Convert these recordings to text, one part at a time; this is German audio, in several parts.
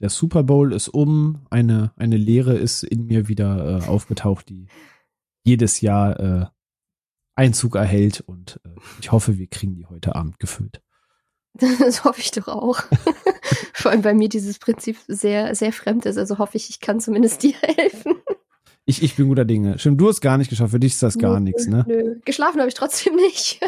der Super Bowl ist um, eine, eine Leere ist in mir wieder äh, aufgetaucht, die jedes Jahr äh, Einzug erhält und äh, ich hoffe, wir kriegen die heute Abend gefüllt. Das hoffe ich doch auch. Vor allem, weil mir dieses Prinzip sehr, sehr fremd ist. Also hoffe ich, ich kann zumindest dir helfen. Ich, ich bin guter Dinge. Stimmt, du hast gar nicht geschafft. Für dich ist das gar nichts, ne? Nö, geschlafen habe ich trotzdem nicht.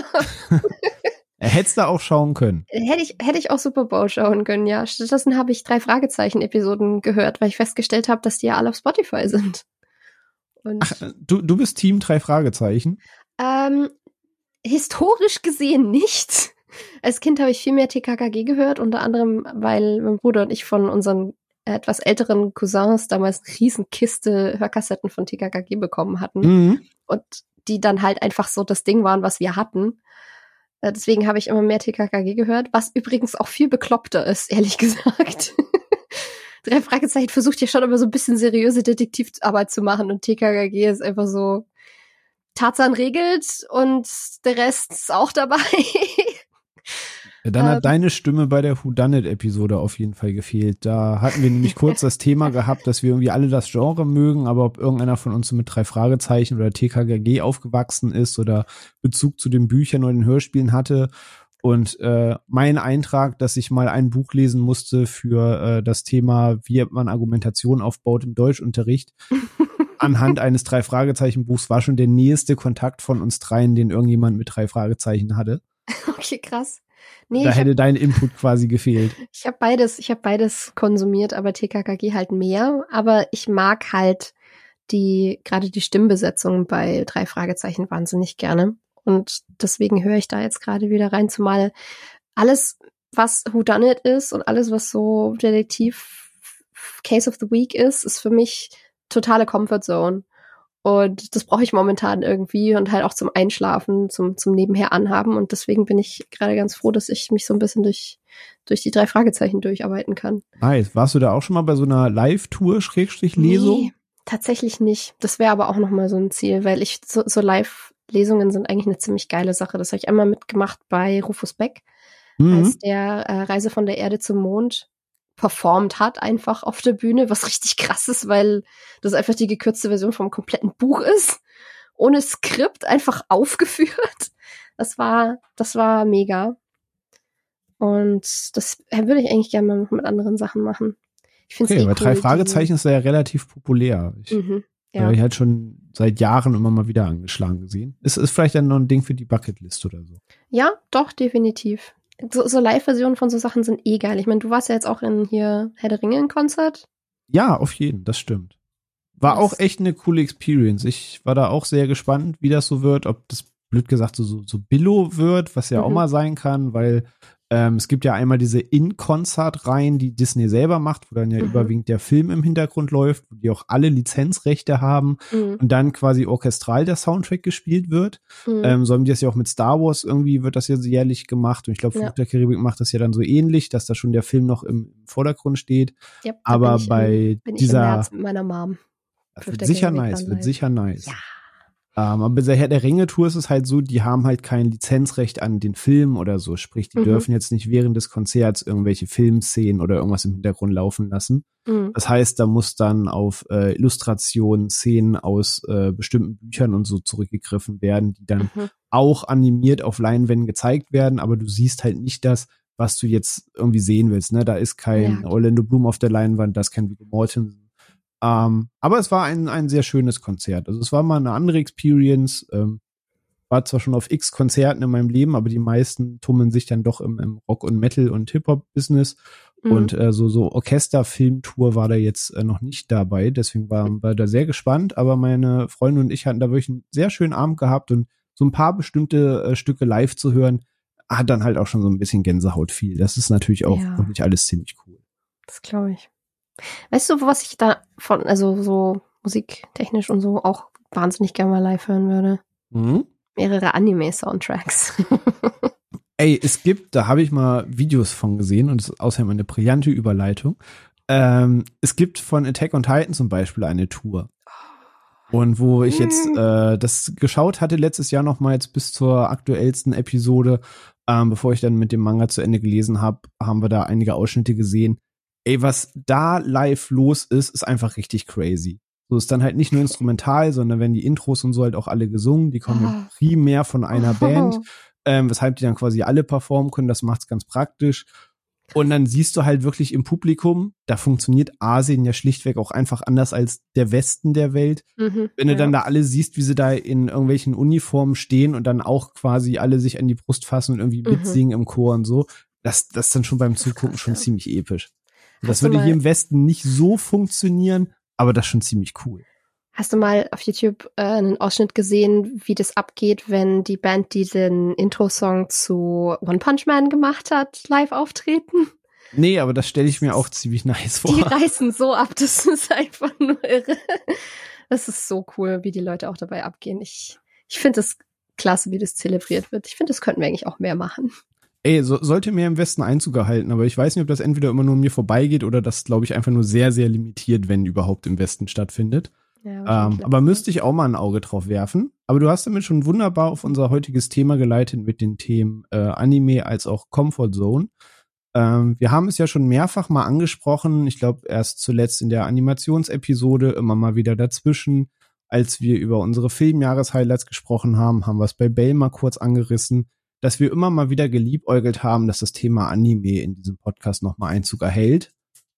Hättest du auch schauen können. Hätte ich, hätte ich auch Super Bowl schauen können, ja. Stattdessen habe ich drei Fragezeichen-Episoden gehört, weil ich festgestellt habe, dass die ja alle auf Spotify sind. Und Ach, du, du bist Team drei Fragezeichen? Ähm, historisch gesehen nicht. Als Kind habe ich viel mehr TKKG gehört, unter anderem, weil mein Bruder und ich von unseren etwas älteren Cousins damals eine Riesenkiste Hörkassetten von TKKG bekommen hatten. Mhm. Und die dann halt einfach so das Ding waren, was wir hatten. Äh, deswegen habe ich immer mehr TKKG gehört, was übrigens auch viel bekloppter ist, ehrlich gesagt. Drei Fragezeichen versucht ja schon immer so ein bisschen seriöse Detektivarbeit zu machen und TKKG ist einfach so Tarzan regelt und der Rest ist auch dabei. Dann hat ähm. deine Stimme bei der Whodunit-Episode auf jeden Fall gefehlt. Da hatten wir nämlich kurz das Thema gehabt, dass wir irgendwie alle das Genre mögen, aber ob irgendeiner von uns so mit drei Fragezeichen oder TKGG aufgewachsen ist oder Bezug zu den Büchern oder den Hörspielen hatte. Und äh, mein Eintrag, dass ich mal ein Buch lesen musste für äh, das Thema, wie man Argumentation aufbaut im Deutschunterricht, anhand eines drei Fragezeichen Buchs war schon der nächste Kontakt von uns dreien, den irgendjemand mit drei Fragezeichen hatte. Okay, krass. Nee, da hätte hab, dein Input quasi gefehlt. Ich habe beides, ich habe beides konsumiert, aber TKKG halt mehr. Aber ich mag halt die gerade die Stimmbesetzung bei drei Fragezeichen wahnsinnig gerne und deswegen höre ich da jetzt gerade wieder rein, zumal alles was Who Done It ist und alles was so Detektiv Case of the Week ist, ist für mich totale Comfort Zone. Und das brauche ich momentan irgendwie und halt auch zum Einschlafen, zum, zum Nebenher anhaben. Und deswegen bin ich gerade ganz froh, dass ich mich so ein bisschen durch, durch die drei Fragezeichen durcharbeiten kann. Nice. Warst du da auch schon mal bei so einer Live-Tour, Schrägstrich Lesung? Nee, tatsächlich nicht. Das wäre aber auch nochmal so ein Ziel, weil ich so, so Live-Lesungen sind eigentlich eine ziemlich geile Sache. Das habe ich einmal mitgemacht bei Rufus Beck, mhm. als der äh, Reise von der Erde zum Mond performt hat, einfach auf der Bühne, was richtig krass ist, weil das einfach die gekürzte Version vom kompletten Buch ist. Ohne Skript, einfach aufgeführt. Das war, das war mega. Und das würde ich eigentlich gerne mal mit anderen Sachen machen. Ich finde okay, eh drei Fragezeichen ist ja relativ populär. Ich, mhm, ja. habe ich halt schon seit Jahren immer mal wieder angeschlagen gesehen. Ist, ist vielleicht dann noch ein Ding für die Bucketlist oder so. Ja, doch, definitiv so, so Live-Versionen von so Sachen sind eh geil. Ich meine, du warst ja jetzt auch in hier Herr der Ringe in Konzert. Ja, auf jeden, das stimmt. War das auch echt eine coole Experience. Ich war da auch sehr gespannt, wie das so wird, ob das blöd gesagt so, so, so Billo wird, was ja mhm. auch mal sein kann, weil ähm, es gibt ja einmal diese In-Concert-Reihen, die Disney selber macht, wo dann ja mhm. überwiegend der Film im Hintergrund läuft, wo die auch alle Lizenzrechte haben mhm. und dann quasi orchestral der Soundtrack gespielt wird. Mhm. Ähm, so haben die das ja auch mit Star Wars irgendwie, wird das ja jährlich gemacht. Und ich glaube, Flug der Karibik macht das ja dann so ähnlich, dass da schon der Film noch im Vordergrund steht. Ja, Aber bei in, dieser. mit meiner Mom. Wird sicher nice, wird sicher nice. Ja. Ähm, aber bei der Herr der Ringe-Tour ist es halt so, die haben halt kein Lizenzrecht an den Film oder so. Sprich, die mhm. dürfen jetzt nicht während des Konzerts irgendwelche Filmszenen oder irgendwas im Hintergrund laufen lassen. Mhm. Das heißt, da muss dann auf äh, Illustrationen, Szenen aus äh, bestimmten Büchern und so zurückgegriffen werden, die dann mhm. auch animiert auf Leinwänden gezeigt werden, aber du siehst halt nicht das, was du jetzt irgendwie sehen willst. Ne? Da ist kein ja. Orlando Bloom auf der Leinwand, da ist kein Viggo Mortensen ähm, aber es war ein, ein sehr schönes Konzert. Also es war mal eine andere Experience. Ähm, war zwar schon auf x Konzerten in meinem Leben, aber die meisten tummeln sich dann doch im, im Rock- und Metal- und Hip-Hop-Business. Mhm. Und äh, so, so Orchester-Filmtour war da jetzt äh, noch nicht dabei. Deswegen waren wir da sehr gespannt. Aber meine Freunde und ich hatten da wirklich einen sehr schönen Abend gehabt und so ein paar bestimmte äh, Stücke live zu hören, hat dann halt auch schon so ein bisschen Gänsehaut viel. Das ist natürlich auch ja. wirklich alles ziemlich cool. Das glaube ich. Weißt du, was ich da von, also so musiktechnisch und so auch wahnsinnig gerne mal live hören würde? Mhm. Mehrere Anime-Soundtracks. Ey, es gibt, da habe ich mal Videos von gesehen und es ist außerdem eine brillante Überleitung. Ähm, es gibt von Attack on Titan zum Beispiel eine Tour. Und wo ich jetzt mhm. äh, das geschaut hatte letztes Jahr noch mal jetzt bis zur aktuellsten Episode, ähm, bevor ich dann mit dem Manga zu Ende gelesen habe, haben wir da einige Ausschnitte gesehen ey, was da live los ist, ist einfach richtig crazy. So ist dann halt nicht nur instrumental, sondern wenn die Intros und so halt auch alle gesungen, die kommen oh. primär von einer oh. Band, ähm, weshalb die dann quasi alle performen können, das macht's ganz praktisch. Und dann siehst du halt wirklich im Publikum, da funktioniert Asien ja schlichtweg auch einfach anders als der Westen der Welt. Mhm, Wenn du ja. dann da alle siehst, wie sie da in irgendwelchen Uniformen stehen und dann auch quasi alle sich an die Brust fassen und irgendwie mhm. mitsingen im Chor und so, das, das ist dann schon beim Zugucken schon ziemlich episch. Das würde hier im Westen nicht so funktionieren, aber das ist schon ziemlich cool. Hast du mal auf YouTube äh, einen Ausschnitt gesehen, wie das abgeht, wenn die Band, die den Intro-Song zu One Punch Man gemacht hat, live auftreten? Nee, aber das stelle ich mir auch ziemlich nice vor. Die reißen so ab, das ist einfach nur irre. Das ist so cool, wie die Leute auch dabei abgehen. Ich, ich finde es klasse, wie das zelebriert wird. Ich finde, das könnten wir eigentlich auch mehr machen. Ey, so, sollte mehr im Westen Einzug erhalten, aber ich weiß nicht, ob das entweder immer nur mir vorbeigeht oder das, glaube ich, einfach nur sehr, sehr limitiert, wenn überhaupt im Westen stattfindet. Ja, ähm, aber müsste ich auch mal ein Auge drauf werfen. Aber du hast damit schon wunderbar auf unser heutiges Thema geleitet mit den Themen äh, Anime als auch Comfort Zone. Ähm, wir haben es ja schon mehrfach mal angesprochen. Ich glaube, erst zuletzt in der Animationsepisode, immer mal wieder dazwischen. Als wir über unsere Filmjahreshighlights gesprochen haben, haben wir es bei Bell mal kurz angerissen dass wir immer mal wieder geliebäugelt haben, dass das Thema Anime in diesem Podcast nochmal Einzug erhält.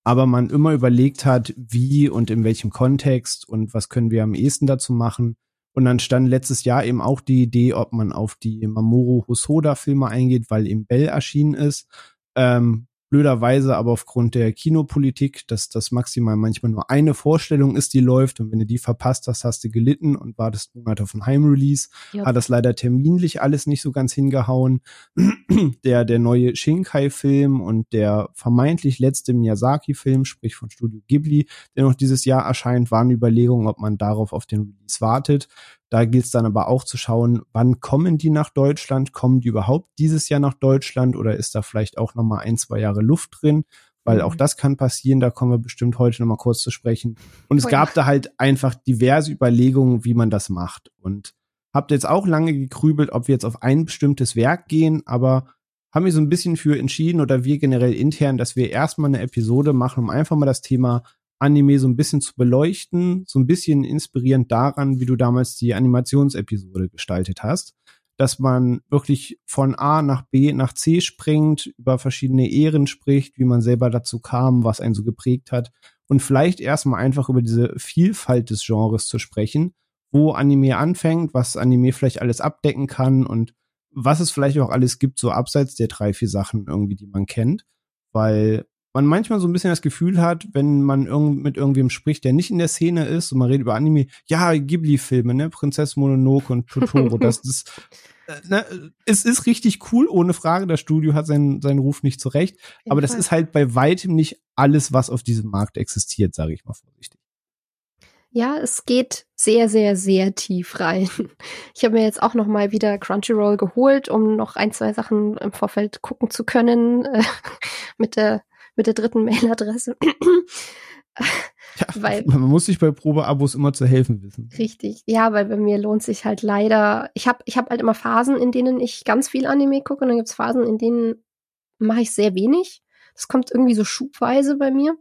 Aber man immer überlegt hat, wie und in welchem Kontext und was können wir am ehesten dazu machen. Und dann stand letztes Jahr eben auch die Idee, ob man auf die Mamoru Hosoda Filme eingeht, weil eben Bell erschienen ist. Ähm, blöderweise aber aufgrund der Kinopolitik, dass das maximal manchmal nur eine Vorstellung ist, die läuft und wenn du die verpasst hast, hast du gelitten und wartest Monate auf ein Heimrelease. Ja. Hat das leider terminlich alles nicht so ganz hingehauen. der, der neue Shinkai-Film und der vermeintlich letzte Miyazaki-Film, sprich von Studio Ghibli, der noch dieses Jahr erscheint, waren Überlegungen, ob man darauf auf den Release wartet. Da gilt es dann aber auch zu schauen, wann kommen die nach Deutschland? Kommen die überhaupt dieses Jahr nach Deutschland oder ist da vielleicht auch noch mal ein, zwei Jahre Luft drin? Weil mhm. auch das kann passieren, da kommen wir bestimmt heute noch mal kurz zu sprechen. Und es oh ja. gab da halt einfach diverse Überlegungen, wie man das macht. Und habt jetzt auch lange gekrübelt, ob wir jetzt auf ein bestimmtes Werk gehen, aber haben wir so ein bisschen für entschieden oder wir generell intern, dass wir erstmal eine Episode machen, um einfach mal das Thema Anime so ein bisschen zu beleuchten, so ein bisschen inspirierend daran, wie du damals die Animationsepisode gestaltet hast, dass man wirklich von A nach B nach C springt, über verschiedene Ehren spricht, wie man selber dazu kam, was einen so geprägt hat und vielleicht erstmal einfach über diese Vielfalt des Genres zu sprechen, wo Anime anfängt, was Anime vielleicht alles abdecken kann und was es vielleicht auch alles gibt, so abseits der drei, vier Sachen irgendwie, die man kennt. Weil man manchmal so ein bisschen das Gefühl hat, wenn man irgend, mit irgendwem spricht, der nicht in der Szene ist und man redet über Anime, ja, Ghibli-Filme, ne, Prinzessin Mononoke und Totoro, das ist, äh, ne, es ist richtig cool, ohne Frage, das Studio hat seinen, seinen Ruf nicht zurecht, aber das ist halt bei weitem nicht alles, was auf diesem Markt existiert, sage ich mal vorsichtig. Ja, es geht sehr, sehr, sehr tief rein. Ich habe mir jetzt auch noch mal wieder Crunchyroll geholt, um noch ein, zwei Sachen im Vorfeld gucken zu können äh, mit der mit der dritten Mailadresse. Ja, weil, man muss sich bei Probeabos immer zu helfen wissen. Richtig, ja, weil bei mir lohnt sich halt leider. Ich habe ich hab halt immer Phasen, in denen ich ganz viel Anime gucke und dann gibt's Phasen, in denen mache ich sehr wenig. Das kommt irgendwie so schubweise bei mir.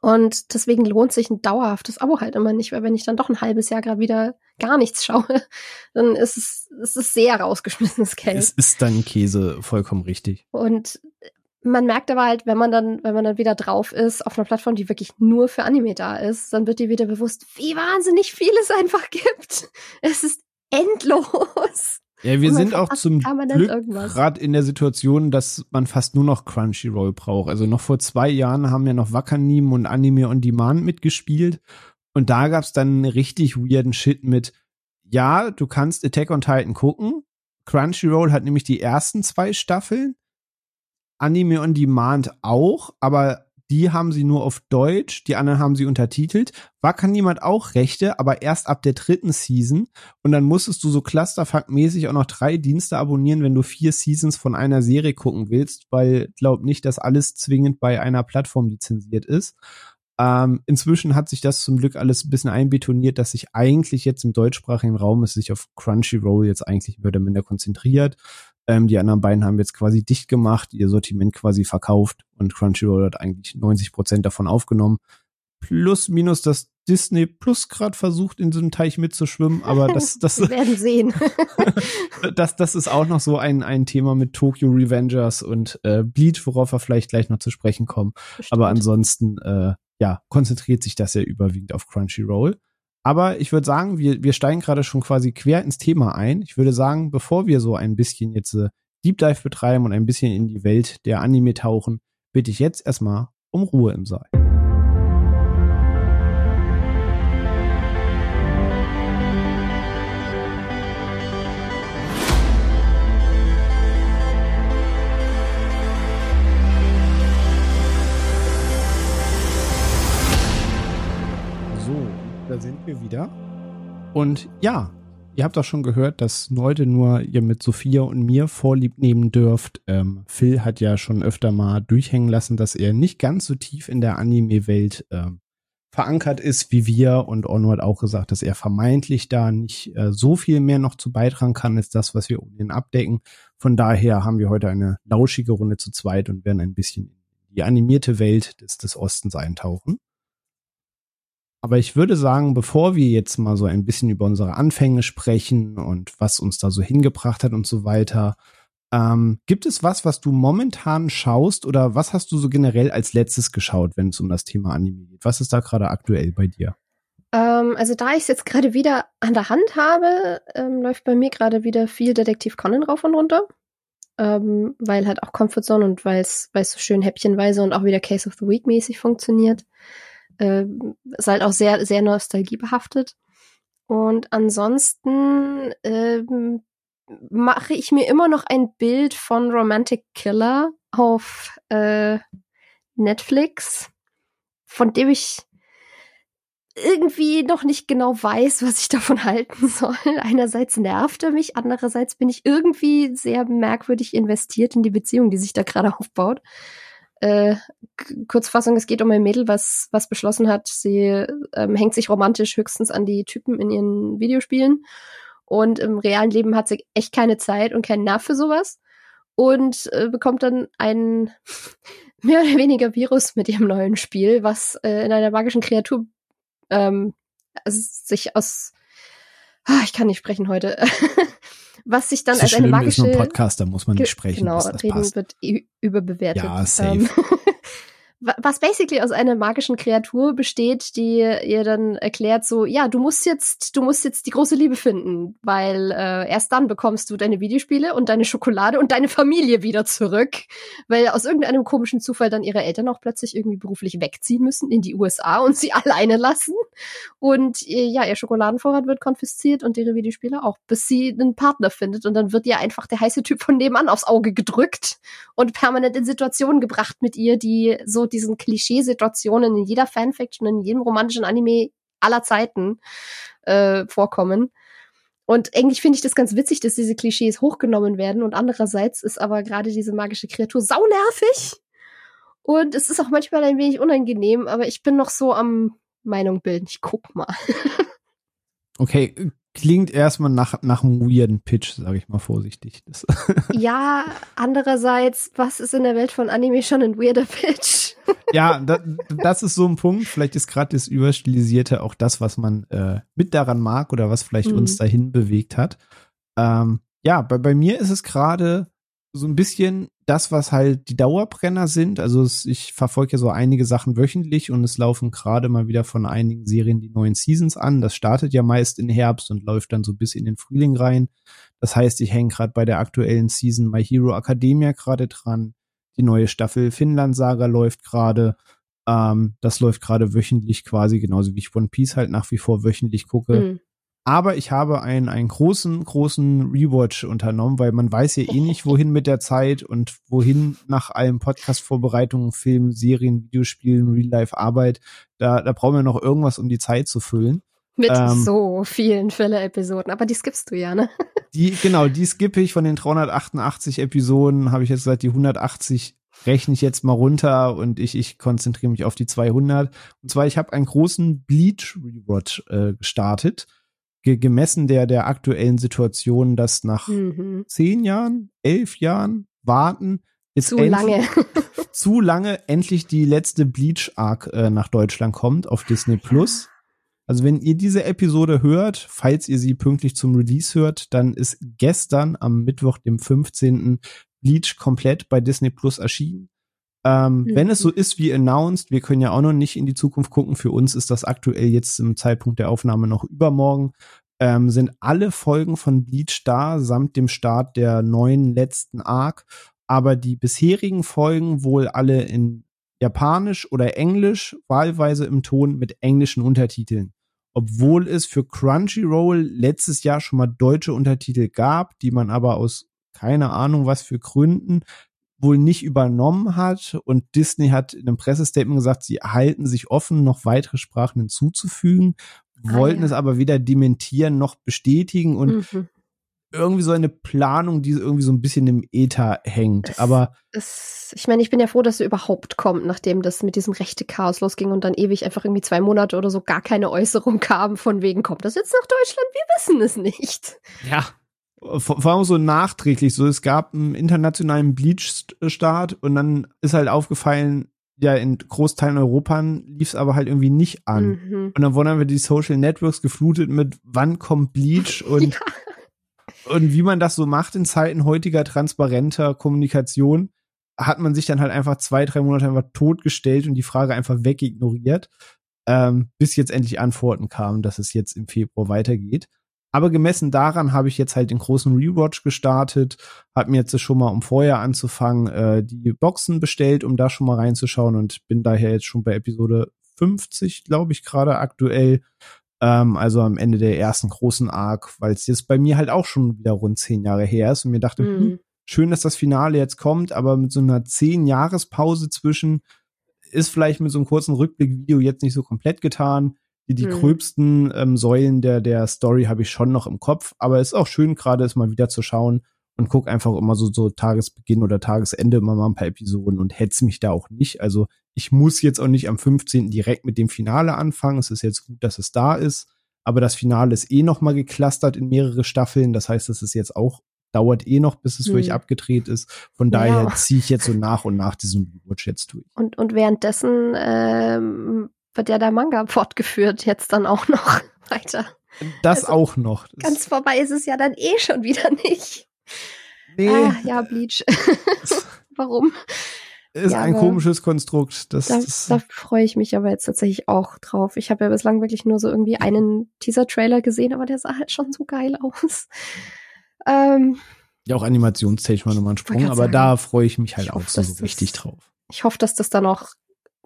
Und deswegen lohnt sich ein dauerhaftes Abo halt immer nicht, weil wenn ich dann doch ein halbes Jahr gerade wieder gar nichts schaue, dann ist es, es ist sehr rausgeschmissenes Geld. Es ist dann Käse vollkommen richtig. Und man merkt aber halt, wenn man dann, wenn man dann wieder drauf ist auf einer Plattform, die wirklich nur für Anime da ist, dann wird dir wieder bewusst, wie wahnsinnig viel es einfach gibt. Es ist endlos. Ja, wir sind auch zum Glück gerade in der Situation, dass man fast nur noch Crunchyroll braucht. Also noch vor zwei Jahren haben ja noch Wakanim und Anime on Demand mitgespielt. Und da gab's dann einen richtig weirden Shit mit, ja, du kannst Attack on Titan gucken. Crunchyroll hat nämlich die ersten zwei Staffeln Anime on Demand auch, aber die haben sie nur auf Deutsch, die anderen haben sie untertitelt. War kann niemand auch Rechte, aber erst ab der dritten Season. Und dann musstest du so Clusterfuck-mäßig auch noch drei Dienste abonnieren, wenn du vier Seasons von einer Serie gucken willst, weil glaub nicht, dass alles zwingend bei einer Plattform lizenziert ist. Ähm, inzwischen hat sich das zum Glück alles ein bisschen einbetoniert, dass sich eigentlich jetzt im deutschsprachigen Raum es sich auf Crunchyroll jetzt eigentlich mehr oder minder konzentriert. Ähm, die anderen beiden haben jetzt quasi dicht gemacht, ihr Sortiment quasi verkauft und Crunchyroll hat eigentlich 90 Prozent davon aufgenommen. Plus, minus, dass Disney Plus gerade versucht, in diesem Teich mitzuschwimmen, aber das, das, Wir werden sehen. das, das ist auch noch so ein, ein Thema mit Tokyo Revengers und äh, Bleed, worauf wir vielleicht gleich noch zu sprechen kommen. Bestimmt. Aber ansonsten, äh, ja, konzentriert sich das ja überwiegend auf Crunchyroll. Aber ich würde sagen, wir, wir steigen gerade schon quasi quer ins Thema ein. Ich würde sagen, bevor wir so ein bisschen jetzt äh, Deep Dive betreiben und ein bisschen in die Welt der Anime tauchen, bitte ich jetzt erstmal um Ruhe im Saal. Sind wir wieder. Und ja, ihr habt auch schon gehört, dass heute nur ihr mit Sophia und mir vorlieb nehmen dürft. Ähm, Phil hat ja schon öfter mal durchhängen lassen, dass er nicht ganz so tief in der Anime-Welt ähm, verankert ist wie wir. Und Ono hat auch gesagt, dass er vermeintlich da nicht äh, so viel mehr noch zu beitragen kann, als das, was wir ohnehin abdecken. Von daher haben wir heute eine lauschige Runde zu zweit und werden ein bisschen in die animierte Welt des, des Ostens eintauchen. Aber ich würde sagen, bevor wir jetzt mal so ein bisschen über unsere Anfänge sprechen und was uns da so hingebracht hat und so weiter, ähm, gibt es was, was du momentan schaust oder was hast du so generell als letztes geschaut, wenn es um das Thema Anime geht? Was ist da gerade aktuell bei dir? Ähm, also da ich es jetzt gerade wieder an der Hand habe, ähm, läuft bei mir gerade wieder viel Detektiv Conan rauf und runter. Ähm, weil halt auch Comfort Zone und weil es so schön häppchenweise und auch wieder Case of the Week mäßig funktioniert. Äh, ist halt auch sehr, sehr nostalgiebehaftet. Und ansonsten äh, mache ich mir immer noch ein Bild von Romantic Killer auf äh, Netflix, von dem ich irgendwie noch nicht genau weiß, was ich davon halten soll. Einerseits nervt er mich, andererseits bin ich irgendwie sehr merkwürdig investiert in die Beziehung, die sich da gerade aufbaut. Äh, Kurzfassung, es geht um ein Mädel, was, was beschlossen hat, sie ähm, hängt sich romantisch höchstens an die Typen in ihren Videospielen. Und im realen Leben hat sie echt keine Zeit und keinen Nerv für sowas. Und äh, bekommt dann ein mehr oder weniger Virus mit ihrem neuen Spiel, was äh, in einer magischen Kreatur ähm, sich aus. Ah, ich kann nicht sprechen heute. was sich dann als eine magische. Ist nur ein Podcast, da muss man nicht sprechen. Genau, reden passt. wird überbewertet. Ja, safe. Was basically aus einer magischen Kreatur besteht, die ihr dann erklärt so, ja, du musst jetzt, du musst jetzt die große Liebe finden, weil äh, erst dann bekommst du deine Videospiele und deine Schokolade und deine Familie wieder zurück, weil aus irgendeinem komischen Zufall dann ihre Eltern auch plötzlich irgendwie beruflich wegziehen müssen in die USA und sie alleine lassen. Und äh, ja, ihr Schokoladenvorrat wird konfisziert und ihre Videospiele auch, bis sie einen Partner findet und dann wird ihr einfach der heiße Typ von nebenan aufs Auge gedrückt und permanent in Situationen gebracht mit ihr, die so diesen Klischeesituationen in jeder Fanfiction, in jedem romantischen Anime aller Zeiten äh, vorkommen. Und eigentlich finde ich das ganz witzig, dass diese Klischees hochgenommen werden. Und andererseits ist aber gerade diese magische Kreatur saunervig. Und es ist auch manchmal ein wenig unangenehm, aber ich bin noch so am Meinung bilden. Ich guck mal. okay, klingt erstmal nach, nach einem weirden Pitch, sage ich mal vorsichtig. ja, andererseits, was ist in der Welt von Anime schon ein weirder Pitch? ja, da, das ist so ein Punkt. Vielleicht ist gerade das Überstilisierte auch das, was man äh, mit daran mag oder was vielleicht mhm. uns dahin bewegt hat. Ähm, ja, bei, bei mir ist es gerade so ein bisschen das, was halt die Dauerbrenner sind. Also es, ich verfolge ja so einige Sachen wöchentlich und es laufen gerade mal wieder von einigen Serien die neuen Seasons an. Das startet ja meist in Herbst und läuft dann so bis in den Frühling rein. Das heißt, ich hänge gerade bei der aktuellen Season My Hero Academia gerade dran. Die neue Staffel Finnland Saga läuft gerade. Ähm, das läuft gerade wöchentlich quasi, genauso wie ich One Piece halt nach wie vor wöchentlich gucke. Mhm. Aber ich habe einen, einen großen, großen Rewatch unternommen, weil man weiß ja eh nicht, wohin mit der Zeit und wohin nach allem Podcast-Vorbereitungen, Film, Serien, Videospielen, Real-Life-Arbeit. Da, da brauchen wir noch irgendwas, um die Zeit zu füllen. Mit ähm, so vielen Filler-Episoden. Aber die skippst du ja, ne? Die, genau, die skippe ich von den 388 Episoden, habe ich jetzt gesagt, die 180 rechne ich jetzt mal runter und ich, ich konzentriere mich auf die 200. Und zwar, ich habe einen großen Bleach Rewatch äh, gestartet ge gemessen der, der aktuellen Situation, dass nach mhm. zehn Jahren, elf Jahren warten, ist zu lange. zu lange endlich die letzte Bleach-Arc äh, nach Deutschland kommt auf Disney Plus. Also wenn ihr diese Episode hört, falls ihr sie pünktlich zum Release hört, dann ist gestern am Mittwoch, dem 15. Bleach komplett bei Disney Plus erschienen. Ähm, mhm. Wenn es so ist wie announced, wir können ja auch noch nicht in die Zukunft gucken. Für uns ist das aktuell jetzt im Zeitpunkt der Aufnahme noch übermorgen. Ähm, sind alle Folgen von Bleach da, samt dem Start der neuen letzten Arc. Aber die bisherigen Folgen wohl alle in Japanisch oder Englisch, wahlweise im Ton mit englischen Untertiteln. Obwohl es für Crunchyroll letztes Jahr schon mal deutsche Untertitel gab, die man aber aus keine Ahnung was für Gründen wohl nicht übernommen hat und Disney hat in einem Pressestatement gesagt, sie halten sich offen, noch weitere Sprachen hinzuzufügen, ah, wollten ja. es aber weder dementieren noch bestätigen und mhm. irgendwie so eine Planung, die irgendwie so ein bisschen im Äther hängt. Es, aber es, ich meine, ich bin ja froh, dass es überhaupt kommt, nachdem das mit diesem rechte Chaos losging und dann ewig einfach irgendwie zwei Monate oder so gar keine Äußerung kam von wegen kommt das jetzt nach Deutschland? Wir wissen es nicht. Ja, vor allem so nachträglich, so es gab einen internationalen Bleach-Start und dann ist halt aufgefallen, ja, in Großteilen Europas lief es aber halt irgendwie nicht an. Mhm. Und dann wurden wir die Social Networks geflutet mit, wann kommt Bleach und, ja. und wie man das so macht in Zeiten heutiger transparenter Kommunikation, hat man sich dann halt einfach zwei, drei Monate einfach totgestellt und die Frage einfach wegignoriert, ähm, bis jetzt endlich Antworten kamen, dass es jetzt im Februar weitergeht. Aber gemessen daran habe ich jetzt halt den großen Rewatch gestartet, habe mir jetzt schon mal, um vorher anzufangen, äh, die Boxen bestellt, um da schon mal reinzuschauen und bin daher jetzt schon bei Episode 50, glaube ich, gerade aktuell. Ähm, also am Ende der ersten großen Arc, weil es jetzt bei mir halt auch schon wieder rund zehn Jahre her ist und mir dachte, mhm. hm, schön, dass das Finale jetzt kommt, aber mit so einer zehn Jahrespause zwischen ist vielleicht mit so einem kurzen Rückblick-Video jetzt nicht so komplett getan die, die hm. gröbsten ähm, Säulen der, der Story habe ich schon noch im Kopf, aber es ist auch schön, gerade es mal wieder zu schauen und guck einfach immer so, so Tagesbeginn oder Tagesende immer mal ein paar Episoden und hetz mich da auch nicht. Also ich muss jetzt auch nicht am 15. direkt mit dem Finale anfangen. Es ist jetzt gut, dass es da ist, aber das Finale ist eh noch mal geklustert in mehrere Staffeln. Das heißt, es ist jetzt auch dauert eh noch, bis es hm. wirklich abgedreht ist. Von daher ja. ziehe ich jetzt so nach und nach diesen Rewatch jetzt durch. Und, und währenddessen ähm, wird ja der Manga fortgeführt, jetzt dann auch noch weiter. Das also, auch noch. Das ganz vorbei ist es ja dann eh schon wieder nicht. Nee. Ah, ja, Bleach. Warum? Ist ja, ein komisches Konstrukt. Das, da, das da freue ich mich aber jetzt tatsächlich auch drauf. Ich habe ja bislang wirklich nur so irgendwie einen Teaser-Trailer gesehen, aber der sah halt schon so geil aus. Ähm, ja, auch animationstechnisch mal nochmal ein Sprung, aber sagen, da freue ich mich halt auch hoffe, so richtig drauf. Ich hoffe, dass das dann auch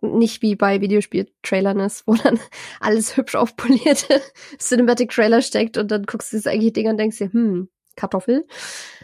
nicht wie bei Videospiel-Trailern ist, wo dann alles hübsch aufpolierte Cinematic-Trailer steckt und dann guckst du das eigentliche Ding und denkst dir, hm, Kartoffel.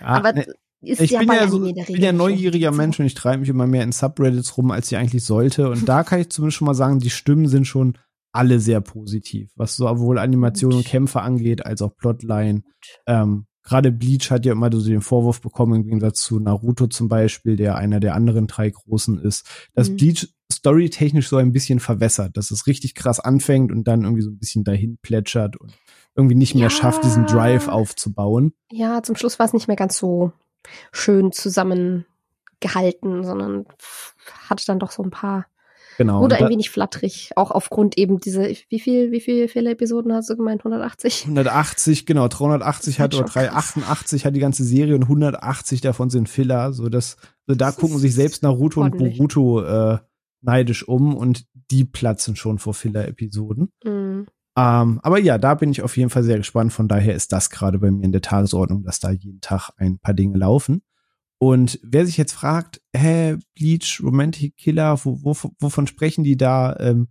Ja, Aber ne, ist ich ja bin, ja so, bin ja neugieriger Mensch und ich treibe mich immer mehr in Subreddits rum, als ich eigentlich sollte. Und da kann ich zumindest schon mal sagen, die Stimmen sind schon alle sehr positiv, was sowohl Animation und Kämpfe angeht, als auch Plotline. Ähm, Gerade Bleach hat ja immer so den Vorwurf bekommen, im Gegensatz zu Naruto zum Beispiel, der einer der anderen drei großen ist, dass mhm. Bleach storytechnisch so ein bisschen verwässert, dass es richtig krass anfängt und dann irgendwie so ein bisschen dahin plätschert und irgendwie nicht mehr ja. schafft, diesen Drive aufzubauen. Ja, zum Schluss war es nicht mehr ganz so schön zusammengehalten, sondern hatte dann doch so ein paar Genau. Oder ein wenig flatterig, auch aufgrund eben diese, wie viel, wie viel Fehler-Episoden hast du gemeint? 180? 180, genau, 380 hat oder 388 hat die ganze Serie und 180 davon sind Filler, so dass, so da gucken sich selbst Naruto ordentlich. und Boruto äh, neidisch um und die platzen schon vor Filler-Episoden. Mhm. Ähm, aber ja, da bin ich auf jeden Fall sehr gespannt. Von daher ist das gerade bei mir in der Tagesordnung, dass da jeden Tag ein paar Dinge laufen. Und wer sich jetzt fragt, hä, Bleach, Romantic Killer, wo, wo, wovon sprechen die da? Ähm,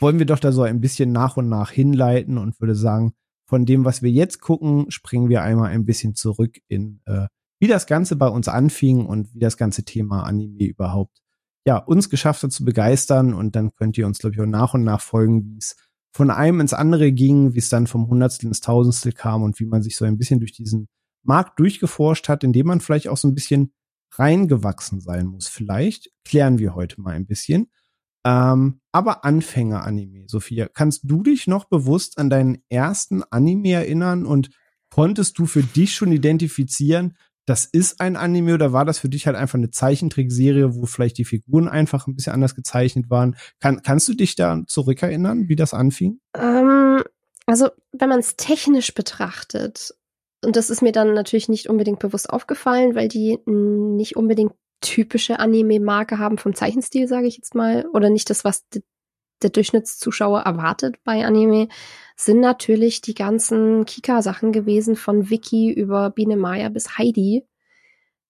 wollen wir doch da so ein bisschen nach und nach hinleiten und würde sagen, von dem, was wir jetzt gucken, springen wir einmal ein bisschen zurück in, äh, wie das Ganze bei uns anfing und wie das ganze Thema Anime überhaupt, ja, uns geschafft hat zu begeistern. Und dann könnt ihr uns, glaube ich, auch nach und nach folgen, wie es von einem ins andere ging, wie es dann vom Hundertstel ins Tausendstel kam und wie man sich so ein bisschen durch diesen Markt durchgeforscht hat, indem man vielleicht auch so ein bisschen reingewachsen sein muss. Vielleicht klären wir heute mal ein bisschen. Ähm, aber Anfänger-Anime, Sophia, kannst du dich noch bewusst an deinen ersten Anime erinnern und konntest du für dich schon identifizieren, das ist ein Anime oder war das für dich halt einfach eine Zeichentrickserie, wo vielleicht die Figuren einfach ein bisschen anders gezeichnet waren? Kann, kannst du dich da zurückerinnern, wie das anfing? Ähm, also, wenn man es technisch betrachtet, und das ist mir dann natürlich nicht unbedingt bewusst aufgefallen, weil die nicht unbedingt typische Anime-Marke haben vom Zeichenstil, sage ich jetzt mal, oder nicht das, was der Durchschnittszuschauer erwartet bei Anime, sind natürlich die ganzen Kika-Sachen gewesen von Vicky über Biene Maya bis Heidi,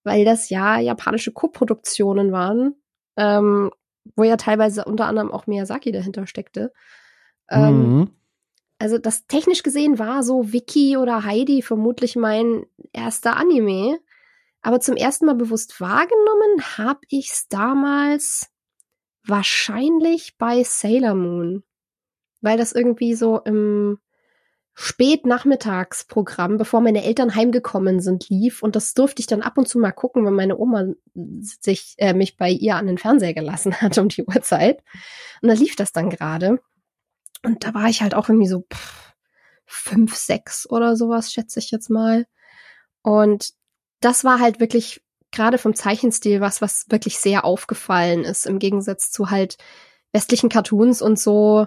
weil das ja japanische Co-Produktionen waren, ähm, wo ja teilweise unter anderem auch Miyazaki dahinter steckte. Ähm, mhm. Also das technisch gesehen war so Vicky oder Heidi vermutlich mein erster Anime. Aber zum ersten Mal bewusst wahrgenommen habe ich es damals wahrscheinlich bei Sailor Moon, weil das irgendwie so im Spätnachmittagsprogramm, bevor meine Eltern heimgekommen sind, lief. Und das durfte ich dann ab und zu mal gucken, wenn meine Oma sich äh, mich bei ihr an den Fernseher gelassen hat um die Uhrzeit. Und da lief das dann gerade und da war ich halt auch irgendwie so pff, fünf, sechs oder sowas, schätze ich jetzt mal und das war halt wirklich gerade vom Zeichenstil was, was wirklich sehr aufgefallen ist, im Gegensatz zu halt westlichen Cartoons und so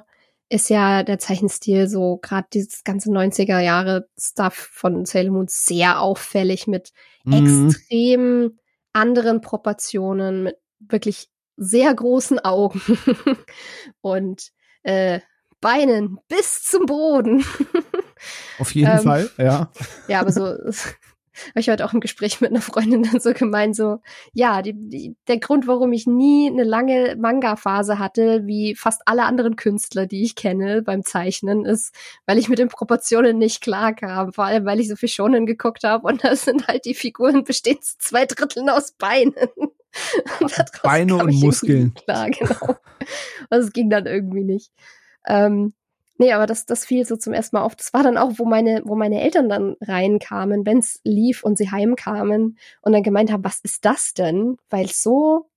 ist ja der Zeichenstil so gerade dieses ganze 90er Jahre Stuff von Sailor Moon sehr auffällig mit mhm. extrem anderen Proportionen, mit wirklich sehr großen Augen und äh, Beinen bis zum Boden. Auf jeden ähm, Fall, ja. Ja, aber so habe ich heute auch im Gespräch mit einer Freundin dann so gemeint, so, ja, die, die, der Grund, warum ich nie eine lange Manga-Phase hatte, wie fast alle anderen Künstler, die ich kenne beim Zeichnen, ist, weil ich mit den Proportionen nicht klar kam. Vor allem, weil ich so viel Shonen geguckt habe und da sind halt die Figuren bestehen zu zwei Dritteln aus Beinen. und Beine und Muskeln. Klar, genau. Also es ging dann irgendwie nicht. Ähm, Nee, aber das, das fiel so zum ersten Mal auf. Das war dann auch, wo meine, wo meine Eltern dann reinkamen, wenn's lief und sie heimkamen und dann gemeint haben, was ist das denn? Weil es so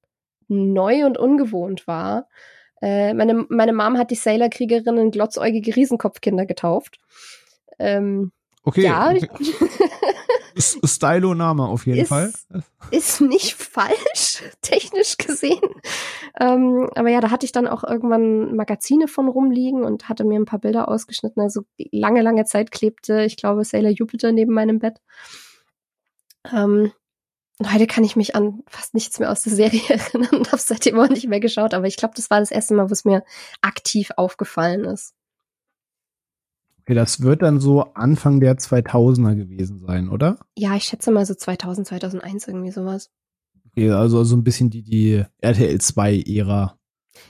neu und ungewohnt war. Äh, meine, meine Mom hat die Sailor-Kriegerinnen glotzäugige Riesenkopfkinder getauft. Ähm, okay. Ja. Okay. Stylo-Name auf jeden ist, Fall. Ist nicht falsch, technisch gesehen. Ähm, aber ja, da hatte ich dann auch irgendwann Magazine von rumliegen und hatte mir ein paar Bilder ausgeschnitten. Also lange, lange Zeit klebte, ich glaube, Sailor Jupiter neben meinem Bett. Ähm, und heute kann ich mich an fast nichts mehr aus der Serie erinnern und habe seitdem auch nicht mehr geschaut. Aber ich glaube, das war das erste Mal, wo es mir aktiv aufgefallen ist. Okay, das wird dann so Anfang der 2000er gewesen sein, oder? Ja, ich schätze mal so 2000, 2001 irgendwie sowas. Okay, also so ein bisschen die, die RTL 2 Ära.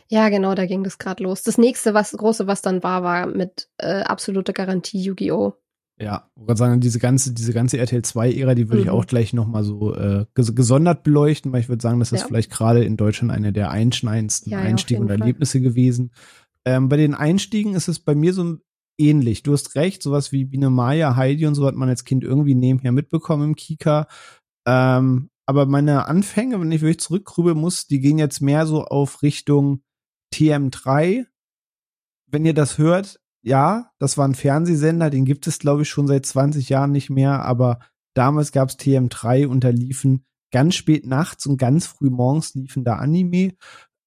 Ja, genau, da ging das gerade los. Das nächste, was große, was dann war, war mit äh, absoluter Garantie Yu-Gi-Oh! Ja, ich würde sagen, diese ganze, diese ganze RTL 2-Ära, die würde mhm. ich auch gleich nochmal so äh, gesondert beleuchten, weil ich würde sagen, das ist ja. vielleicht gerade in Deutschland eine der einschneidendsten ja, Einstiege und Erlebnisse Fall. gewesen. Ähm, bei den Einstiegen ist es bei mir so ähnlich. Du hast recht, sowas wie Biene Maya, Heidi und so hat man als Kind irgendwie nebenher mitbekommen im Kika. Ähm, aber meine Anfänge, wenn ich wirklich zurückgrübeln muss, die gehen jetzt mehr so auf Richtung TM3. Wenn ihr das hört, ja, das war ein Fernsehsender, den gibt es, glaube ich, schon seit 20 Jahren nicht mehr, aber damals gab es TM3 und da liefen ganz spät nachts und ganz früh morgens liefen da Anime.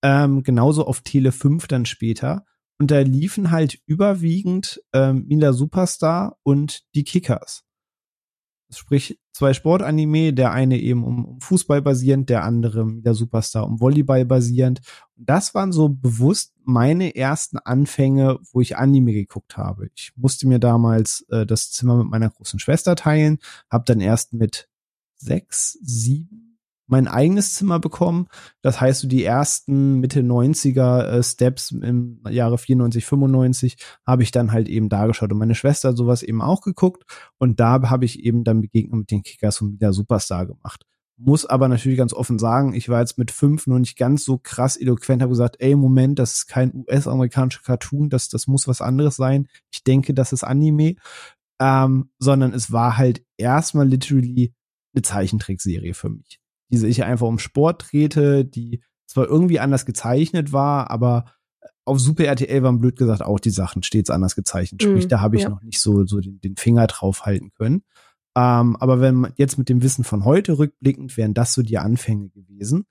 Ähm, genauso auf Tele 5 dann später. Und da liefen halt überwiegend ähm, Mila Superstar und die Kickers. Sprich, zwei Sportanime, der eine eben um, um Fußball basierend, der andere Mila Superstar um Volleyball basierend. Und das waren so bewusst meine ersten Anfänge, wo ich Anime geguckt habe. Ich musste mir damals äh, das Zimmer mit meiner großen Schwester teilen, habe dann erst mit sechs, sieben mein eigenes Zimmer bekommen. Das heißt, so die ersten Mitte 90er äh, Steps im Jahre 94, 95 habe ich dann halt eben da geschaut und meine Schwester hat sowas eben auch geguckt und da habe ich eben dann Begegnung mit den Kickers und wieder Superstar gemacht. Muss aber natürlich ganz offen sagen, ich war jetzt mit fünf noch nicht ganz so krass eloquent, habe gesagt, ey, Moment, das ist kein US-amerikanischer Cartoon, das, das muss was anderes sein. Ich denke, das ist Anime. Ähm, sondern es war halt erstmal literally eine Zeichentrickserie für mich die sich einfach um Sport drehte, die zwar irgendwie anders gezeichnet war, aber auf Super RTL waren blöd gesagt auch die Sachen stets anders gezeichnet. Sprich, mm, da habe ich ja. noch nicht so, so den, den Finger drauf halten können. Ähm, aber wenn man jetzt mit dem Wissen von heute rückblickend, wären das so die Anfänge gewesen.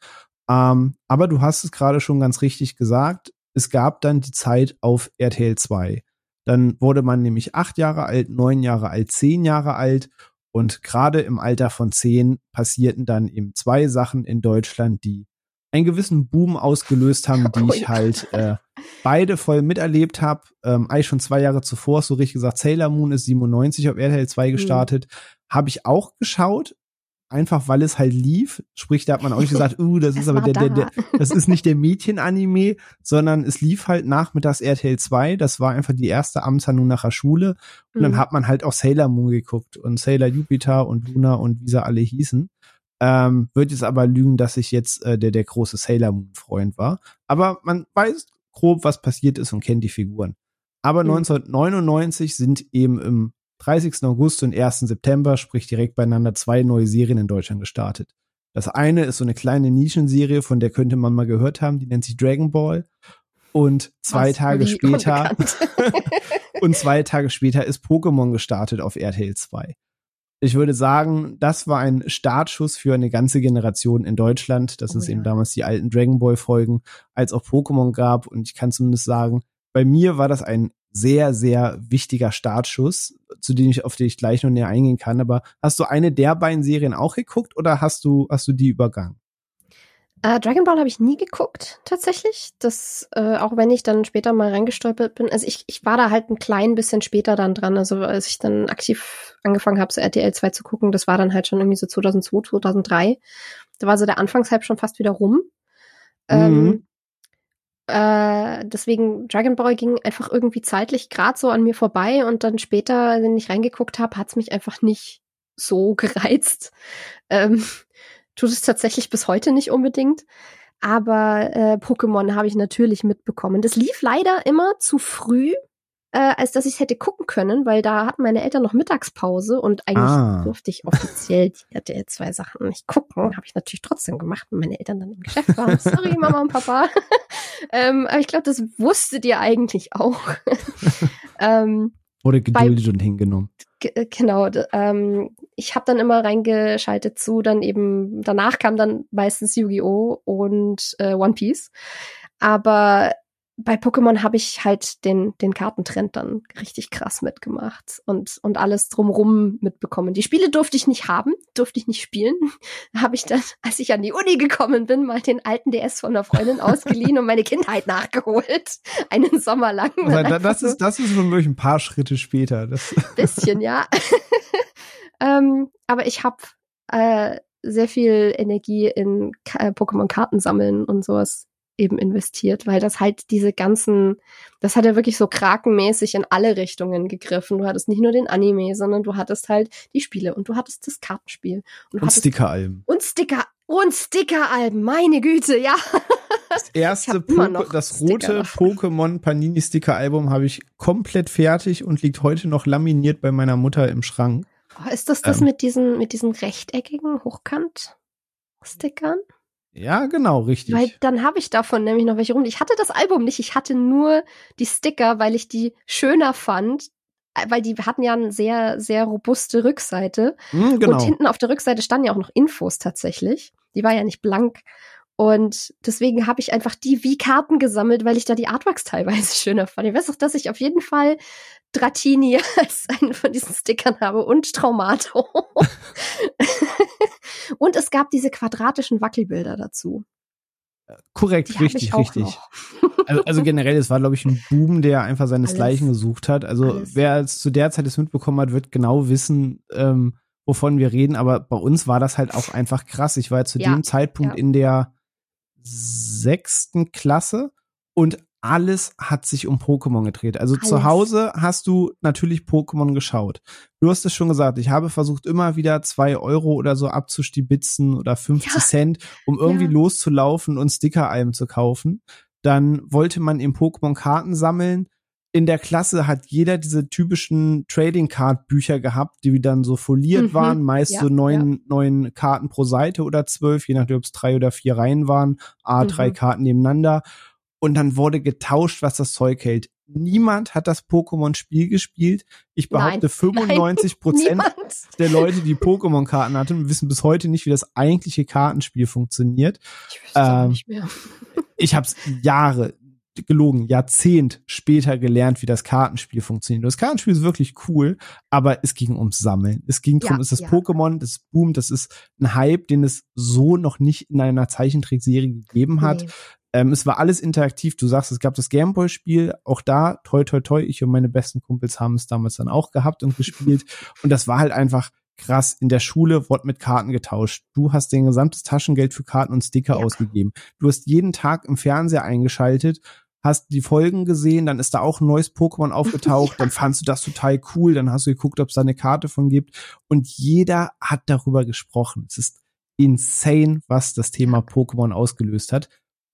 Ähm, aber du hast es gerade schon ganz richtig gesagt. Es gab dann die Zeit auf RTL 2. Dann wurde man nämlich acht Jahre alt, neun Jahre alt, zehn Jahre alt. Und gerade im Alter von zehn passierten dann eben zwei Sachen in Deutschland, die einen gewissen Boom ausgelöst haben, die ich halt äh, beide voll miterlebt habe. Ähm, eigentlich schon zwei Jahre zuvor, so richtig gesagt, Sailor Moon ist 97 auf RTL 2 mhm. gestartet. Mhm. Habe ich auch geschaut, einfach weil es halt lief. Sprich, da hat man auch nicht gesagt, uh, das ist aber der, der, der, das ist nicht der Mädchen-Anime, sondern es lief halt nachmittags RTL 2. Das war einfach die erste Amtshandlung nach der Schule. Und mhm. dann hat man halt auch Sailor Moon geguckt und Sailor Jupiter und Luna und wie sie alle hießen. Ähm, wird jetzt aber lügen, dass ich jetzt äh, der, der große Sailor Moon Freund war. Aber man weiß grob, was passiert ist und kennt die Figuren. Aber mhm. 1999 sind eben im 30. August und 1. September, sprich direkt beieinander, zwei neue Serien in Deutschland gestartet. Das eine ist so eine kleine Nischenserie, von der könnte man mal gehört haben, die nennt sich Dragon Ball. Und zwei Was, Tage später und zwei Tage später ist Pokémon gestartet auf RTL 2. Ich würde sagen, das war ein Startschuss für eine ganze Generation in Deutschland, dass oh, es ja. eben damals die alten Dragon Ball Folgen als auch Pokémon gab. Und ich kann zumindest sagen, bei mir war das ein sehr, sehr wichtiger Startschuss, zu dem ich, auf den ich gleich noch näher eingehen kann. Aber hast du eine der beiden Serien auch geguckt oder hast du, hast du die übergangen? Uh, Dragon Ball habe ich nie geguckt, tatsächlich. Das, äh, auch wenn ich dann später mal reingestolpert bin. Also ich, ich war da halt ein klein bisschen später dann dran. Also als ich dann aktiv angefangen habe, so RTL 2 zu gucken, das war dann halt schon irgendwie so 2002, 2003. Da war so der Anfangshype schon fast wieder rum. Ähm, mhm. Ähm, äh, deswegen, Dragon Ball ging einfach irgendwie zeitlich gerade so an mir vorbei und dann später, wenn ich reingeguckt habe, hat es mich einfach nicht so gereizt. Ähm, tut es tatsächlich bis heute nicht unbedingt. Aber äh, Pokémon habe ich natürlich mitbekommen. Das lief leider immer zu früh äh, als dass ich hätte gucken können, weil da hatten meine Eltern noch Mittagspause und eigentlich ah. durfte ich offiziell die RTL zwei Sachen nicht gucken. Habe ich natürlich trotzdem gemacht, wenn meine Eltern dann im Geschäft waren. Sorry, Mama und Papa. ähm, aber ich glaube, das wusstet ihr eigentlich auch. ähm, Wurde geduldet und hingenommen. Äh, genau. Ähm, ich habe dann immer reingeschaltet zu, dann eben, danach kam dann meistens Yu-Gi-Oh! und äh, One Piece. Aber bei Pokémon habe ich halt den, den Kartentrend dann richtig krass mitgemacht und, und alles drumrum mitbekommen. Die Spiele durfte ich nicht haben, durfte ich nicht spielen. habe ich dann, als ich an die Uni gekommen bin, mal den alten DS von einer Freundin ausgeliehen und meine Kindheit nachgeholt. Einen Sommer lang. Also, das, ist, das ist wirklich ein paar Schritte später. Das bisschen, ja. ähm, aber ich habe äh, sehr viel Energie in äh, Pokémon-Karten sammeln und sowas eben investiert, weil das halt diese ganzen, das hat ja wirklich so krakenmäßig in alle Richtungen gegriffen. Du hattest nicht nur den Anime, sondern du hattest halt die Spiele und du hattest das Kartenspiel. Und, und Stickeralben. Und Sticker, und Stickeralben, meine Güte, ja. Das erste, po das rote Pokémon Panini Sticker Album habe ich komplett fertig und liegt heute noch laminiert bei meiner Mutter im Schrank. Oh, ist das das ähm, mit diesen, mit diesen rechteckigen Hochkant-Stickern? Ja, genau, richtig. Weil dann habe ich davon nämlich noch welche rum. Ich hatte das Album nicht, ich hatte nur die Sticker, weil ich die schöner fand, äh, weil die hatten ja eine sehr, sehr robuste Rückseite. Mm, genau. Und hinten auf der Rückseite standen ja auch noch Infos tatsächlich. Die war ja nicht blank. Und deswegen habe ich einfach die wie Karten gesammelt, weil ich da die Artworks teilweise schöner fand. Ich weiß auch, dass ich auf jeden Fall Dratini als einen von diesen Stickern habe und Traumato. und es gab diese quadratischen Wackelbilder dazu. Korrekt, Die richtig, richtig. Also, also, generell, es war, glaube ich, ein Boom, der einfach seinesgleichen gesucht hat. Also Alles. wer es zu der Zeit es mitbekommen hat, wird genau wissen, ähm, wovon wir reden. Aber bei uns war das halt auch einfach krass. Ich war ja zu ja, dem Zeitpunkt ja. in der sechsten Klasse und alles hat sich um Pokémon gedreht. Also alles. zu Hause hast du natürlich Pokémon geschaut. Du hast es schon gesagt, ich habe versucht, immer wieder zwei Euro oder so abzustibitzen oder 50 ja. Cent, um irgendwie ja. loszulaufen und Stickeralben zu kaufen. Dann wollte man im Pokémon Karten sammeln. In der Klasse hat jeder diese typischen Trading Card Bücher gehabt, die dann so foliert mhm, waren, meist ja, so neun, ja. neun Karten pro Seite oder zwölf, je nachdem, ob es drei oder vier Reihen waren, a drei mhm. Karten nebeneinander. Und dann wurde getauscht, was das Zeug hält. Niemand hat das Pokémon-Spiel gespielt. Ich behaupte, nein, 95 Prozent der Leute, die Pokémon-Karten hatten, wissen bis heute nicht, wie das eigentliche Kartenspiel funktioniert. Ich wüsste ähm, nicht mehr. ich habe es Jahre, gelogen, Jahrzehnt später gelernt, wie das Kartenspiel funktioniert. Das Kartenspiel ist wirklich cool, aber es ging ums Sammeln. Es ging darum, ja, ist das ja. Pokémon, das boomt, das ist ein Hype, den es so noch nicht in einer Zeichentrickserie gegeben hat. Nee. Ähm, es war alles interaktiv. Du sagst, es gab das Gameboy-Spiel. Auch da, toi, toi, toi, ich und meine besten Kumpels haben es damals dann auch gehabt und gespielt. und das war halt einfach krass. In der Schule wurde mit Karten getauscht. Du hast dein gesamtes Taschengeld für Karten und Sticker ja. ausgegeben. Du hast jeden Tag im Fernseher eingeschaltet hast die Folgen gesehen, dann ist da auch ein neues Pokémon aufgetaucht, ja. dann fandst du das total cool, dann hast du geguckt, ob es da eine Karte von gibt und jeder hat darüber gesprochen. Es ist insane, was das Thema Pokémon ausgelöst hat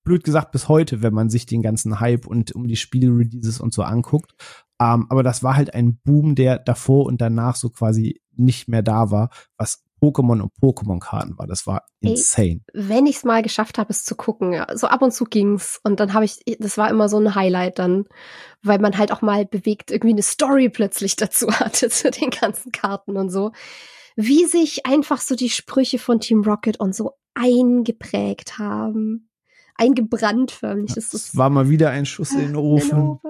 blöd gesagt bis heute, wenn man sich den ganzen Hype und um die Spielreleases und so anguckt. Ähm, aber das war halt ein Boom, der davor und danach so quasi nicht mehr da war, was Pokémon und Pokémon-Karten war. Das war insane. Ey, wenn ich es mal geschafft habe, es zu gucken, so ab und zu ging's und dann habe ich, das war immer so ein Highlight dann, weil man halt auch mal bewegt irgendwie eine Story plötzlich dazu hatte zu den ganzen Karten und so. Wie sich einfach so die Sprüche von Team Rocket und so eingeprägt haben eingebrannt förmlich. Das, das war mal wieder ein Schuss in den Ofen.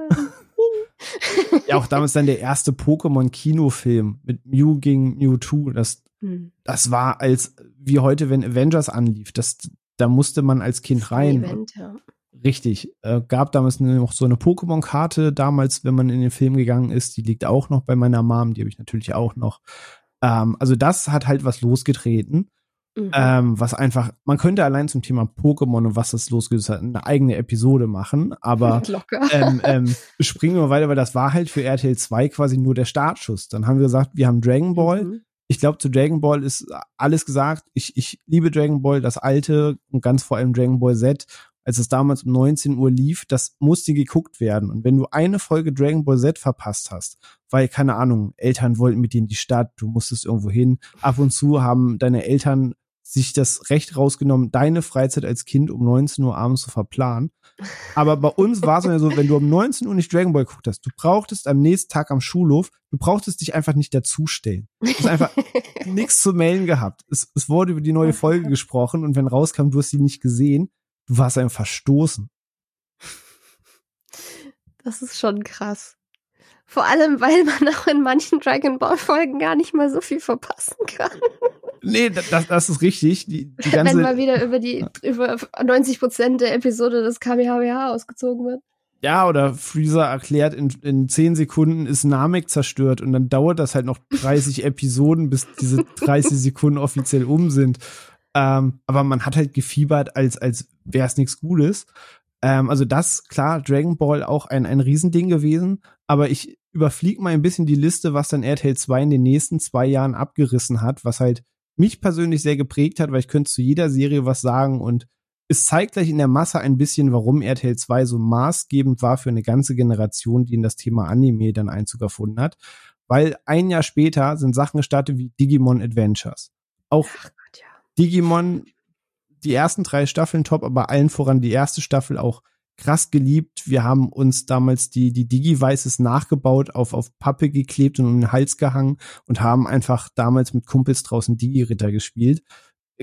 Ja, auch damals dann der erste Pokémon-Kinofilm mit Mew gegen Mewtwo. Das, hm. das war als, wie heute, wenn Avengers anlief, das, da musste man als Kind rein. Event, ja. Richtig. Äh, gab damals noch so eine Pokémon-Karte, damals, wenn man in den Film gegangen ist. Die liegt auch noch bei meiner Mom, die habe ich natürlich auch noch. Ähm, also das hat halt was losgetreten. Mhm. Ähm, was einfach, man könnte allein zum Thema Pokémon und was das losgelöst hat, eine eigene Episode machen, aber ähm, ähm, springen wir weiter, weil das war halt für RTL 2 quasi nur der Startschuss. Dann haben wir gesagt, wir haben Dragon Ball. Mhm. Ich glaube, zu Dragon Ball ist alles gesagt. Ich, ich liebe Dragon Ball, das alte und ganz vor allem Dragon Ball Z als es damals um 19 Uhr lief, das musste geguckt werden. Und wenn du eine Folge Dragon Ball Z verpasst hast, weil, keine Ahnung, Eltern wollten mit dir in die Stadt, du musstest irgendwo hin, ab und zu haben deine Eltern sich das Recht rausgenommen, deine Freizeit als Kind um 19 Uhr abends zu verplanen. Aber bei uns war es ja so, wenn du um 19 Uhr nicht Dragon Ball geguckt hast, du brauchtest am nächsten Tag am Schulhof, du brauchtest dich einfach nicht dazustellen. Du hast einfach nichts zu melden gehabt. Es, es wurde über die neue Folge gesprochen und wenn rauskam, du hast sie nicht gesehen, du warst einfach verstoßen. Das ist schon krass. Vor allem, weil man auch in manchen Dragon Ball Folgen gar nicht mal so viel verpassen kann. Nee, das, das ist richtig. Die, die ganze Wenn mal wieder über die über 90 Prozent der Episode des KMHWH ausgezogen wird. Ja, oder Freezer erklärt, in, in 10 Sekunden ist Namek zerstört und dann dauert das halt noch 30 Episoden, bis diese 30 Sekunden offiziell um sind. Ähm, aber man hat halt gefiebert, als, als wäre es nichts Gutes. Ähm, also das, klar, Dragon Ball auch ein, ein Riesending gewesen, aber ich überfliege mal ein bisschen die Liste, was dann RTL 2 in den nächsten zwei Jahren abgerissen hat, was halt mich persönlich sehr geprägt hat, weil ich könnte zu jeder Serie was sagen und es zeigt gleich in der Masse ein bisschen, warum RTL 2 so maßgebend war für eine ganze Generation, die in das Thema Anime dann Einzug erfunden hat. Weil ein Jahr später sind Sachen gestartet wie Digimon Adventures. Auch Gott, ja. Digimon, die ersten drei Staffeln top, aber allen voran die erste Staffel auch krass geliebt. Wir haben uns damals die, die Digi-Weißes nachgebaut, auf, auf Pappe geklebt und um den Hals gehangen und haben einfach damals mit Kumpels draußen Digi-Ritter gespielt.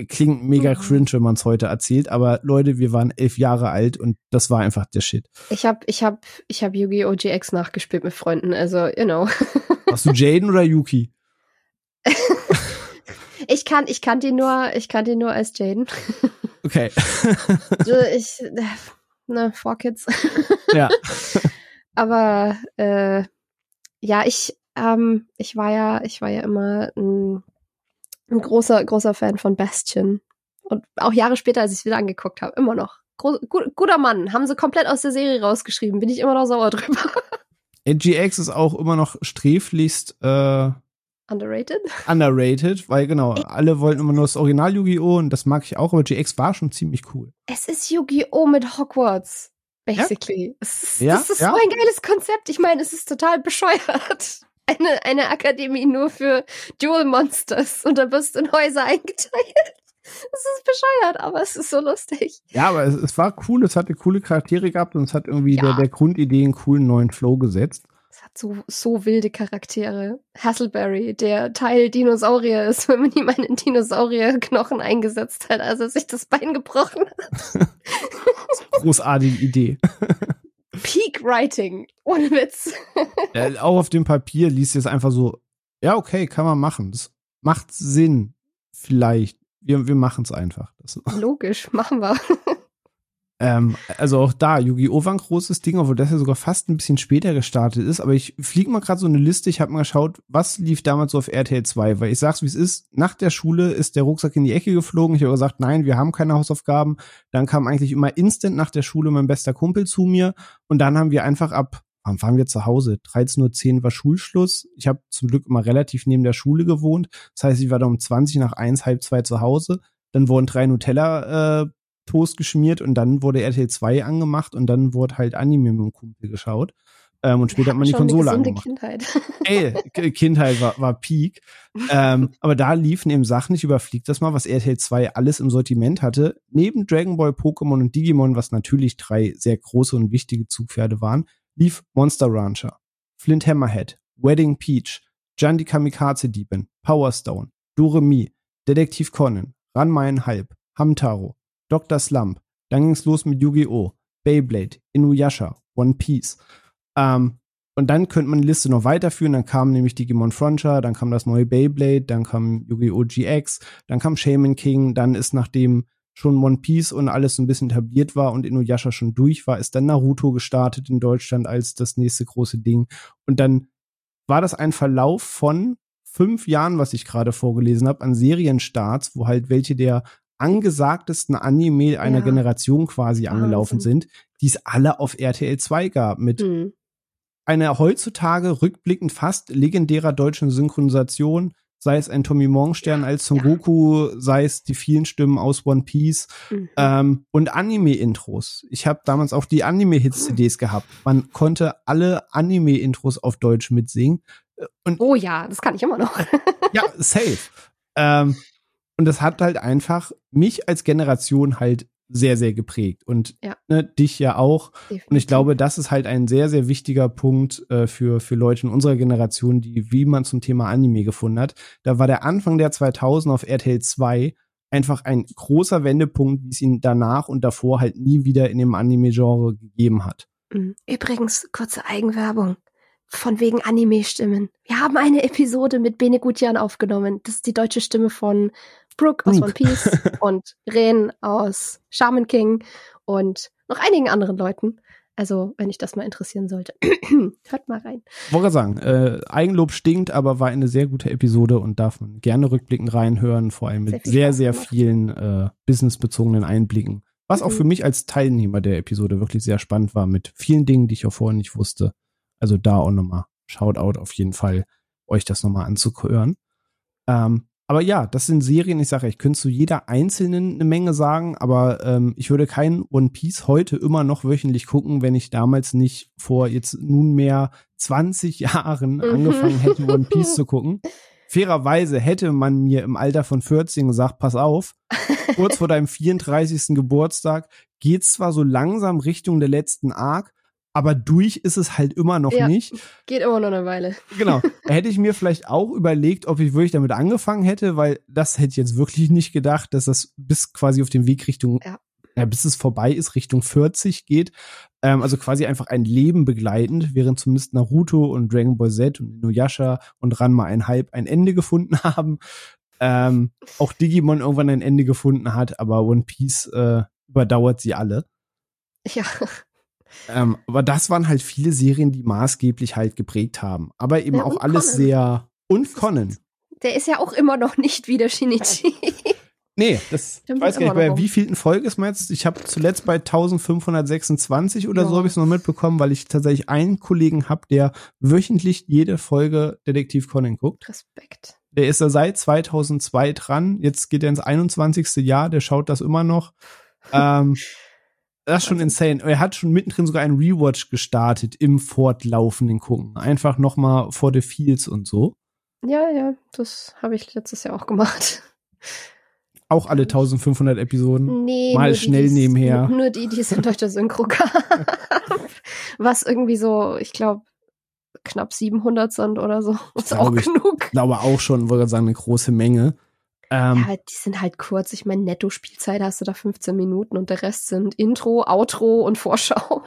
Klingt mega mhm. cringe, wenn man es heute erzählt, aber Leute, wir waren elf Jahre alt und das war einfach der Shit. Ich hab, ich hab, ich hab Yu-Gi-Oh! GX nachgespielt mit Freunden, also, you know. Hast du Jaden oder Yuki? ich kann, ich kann die nur, ich kann die nur als Jaden. Okay. ich, ne, Four Kids. Ja. Aber äh, ja, ich, ähm, ich war ja, ich war ja immer ein, ein großer, großer Fan von Bastion. Und auch Jahre später, als ich es wieder angeguckt habe, immer noch. Groß, gut, guter Mann, haben sie komplett aus der Serie rausgeschrieben, bin ich immer noch sauer drüber. NGX ist auch immer noch sträflichst äh, Underrated? Underrated, weil genau, alle wollten immer nur das Original Yu-Gi-Oh! und das mag ich auch, aber GX war schon ziemlich cool. Es ist Yu-Gi-Oh! mit Hogwarts. Basically. Ja? Das ist, ja? das ist ja? so ein geiles Konzept. Ich meine, es ist total bescheuert. Eine, eine Akademie nur für Dual Monsters und da wirst du in Häuser eingeteilt. Es ist bescheuert, aber es ist so lustig. Ja, aber es, es war cool, es hatte coole Charaktere gehabt und es hat irgendwie ja. der, der Grundidee einen coolen neuen Flow gesetzt. Hat so, so wilde Charaktere. Hasselberry, der Teil Dinosaurier ist, wenn man ihm einen Dinosaurierknochen eingesetzt hat, als er sich das Bein gebrochen hat. Großartige Idee. Peak Writing, ohne Witz. ja, auch auf dem Papier liest es einfach so, ja, okay, kann man machen. Das macht Sinn. Vielleicht wir, wir machen es einfach. Das Logisch, machen wir. Ähm, also auch da, Yu-Gi-Oh! war ein großes Ding, obwohl das ja sogar fast ein bisschen später gestartet ist. Aber ich fliege mal gerade so eine Liste. Ich habe mal geschaut, was lief damals so auf RTL 2. Weil ich sag's, wie es ist. Nach der Schule ist der Rucksack in die Ecke geflogen. Ich habe gesagt, nein, wir haben keine Hausaufgaben. Dann kam eigentlich immer instant nach der Schule mein bester Kumpel zu mir. Und dann haben wir einfach ab wann waren wir zu Hause? 13.10 Uhr war Schulschluss. Ich habe zum Glück immer relativ neben der Schule gewohnt. Das heißt, ich war da um 20 nach 1, halb zwei zu Hause. Dann wurden drei Nutella äh, Toast geschmiert und dann wurde RTL 2 angemacht und dann wurde halt Anime mit dem Kumpel geschaut. Ähm, und später ja, hat man die Konsole eine angemacht. Kindheit. Ey, Kindheit war, war Peak. ähm, aber da liefen eben Sachen, ich überfliege das mal, was RTL 2 alles im Sortiment hatte. Neben Dragon Ball, Pokémon und Digimon, was natürlich drei sehr große und wichtige Zugpferde waren, lief Monster Rancher, Flint Hammerhead, Wedding Peach, Jan die Kamikaze-Diebin, Power Stone, Doremi, Detektiv Conan, Ranma Halb, Hamtaro, Dr. Slump, dann ging's los mit Yu-Gi-Oh!, Beyblade, Inuyasha, One Piece. Ähm, und dann könnte man die Liste noch weiterführen. Dann kam nämlich Digimon Frontier, dann kam das neue Beyblade, dann kam Yu-Gi-Oh! GX, dann kam Shaman King, dann ist nachdem schon One Piece und alles so ein bisschen etabliert war und Inuyasha schon durch war, ist dann Naruto gestartet in Deutschland als das nächste große Ding. Und dann war das ein Verlauf von fünf Jahren, was ich gerade vorgelesen habe, an Serienstarts, wo halt welche der angesagtesten Anime einer ja. Generation quasi Wahnsinn. angelaufen sind, die es alle auf RTL 2 gab, mit mhm. einer heutzutage rückblickend fast legendärer deutschen Synchronisation sei es ein Tommy Morgenstern ja, als Son Goku, ja. sei es die vielen Stimmen aus One Piece mhm. ähm, und Anime-Intros. Ich habe damals auch die Anime-Hits-CDs gehabt. Man konnte alle Anime-Intros auf Deutsch mitsingen. Äh, und oh ja, das kann ich immer noch. ja, safe. Ähm, und das hat halt einfach mich als Generation halt sehr, sehr geprägt. Und ja. ne, dich ja auch. Definitiv. Und ich glaube, das ist halt ein sehr, sehr wichtiger Punkt äh, für, für Leute in unserer Generation, die, wie man zum Thema Anime gefunden hat. Da war der Anfang der 2000 auf RTL 2 einfach ein großer Wendepunkt, wie es ihn danach und davor halt nie wieder in dem Anime-Genre gegeben hat. Mhm. Übrigens, kurze Eigenwerbung. Von wegen Anime-Stimmen. Wir haben eine Episode mit Bene Gutjan aufgenommen. Das ist die deutsche Stimme von Brooke aus One Piece und Ren aus Shaman King und noch einigen anderen Leuten. Also, wenn ich das mal interessieren sollte, hört mal rein. Wollte sagen, äh, Eigenlob stinkt, aber war eine sehr gute Episode und darf man gerne rückblickend reinhören, vor allem mit sehr, sehr, sehr vielen äh, businessbezogenen Einblicken. Was mhm. auch für mich als Teilnehmer der Episode wirklich sehr spannend war, mit vielen Dingen, die ich auch vorher nicht wusste. Also da auch nochmal Shoutout auf jeden Fall, euch das nochmal anzuhören. Ähm, aber ja, das sind Serien, ich sage, ich könnte zu jeder einzelnen eine Menge sagen, aber ähm, ich würde kein One Piece heute immer noch wöchentlich gucken, wenn ich damals nicht vor jetzt nunmehr 20 Jahren mhm. angefangen hätte, One Piece zu gucken. Fairerweise hätte man mir im Alter von 14 gesagt, pass auf, kurz vor deinem 34. Geburtstag geht's zwar so langsam Richtung der letzten Arc, aber durch ist es halt immer noch ja, nicht. Geht immer noch eine Weile. Genau. Hätte ich mir vielleicht auch überlegt, ob ich wirklich damit angefangen hätte, weil das hätte ich jetzt wirklich nicht gedacht, dass das bis quasi auf dem Weg Richtung, ja. ja bis es vorbei ist, Richtung 40 geht. Ähm, also quasi einfach ein Leben begleitend, während zumindest Naruto und Dragon Ball Z und Inuyasha und Ranma ein Halb ein Ende gefunden haben. Ähm, auch Digimon irgendwann ein Ende gefunden hat, aber One Piece äh, überdauert sie alle. Ja. Ähm, aber das waren halt viele Serien, die maßgeblich halt geprägt haben. Aber eben ja, auch alles Conan. sehr. Und Conan. Der ist ja auch immer noch nicht wieder Shinichi. Nee, das Stimmt weiß gar nicht, bei wie vielten Folge ist man jetzt? Ich habe zuletzt bei 1526 oder ja. so habe ich es noch mitbekommen, weil ich tatsächlich einen Kollegen habe, der wöchentlich jede Folge Detektiv Conan guckt. Respekt. Der ist da seit 2002 dran. Jetzt geht er ins 21. Jahr, der schaut das immer noch. ähm, Das ist schon insane. Er hat schon mittendrin sogar einen Rewatch gestartet im fortlaufenden Gucken. Einfach nochmal vor the Fields und so. Ja, ja, das habe ich letztes Jahr auch gemacht. Auch alle 1500 Episoden? Nee. Mal schnell die, nebenher. Nur die, die es in deutscher Synchro gab. Was irgendwie so, ich glaube, knapp 700 sind oder so. ist auch ich, genug. Ich glaube auch schon, würde sagen, eine große Menge. Ähm, ja, die sind halt kurz. Ich meine, Netto-Spielzeit hast du da 15 Minuten und der Rest sind Intro, Outro und Vorschau.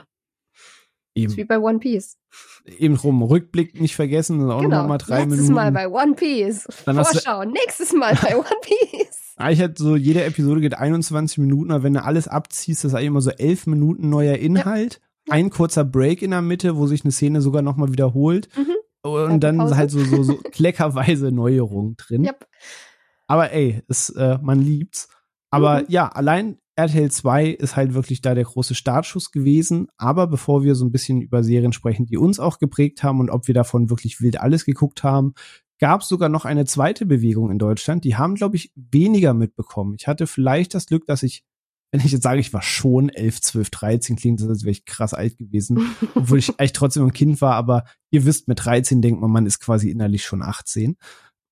Eben. wie bei One Piece. Eben rum. Rückblick nicht vergessen, auch genau. noch mal drei Letztes Minuten. Mal bei One Piece. Dann Vorschau. Nächstes Mal bei One Piece. Eigentlich hat so, jede Episode geht 21 Minuten, aber wenn du alles abziehst, das ist eigentlich immer so elf Minuten neuer Inhalt. Ja. Ein kurzer Break in der Mitte, wo sich eine Szene sogar nochmal wiederholt. Mhm. Und dann halt so, so, so kleckerweise Neuerungen drin. Yep. Aber ey, es, äh, man liebt's. Aber mhm. ja, allein RTL 2 ist halt wirklich da der große Startschuss gewesen. Aber bevor wir so ein bisschen über Serien sprechen, die uns auch geprägt haben und ob wir davon wirklich wild alles geguckt haben, gab es sogar noch eine zweite Bewegung in Deutschland. Die haben, glaube ich, weniger mitbekommen. Ich hatte vielleicht das Glück, dass ich, wenn ich jetzt sage, ich war schon 11, 12, 13, klingt das, als wäre ich krass alt gewesen, obwohl ich eigentlich trotzdem ein Kind war. Aber ihr wisst, mit 13 denkt man, man ist quasi innerlich schon 18.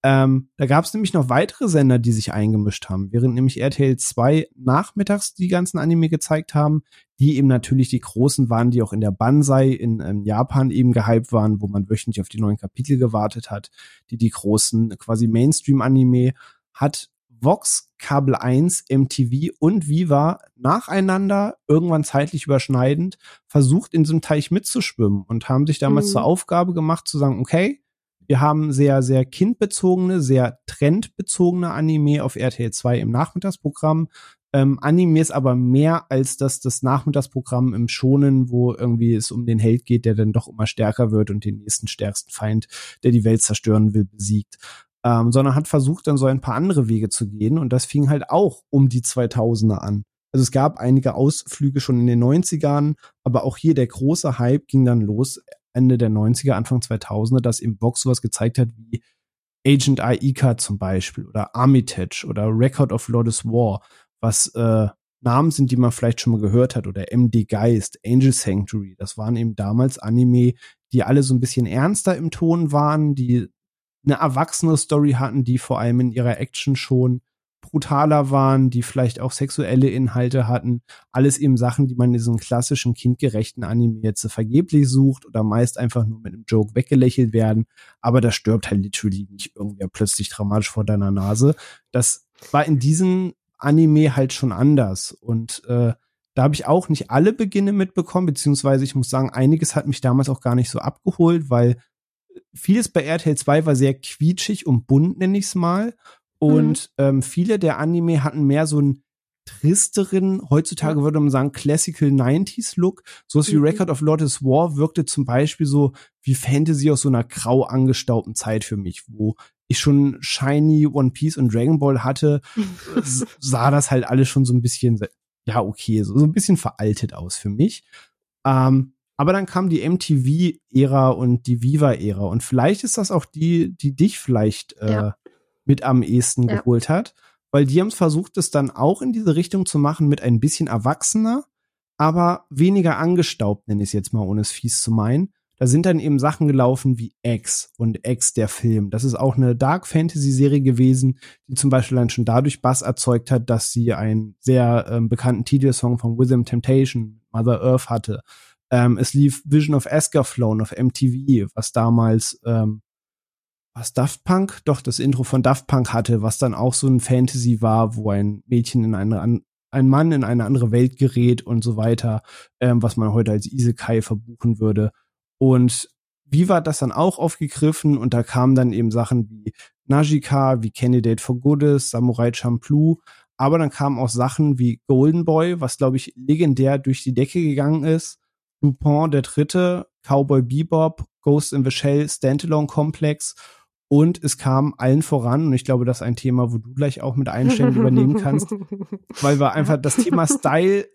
Ähm, da gab es nämlich noch weitere Sender, die sich eingemischt haben, während nämlich RTL 2 nachmittags die ganzen Anime gezeigt haben, die eben natürlich die großen waren, die auch in der Banzai in ähm, Japan eben gehypt waren, wo man wöchentlich auf die neuen Kapitel gewartet hat, die die großen quasi Mainstream-Anime hat Vox, Kabel 1, MTV und Viva nacheinander, irgendwann zeitlich überschneidend, versucht in diesem Teich mitzuschwimmen und haben sich damals mhm. zur Aufgabe gemacht zu sagen, okay, wir haben sehr, sehr kindbezogene, sehr trendbezogene Anime auf RTL 2 im Nachmittagsprogramm. Ähm, Anime ist aber mehr als das, das Nachmittagsprogramm im Schonen, wo irgendwie es um den Held geht, der dann doch immer stärker wird und den nächsten stärksten Feind, der die Welt zerstören will, besiegt. Ähm, sondern hat versucht, dann so ein paar andere Wege zu gehen. Und das fing halt auch um die 2000er an. Also es gab einige Ausflüge schon in den 90ern, aber auch hier der große Hype ging dann los Ende der 90er, Anfang 2000er, dass im Box sowas gezeigt hat wie Agent Aika zum Beispiel oder Armitage oder Record of Lord's War, was äh, Namen sind, die man vielleicht schon mal gehört hat oder MD Geist, Angel Sanctuary. Das waren eben damals Anime, die alle so ein bisschen ernster im Ton waren, die eine erwachsene Story hatten, die vor allem in ihrer Action schon brutaler waren, die vielleicht auch sexuelle Inhalte hatten. Alles eben Sachen, die man in diesem klassischen kindgerechten Anime jetzt vergeblich sucht oder meist einfach nur mit einem Joke weggelächelt werden. Aber da stirbt halt literally nicht irgendwer plötzlich dramatisch vor deiner Nase. Das war in diesem Anime halt schon anders. Und äh, da habe ich auch nicht alle Beginne mitbekommen, beziehungsweise ich muss sagen, einiges hat mich damals auch gar nicht so abgeholt, weil vieles bei RTL 2 war sehr quietschig und bunt, nenne ich es mal. Und mhm. ähm, viele der Anime hatten mehr so einen tristeren, heutzutage würde man sagen, Classical 90s Look. Sowas mhm. wie Record of Lotus War wirkte zum Beispiel so wie Fantasy aus so einer grau angestaubten Zeit für mich, wo ich schon Shiny, One Piece und Dragon Ball hatte, sah das halt alles schon so ein bisschen, ja, okay, so, so ein bisschen veraltet aus für mich. Ähm, aber dann kam die MTV-Ära und die Viva-Ära und vielleicht ist das auch die, die dich vielleicht äh, ja mit am ehesten ja. geholt hat. Weil die haben versucht, es dann auch in diese Richtung zu machen mit ein bisschen erwachsener, aber weniger angestaubt, nenne ich es jetzt mal, ohne es fies zu meinen. Da sind dann eben Sachen gelaufen wie X und X der Film. Das ist auch eine Dark Fantasy Serie gewesen, die zum Beispiel dann schon dadurch Bass erzeugt hat, dass sie einen sehr ähm, bekannten Titelsong von Within Temptation, Mother Earth hatte. Ähm, es lief Vision of Escaflown auf MTV, was damals ähm, was Daft Punk, doch das Intro von Daft Punk hatte, was dann auch so ein Fantasy war, wo ein Mädchen in eine ein Mann in eine andere Welt gerät und so weiter, ähm, was man heute als Isekai verbuchen würde. Und wie war das dann auch aufgegriffen? Und da kamen dann eben Sachen wie Najika, wie Candidate for Goodness, Samurai Champloo, aber dann kamen auch Sachen wie Golden Boy, was glaube ich legendär durch die Decke gegangen ist, Dupont der Dritte, Cowboy Bebop, Ghost in the Shell, Standalone Complex und es kam allen voran, und ich glaube, das ist ein Thema, wo du gleich auch mit einstellen übernehmen kannst, weil wir einfach das Thema Style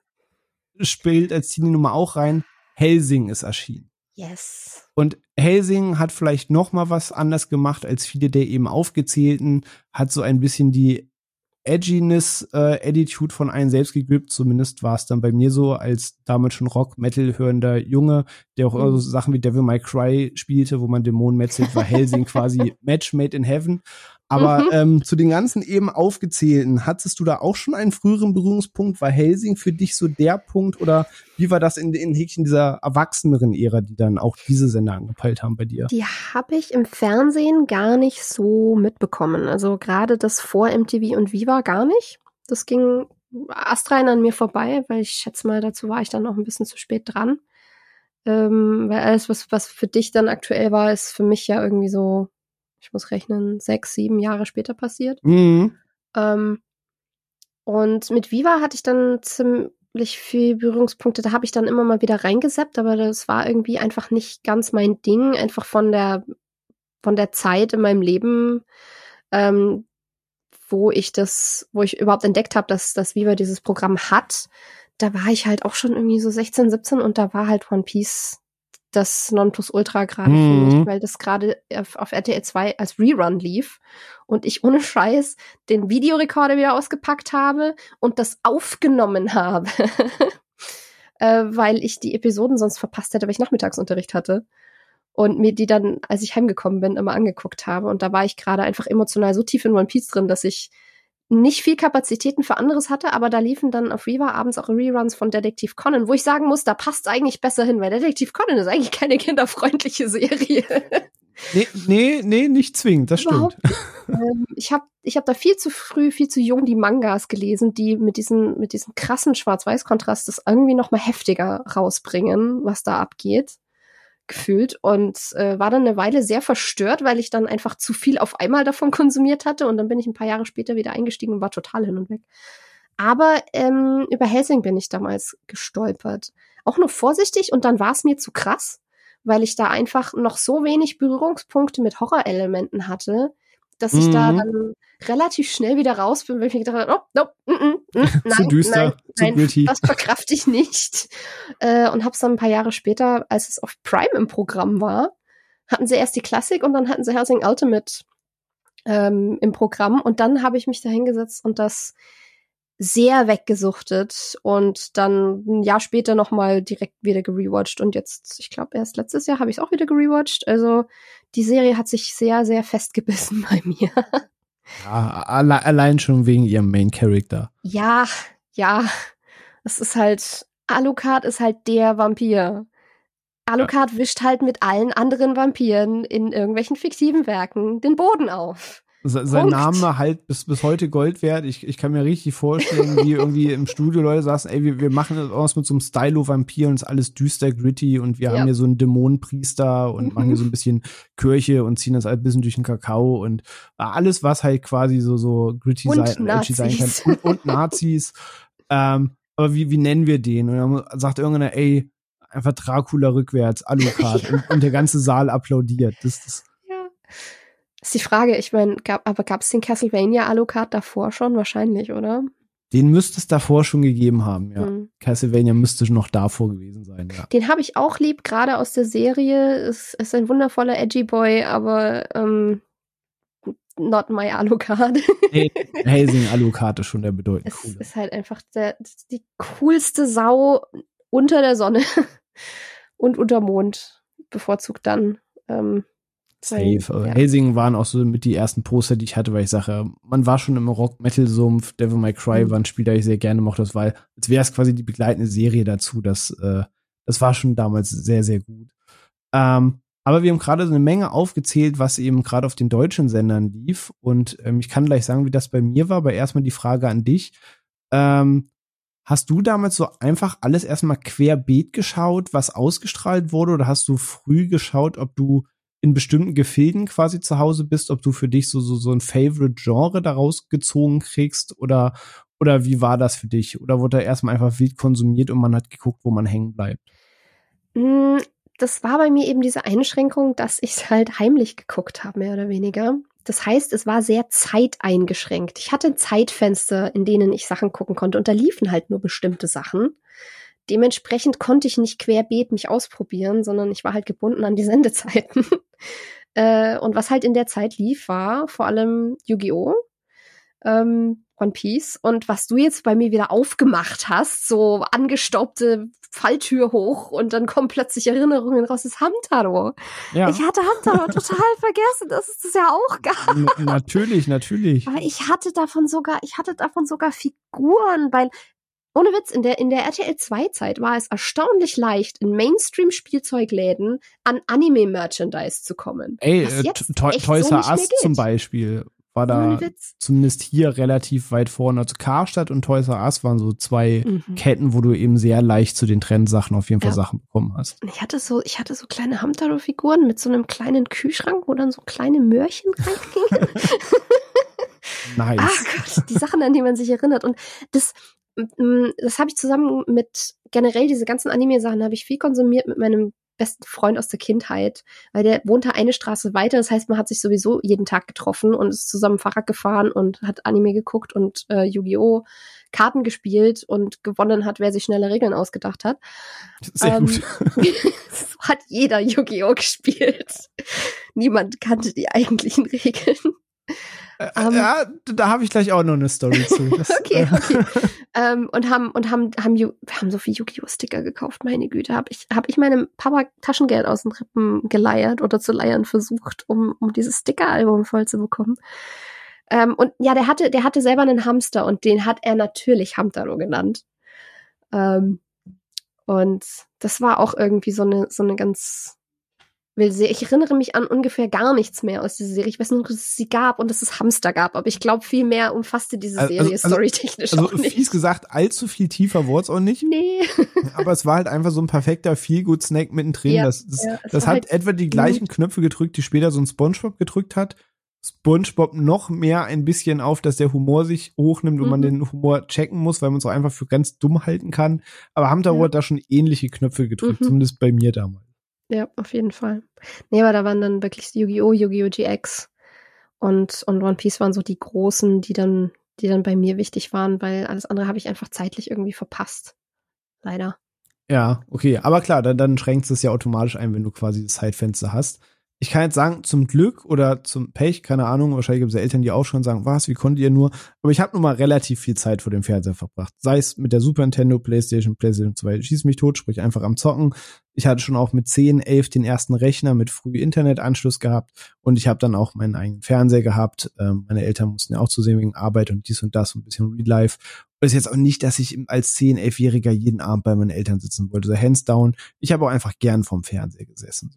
spielt als Teenie-Nummer auch rein. Helsing ist erschienen. Yes. Und Helsing hat vielleicht noch mal was anders gemacht als viele der eben aufgezählten, hat so ein bisschen die Edginess-Attitude äh, von einem selbst gegrippt. Zumindest war es dann bei mir so, als damals schon Rock-Metal-hörender Junge, der auch mhm. so Sachen wie Devil May Cry spielte, wo man Dämonen metzelt, war Helsing quasi Match made in heaven. Aber mhm. ähm, zu den ganzen eben aufgezählten, hattest du da auch schon einen früheren Berührungspunkt? War Helsing für dich so der Punkt oder wie war das in, in Häkchen dieser erwachseneren Ära, die dann auch diese Sender angepeilt haben bei dir? Die habe ich im Fernsehen gar nicht so mitbekommen. Also gerade das vor MTV und Viva gar nicht. Das ging astrein an mir vorbei, weil ich schätze mal, dazu war ich dann noch ein bisschen zu spät dran. Ähm, weil alles, was, was für dich dann aktuell war, ist für mich ja irgendwie so ich muss rechnen, sechs, sieben Jahre später passiert. Mhm. Ähm, und mit Viva hatte ich dann ziemlich viel Berührungspunkte. Da habe ich dann immer mal wieder reingeseppt, aber das war irgendwie einfach nicht ganz mein Ding, einfach von der von der Zeit in meinem Leben, ähm, wo ich das, wo ich überhaupt entdeckt habe, dass dass Viva dieses Programm hat. Da war ich halt auch schon irgendwie so 16, 17 und da war halt One Piece das Nonplusultra gerade mhm. für mich, mhm. weil das gerade auf, auf, RTL 2 als Rerun lief und ich ohne Scheiß den Videorekorder wieder ausgepackt habe und das aufgenommen habe, äh, weil ich die Episoden sonst verpasst hätte, weil ich Nachmittagsunterricht hatte und mir die dann, als ich heimgekommen bin, immer angeguckt habe und da war ich gerade einfach emotional so tief in One Piece drin, dass ich nicht viel Kapazitäten für anderes hatte, aber da liefen dann auf Viva abends auch Reruns von Detektiv Conan, wo ich sagen muss, da passt eigentlich besser hin, weil Detektiv Conan ist eigentlich keine kinderfreundliche Serie. Nee, nee, nee, nicht zwingend, das stimmt. ähm, ich habe ich hab da viel zu früh, viel zu jung die Mangas gelesen, die mit diesem, mit diesem krassen Schwarz-Weiß-Kontrast das irgendwie noch mal heftiger rausbringen, was da abgeht gefühlt und äh, war dann eine Weile sehr verstört, weil ich dann einfach zu viel auf einmal davon konsumiert hatte und dann bin ich ein paar Jahre später wieder eingestiegen und war total hin und weg. Aber ähm, über Helsing bin ich damals gestolpert. Auch nur vorsichtig und dann war es mir zu krass, weil ich da einfach noch so wenig Berührungspunkte mit Horrorelementen hatte, dass ich da mhm. dann relativ schnell wieder raus bin, weil ich mir gedacht habe, oh, nope, mm, mm, mm, nein, zu düster, nein, nein, zu das verkraft ich nicht. Äh, und hab's dann ein paar Jahre später, als es auf Prime im Programm war, hatten sie erst die Klassik und dann hatten sie Helsing Ultimate ähm, im Programm und dann habe ich mich da hingesetzt und das sehr weggesuchtet und dann ein Jahr später nochmal direkt wieder gerewatcht und jetzt, ich glaube, erst letztes Jahr habe ich es auch wieder gerewatcht. Also die Serie hat sich sehr, sehr festgebissen bei mir. Ja, alle, allein schon wegen ihrem Main Character. Ja, ja. Es ist halt, Alucard ist halt der Vampir. Alucard ja. wischt halt mit allen anderen Vampiren in irgendwelchen fiktiven Werken den Boden auf. Sein Punkt. Name halt bis, bis heute Gold wert. Ich, ich kann mir richtig vorstellen, wie irgendwie im Studio Leute saßen, ey, wir, wir machen was mit so einem Stylo-Vampir und ist alles düster, gritty und wir ja. haben hier so einen Dämonenpriester und mhm. machen hier so ein bisschen Kirche und ziehen das halt ein bisschen durch den Kakao und alles, was halt quasi so, so gritty und sein, sein kann. Und, und Nazis. ähm, aber wie, wie nennen wir den? Und dann sagt irgendeiner, ey, einfach Dracula rückwärts, Alucard ja. und, und der ganze Saal applaudiert. Das, das ist die Frage, ich meine, gab, aber gab es den Castlevania Alucard davor schon? Wahrscheinlich, oder? Den müsste es davor schon gegeben haben, ja. Mhm. Castlevania müsste noch davor gewesen sein, ja. Den habe ich auch lieb, gerade aus der Serie. Es ist ein wundervoller Edgy Boy, aber ähm, not my Alucard. nee, Helsing Alucard ist schon der bedeutende. Es ist halt einfach der, die coolste Sau unter der Sonne und unter Mond, bevorzugt dann. Ähm, Safe. Ja. Helsing waren auch so mit die ersten Poster, die ich hatte, weil ich sage, man war schon im Rock-Metal-Sumpf. Devil May Cry mhm. war ein Spiel, das ich sehr gerne mochte, das war, als wäre es quasi die begleitende Serie dazu. Das, äh, das war schon damals sehr, sehr gut. Ähm, aber wir haben gerade so eine Menge aufgezählt, was eben gerade auf den deutschen Sendern lief. Und ähm, ich kann gleich sagen, wie das bei mir war. Aber erstmal die Frage an dich. Ähm, hast du damals so einfach alles erstmal querbeet geschaut, was ausgestrahlt wurde? Oder hast du früh geschaut, ob du in bestimmten Gefilden quasi zu Hause bist, ob du für dich so, so, so ein Favorite-Genre daraus gezogen kriegst oder, oder wie war das für dich? Oder wurde da erstmal einfach wild konsumiert und man hat geguckt, wo man hängen bleibt? Mm, das war bei mir eben diese Einschränkung, dass ich es halt heimlich geguckt habe, mehr oder weniger. Das heißt, es war sehr zeiteingeschränkt. Ich hatte Zeitfenster, in denen ich Sachen gucken konnte und da liefen halt nur bestimmte Sachen. Dementsprechend konnte ich nicht querbeet mich ausprobieren, sondern ich war halt gebunden an die Sendezeiten. äh, und was halt in der Zeit lief, war vor allem Yu-Gi-Oh! Ähm, One Piece und was du jetzt bei mir wieder aufgemacht hast, so angestaubte Falltür hoch und dann kommen plötzlich Erinnerungen raus, ist Hamtaro. Ja. Ich hatte Hamtaro total vergessen, dass es das ja auch gab. N natürlich, natürlich. Aber ich hatte davon sogar, ich hatte davon sogar Figuren, weil ohne Witz, in der, in der RTL 2 Zeit war es erstaunlich leicht, in Mainstream-Spielzeugläden an Anime-Merchandise zu kommen. Ey, äh, Toys R Us zum Beispiel war da zumindest hier relativ weit vorne. Also Karstadt und Toys R Us waren so zwei mhm. Ketten, wo du eben sehr leicht zu den Trendsachen auf jeden Fall ja. Sachen bekommen hast. Ich hatte so, ich hatte so kleine Hamtaro-Figuren mit so einem kleinen Kühlschrank, wo dann so kleine Möhrchen reingingen. nice. Ach Gott, die Sachen, an die man sich erinnert. Und das, das habe ich zusammen mit generell diese ganzen Anime-Sachen habe ich viel konsumiert mit meinem besten Freund aus der Kindheit, weil der wohnte eine Straße weiter. Das heißt, man hat sich sowieso jeden Tag getroffen und ist zusammen Fahrrad gefahren und hat Anime geguckt und äh, Yu-Gi-Oh! Karten gespielt und gewonnen hat, wer sich schnelle Regeln ausgedacht hat. Sehr ähm, gut. hat jeder Yu-Gi-Oh! gespielt. Niemand kannte die eigentlichen Regeln. Um, ähm, ja, da habe ich gleich auch noch eine Story zu. Das, okay, äh, okay. ähm, und haben und haben haben wir haben so viel Yu-Gi-Oh Sticker gekauft. Meine Güte, habe ich habe ich meinem Papa Taschengeld aus den Rippen geleiert oder zu leiern versucht, um um dieses Sticker-Album voll zu bekommen. Ähm, und ja, der hatte der hatte selber einen Hamster und den hat er natürlich Hamtaro genannt. Ähm, und das war auch irgendwie so eine so eine ganz ich erinnere mich an ungefähr gar nichts mehr aus dieser Serie. Ich weiß nur, dass es sie gab und dass es Hamster gab, aber ich glaube, viel mehr umfasste diese also, Serie also, storytechnisch also, auch nicht. Fies gesagt, allzu viel tiefer wurde es auch nicht. Nee. aber es war halt einfach so ein perfekter Feel-Good-Snack mittendrin. Ja, das das, ja, das hat halt etwa die gleichen Knöpfe gedrückt, die später so ein Spongebob gedrückt hat. SpongeBob noch mehr ein bisschen auf, dass der Humor sich hochnimmt und mhm. man den Humor checken muss, weil man es auch einfach für ganz dumm halten kann. Aber Hamtaro ja. hat da schon ähnliche Knöpfe gedrückt, mhm. zumindest bei mir damals. Ja, auf jeden Fall. Nee, aber da waren dann wirklich Yu-Gi-Oh!, Yu-Gi-Oh! GX und, und One Piece waren so die großen, die dann, die dann bei mir wichtig waren, weil alles andere habe ich einfach zeitlich irgendwie verpasst. Leider. Ja, okay. Aber klar, dann, dann schränkt es ja automatisch ein, wenn du quasi das Zeitfenster hast ich kann jetzt sagen, zum Glück oder zum Pech, keine Ahnung, wahrscheinlich gibt es ja Eltern, die auch schon sagen, was, wie konntet ihr nur? Aber ich habe nun mal relativ viel Zeit vor dem Fernseher verbracht. Sei es mit der Super Nintendo, Playstation, Playstation 2, schieß mich tot, sprich einfach am Zocken. Ich hatte schon auch mit 10, 11 den ersten Rechner mit früh Internetanschluss gehabt und ich habe dann auch meinen eigenen Fernseher gehabt. Ähm, meine Eltern mussten ja auch zusehen wegen Arbeit und dies und das und ein bisschen Real Life. Und ist jetzt auch nicht, dass ich als 10, 11-Jähriger jeden Abend bei meinen Eltern sitzen wollte. So hands down. Ich habe auch einfach gern vom Fernseher gesessen.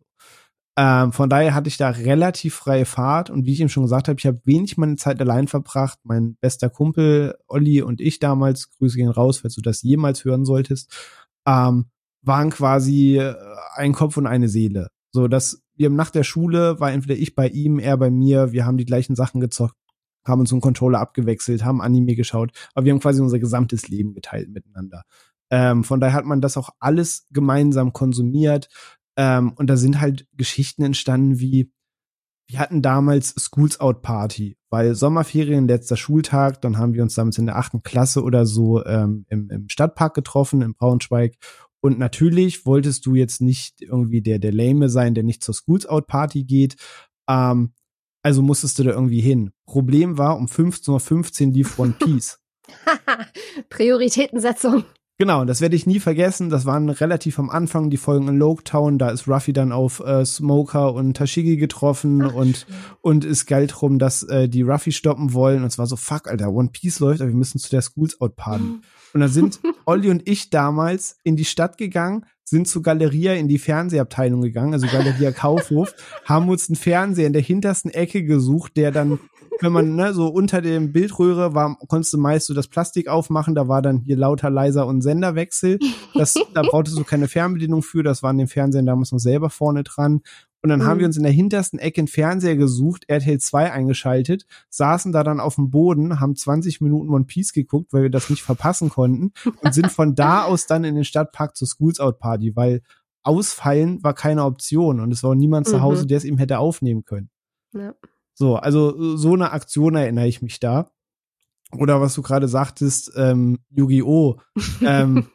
Ähm, von daher hatte ich da relativ freie Fahrt und wie ich ihm schon gesagt habe, ich habe wenig meine Zeit allein verbracht. Mein bester Kumpel Olli und ich damals, Grüße gehen raus, falls du das jemals hören solltest, ähm, waren quasi äh, ein Kopf und eine Seele. So, dass wir nach der Schule war entweder ich bei ihm, er bei mir, wir haben die gleichen Sachen gezockt, haben uns einen Controller abgewechselt, haben Anime geschaut, aber wir haben quasi unser gesamtes Leben geteilt miteinander. Ähm, von daher hat man das auch alles gemeinsam konsumiert. Ähm, und da sind halt Geschichten entstanden wie, wir hatten damals Schools Out Party, weil Sommerferien, letzter Schultag, dann haben wir uns damals in der achten Klasse oder so ähm, im, im Stadtpark getroffen, in Braunschweig. Und natürlich wolltest du jetzt nicht irgendwie der, der Lame sein, der nicht zur Schools Out Party geht. Ähm, also musstest du da irgendwie hin. Problem war, um 15.15 Uhr lief One Piece. Prioritätensetzung. Genau, und das werde ich nie vergessen. Das waren relativ am Anfang die Folgen in Loketown. Da ist Ruffy dann auf äh, Smoker und Tashigi getroffen Ach, und und ist geil drum, dass äh, die Ruffy stoppen wollen. Und es war so, fuck, Alter, One Piece läuft, aber wir müssen zu der Schools Out Party. Mhm. Und dann sind Olli und ich damals in die Stadt gegangen, sind zu Galeria in die Fernsehabteilung gegangen, also Galeria Kaufhof, haben uns einen Fernseher in der hintersten Ecke gesucht, der dann wenn man ne, so unter dem Bildröhre war, konntest du meist so das Plastik aufmachen, da war dann hier lauter, leiser und Senderwechsel. Das, da brauchtest du keine Fernbedienung für, das war an den Fernsehern damals noch selber vorne dran. Und dann mhm. haben wir uns in der hintersten Ecke einen Fernseher gesucht, RTL 2 eingeschaltet, saßen da dann auf dem Boden, haben 20 Minuten One Piece geguckt, weil wir das nicht verpassen konnten und sind von da aus dann in den Stadtpark zur Schools Out Party, weil ausfallen war keine Option und es war niemand mhm. zu Hause, der es eben hätte aufnehmen können. Ja. So, also so eine Aktion erinnere ich mich da. Oder was du gerade sagtest, ähm, Yu-Gi-Oh! ähm,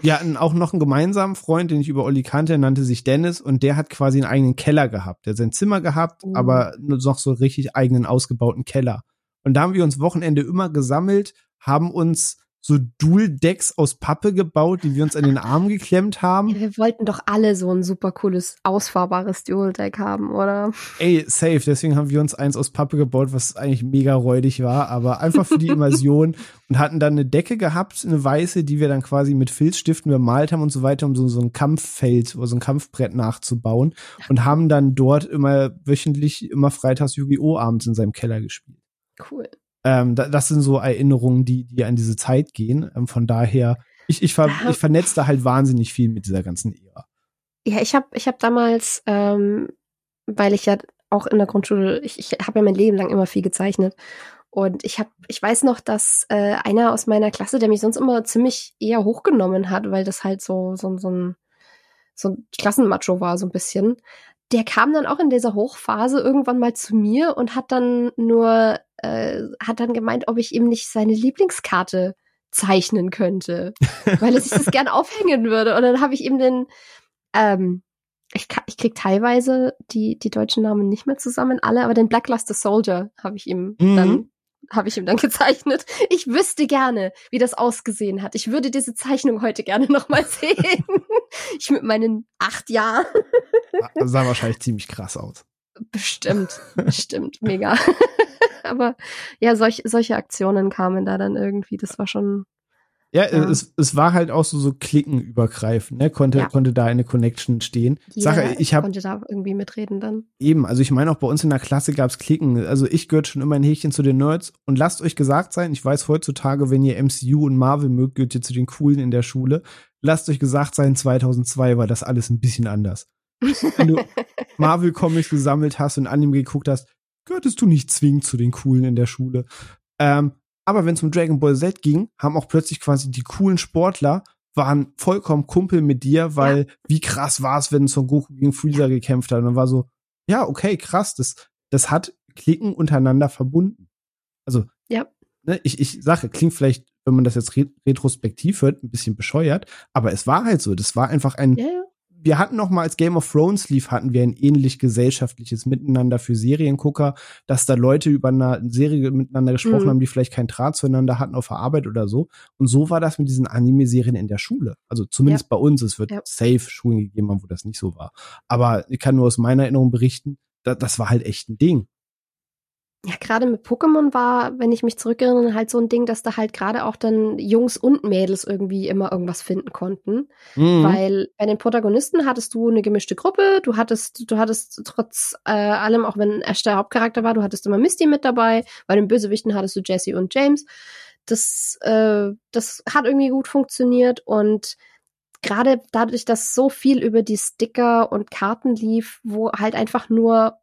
wir hatten auch noch einen gemeinsamen Freund, den ich über Olli kannte, nannte sich Dennis und der hat quasi einen eigenen Keller gehabt. Der hat sein Zimmer gehabt, oh. aber noch so richtig eigenen ausgebauten Keller. Und da haben wir uns Wochenende immer gesammelt, haben uns so Dual-Decks aus Pappe gebaut, die wir uns an den Arm geklemmt haben. Ja, wir wollten doch alle so ein super cooles, ausfahrbares Dual-Deck haben, oder? Ey, safe. Deswegen haben wir uns eins aus Pappe gebaut, was eigentlich mega räudig war, aber einfach für die Immersion und hatten dann eine Decke gehabt, eine weiße, die wir dann quasi mit Filzstiften bemalt haben und so weiter, um so, so ein Kampffeld oder so ein Kampfbrett nachzubauen und haben dann dort immer wöchentlich, immer freitags Yu-Gi-Oh! abends in seinem Keller gespielt. Cool. Ähm, das sind so Erinnerungen, die, die an diese Zeit gehen. Ähm, von daher, ich, ich, ver, ich vernetze da halt wahnsinnig viel mit dieser ganzen Ära. Ja, ich habe ich hab damals, ähm, weil ich ja auch in der Grundschule, ich, ich habe ja mein Leben lang immer viel gezeichnet. Und ich habe, ich weiß noch, dass äh, einer aus meiner Klasse, der mich sonst immer ziemlich eher hochgenommen hat, weil das halt so, so, so ein so ein Klassenmacho war, so ein bisschen. Der kam dann auch in dieser Hochphase irgendwann mal zu mir und hat dann nur äh, hat dann gemeint, ob ich ihm nicht seine Lieblingskarte zeichnen könnte, weil er sich das gern aufhängen würde. Und dann habe ich ihm den, ähm, ich, ich krieg teilweise die, die deutschen Namen nicht mehr zusammen, alle, aber den Blackluster Soldier habe ich ihm mhm. dann habe ich ihm dann gezeichnet. Ich wüsste gerne, wie das ausgesehen hat. Ich würde diese Zeichnung heute gerne nochmal sehen. ich mit meinen acht Jahren. Das sah wahrscheinlich ziemlich krass aus. Bestimmt, bestimmt, mega. Aber ja, solch, solche Aktionen kamen da dann irgendwie. Das war schon. Ja, ja. Es, es war halt auch so, so klickenübergreifend, ne? Konnte, ja. konnte da eine Connection stehen. Jeder Sache, ich hab, konnte da irgendwie mitreden dann. Eben, also ich meine auch bei uns in der Klasse gab's Klicken. Also ich gehört schon immer ein Häkchen zu den Nerds und lasst euch gesagt sein, ich weiß heutzutage, wenn ihr MCU und Marvel mögt, gehört ihr zu den Coolen in der Schule. Lasst euch gesagt sein, 2002 war das alles ein bisschen anders. Wenn du Marvel Comics gesammelt hast und Anime geguckt hast, gehörtest du nicht zwingend zu den Coolen in der Schule. Ähm, aber wenn es um Dragon Ball Z ging, haben auch plötzlich quasi die coolen Sportler waren vollkommen Kumpel mit dir, weil ja. wie krass war es, wenn Son Goku gegen Freezer gekämpft hat. Und dann war so, ja, okay, krass, das, das hat Klicken untereinander verbunden. Also, ja. ne, ich, ich sage, klingt vielleicht, wenn man das jetzt retrospektiv hört, ein bisschen bescheuert, aber es war halt so. Das war einfach ein, ja wir hatten noch mal, als Game of Thrones lief, hatten wir ein ähnlich gesellschaftliches Miteinander für Seriengucker, dass da Leute über eine Serie miteinander gesprochen mhm. haben, die vielleicht keinen Draht zueinander hatten auf der Arbeit oder so. Und so war das mit diesen Anime-Serien in der Schule. Also zumindest ja. bei uns. Es wird ja. safe Schulen gegeben haben, wo das nicht so war. Aber ich kann nur aus meiner Erinnerung berichten, da, das war halt echt ein Ding ja, gerade mit Pokémon war, wenn ich mich zurückerinnere, halt so ein Ding, dass da halt gerade auch dann Jungs und Mädels irgendwie immer irgendwas finden konnten. Mhm. Weil bei den Protagonisten hattest du eine gemischte Gruppe, du hattest, du hattest trotz äh, allem, auch wenn Ash der Hauptcharakter war, du hattest immer Misty mit dabei, bei den Bösewichten hattest du Jesse und James. Das, äh, das hat irgendwie gut funktioniert und gerade dadurch, dass so viel über die Sticker und Karten lief, wo halt einfach nur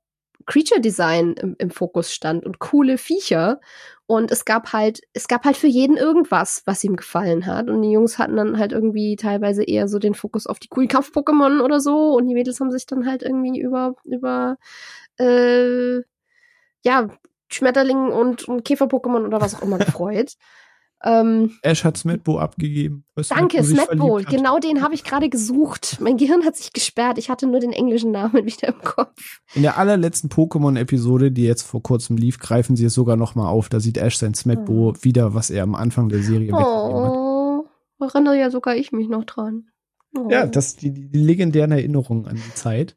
Creature Design im, im Fokus stand und coole Viecher. Und es gab halt, es gab halt für jeden irgendwas, was ihm gefallen hat. Und die Jungs hatten dann halt irgendwie teilweise eher so den Fokus auf die coolen Kampf-Pokémon oder so. Und die Mädels haben sich dann halt irgendwie über, über, äh, ja, Schmetterling und, und Käfer-Pokémon oder was auch immer gefreut. Ähm, Ash hat Smetbo abgegeben. Danke, Smetbo. Genau den habe ich gerade gesucht. Mein Gehirn hat sich gesperrt. Ich hatte nur den englischen Namen wieder im Kopf. In der allerletzten Pokémon-Episode, die jetzt vor kurzem lief, greifen sie es sogar noch mal auf. Da sieht Ash sein Smetbo oh. wieder, was er am Anfang der Serie oh, weggegeben hat. Erinnere ja sogar ich mich noch dran. Oh. Ja, das die, die legendären Erinnerungen an die Zeit.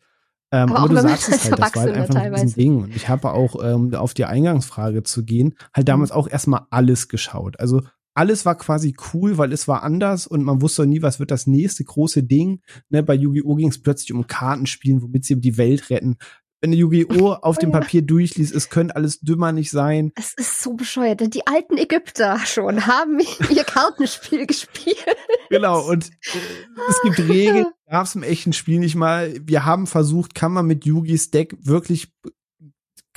Ähm, aber, aber du sagst es halt, das war halt einfach teilweise. ein Ding. Und ich habe auch, ähm, auf die Eingangsfrage zu gehen, halt damals mhm. auch erstmal alles geschaut. Also alles war quasi cool, weil es war anders und man wusste nie, was wird das nächste große Ding. Ne, bei Yu-Gi-Oh! ging es plötzlich um Kartenspielen, womit sie die Welt retten. Wenn du Yu-Gi-Oh! auf dem Papier durchliest, es könnte alles dümmer nicht sein. Es ist so bescheuert, denn die alten Ägypter schon haben ihr Kartenspiel gespielt. Genau, und äh, es gibt Regeln, gab es im echten Spiel nicht mal. Wir haben versucht, kann man mit Yugis Deck wirklich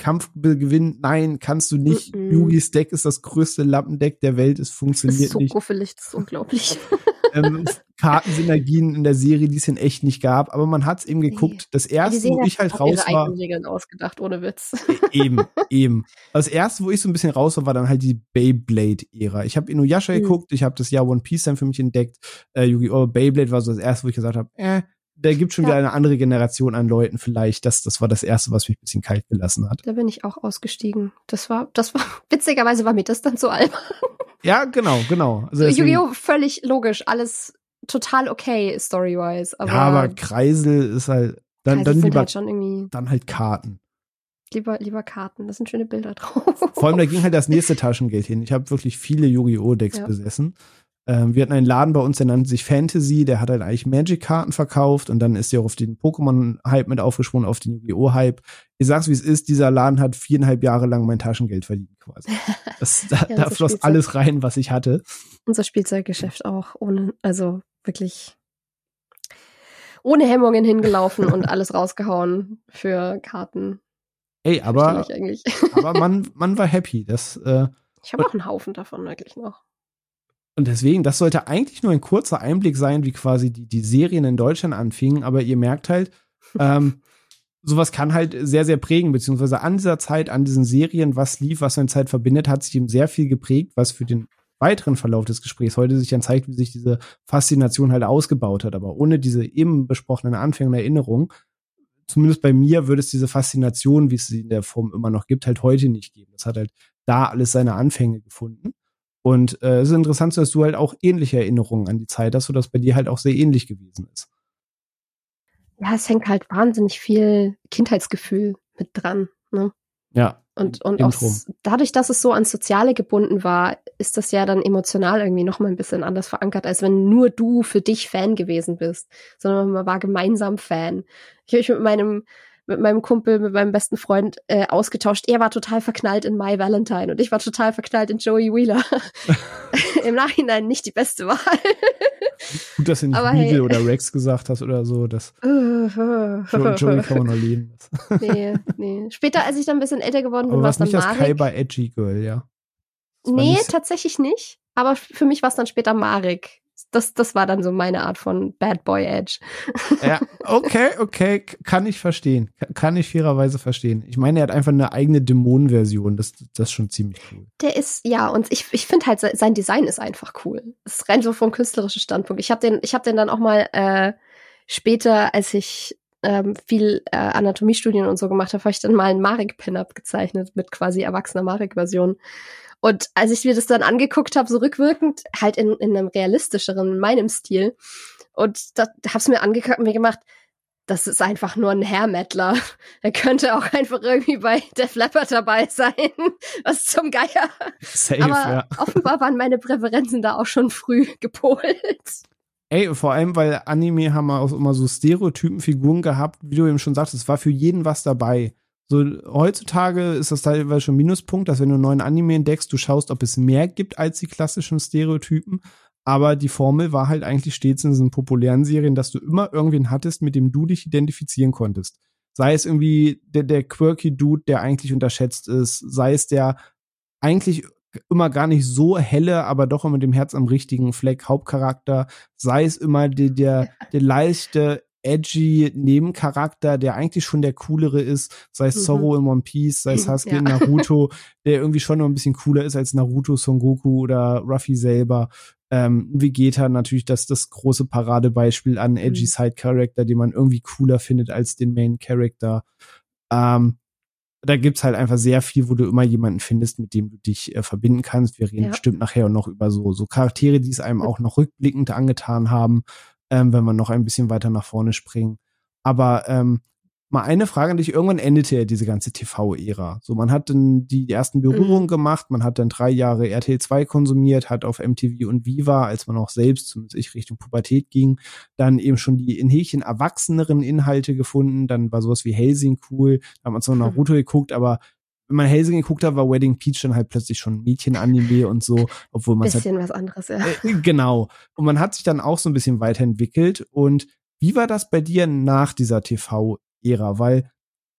Kampf gewinnen. Nein, kannst du nicht. Mm -mm. Yugis Deck ist das größte Lappendeck der Welt. Es funktioniert nicht. Das ist so nicht. Gruffelig, das ist unglaublich. ähm, Kartensynergien in der Serie, die es in echt nicht gab, aber man hat es eben geguckt. Das erste, wo ich halt raus war. Regeln ausgedacht, ohne Witz. E-, eben, eben. Das erste, wo ich so ein bisschen raus war, war dann halt die Beyblade-Ära. Ich habe Inuyasha mhm. geguckt, ich habe das Jahr One Piece dann für mich entdeckt. Äh, Yu-Gi-Oh! Beyblade war so das erste, wo ich gesagt habe, äh, da gibt schon ja. wieder eine andere Generation an Leuten vielleicht. Das, das war das erste, was mich ein bisschen kalt gelassen hat. Da bin ich auch ausgestiegen. Das war, das war, witzigerweise war mir das dann so albern. Ja, genau, genau. Also Yu-Gi-Oh! völlig logisch, alles total okay, story-wise. ja, aber Kreisel ist halt, dann, dann lieber, halt schon irgendwie dann halt Karten. Lieber, lieber Karten, das sind schöne Bilder drauf. Vor allem, da ging halt das nächste Taschengeld hin. Ich habe wirklich viele Yu-Gi-Oh! Decks ja. besessen. Ähm, wir hatten einen Laden bei uns, der nannte sich Fantasy, der hat halt eigentlich Magic-Karten verkauft und dann ist der auch auf den Pokémon-Hype mit aufgesprungen, auf den Yu-Gi-Oh! Hype. Ich sag's wie es ist, dieser Laden hat viereinhalb Jahre lang mein Taschengeld verdient quasi. Das, da, ja, da floss Spielzeug. alles rein, was ich hatte. Unser Spielzeuggeschäft auch ohne, also wirklich ohne Hemmungen hingelaufen und alles rausgehauen für Karten. Ey, aber, aber man, man war happy. Das, äh, ich habe auch einen Haufen davon wirklich noch. Und deswegen, das sollte eigentlich nur ein kurzer Einblick sein, wie quasi die, die Serien in Deutschland anfingen, aber ihr merkt halt, ähm, sowas kann halt sehr, sehr prägen, beziehungsweise an dieser Zeit, an diesen Serien, was lief, was eine Zeit verbindet, hat sich eben sehr viel geprägt, was für den weiteren Verlauf des Gesprächs heute sich dann zeigt, wie sich diese Faszination halt ausgebaut hat. Aber ohne diese eben besprochenen Anfänge und Erinnerungen, zumindest bei mir, würde es diese Faszination, wie es sie in der Form immer noch gibt, halt heute nicht geben. Das hat halt da alles seine Anfänge gefunden. Und äh, es ist interessant, dass du halt auch ähnliche Erinnerungen an die Zeit hast, sodass bei dir halt auch sehr ähnlich gewesen ist. Ja, es hängt halt wahnsinnig viel Kindheitsgefühl mit dran. Ne? Ja. Und, und auch dadurch, dass es so ans Soziale gebunden war, ist das ja dann emotional irgendwie noch mal ein bisschen anders verankert, als wenn nur du für dich Fan gewesen bist, sondern man war gemeinsam Fan. Ich habe mich mit meinem mit meinem Kumpel, mit meinem besten Freund äh, ausgetauscht. Er war total verknallt in My Valentine und ich war total verknallt in Joey Wheeler. Im Nachhinein nicht die beste Wahl. Gut, dass du nicht Aber hey. oder Rex gesagt hast oder so. Das Joey kann man noch leben. nee, nee. Später, als ich dann ein bisschen älter geworden bin, war es dann nicht Marek. das Kai bei Edgy Girl, ja? nee, tatsächlich nicht. Aber für mich war es dann später Marek das, das war dann so meine Art von Bad Boy Edge. Ja, okay, okay, kann ich verstehen. Kann ich fairerweise verstehen. Ich meine, er hat einfach eine eigene Dämonenversion. Das, das ist schon ziemlich cool. Der ist, ja, und ich, ich finde halt, sein Design ist einfach cool. Es ist rein so vom künstlerischen Standpunkt. Ich habe den, ich hab den dann auch mal äh, später, als ich ähm, viel äh, Anatomiestudien und so gemacht habe, habe ich dann mal einen Marek-Pin-Up gezeichnet mit quasi erwachsener Marek-Version. Und als ich mir das dann angeguckt habe, so rückwirkend, halt in, in einem realistischeren, in meinem Stil, und da hab's mir angeguckt und mir gemacht, das ist einfach nur ein Hair-Mettler. Er könnte auch einfach irgendwie bei Def Leppard dabei sein. Was zum Geier. Safe, Aber ja. offenbar waren meine Präferenzen da auch schon früh gepolt. Ey, vor allem, weil Anime haben auch immer so Stereotypenfiguren gehabt, wie du eben schon sagst, es war für jeden was dabei. So, heutzutage ist das teilweise schon Minuspunkt, dass wenn du einen neuen Anime entdeckst, du schaust, ob es mehr gibt als die klassischen Stereotypen. Aber die Formel war halt eigentlich stets in diesen populären Serien, dass du immer irgendwen hattest, mit dem du dich identifizieren konntest. Sei es irgendwie der, der quirky Dude, der eigentlich unterschätzt ist, sei es der eigentlich immer gar nicht so helle, aber doch immer mit dem Herz am richtigen Fleck Hauptcharakter, sei es immer der, der, der leichte edgy Nebencharakter, der eigentlich schon der coolere ist, sei es mhm. Zorro in One Piece, sei es Sasuke ja. in Naruto, der irgendwie schon noch ein bisschen cooler ist als Naruto, Son Goku oder Ruffy selber. Ähm, Vegeta natürlich das, das große Paradebeispiel an edgy mhm. Side Character, den man irgendwie cooler findet als den Main Character. Ähm, da gibt's halt einfach sehr viel, wo du immer jemanden findest, mit dem du dich äh, verbinden kannst. Wir reden ja. bestimmt nachher noch über so, so Charaktere, die es einem auch noch rückblickend angetan haben ähm, wenn wir noch ein bisschen weiter nach vorne springen. Aber ähm, mal eine Frage an dich. Irgendwann endete ja diese ganze TV-Ära. So, man hat dann die, ersten Berührungen mhm. gemacht, man hat dann drei Jahre RTL 2 konsumiert, hat auf MTV und Viva, als man auch selbst, zumindest ich, Richtung Pubertät ging, dann eben schon die in Häkchen erwachseneren Inhalte gefunden. Dann war sowas wie Helsing cool, da hat man zwar noch Naruto geguckt, aber wenn man Helsing geguckt hat, war Wedding Peach dann halt plötzlich schon Mädchen-Anime und so, obwohl man bisschen halt, was anderes, ja. Äh, genau. Und man hat sich dann auch so ein bisschen weiterentwickelt. Und wie war das bei dir nach dieser TV-Ära? Weil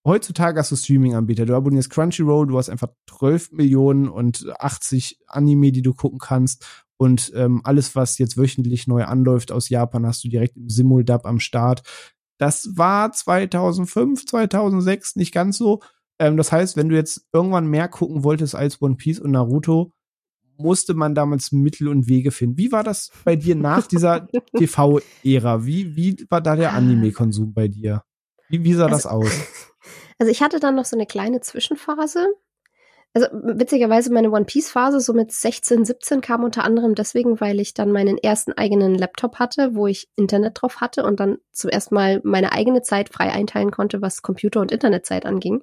heutzutage hast du Streaming-Anbieter. Du abonnierst Crunchyroll, du hast einfach 12 Millionen und 80 Anime, die du gucken kannst. Und ähm, alles, was jetzt wöchentlich neu anläuft aus Japan, hast du direkt im Simuldub am Start. Das war 2005, 2006 nicht ganz so. Ähm, das heißt, wenn du jetzt irgendwann mehr gucken wolltest als One Piece und Naruto, musste man damals Mittel und Wege finden. Wie war das bei dir nach dieser TV-Ära? Wie, wie war da der Anime-Konsum bei dir? Wie, wie sah also, das aus? Also ich hatte dann noch so eine kleine Zwischenphase. Also witzigerweise meine One Piece Phase so mit 16, 17 kam unter anderem deswegen, weil ich dann meinen ersten eigenen Laptop hatte, wo ich Internet drauf hatte und dann zum ersten Mal meine eigene Zeit frei einteilen konnte, was Computer- und Internetzeit anging.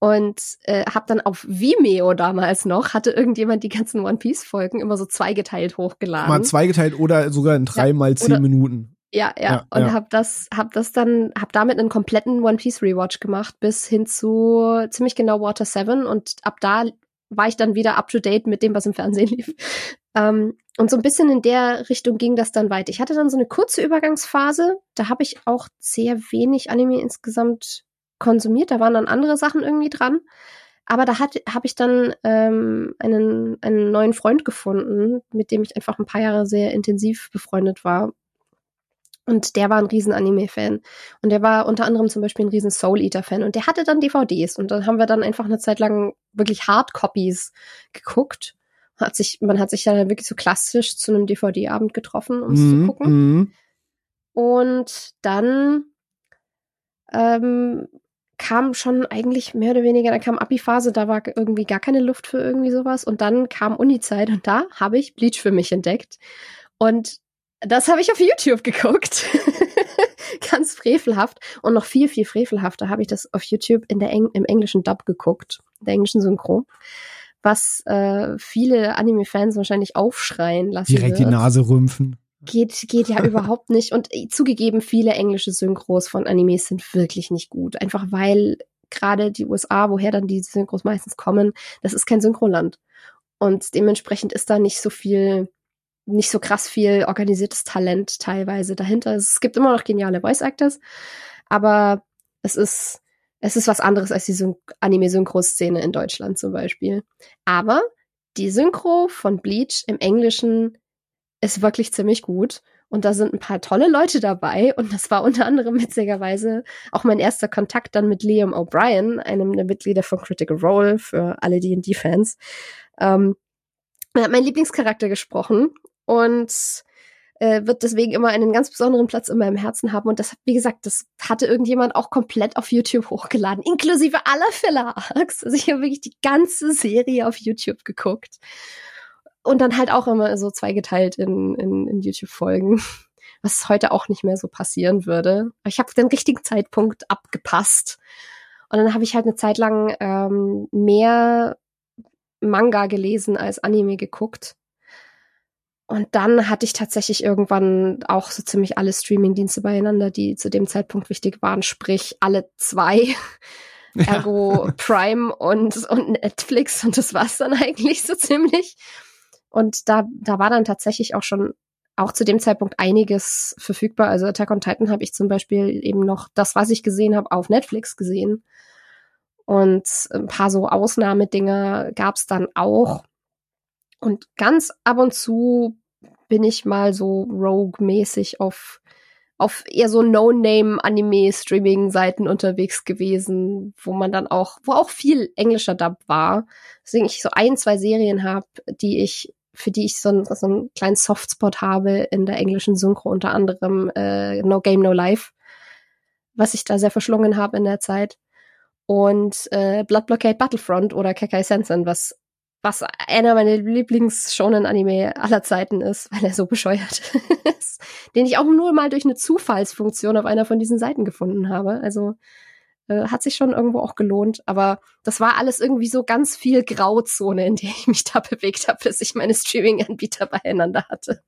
Und äh, habe dann auf Vimeo damals noch, hatte irgendjemand die ganzen One Piece Folgen immer so zweigeteilt hochgeladen. Mal zweigeteilt oder sogar in drei ja, mal zehn Minuten. Ja, ja, ja und ja. habe das, hab das dann, hab damit einen kompletten One Piece Rewatch gemacht bis hin zu ziemlich genau Water 7 und ab da war ich dann wieder up to date mit dem, was im Fernsehen lief. Ähm, und so ein bisschen in der Richtung ging das dann weiter. Ich hatte dann so eine kurze Übergangsphase, da habe ich auch sehr wenig Anime insgesamt konsumiert, da waren dann andere Sachen irgendwie dran. Aber da habe ich dann ähm, einen, einen neuen Freund gefunden, mit dem ich einfach ein paar Jahre sehr intensiv befreundet war und der war ein riesen Anime-Fan. Und der war unter anderem zum Beispiel ein riesen Soul-Eater-Fan. Und der hatte dann DVDs. Und dann haben wir dann einfach eine Zeit lang wirklich Hard-Copies geguckt. Hat sich, man hat sich dann wirklich so klassisch zu einem DVD-Abend getroffen, um es mm, zu gucken. Mm. Und dann ähm, kam schon eigentlich mehr oder weniger, dann kam Abi-Phase, da war irgendwie gar keine Luft für irgendwie sowas. Und dann kam Uni-Zeit und da habe ich Bleach für mich entdeckt. Und das habe ich auf YouTube geguckt. Ganz frevelhaft. Und noch viel, viel frevelhafter habe ich das auf YouTube in der Eng im englischen Dub geguckt, der englischen Synchro. Was äh, viele Anime-Fans wahrscheinlich aufschreien lassen. Direkt wird. die Nase rümpfen. Geht, geht ja überhaupt nicht. Und äh, zugegeben, viele englische Synchros von Animes sind wirklich nicht gut. Einfach weil gerade die USA, woher dann die Synchros meistens kommen, das ist kein Synchroland. Und dementsprechend ist da nicht so viel nicht so krass viel organisiertes Talent teilweise dahinter. Es gibt immer noch geniale Voice Actors, aber es ist, es ist was anderes als die Anime-Synchro-Szene in Deutschland zum Beispiel. Aber die Synchro von Bleach im Englischen ist wirklich ziemlich gut. Und da sind ein paar tolle Leute dabei. Und das war unter anderem witzigerweise auch mein erster Kontakt dann mit Liam O'Brien, einem der Mitglieder von Critical Role für alle D&D-Fans. Ähm, er hat meinen Lieblingscharakter gesprochen und äh, wird deswegen immer einen ganz besonderen Platz in meinem Herzen haben. Und das, wie gesagt, das hatte irgendjemand auch komplett auf YouTube hochgeladen, inklusive aller Filler-Arcs. Also ich habe wirklich die ganze Serie auf YouTube geguckt. Und dann halt auch immer so zweigeteilt in, in, in YouTube-Folgen, was heute auch nicht mehr so passieren würde. Aber ich habe den richtigen Zeitpunkt abgepasst. Und dann habe ich halt eine Zeit lang ähm, mehr Manga gelesen als Anime geguckt und dann hatte ich tatsächlich irgendwann auch so ziemlich alle Streaming-Dienste beieinander, die zu dem Zeitpunkt wichtig waren, sprich alle zwei. Ja. Ergo Prime und, und Netflix und das war's dann eigentlich so ziemlich. Und da, da war dann tatsächlich auch schon auch zu dem Zeitpunkt einiges verfügbar. Also Attack on Titan habe ich zum Beispiel eben noch das, was ich gesehen habe, auf Netflix gesehen. Und ein paar so Ausnahmedinger gab's dann auch. Und ganz ab und zu bin ich mal so Rogue-mäßig auf, auf eher so No-Name-Anime-Streaming-Seiten unterwegs gewesen, wo man dann auch, wo auch viel englischer Dub war. Deswegen ich so ein, zwei Serien habe, die ich, für die ich so, ein, so einen kleinen Softspot habe in der englischen Synchro, unter anderem äh, No Game, No Life, was ich da sehr verschlungen habe in der Zeit. Und äh, Blood Blockade Battlefront oder Kekai Sensen, was was einer meiner Lieblings-Shonen-Anime aller Zeiten ist, weil er so bescheuert ist, den ich auch nur mal durch eine Zufallsfunktion auf einer von diesen Seiten gefunden habe. Also äh, hat sich schon irgendwo auch gelohnt, aber das war alles irgendwie so ganz viel Grauzone, in der ich mich da bewegt habe, bis ich meine Streaming-Anbieter beieinander hatte.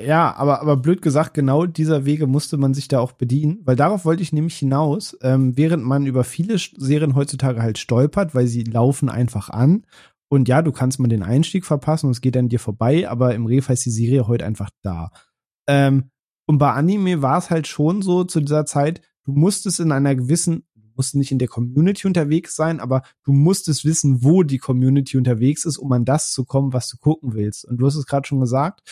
Ja, aber, aber blöd gesagt, genau dieser Wege musste man sich da auch bedienen, weil darauf wollte ich nämlich hinaus, ähm, während man über viele Serien heutzutage halt stolpert, weil sie laufen einfach an und ja, du kannst mal den Einstieg verpassen und es geht an dir vorbei, aber im Refa ist die Serie heute einfach da. Ähm, und bei Anime war es halt schon so zu dieser Zeit, du musstest in einer gewissen, du musst nicht in der Community unterwegs sein, aber du musstest wissen, wo die Community unterwegs ist, um an das zu kommen, was du gucken willst. Und du hast es gerade schon gesagt,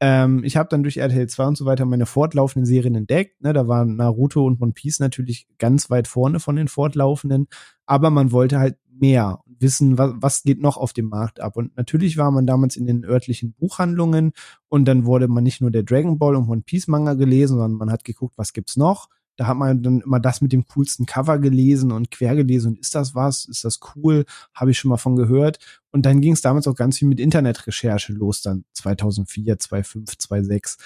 ähm, ich habe dann durch RTL 2 und so weiter meine fortlaufenden Serien entdeckt. Ne? Da waren Naruto und One Piece natürlich ganz weit vorne von den fortlaufenden, aber man wollte halt mehr wissen, was, was geht noch auf dem Markt ab. Und natürlich war man damals in den örtlichen Buchhandlungen und dann wurde man nicht nur der Dragon Ball und One Piece Manga gelesen, sondern man hat geguckt, was gibt's noch. Da hat man dann immer das mit dem coolsten Cover gelesen und quer gelesen und ist das was? Ist das cool? Habe ich schon mal von gehört. Und dann ging es damals auch ganz viel mit Internetrecherche los, dann 2004, 2005, 2006.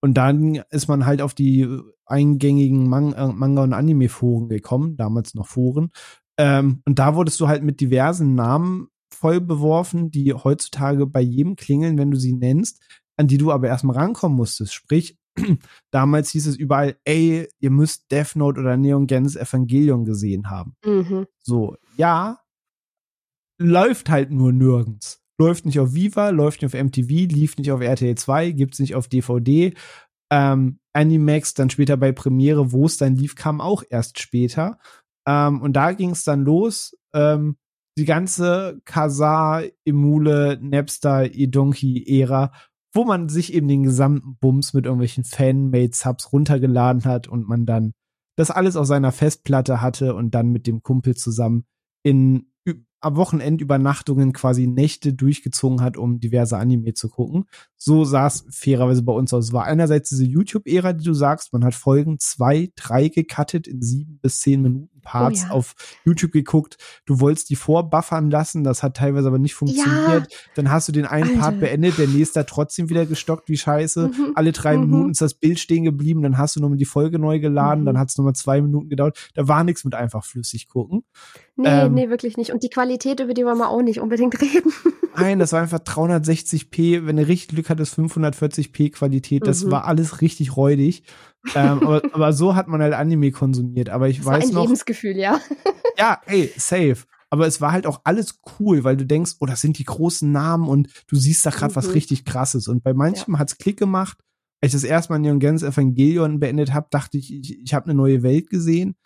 Und dann ist man halt auf die eingängigen Man äh, Manga- und Anime-Foren gekommen, damals noch Foren. Ähm, und da wurdest du halt mit diversen Namen voll beworfen, die heutzutage bei jedem klingeln, wenn du sie nennst, an die du aber erstmal rankommen musstest. Sprich, damals hieß es überall, ey, ihr müsst Death Note oder Neon Genesis Evangelion gesehen haben. Mhm. So, ja, läuft halt nur nirgends. Läuft nicht auf Viva, läuft nicht auf MTV, lief nicht auf RTL 2, gibt's nicht auf DVD. Ähm, Animax dann später bei Premiere, wo es dann lief, kam auch erst später. Ähm, und da ging es dann los. Ähm, die ganze Kazaa, Emule, Napster, Edonki-Ära wo man sich eben den gesamten Bums mit irgendwelchen Fanmade-Subs runtergeladen hat und man dann das alles auf seiner Festplatte hatte und dann mit dem Kumpel zusammen in am Wochenendübernachtungen quasi Nächte durchgezogen hat, um diverse Anime zu gucken. So sah es fairerweise bei uns aus. Es war einerseits diese YouTube-Ära, die du sagst, man hat Folgen zwei, drei gecuttet in sieben bis zehn Minuten Parts oh ja. auf YouTube geguckt. Du wolltest die vorbuffern lassen, das hat teilweise aber nicht funktioniert. Ja. Dann hast du den einen Alter. Part beendet, der nächste hat trotzdem wieder gestockt wie scheiße. Mhm. Alle drei mhm. Minuten ist das Bild stehen geblieben, dann hast du nochmal die Folge neu geladen, mhm. dann hat es nochmal zwei Minuten gedauert. Da war nichts mit einfach flüssig gucken. Nee, ähm, nee, wirklich nicht. Und die Qualität, über die wollen wir auch nicht unbedingt reden. Nein, das war einfach 360p, wenn du richtig Glück hattest, 540p Qualität. Das mhm. war alles richtig räudig. ähm, aber, aber, so hat man halt Anime konsumiert. Aber ich das weiß war ein noch. Lebensgefühl, ja. ja, ey, safe. Aber es war halt auch alles cool, weil du denkst, oh, das sind die großen Namen und du siehst da gerade mhm. was richtig krasses. Und bei manchem ja. hat's Klick gemacht. Als ich das erste Mal Neon Genesis Evangelion beendet habe, dachte ich, ich, ich habe eine neue Welt gesehen.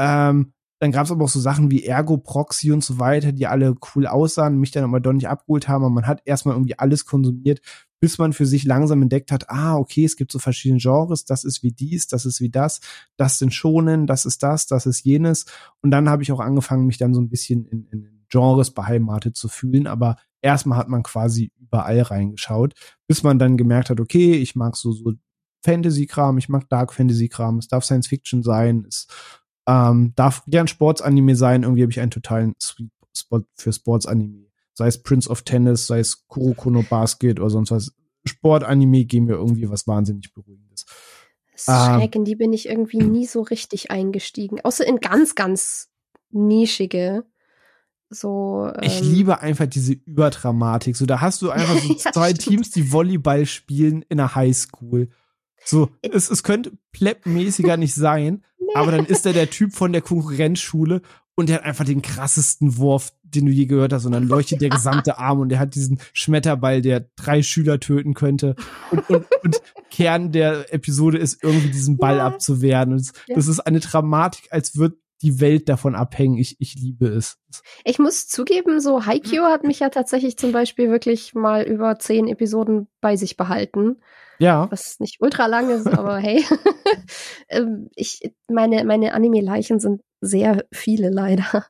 Ähm, dann gab es aber auch so Sachen wie Ergo, Proxy und so weiter, die alle cool aussahen, mich dann aber doch nicht abgeholt haben. Aber man hat erstmal irgendwie alles konsumiert, bis man für sich langsam entdeckt hat, ah, okay, es gibt so verschiedene Genres, das ist wie dies, das ist wie das, das sind Schonen, das ist das, das ist jenes. Und dann habe ich auch angefangen, mich dann so ein bisschen in, in Genres beheimatet zu fühlen. Aber erstmal hat man quasi überall reingeschaut, bis man dann gemerkt hat, okay, ich mag so, so Fantasy-Kram, ich mag Dark Fantasy-Kram, es darf Science Fiction sein, es ähm, darf gern Sportsanime sein. Irgendwie habe ich einen totalen Sweet Spot für Sportsanime. Sei es Prince of Tennis, sei es Kurokono Basket oder sonst was. Sportanime geben mir irgendwie was wahnsinnig Beruhigendes. Das ist ähm, schräg, in die bin ich irgendwie nie so richtig eingestiegen. Außer in ganz, ganz nischige. So, ähm, ich liebe einfach diese Überdramatik. So, da hast du einfach so ja, zwei stimmt. Teams, die Volleyball spielen in der Highschool. So, es, es könnte pleppmäßiger nicht sein, aber dann ist er der Typ von der Konkurrenzschule und der hat einfach den krassesten Wurf, den du je gehört hast. Und dann leuchtet der gesamte Arm und der hat diesen Schmetterball, der drei Schüler töten könnte. Und, und, und Kern der Episode ist irgendwie diesen Ball ja. abzuwehren. Und das ist eine Dramatik, als wird die Welt davon abhängen. Ich, ich liebe es. Ich muss zugeben, so Haikyuu hat mich ja tatsächlich zum Beispiel wirklich mal über zehn Episoden bei sich behalten. Ja. Was nicht ultra lang ist, aber hey. Ähm, ich, meine, meine Anime-Leichen sind sehr viele leider.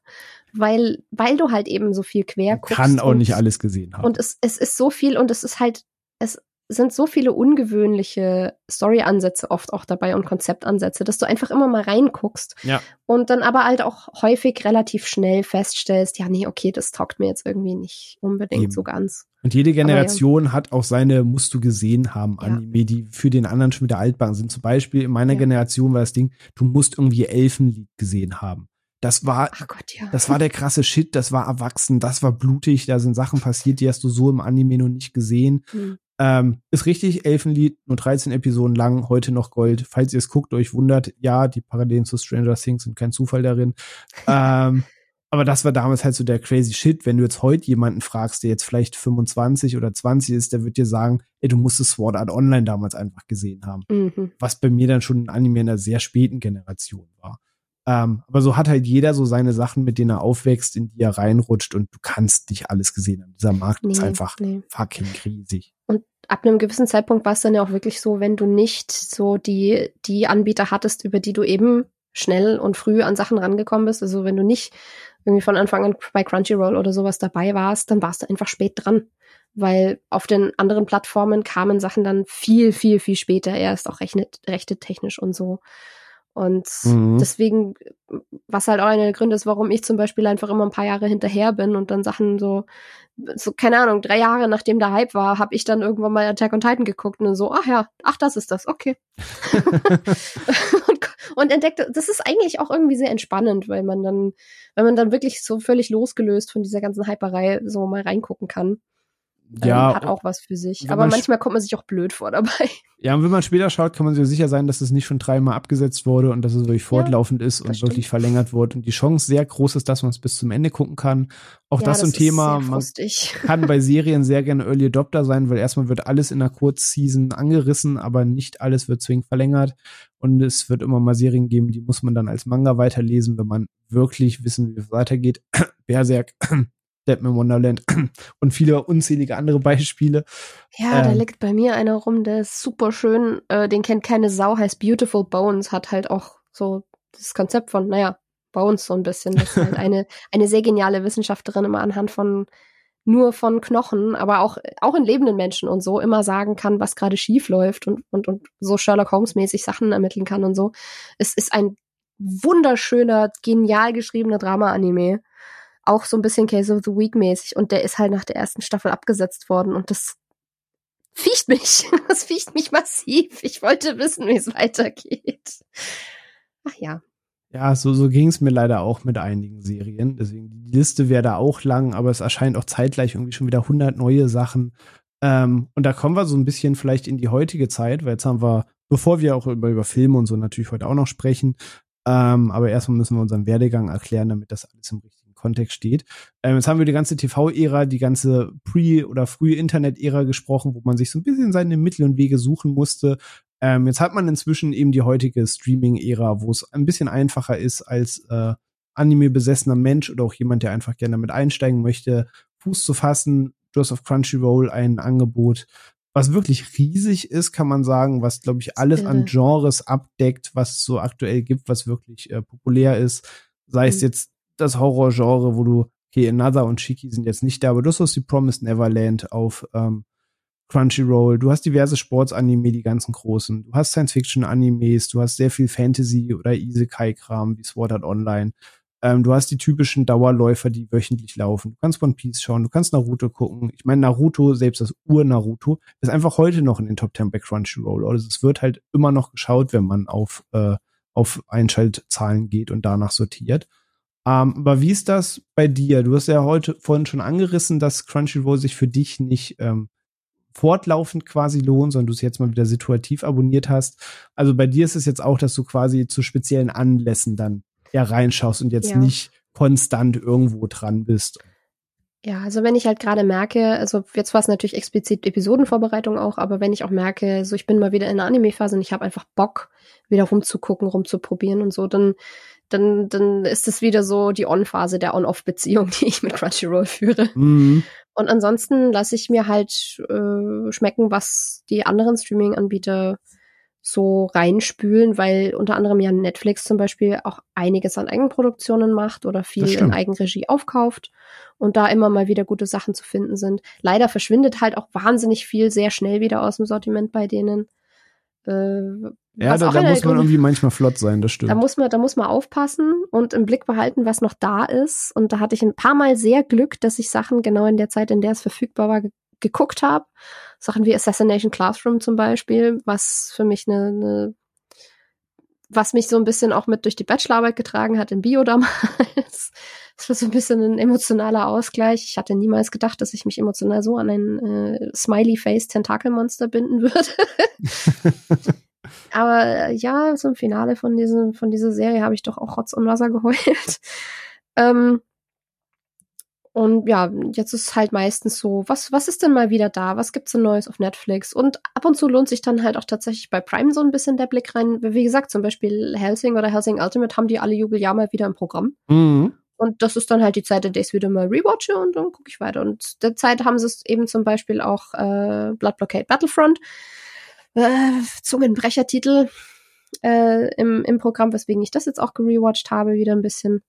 Weil, weil du halt eben so viel quer guckst. Kann auch und, nicht alles gesehen haben. Und es, es ist so viel und es ist halt, es sind so viele ungewöhnliche Story-Ansätze oft auch dabei und Konzeptansätze, dass du einfach immer mal reinguckst ja. und dann aber halt auch häufig relativ schnell feststellst, ja, nee, okay, das taugt mir jetzt irgendwie nicht unbedingt Eben. so ganz. Und jede Generation ja. hat auch seine musst du gesehen haben Anime, ja. die für den anderen schon wieder altbar sind. Zum Beispiel in meiner Generation war das Ding, du musst irgendwie Elfenlied gesehen haben. Das war, Gott, ja. das war der krasse Shit, das war erwachsen, das war blutig, da sind Sachen passiert, die hast du so im Anime noch nicht gesehen. Mhm. Ähm, ist richtig, Elfenlied, nur 13 Episoden lang, heute noch Gold. Falls ihr es guckt, euch wundert, ja, die Parallelen zu Stranger Things sind kein Zufall darin. ähm, aber das war damals halt so der crazy Shit. Wenn du jetzt heute jemanden fragst, der jetzt vielleicht 25 oder 20 ist, der wird dir sagen, ey, du musstest Sword Art Online damals einfach gesehen haben. Mhm. Was bei mir dann schon ein Anime in einer sehr späten Generation war. Ähm, aber so hat halt jeder so seine Sachen, mit denen er aufwächst, in die er reinrutscht und du kannst nicht alles gesehen haben. Dieser Markt nee, ist einfach nee. fucking riesig. Und ab einem gewissen Zeitpunkt war es dann ja auch wirklich so, wenn du nicht so die, die Anbieter hattest, über die du eben schnell und früh an Sachen rangekommen bist. Also wenn du nicht irgendwie von Anfang an bei Crunchyroll oder sowas dabei warst, dann warst du einfach spät dran. Weil auf den anderen Plattformen kamen Sachen dann viel, viel, viel später erst, auch rechnet, rechte technisch und so. Und mhm. deswegen, was halt auch einer der Gründe ist, warum ich zum Beispiel einfach immer ein paar Jahre hinterher bin und dann Sachen so, so keine Ahnung, drei Jahre nachdem der Hype war, habe ich dann irgendwann mal Attack on Titan geguckt und so, ach ja, ach, das ist das, okay. und, und entdeckt, das ist eigentlich auch irgendwie sehr entspannend, weil man dann, wenn man dann wirklich so völlig losgelöst von dieser ganzen Hyperei so mal reingucken kann ja, ähm, hat auch was für sich. Aber manchmal kommt man sich auch blöd vor dabei. Ja, und wenn man später schaut, kann man sich sicher sein, dass es nicht schon dreimal abgesetzt wurde und dass es wirklich fortlaufend ja, ist und stimmt. wirklich verlängert wurde. Und die Chance sehr groß ist, dass man es bis zum Ende gucken kann. Auch ja, das, das ein Thema. Man kann bei Serien sehr gerne Early Adopter sein, weil erstmal wird alles in einer Kurzseason angerissen, aber nicht alles wird zwingend verlängert. Und es wird immer mal Serien geben, die muss man dann als Manga weiterlesen, wenn man wirklich wissen, wie es weitergeht. Berserk Deadman Wonderland und viele unzählige andere Beispiele. Ja, ähm, da liegt bei mir einer rum, der ist super schön. Äh, den kennt keine Sau, heißt Beautiful Bones, hat halt auch so das Konzept von, naja, Bones so ein bisschen. Das ist halt eine, eine sehr geniale Wissenschaftlerin immer anhand von nur von Knochen, aber auch, auch in lebenden Menschen und so immer sagen kann, was gerade schief läuft und, und, und so Sherlock Holmes mäßig Sachen ermitteln kann und so. Es ist ein wunderschöner, genial geschriebener Drama-Anime auch so ein bisschen Case of the Week mäßig und der ist halt nach der ersten Staffel abgesetzt worden und das ficht mich. Das ficht mich massiv. Ich wollte wissen, wie es weitergeht. Ach ja. Ja, so, so ging es mir leider auch mit einigen Serien. Deswegen, die Liste wäre da auch lang, aber es erscheint auch zeitgleich irgendwie schon wieder 100 neue Sachen. Ähm, und da kommen wir so ein bisschen vielleicht in die heutige Zeit, weil jetzt haben wir, bevor wir auch über, über Filme und so natürlich heute auch noch sprechen, ähm, aber erstmal müssen wir unseren Werdegang erklären, damit das alles im richtigen Kontext steht. Ähm, jetzt haben wir die ganze TV-Ära, die ganze Pre- oder frühe Internet-Ära gesprochen, wo man sich so ein bisschen seine Mittel und Wege suchen musste. Ähm, jetzt hat man inzwischen eben die heutige Streaming-Ära, wo es ein bisschen einfacher ist als äh, Anime-besessener Mensch oder auch jemand, der einfach gerne damit einsteigen möchte, Fuß zu fassen. Du hast auf Crunchyroll ein Angebot, was wirklich riesig ist, kann man sagen, was, glaube ich, alles an Genres abdeckt, was es so aktuell gibt, was wirklich äh, populär ist. Sei es mhm. jetzt das Horrorgenre, wo du, okay, Another und Shiki sind jetzt nicht da, aber du hast die Promised Neverland auf ähm, Crunchyroll, du hast diverse Sportsanime, die ganzen großen, du hast Science-Fiction-Animes, du hast sehr viel Fantasy- oder Isekai-Kram wie Sword Art Online. Ähm, du hast die typischen Dauerläufer, die wöchentlich laufen. Du kannst One Piece schauen, du kannst Naruto gucken. Ich meine, Naruto, selbst das Ur-Naruto, ist einfach heute noch in den Top 10 bei Crunchyroll. Also es wird halt immer noch geschaut, wenn man auf, äh, auf Einschaltzahlen geht und danach sortiert. Ähm, aber wie ist das bei dir? Du hast ja heute vorhin schon angerissen, dass Crunchyroll sich für dich nicht ähm, fortlaufend quasi lohnt, sondern du es jetzt mal wieder situativ abonniert hast. Also bei dir ist es jetzt auch, dass du quasi zu speziellen Anlässen dann ja reinschaust und jetzt ja. nicht konstant irgendwo dran bist. Ja, also wenn ich halt gerade merke, also jetzt war es natürlich explizit Episodenvorbereitung auch, aber wenn ich auch merke, so ich bin mal wieder in der Anime-Phase und ich habe einfach Bock, wieder rumzugucken, rumzuprobieren und so, dann dann, dann ist es wieder so die On-Phase der On-Off-Beziehung, die ich mit Crunchyroll führe. Mhm. Und ansonsten lasse ich mir halt äh, schmecken, was die anderen Streaming-Anbieter so reinspülen, weil unter anderem ja Netflix zum Beispiel auch einiges an Eigenproduktionen macht oder viel in Eigenregie aufkauft und da immer mal wieder gute Sachen zu finden sind. Leider verschwindet halt auch wahnsinnig viel sehr schnell wieder aus dem Sortiment bei denen. Äh, ja, da, da muss man irgendwie manchmal flott sein, das stimmt. Da muss man, da muss man aufpassen und im Blick behalten, was noch da ist. Und da hatte ich ein paar Mal sehr Glück, dass ich Sachen genau in der Zeit, in der es verfügbar war, geguckt habe. Sachen wie Assassination Classroom zum Beispiel, was für mich eine, eine was mich so ein bisschen auch mit durch die Bachelorarbeit getragen hat in Bio damals. Das war so ein bisschen ein emotionaler Ausgleich. Ich hatte niemals gedacht, dass ich mich emotional so an ein äh, Smiley-Face-Tentakelmonster binden würde. Aber äh, ja, zum Finale von, diesem, von dieser Serie habe ich doch auch Rotz und Wasser geheult. ähm, und ja, jetzt ist halt meistens so, was, was ist denn mal wieder da? Was gibt's denn Neues auf Netflix? Und ab und zu lohnt sich dann halt auch tatsächlich bei Prime so ein bisschen der Blick rein. Wie gesagt, zum Beispiel Helsing oder Helsing Ultimate haben die alle Jubeljahr mal wieder im Programm. Mhm. Und das ist dann halt die Zeit, in der ich es wieder mal rewatche und dann gucke ich weiter. Und der Zeit haben sie es eben zum Beispiel auch äh, Blood Blockade Battlefront, äh, Zungenbrechertitel äh, im, im Programm, weswegen ich das jetzt auch gerewatcht habe, wieder ein bisschen.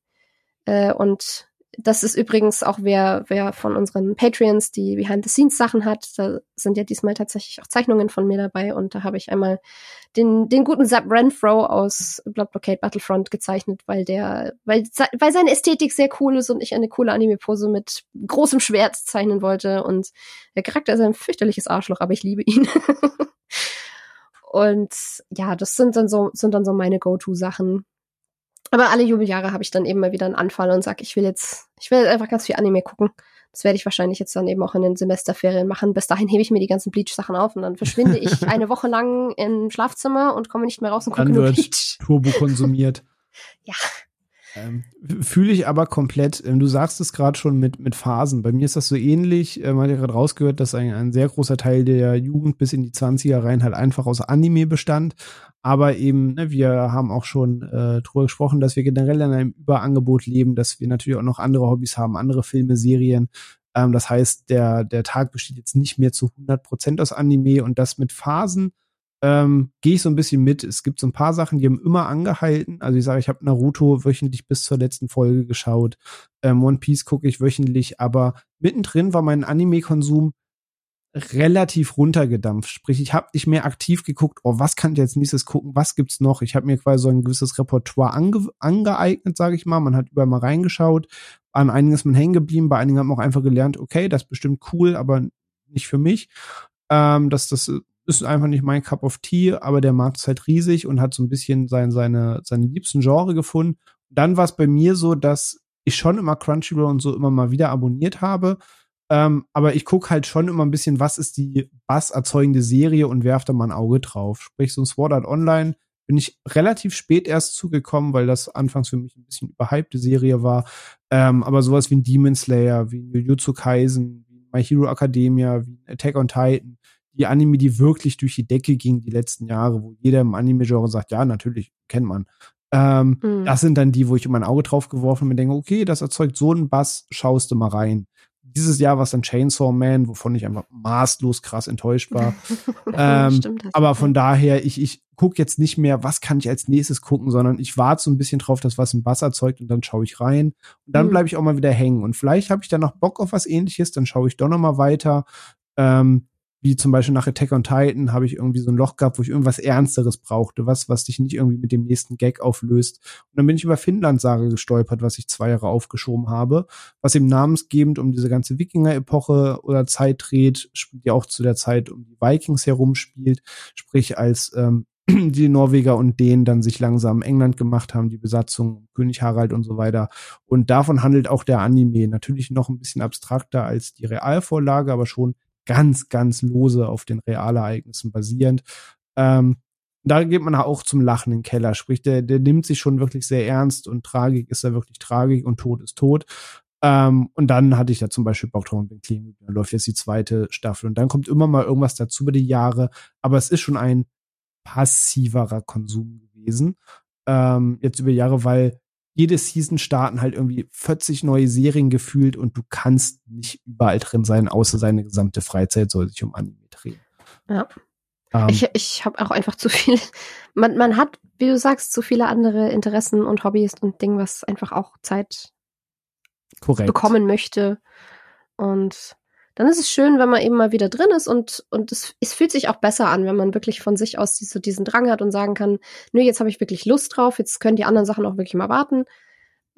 Äh, und das ist übrigens auch wer, wer von unseren Patreons die Behind-the-Scenes-Sachen hat. Da sind ja diesmal tatsächlich auch Zeichnungen von mir dabei und da habe ich einmal den, den guten Zap Renfro aus Blood Blockade Battlefront gezeichnet, weil der, weil, weil seine Ästhetik sehr cool ist und ich eine coole Anime-Pose mit großem Schwert zeichnen wollte und der Charakter ist ein fürchterliches Arschloch, aber ich liebe ihn. und ja, das sind dann so, sind dann so meine Go-To-Sachen aber alle Jubeljahre habe ich dann eben mal wieder einen Anfall und sage, ich will jetzt, ich will jetzt einfach ganz viel Anime gucken. Das werde ich wahrscheinlich jetzt dann eben auch in den Semesterferien machen. Bis dahin hebe ich mir die ganzen Bleach-Sachen auf und dann verschwinde ich eine Woche lang im Schlafzimmer und komme nicht mehr raus und gucke nur Bleach. Turbo konsumiert. ja. Ähm, Fühle ich aber komplett. Ähm, du sagst es gerade schon mit, mit Phasen. Bei mir ist das so ähnlich. Äh, man hat ja gerade rausgehört, dass ein, ein sehr großer Teil der Jugend bis in die 20er rein halt einfach aus Anime bestand. Aber eben, ne, wir haben auch schon äh, drüber gesprochen, dass wir generell in einem Überangebot leben, dass wir natürlich auch noch andere Hobbys haben, andere Filme, Serien. Ähm, das heißt, der, der Tag besteht jetzt nicht mehr zu 100 Prozent aus Anime und das mit Phasen ähm, gehe ich so ein bisschen mit. Es gibt so ein paar Sachen, die haben immer angehalten. Also ich sage, ich habe Naruto wöchentlich bis zur letzten Folge geschaut. Ähm, One Piece gucke ich wöchentlich, aber mittendrin war mein Anime-Konsum relativ runtergedampft. Sprich, ich habe nicht mehr aktiv geguckt, oh, was kann ich jetzt nächstes gucken, was gibt's noch? Ich habe mir quasi so ein gewisses Repertoire ange angeeignet, sage ich mal. Man hat überall mal reingeschaut. An einigen ist man hängen geblieben, bei einigen hat man auch einfach gelernt, okay, das ist bestimmt cool, aber nicht für mich. Ähm, das, das ist einfach nicht mein Cup of Tea, aber der Markt ist halt riesig und hat so ein bisschen sein, seine, seine liebsten Genre gefunden. Dann war es bei mir so, dass ich schon immer Crunchyroll und so immer mal wieder abonniert habe ähm, aber ich gucke halt schon immer ein bisschen, was ist die basserzeugende Serie und werfe da mal ein Auge drauf. Sprich, so ein Sword Art Online bin ich relativ spät erst zugekommen, weil das anfangs für mich ein bisschen überhypte Serie war. Ähm, aber sowas wie ein Demon Slayer, wie ein Jujutsu Kaisen, wie My Hero Academia, wie ein Attack on Titan, die Anime, die wirklich durch die Decke ging die letzten Jahre, wo jeder im Anime-Genre sagt, ja, natürlich, kennt man. Ähm, mhm. Das sind dann die, wo ich immer ein Auge drauf geworfen und mir denke, okay, das erzeugt so einen Bass, schaust du mal rein dieses Jahr war es dann Chainsaw Man, wovon ich einfach maßlos krass enttäuscht war. ähm, Stimmt, aber von daher, ich, ich gucke jetzt nicht mehr, was kann ich als nächstes gucken, sondern ich warte so ein bisschen drauf, dass was ein Bass erzeugt und dann schaue ich rein. Und dann mhm. bleibe ich auch mal wieder hängen. Und vielleicht habe ich dann noch Bock auf was ähnliches, dann schaue ich doch noch mal weiter. Ähm, wie zum Beispiel nach Attack on Titan habe ich irgendwie so ein Loch gehabt, wo ich irgendwas Ernsteres brauchte, was, was dich nicht irgendwie mit dem nächsten Gag auflöst. Und dann bin ich über Finnland-Sage gestolpert, was ich zwei Jahre aufgeschoben habe, was eben namensgebend um diese ganze Wikinger-Epoche oder Zeit dreht, die auch zu der Zeit um die Vikings herumspielt, sprich als ähm, die Norweger und Dänen dann sich langsam England gemacht haben, die Besatzung, König Harald und so weiter. Und davon handelt auch der Anime. Natürlich noch ein bisschen abstrakter als die Realvorlage, aber schon ganz, ganz lose auf den Realereignissen basierend. Ähm, da geht man auch zum Lachen in den Keller. Sprich, der, der nimmt sich schon wirklich sehr ernst und Tragik ist da wirklich Tragik und Tod ist Tod. Ähm, und dann hatte ich da zum Beispiel Bock drauf und bin clean. Dann läuft jetzt die zweite Staffel und dann kommt immer mal irgendwas dazu über die Jahre. Aber es ist schon ein passiverer Konsum gewesen. Ähm, jetzt über Jahre, weil jede Season starten halt irgendwie 40 neue Serien gefühlt und du kannst nicht überall drin sein, außer seine gesamte Freizeit soll sich um Anime drehen. Ja. Ähm, ich ich habe auch einfach zu viel. Man, man hat, wie du sagst, zu viele andere Interessen und Hobbys und Dinge, was einfach auch Zeit korrekt. bekommen möchte. Und dann ist es schön, wenn man eben mal wieder drin ist und, und es, es fühlt sich auch besser an, wenn man wirklich von sich aus so diesen Drang hat und sagen kann, nö, jetzt habe ich wirklich Lust drauf, jetzt können die anderen Sachen auch wirklich mal warten.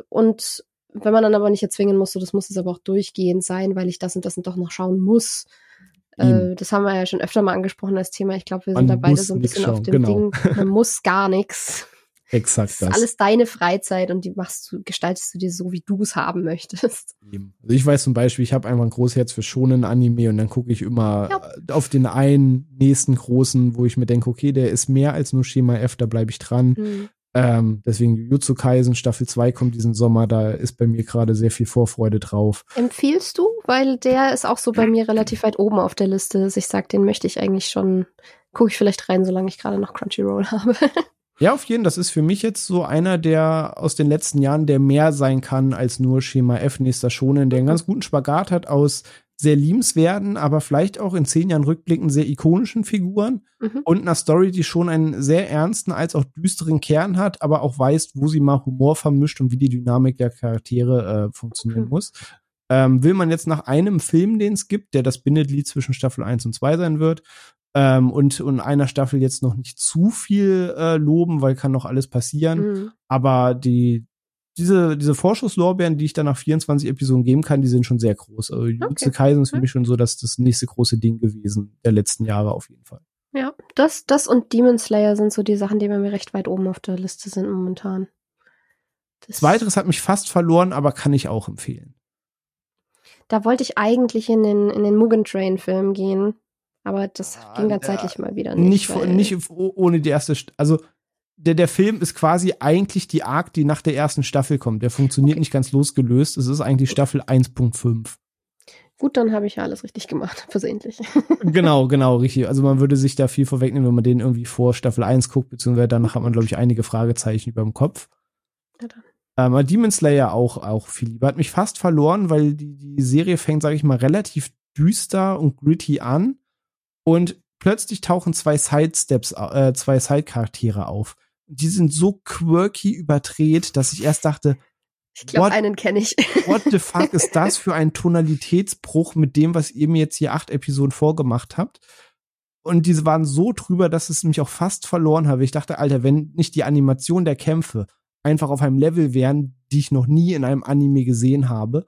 Und wenn man dann aber nicht erzwingen muss, so, das muss es aber auch durchgehend sein, weil ich das und das und doch noch schauen muss. Äh, das haben wir ja schon öfter mal angesprochen als Thema. Ich glaube, wir sind man da beide so ein bisschen schauen. auf dem genau. Ding, man muss gar nichts. Exakt das. Ist alles deine Freizeit und die machst du, gestaltest du dir so, wie du es haben möchtest. Also ich weiß zum Beispiel, ich habe einfach ein großes Herz für schonen Anime und dann gucke ich immer ja. auf den einen nächsten großen, wo ich mir denke, okay, der ist mehr als nur Schema F, da bleibe ich dran. Mhm. Ähm, deswegen Jujutsu Kaisen Staffel 2 kommt diesen Sommer, da ist bei mir gerade sehr viel Vorfreude drauf. Empfiehlst du? Weil der ist auch so bei mir relativ weit oben auf der Liste, dass ich sage, den möchte ich eigentlich schon, gucke ich vielleicht rein, solange ich gerade noch Crunchyroll habe. Ja, auf jeden, das ist für mich jetzt so einer der aus den letzten Jahren, der mehr sein kann als nur Schema F nächster Schonen, der einen ganz guten Spagat hat aus sehr liebenswerten, aber vielleicht auch in zehn Jahren rückblickend sehr ikonischen Figuren mhm. und einer Story, die schon einen sehr ernsten als auch düsteren Kern hat, aber auch weiß, wo sie mal Humor vermischt und wie die Dynamik der Charaktere äh, funktionieren mhm. muss. Ähm, will man jetzt nach einem Film, den es gibt, der das Bindeglied zwischen Staffel 1 und 2 sein wird, ähm, und, und einer Staffel jetzt noch nicht zu viel äh, loben, weil kann noch alles passieren. Mhm. Aber die, diese, diese Vorschusslorbeeren, die ich dann nach 24 Episoden geben kann, die sind schon sehr groß. Also Jutsu okay. Kaisen ist für mich schon so, dass das nächste große Ding gewesen der letzten Jahre auf jeden Fall. Ja, das, das und Demon Slayer sind so die Sachen, die bei mir recht weit oben auf der Liste sind momentan. Das Weiteres hat mich fast verloren, aber kann ich auch empfehlen. Da wollte ich eigentlich in den, in den Mugen Train Film gehen, aber das ah, ging dann zeitlich mal wieder nicht. Nicht, nicht ohne die erste, St also der, der Film ist quasi eigentlich die Arc, die nach der ersten Staffel kommt. Der funktioniert okay. nicht ganz losgelöst. Es ist eigentlich Staffel 1.5. Gut, dann habe ich ja alles richtig gemacht, versehentlich. genau, genau, richtig. Also man würde sich da viel vorwegnehmen, wenn man den irgendwie vor Staffel 1 guckt, beziehungsweise danach hat man, glaube ich, einige Fragezeichen über dem Kopf. Ja, dann. Ähm, Demon Slayer auch, auch viel lieber. Hat mich fast verloren, weil die, die Serie fängt, sage ich mal, relativ düster und gritty an und plötzlich tauchen zwei Sidesteps, äh, zwei Side-Charaktere auf die sind so quirky überdreht, dass ich erst dachte, ich glaube, einen kenne ich. What the fuck ist das für ein Tonalitätsbruch mit dem, was ihr mir jetzt hier acht Episoden vorgemacht habt? Und diese waren so drüber, dass es mich auch fast verloren habe. Ich dachte, Alter, wenn nicht die Animation der Kämpfe einfach auf einem Level wären, die ich noch nie in einem Anime gesehen habe,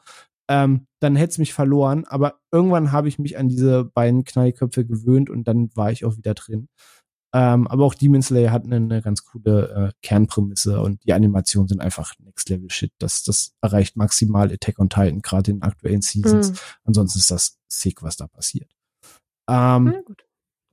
ähm, dann hätte es mich verloren. Aber irgendwann habe ich mich an diese beiden Knallköpfe gewöhnt und dann war ich auch wieder drin. Ähm, aber auch Demon Slayer hat eine, eine ganz coole äh, Kernprämisse und die Animationen sind einfach Next Level Shit. Das, das erreicht maximal Attack on Titan, gerade in aktuellen Seasons. Mhm. Ansonsten ist das sick, was da passiert. Ähm, ja,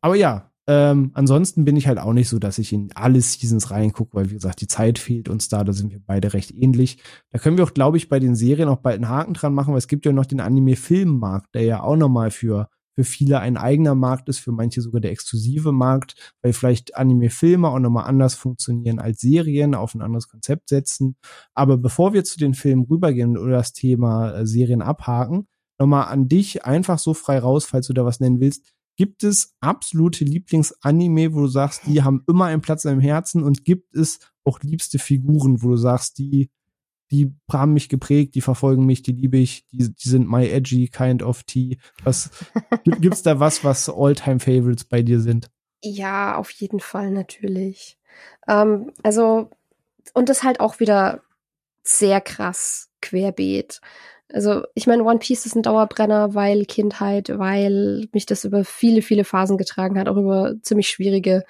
aber ja, ähm, ansonsten bin ich halt auch nicht so, dass ich in alle Seasons reingucke, weil wie gesagt, die Zeit fehlt uns da, da sind wir beide recht ähnlich. Da können wir auch, glaube ich, bei den Serien auch bald einen Haken dran machen, weil es gibt ja noch den Anime-Filmmarkt, der ja auch nochmal für für viele ein eigener Markt ist, für manche sogar der exklusive Markt, weil vielleicht Anime-Filme auch nochmal anders funktionieren als Serien, auf ein anderes Konzept setzen. Aber bevor wir zu den Filmen rübergehen oder das Thema äh, Serien abhaken, nochmal an dich einfach so frei raus, falls du da was nennen willst. Gibt es absolute Lieblingsanime, wo du sagst, die haben immer einen Platz im Herzen und gibt es auch liebste Figuren, wo du sagst, die die haben mich geprägt, die verfolgen mich, die liebe ich, die, die sind my edgy kind of tea. Was gibt's da was, was Alltime Favorites bei dir sind? Ja, auf jeden Fall natürlich. Ähm, also und das halt auch wieder sehr krass querbeet. Also ich meine, One Piece ist ein Dauerbrenner, weil Kindheit, weil mich das über viele, viele Phasen getragen hat, auch über ziemlich schwierige.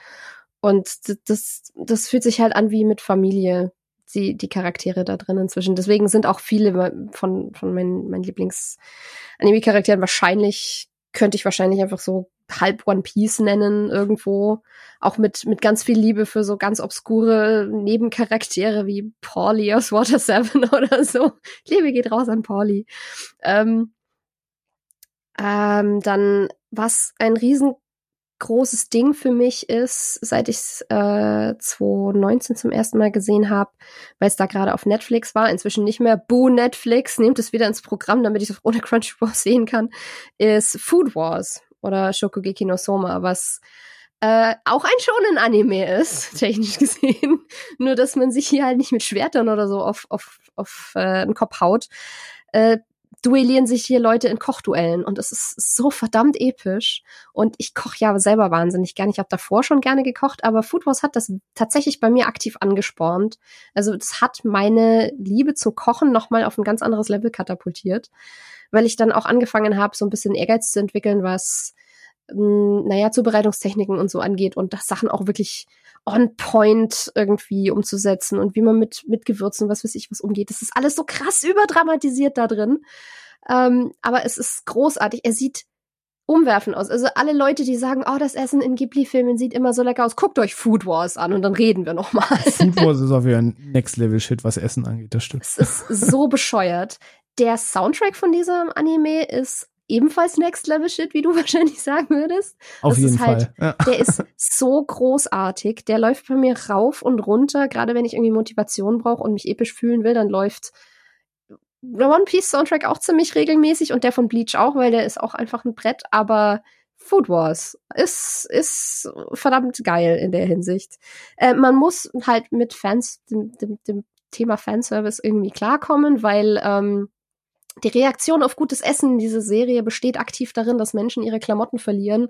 Und das, das fühlt sich halt an wie mit Familie die, die Charaktere da drin inzwischen. Deswegen sind auch viele von, von meinen, meinen Lieblings-Anime-Charakteren wahrscheinlich, könnte ich wahrscheinlich einfach so halb One Piece nennen irgendwo. Auch mit, mit ganz viel Liebe für so ganz obskure Nebencharaktere wie Pauli aus Water Seven oder so. Liebe geht raus an Pauli. Ähm, ähm, dann, was ein riesen großes Ding für mich ist, seit ich es äh, 2019 zum ersten Mal gesehen habe, weil es da gerade auf Netflix war, inzwischen nicht mehr. Boo Netflix, nehmt es wieder ins Programm, damit ich es ohne Crunchyroll sehen kann, ist Food Wars oder Shokugeki no Soma, was äh, auch ein shonen Anime ist, technisch gesehen. Nur, dass man sich hier halt nicht mit Schwertern oder so auf, auf, auf äh, den Kopf haut. Äh, duellieren sich hier Leute in Kochduellen und es ist so verdammt episch. Und ich koche ja selber wahnsinnig gerne. Ich habe davor schon gerne gekocht, aber Food Wars hat das tatsächlich bei mir aktiv angespornt. Also das hat meine Liebe zum Kochen nochmal auf ein ganz anderes Level katapultiert, weil ich dann auch angefangen habe, so ein bisschen Ehrgeiz zu entwickeln, was naja, Zubereitungstechniken und so angeht und das Sachen auch wirklich on point irgendwie umzusetzen und wie man mit, mit Gewürzen, was weiß ich, was umgeht. Das ist alles so krass überdramatisiert da drin. Ähm, aber es ist großartig. Er sieht umwerfend aus. Also alle Leute, die sagen, oh, das Essen in Ghibli-Filmen sieht immer so lecker aus, guckt euch Food Wars an und dann reden wir noch mal. Food Wars ist auch wieder ein Next-Level-Shit, was Essen angeht, das stimmt. Es ist so bescheuert. Der Soundtrack von diesem Anime ist ebenfalls Next Level Shit, wie du wahrscheinlich sagen würdest. Auf das jeden halt, Fall. Ja. Der ist so großartig. Der läuft bei mir rauf und runter. Gerade wenn ich irgendwie Motivation brauche und mich episch fühlen will, dann läuft der One Piece Soundtrack auch ziemlich regelmäßig und der von Bleach auch, weil der ist auch einfach ein Brett, aber Food Wars ist, ist verdammt geil in der Hinsicht. Äh, man muss halt mit Fans, dem, dem, dem Thema Fanservice irgendwie klarkommen, weil ähm, die Reaktion auf gutes Essen in dieser Serie besteht aktiv darin, dass Menschen ihre Klamotten verlieren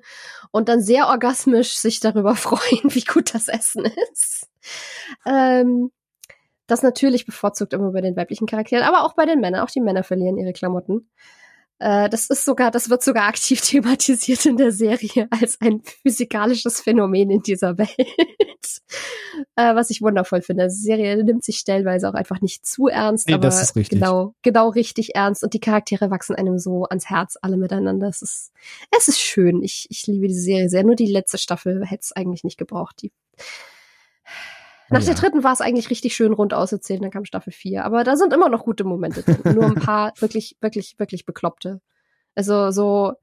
und dann sehr orgasmisch sich darüber freuen, wie gut das Essen ist. Ähm, das natürlich bevorzugt immer bei den weiblichen Charakteren, aber auch bei den Männern. Auch die Männer verlieren ihre Klamotten. Äh, das ist sogar, das wird sogar aktiv thematisiert in der Serie als ein physikalisches Phänomen in dieser Welt. äh, was ich wundervoll finde. Die Serie nimmt sich stellenweise auch einfach nicht zu ernst, nee, aber genau, genau richtig ernst und die Charaktere wachsen einem so ans Herz alle miteinander. Es ist, es ist schön. Ich, ich liebe diese Serie sehr. Nur die letzte Staffel hätte es eigentlich nicht gebraucht. Die nach ja. der dritten war es eigentlich richtig schön rund auserzählt, dann kam Staffel 4. Aber da sind immer noch gute Momente drin. Nur ein paar wirklich, wirklich, wirklich bekloppte. Also so,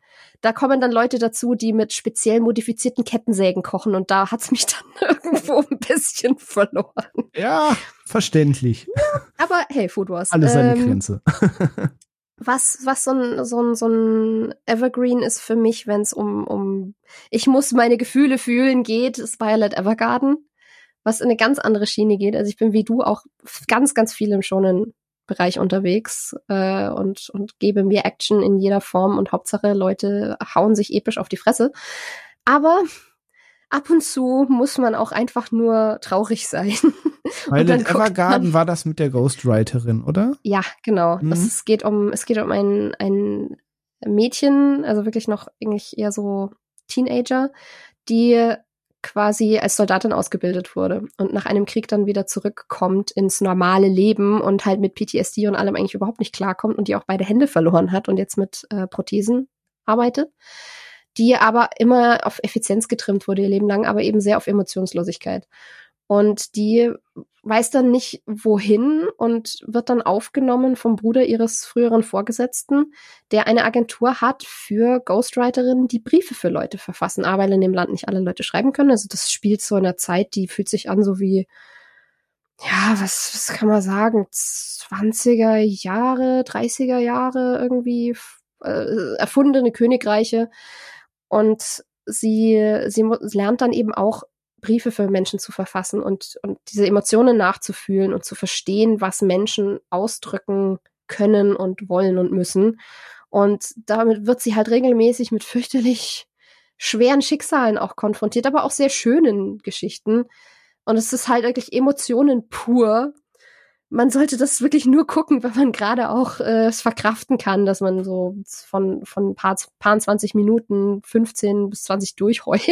da kommen dann Leute dazu, die mit speziell modifizierten Kettensägen kochen und da hat's mich dann irgendwo ein bisschen verloren. Ja, verständlich. Ja, aber hey, Food Wars. Alles seine ähm, Grenze. was, was so ein, so ein, so ein Evergreen ist für mich, wenn es um, um ich muss meine Gefühle fühlen geht, ist Violet Evergarden was in eine ganz andere Schiene geht. Also ich bin wie du auch ganz, ganz viel im schonen Bereich unterwegs äh, und, und gebe mir Action in jeder Form und Hauptsache Leute hauen sich episch auf die Fresse. Aber ab und zu muss man auch einfach nur traurig sein. Weil in Evergarden war das mit der Ghostwriterin, oder? Ja, genau. Mhm. Es geht um, es geht um ein, ein Mädchen, also wirklich noch eigentlich eher so Teenager, die quasi als Soldatin ausgebildet wurde und nach einem Krieg dann wieder zurückkommt ins normale Leben und halt mit PTSD und allem eigentlich überhaupt nicht klarkommt und die auch beide Hände verloren hat und jetzt mit äh, Prothesen arbeitet, die aber immer auf Effizienz getrimmt wurde ihr Leben lang, aber eben sehr auf Emotionslosigkeit. Und die weiß dann nicht wohin und wird dann aufgenommen vom Bruder ihres früheren Vorgesetzten, der eine Agentur hat für Ghostwriterinnen, die Briefe für Leute verfassen, aber in dem Land nicht alle Leute schreiben können. Also das spielt so in einer Zeit, die fühlt sich an so wie, ja, was, was kann man sagen, 20er Jahre, 30er Jahre irgendwie äh, erfundene Königreiche. Und sie, sie lernt dann eben auch Briefe für Menschen zu verfassen und, und diese Emotionen nachzufühlen und zu verstehen, was Menschen ausdrücken können und wollen und müssen. Und damit wird sie halt regelmäßig mit fürchterlich schweren Schicksalen auch konfrontiert, aber auch sehr schönen Geschichten. Und es ist halt wirklich Emotionen pur. Man sollte das wirklich nur gucken, wenn man gerade auch äh, es verkraften kann, dass man so von, von paar, paar 20 Minuten 15 bis 20 durchheult.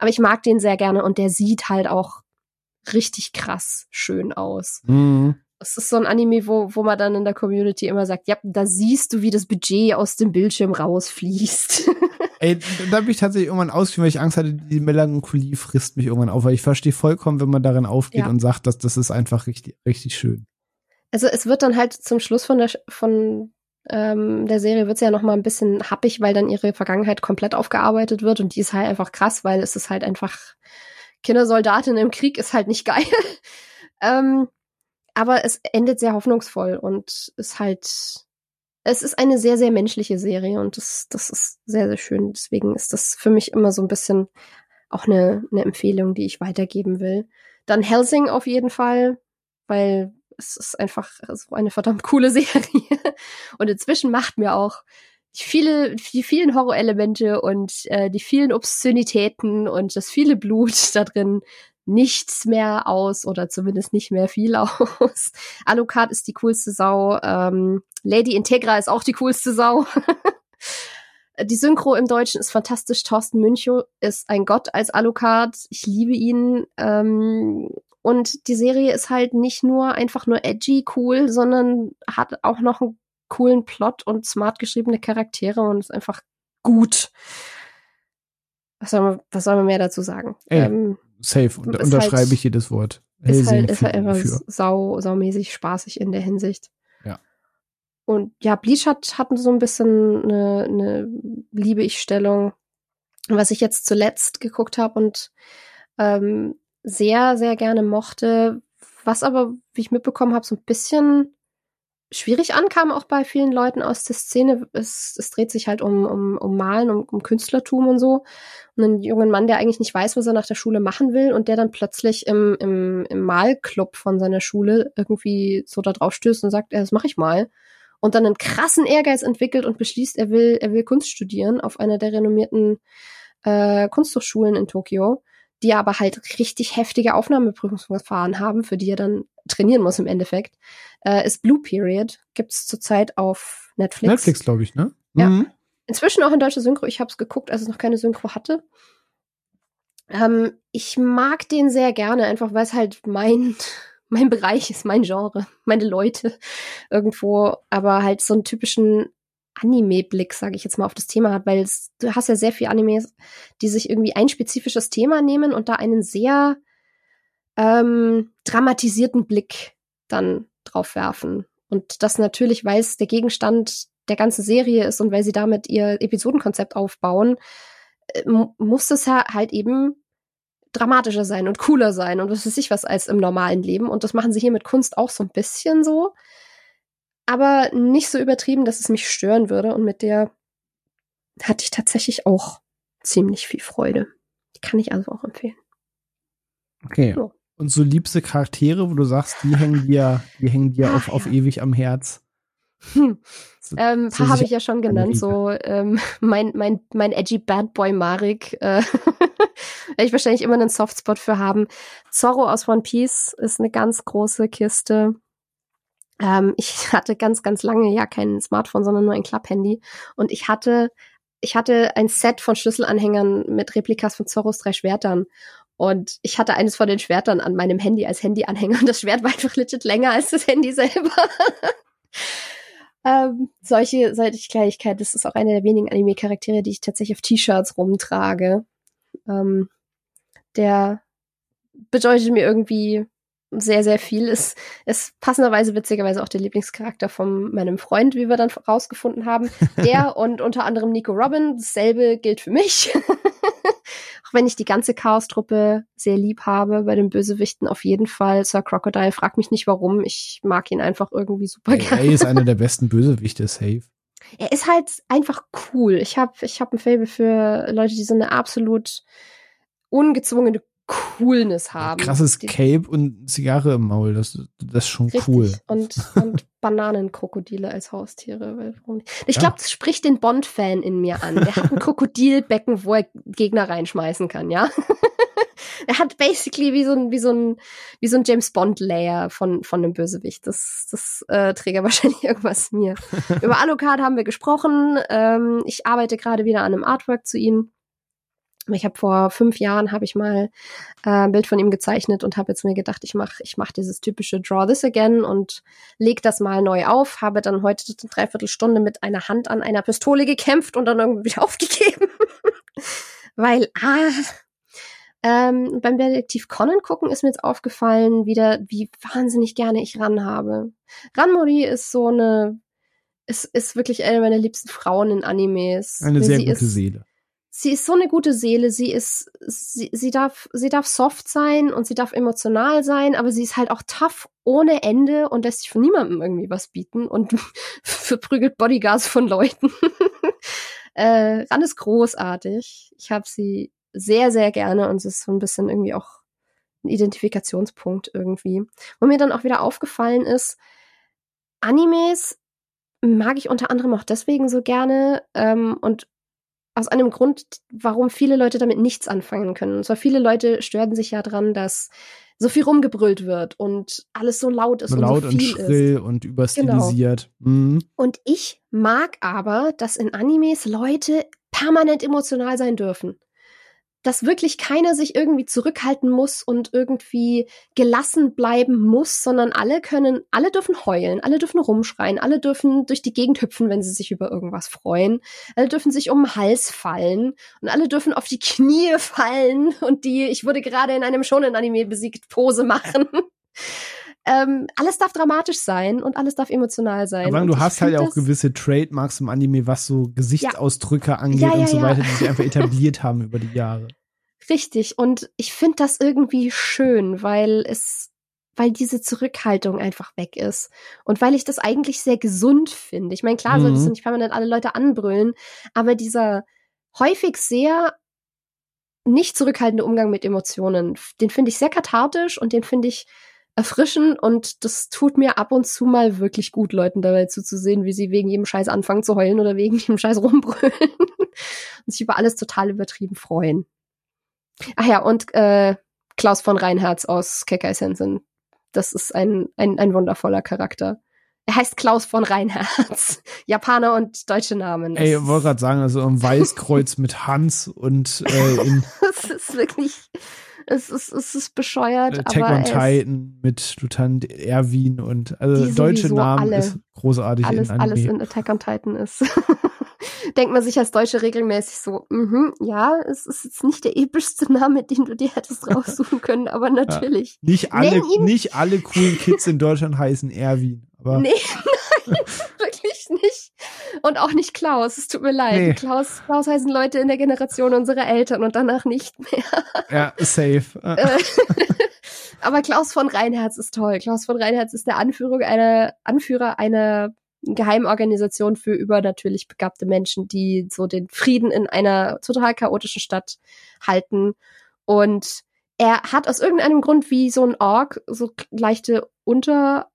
Aber ich mag den sehr gerne und der sieht halt auch richtig krass schön aus. Mhm. Es ist so ein Anime, wo, wo man dann in der Community immer sagt, ja, da siehst du, wie das Budget aus dem Bildschirm rausfließt. Ey, da bin ich tatsächlich irgendwann ausgeführt, weil ich Angst hatte, die Melancholie frisst mich irgendwann auf. Weil ich verstehe vollkommen, wenn man darin aufgeht ja. und sagt, dass das ist einfach richtig, richtig schön. Also es wird dann halt zum Schluss von der, von ähm, der Serie wird sie ja noch mal ein bisschen happig, weil dann ihre Vergangenheit komplett aufgearbeitet wird und die ist halt einfach krass, weil es ist halt einfach Kindersoldatin im Krieg ist halt nicht geil. ähm, aber es endet sehr hoffnungsvoll und ist halt es ist eine sehr sehr menschliche Serie und das das ist sehr sehr schön. Deswegen ist das für mich immer so ein bisschen auch eine eine Empfehlung, die ich weitergeben will. Dann Helsing auf jeden Fall, weil es ist einfach so eine verdammt coole Serie. Und inzwischen macht mir auch die viele, die vielen Horrorelemente und äh, die vielen Obszönitäten und das viele Blut da drin nichts mehr aus oder zumindest nicht mehr viel aus. Alucard ist die coolste Sau. Ähm, Lady Integra ist auch die coolste Sau. die Synchro im Deutschen ist fantastisch. Thorsten Münchow ist ein Gott als Alucard. Ich liebe ihn. Ähm, und die Serie ist halt nicht nur einfach nur edgy cool, sondern hat auch noch einen coolen Plot und smart geschriebene Charaktere und ist einfach gut. Was soll man, was soll man mehr dazu sagen? Ey, ähm, safe, und, unterschreibe halt, ich jedes Wort. Ist halt, ist halt einfach sau, saumäßig spaßig in der Hinsicht. Ja. Und ja, Bleach hat, hat so ein bisschen eine, eine Liebe-Ich-Stellung, was ich jetzt zuletzt geguckt habe und ähm, sehr, sehr gerne mochte, was aber, wie ich mitbekommen habe, so ein bisschen schwierig an, kam auch bei vielen Leuten aus der Szene. Es, es dreht sich halt um, um, um Malen, um, um Künstlertum und so. Und einen jungen Mann, der eigentlich nicht weiß, was er nach der Schule machen will und der dann plötzlich im, im, im Malclub von seiner Schule irgendwie so da drauf stößt und sagt, ja, das mache ich mal. Und dann einen krassen Ehrgeiz entwickelt und beschließt, er will, er will Kunst studieren auf einer der renommierten äh, Kunsthochschulen in Tokio die aber halt richtig heftige Aufnahmeprüfungsverfahren haben, für die er dann trainieren muss im Endeffekt, äh, ist Blue Period. Gibt's zurzeit auf Netflix. Netflix, glaube ich, ne? Ja. Mhm. Inzwischen auch in deutscher Synchro. Ich habe es geguckt, als es noch keine Synchro hatte. Ähm, ich mag den sehr gerne, einfach weil es halt mein mein Bereich ist, mein Genre, meine Leute irgendwo, aber halt so einen typischen Anime-Blick, sage ich jetzt mal, auf das Thema hat, weil es, du hast ja sehr viele Animes, die sich irgendwie ein spezifisches Thema nehmen und da einen sehr ähm, dramatisierten Blick dann drauf werfen. Und das natürlich, weil es der Gegenstand der ganzen Serie ist und weil sie damit ihr Episodenkonzept aufbauen, äh, muss es ja halt eben dramatischer sein und cooler sein und was weiß ich was als im normalen Leben. Und das machen sie hier mit Kunst auch so ein bisschen so aber nicht so übertrieben, dass es mich stören würde. Und mit der hatte ich tatsächlich auch ziemlich viel Freude. Die kann ich also auch empfehlen. Okay. So. Und so liebste Charaktere, wo du sagst, die hängen dir, die hängen dir Ach, auf, ja. auf ewig am Herz. Hm. So, ähm, ein paar habe ich ja schon genannt, so ähm, mein, mein, mein edgy Bad Boy Marik, äh, werde ich wahrscheinlich immer einen Softspot für haben. Zorro aus One Piece ist eine ganz große Kiste. Ähm, ich hatte ganz, ganz lange ja kein Smartphone, sondern nur ein Club-Handy. Und ich hatte, ich hatte ein Set von Schlüsselanhängern mit Replikas von Zorros drei Schwertern. Und ich hatte eines von den Schwertern an meinem Handy als Handyanhänger. Und das Schwert war einfach legit länger als das Handy selber. ähm, solche, solche Kleinigkeit, das ist auch eine der wenigen Anime-Charaktere, die ich tatsächlich auf T-Shirts rumtrage. Ähm, der bedeutet mir irgendwie sehr, sehr viel. Ist, ist passenderweise, witzigerweise auch der Lieblingscharakter von meinem Freund, wie wir dann rausgefunden haben. Der und unter anderem Nico Robin. Dasselbe gilt für mich. auch wenn ich die ganze Chaos-Truppe sehr lieb habe, bei den Bösewichten auf jeden Fall. Sir Crocodile, frag mich nicht warum. Ich mag ihn einfach irgendwie super gerne. Er ist einer der besten Bösewichte, safe. Er ist halt einfach cool. Ich habe ich hab ein Fable für Leute, die so eine absolut ungezwungene Coolness haben. Krasses Cape und Zigarre im Maul, das, das ist schon Richtig. cool. Und, und Bananenkrokodile als Haustiere. Ich glaube, das spricht den Bond-Fan in mir an. Der hat ein Krokodilbecken, wo er Gegner reinschmeißen kann, ja. er hat basically wie so ein, wie so ein, wie so ein James Bond-Layer von, von einem Bösewicht. Das, das äh, trägt er wahrscheinlich irgendwas mir. Über Alucard haben wir gesprochen. Ähm, ich arbeite gerade wieder an einem Artwork zu ihm. Ich habe vor fünf Jahren habe ich mal äh, ein Bild von ihm gezeichnet und habe jetzt mir gedacht, ich mache ich mach dieses typische Draw This Again und leg das mal neu auf. Habe dann heute eine Dreiviertelstunde mit einer Hand an einer Pistole gekämpft und dann irgendwie wieder aufgegeben. Weil, ah, ähm, beim Detektiv Conan gucken ist mir jetzt aufgefallen, wieder, wie wahnsinnig gerne ich Ran habe. Ranmori ist so eine, ist, ist wirklich eine meiner liebsten Frauen in Animes. Eine sehr gute ist, Seele sie ist so eine gute Seele, sie ist, sie, sie darf, sie darf soft sein und sie darf emotional sein, aber sie ist halt auch tough ohne Ende und lässt sich von niemandem irgendwie was bieten und verprügelt Bodyguards von Leuten. äh, Ran ist großartig. Ich habe sie sehr, sehr gerne und es ist so ein bisschen irgendwie auch ein Identifikationspunkt irgendwie. Wo mir dann auch wieder aufgefallen ist, Animes mag ich unter anderem auch deswegen so gerne ähm, und aus einem Grund, warum viele Leute damit nichts anfangen können. Und zwar viele Leute stören sich ja dran, dass so viel rumgebrüllt wird und alles so laut ist so und laut so viel und schrill ist. und überstilisiert. Genau. Mhm. Und ich mag aber, dass in Animes Leute permanent emotional sein dürfen dass wirklich keiner sich irgendwie zurückhalten muss und irgendwie gelassen bleiben muss, sondern alle können, alle dürfen heulen, alle dürfen rumschreien, alle dürfen durch die Gegend hüpfen, wenn sie sich über irgendwas freuen, alle dürfen sich um den Hals fallen und alle dürfen auf die Knie fallen und die, ich wurde gerade in einem schonen Anime besiegt, Pose machen. Ähm, alles darf dramatisch sein und alles darf emotional sein. Aber du hast halt auch gewisse Trademarks im Anime, was so Gesichtsausdrücke ja. angeht ja, ja, und so weiter, die sie einfach etabliert haben über die Jahre. Richtig. Und ich finde das irgendwie schön, weil es weil diese Zurückhaltung einfach weg ist. Und weil ich das eigentlich sehr gesund finde. Ich meine, klar, mhm. solltest du nicht permanent alle Leute anbrüllen, aber dieser häufig sehr nicht zurückhaltende Umgang mit Emotionen, den finde ich sehr kathartisch und den finde ich erfrischend und das tut mir ab und zu mal wirklich gut, Leuten dabei zuzusehen, wie sie wegen jedem Scheiß anfangen zu heulen oder wegen jedem Scheiß rumbrüllen und sich über alles total übertrieben freuen. Ach ja, und äh, Klaus von Reinhardt aus Kekai Sensen. Das ist ein, ein, ein wundervoller Charakter. Er heißt Klaus von Reinhardt. Japaner und deutsche Namen. Ey, ich wollte gerade sagen, also ein Weißkreuz mit Hans und äh, in Das ist wirklich es ist, es ist bescheuert. Äh, Attack on Titan mit Lieutenant Erwin und also deutsche Namen alle, ist großartig alles, in Anime. Alles in Attack on Titan ist. Denkt man sich als Deutsche regelmäßig so, mhm, ja, es ist jetzt nicht der epischste Name, den du dir hättest raussuchen können, aber natürlich. Ja, nicht alle, nicht alle coolen Kids in Deutschland heißen Erwin. Aber nee, nein, wirklich nicht. Und auch nicht Klaus, es tut mir leid. Nee. Klaus, Klaus heißen Leute in der Generation unserer Eltern und danach nicht mehr. Ja, safe. Äh, aber Klaus von Reinherz ist toll. Klaus von Reinherz ist der Anführer einer, Anführer einer Geheimorganisation für übernatürlich begabte Menschen, die so den Frieden in einer total chaotischen Stadt halten. Und er hat aus irgendeinem Grund wie so ein Ork so leichte Unter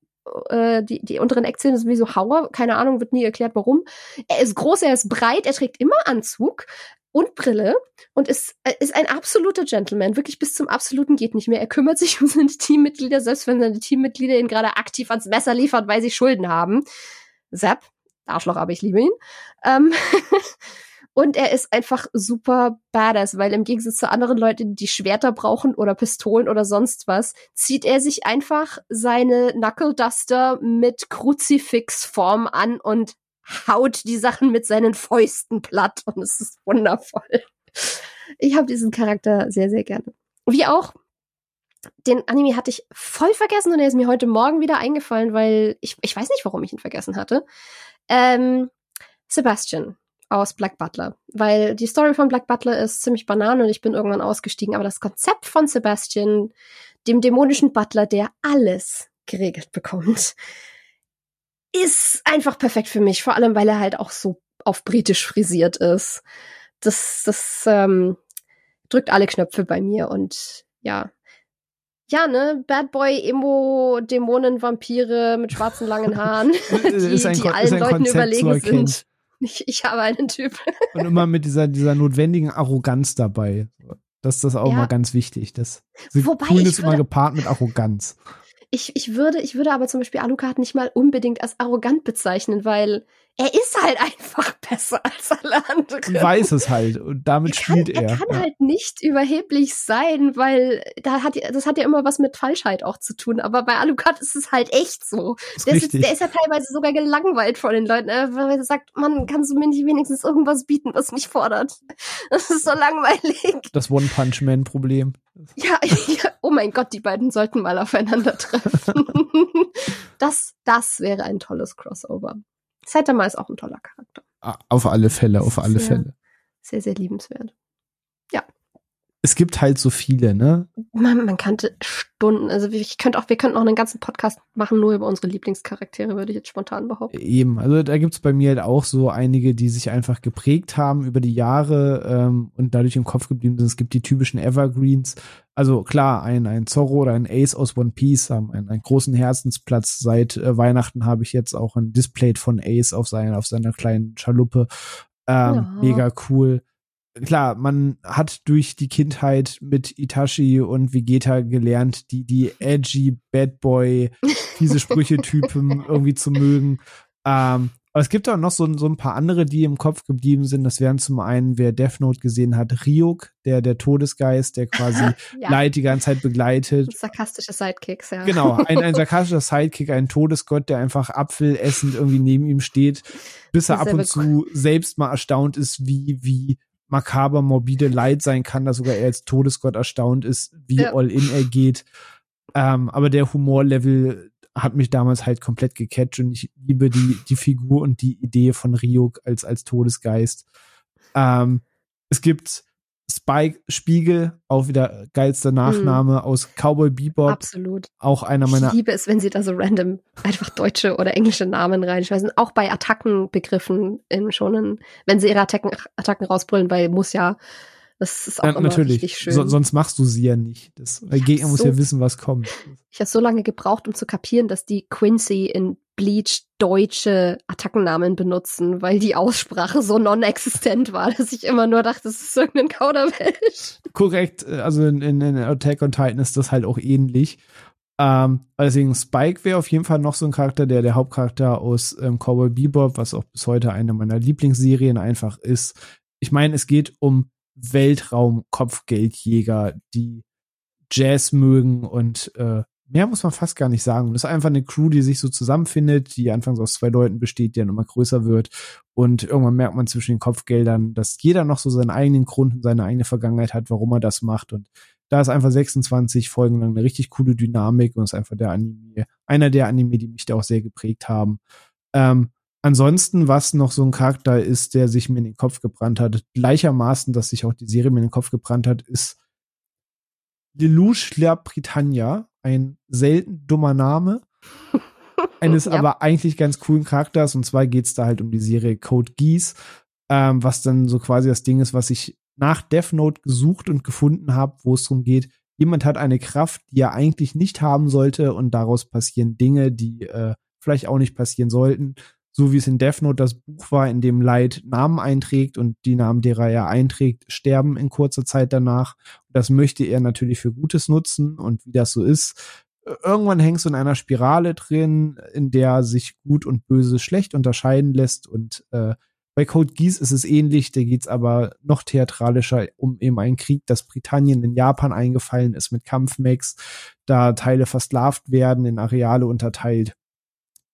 äh, die, die unteren Eckzähne sind wie so Hauer, keine Ahnung, wird nie erklärt, warum. Er ist groß, er ist breit, er trägt immer Anzug und Brille und ist, äh, ist ein absoluter Gentleman, wirklich bis zum absoluten geht nicht mehr. Er kümmert sich um seine Teammitglieder, selbst wenn seine Teammitglieder ihn gerade aktiv ans Messer liefert, weil sie Schulden haben. Sepp, Arschloch, aber ich liebe ihn. Ähm Und er ist einfach super badass, weil im Gegensatz zu anderen Leuten, die Schwerter brauchen oder Pistolen oder sonst was, zieht er sich einfach seine Knuckle Duster mit Kruzifixform an und haut die Sachen mit seinen Fäusten platt und es ist wundervoll. Ich habe diesen Charakter sehr, sehr gerne. Wie auch den Anime hatte ich voll vergessen und er ist mir heute Morgen wieder eingefallen, weil ich, ich weiß nicht, warum ich ihn vergessen hatte. Ähm, Sebastian aus Black Butler, weil die Story von Black Butler ist ziemlich banan und ich bin irgendwann ausgestiegen, aber das Konzept von Sebastian, dem dämonischen Butler, der alles geregelt bekommt, ist einfach perfekt für mich, vor allem weil er halt auch so auf britisch frisiert ist. Das, das ähm, drückt alle Knöpfe bei mir und ja. Ja, ne, Bad Boy, Emo, Dämonen, Vampire mit schwarzen langen Haaren, die, die allen Leuten überlegen sind. Ich, ich habe einen Typ. Und immer mit dieser, dieser notwendigen Arroganz dabei. Das ist das auch ja. mal ganz wichtig. Das Wobei Cool ist immer gepaart mit Arroganz. Ich, ich, würde, ich würde aber zum Beispiel Alucard nicht mal unbedingt als arrogant bezeichnen, weil er ist halt einfach besser als alle anderen. Weiß es halt und damit er spielt er. Er kann ja. halt nicht überheblich sein, weil da hat das hat ja immer was mit Falschheit auch zu tun. Aber bei Alucard ist es halt echt so. Ist der, ist, der, ist, ja teilweise sogar gelangweilt von den Leuten, äh, weil er sagt, man kannst du mir nicht wenigstens irgendwas bieten, was mich fordert. Das ist so langweilig. Das One-Punch-Man-Problem. Ja, ja, oh mein Gott, die beiden sollten mal aufeinandertreffen. das, das wäre ein tolles Crossover. Saitama ist auch ein toller Charakter. Auf alle Fälle, auf alle sehr, Fälle. Sehr, sehr liebenswert. Ja. Es gibt halt so viele, ne? Man, man kannte Stunden, also ich könnte auch, wir könnten auch einen ganzen Podcast machen, nur über unsere Lieblingscharaktere, würde ich jetzt spontan behaupten. Eben, also da gibt's bei mir halt auch so einige, die sich einfach geprägt haben über die Jahre ähm, und dadurch im Kopf geblieben sind. Es gibt die typischen Evergreens, also klar, ein, ein Zorro oder ein Ace aus One Piece haben einen, einen großen Herzensplatz. Seit äh, Weihnachten habe ich jetzt auch ein Display von Ace auf, seiner auf seiner kleinen Schaluppe. Ähm, ja. Mega cool. Klar, man hat durch die Kindheit mit Itachi und Vegeta gelernt, die, die edgy Bad Boy, diese Sprüchetypen irgendwie zu mögen. Ähm, aber es gibt auch noch so, so ein paar andere, die im Kopf geblieben sind. Das wären zum einen, wer Death Note gesehen hat, Ryuk, der, der Todesgeist, der quasi ja. Leid die ganze Zeit begleitet. Sarkastische Sidekicks, ja. Genau, ein, ein sarkastischer Sidekick, ein Todesgott, der einfach Apfel essend irgendwie neben ihm steht, bis er ab und zu selbst mal erstaunt ist, wie, wie makaber, morbide Leid sein kann, dass sogar er als Todesgott erstaunt ist, wie ja. all in er geht. Ähm, aber der Humorlevel hat mich damals halt komplett gecatcht und ich liebe die, die Figur und die Idee von Ryuk als, als Todesgeist. Ähm, es gibt Spike Spiegel, auch wieder geilster Nachname mm. aus Cowboy Bebop. Absolut. Auch einer meiner. Ich liebe es, wenn sie da so random einfach deutsche oder englische Namen reinschmeißen. Auch bei Attackenbegriffen in schonen, wenn sie ihre Attacken, Attacken rausbrüllen, weil muss ja. Das ist auch ja, immer natürlich. richtig schön. So, sonst machst du sie ja nicht. Das, der Gegner muss so, ja wissen, was kommt. Ich habe so lange gebraucht, um zu kapieren, dass die Quincy in Bleach deutsche Attackennamen benutzen, weil die Aussprache so non-existent war, dass ich immer nur dachte, das ist irgendein Kauderwelsch. Korrekt, also in, in, in Attack on Titan ist das halt auch ähnlich. Ähm, deswegen Spike wäre auf jeden Fall noch so ein Charakter, der der Hauptcharakter aus ähm, Cowboy Bebop, was auch bis heute eine meiner Lieblingsserien einfach ist. Ich meine, es geht um Weltraum-Kopfgeldjäger, die Jazz mögen und äh, mehr muss man fast gar nicht sagen. Das ist einfach eine Crew, die sich so zusammenfindet, die anfangs aus zwei Leuten besteht, die dann immer größer wird. Und irgendwann merkt man zwischen den Kopfgeldern, dass jeder noch so seinen eigenen Grund und seine eigene Vergangenheit hat, warum er das macht. Und da ist einfach 26 Folgen lang eine richtig coole Dynamik und ist einfach der Anime, einer der Anime, die mich da auch sehr geprägt haben. Ähm, ansonsten, was noch so ein Charakter ist, der sich mir in den Kopf gebrannt hat, gleichermaßen, dass sich auch die Serie mir in den Kopf gebrannt hat, ist Lelouch La Britannia, ein selten dummer Name, eines ja. aber eigentlich ganz coolen Charakters. Und zwar geht's da halt um die Serie Code Geass, ähm, was dann so quasi das Ding ist, was ich nach Death Note gesucht und gefunden habe, wo es darum geht, jemand hat eine Kraft, die er eigentlich nicht haben sollte und daraus passieren Dinge, die äh, vielleicht auch nicht passieren sollten so wie es in Death Note das Buch war, in dem Light Namen einträgt und die Namen, derer er einträgt, sterben in kurzer Zeit danach. Das möchte er natürlich für Gutes nutzen und wie das so ist. Irgendwann hängst du in einer Spirale drin, in der sich Gut und Böse schlecht unterscheiden lässt und äh, bei Code Geass ist es ähnlich, da geht's aber noch theatralischer um eben einen Krieg, dass Britannien in Japan eingefallen ist mit Kampfmechs, da Teile versklavt werden, in Areale unterteilt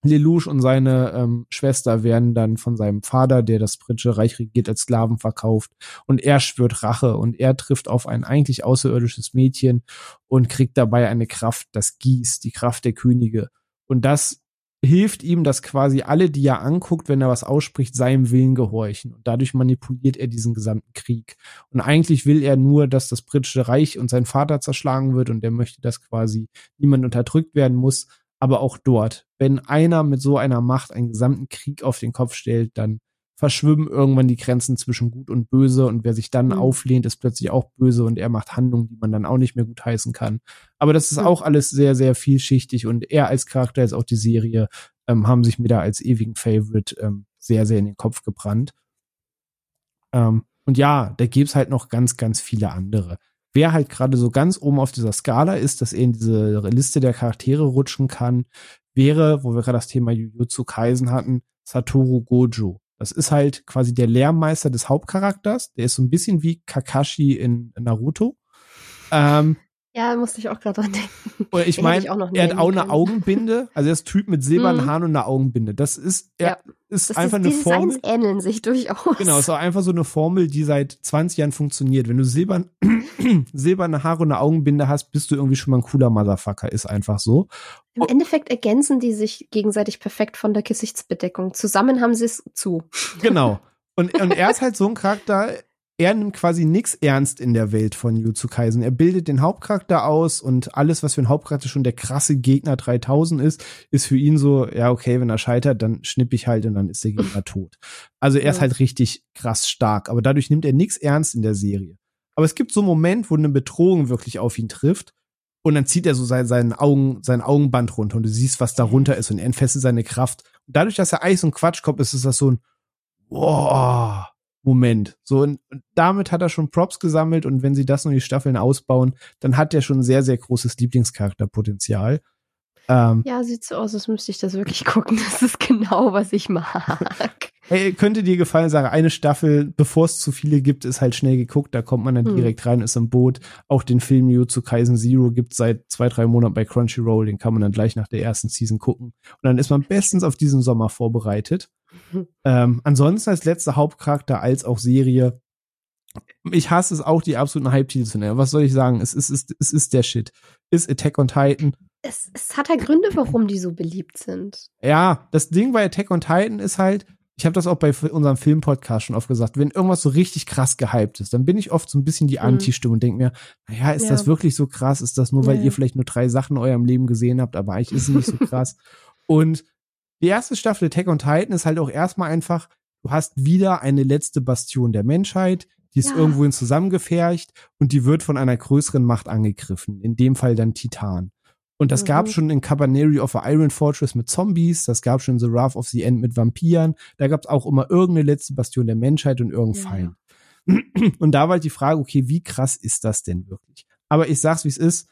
Lelouch und seine ähm, Schwester werden dann von seinem Vater, der das britische Reich regiert, als Sklaven verkauft. Und er schwört Rache und er trifft auf ein eigentlich außerirdisches Mädchen und kriegt dabei eine Kraft, das Gieß, die Kraft der Könige. Und das hilft ihm, dass quasi alle, die er anguckt, wenn er was ausspricht, seinem Willen gehorchen. Und dadurch manipuliert er diesen gesamten Krieg. Und eigentlich will er nur, dass das britische Reich und sein Vater zerschlagen wird und er möchte, dass quasi niemand unterdrückt werden muss aber auch dort, wenn einer mit so einer Macht einen gesamten Krieg auf den Kopf stellt, dann verschwimmen irgendwann die Grenzen zwischen gut und böse und wer sich dann mhm. auflehnt, ist plötzlich auch böse und er macht Handlungen, die man dann auch nicht mehr gut heißen kann. Aber das ist mhm. auch alles sehr, sehr vielschichtig und er als Charakter, als auch die Serie, ähm, haben sich mir da als ewigen Favorite ähm, sehr, sehr in den Kopf gebrannt. Ähm, und ja, da gibt's halt noch ganz, ganz viele andere. Wer halt gerade so ganz oben auf dieser Skala ist, dass er in diese Liste der Charaktere rutschen kann, wäre, wo wir gerade das Thema Jujutsu Kaisen hatten, Satoru Gojo. Das ist halt quasi der Lehrmeister des Hauptcharakters. Der ist so ein bisschen wie Kakashi in Naruto. Ähm, ja, musste ich auch gerade dran denken. Oder ich meine, er hat auch eine Augenbinde. Also er ist Typ mit silbernen mhm. Haaren und einer Augenbinde. Das ist, er ja. ist das einfach ist, eine Formel. Die Designs ähneln sich durchaus. Genau, ist auch einfach so eine Formel, die seit 20 Jahren funktioniert. Wenn du silbern, silberne Haare und eine Augenbinde hast, bist du irgendwie schon mal ein cooler Motherfucker. Ist einfach so. Im Endeffekt ergänzen die sich gegenseitig perfekt von der Gesichtsbedeckung. Zusammen haben sie es zu. Genau. Und, und er ist halt so ein Charakter, er nimmt quasi nichts ernst in der Welt von Jutsu Kaisen. Er bildet den Hauptcharakter aus und alles, was für ein Hauptcharakter schon der krasse Gegner 3000 ist, ist für ihn so, ja, okay, wenn er scheitert, dann schnipp ich halt und dann ist der Gegner tot. Also er ist halt richtig krass stark, aber dadurch nimmt er nichts ernst in der Serie. Aber es gibt so einen Moment, wo eine Bedrohung wirklich auf ihn trifft und dann zieht er so sein, seinen Augen, sein Augenband runter und du siehst, was darunter ist und er entfesselt seine Kraft. Und dadurch, dass er Eis und Quatsch kommt, ist es das so ein, boah, Moment. So, und damit hat er schon Props gesammelt und wenn sie das noch die Staffeln ausbauen, dann hat er schon sehr, sehr großes Lieblingscharakterpotenzial. Ähm, ja, sieht so aus, als müsste ich das wirklich gucken. Das ist genau, was ich mag. Hey, könnte dir gefallen, sage eine Staffel, bevor es zu viele gibt, ist halt schnell geguckt. Da kommt man dann hm. direkt rein, ist im Boot. Auch den Film zu Kaisen Zero gibt seit zwei, drei Monaten bei Crunchyroll. Den kann man dann gleich nach der ersten Season gucken. Und dann ist man bestens auf diesen Sommer vorbereitet. ähm, ansonsten als letzter Hauptcharakter als auch Serie. Ich hasse es auch, die absoluten Hype-Titel zu nennen. Was soll ich sagen? Es ist, es ist, es ist der Shit. Ist Attack on Titan es, es hat ja Gründe, warum die so beliebt sind. Ja, das Ding bei Attack on Titan ist halt, ich habe das auch bei unserem Filmpodcast schon oft gesagt, wenn irgendwas so richtig krass gehypt ist, dann bin ich oft so ein bisschen die mhm. Anti-Stimme und denke mir, naja, ist ja. das wirklich so krass? Ist das nur, weil ja. ihr vielleicht nur drei Sachen in eurem Leben gesehen habt, aber eigentlich ist es nicht so krass. und die erste Staffel Attack on Titan ist halt auch erstmal einfach, du hast wieder eine letzte Bastion der Menschheit, die ist ja. irgendwohin zusammengefercht und die wird von einer größeren Macht angegriffen, in dem Fall dann Titan. Und das mhm. gab schon in Cabaneri of the Iron Fortress mit Zombies, das gab schon in The Wrath of the End mit Vampiren, da gab es auch immer irgendeine letzte Bastion der Menschheit und irgendein ja. Feind. Und da war halt die Frage, okay, wie krass ist das denn wirklich? Aber ich sag's, wie es ist.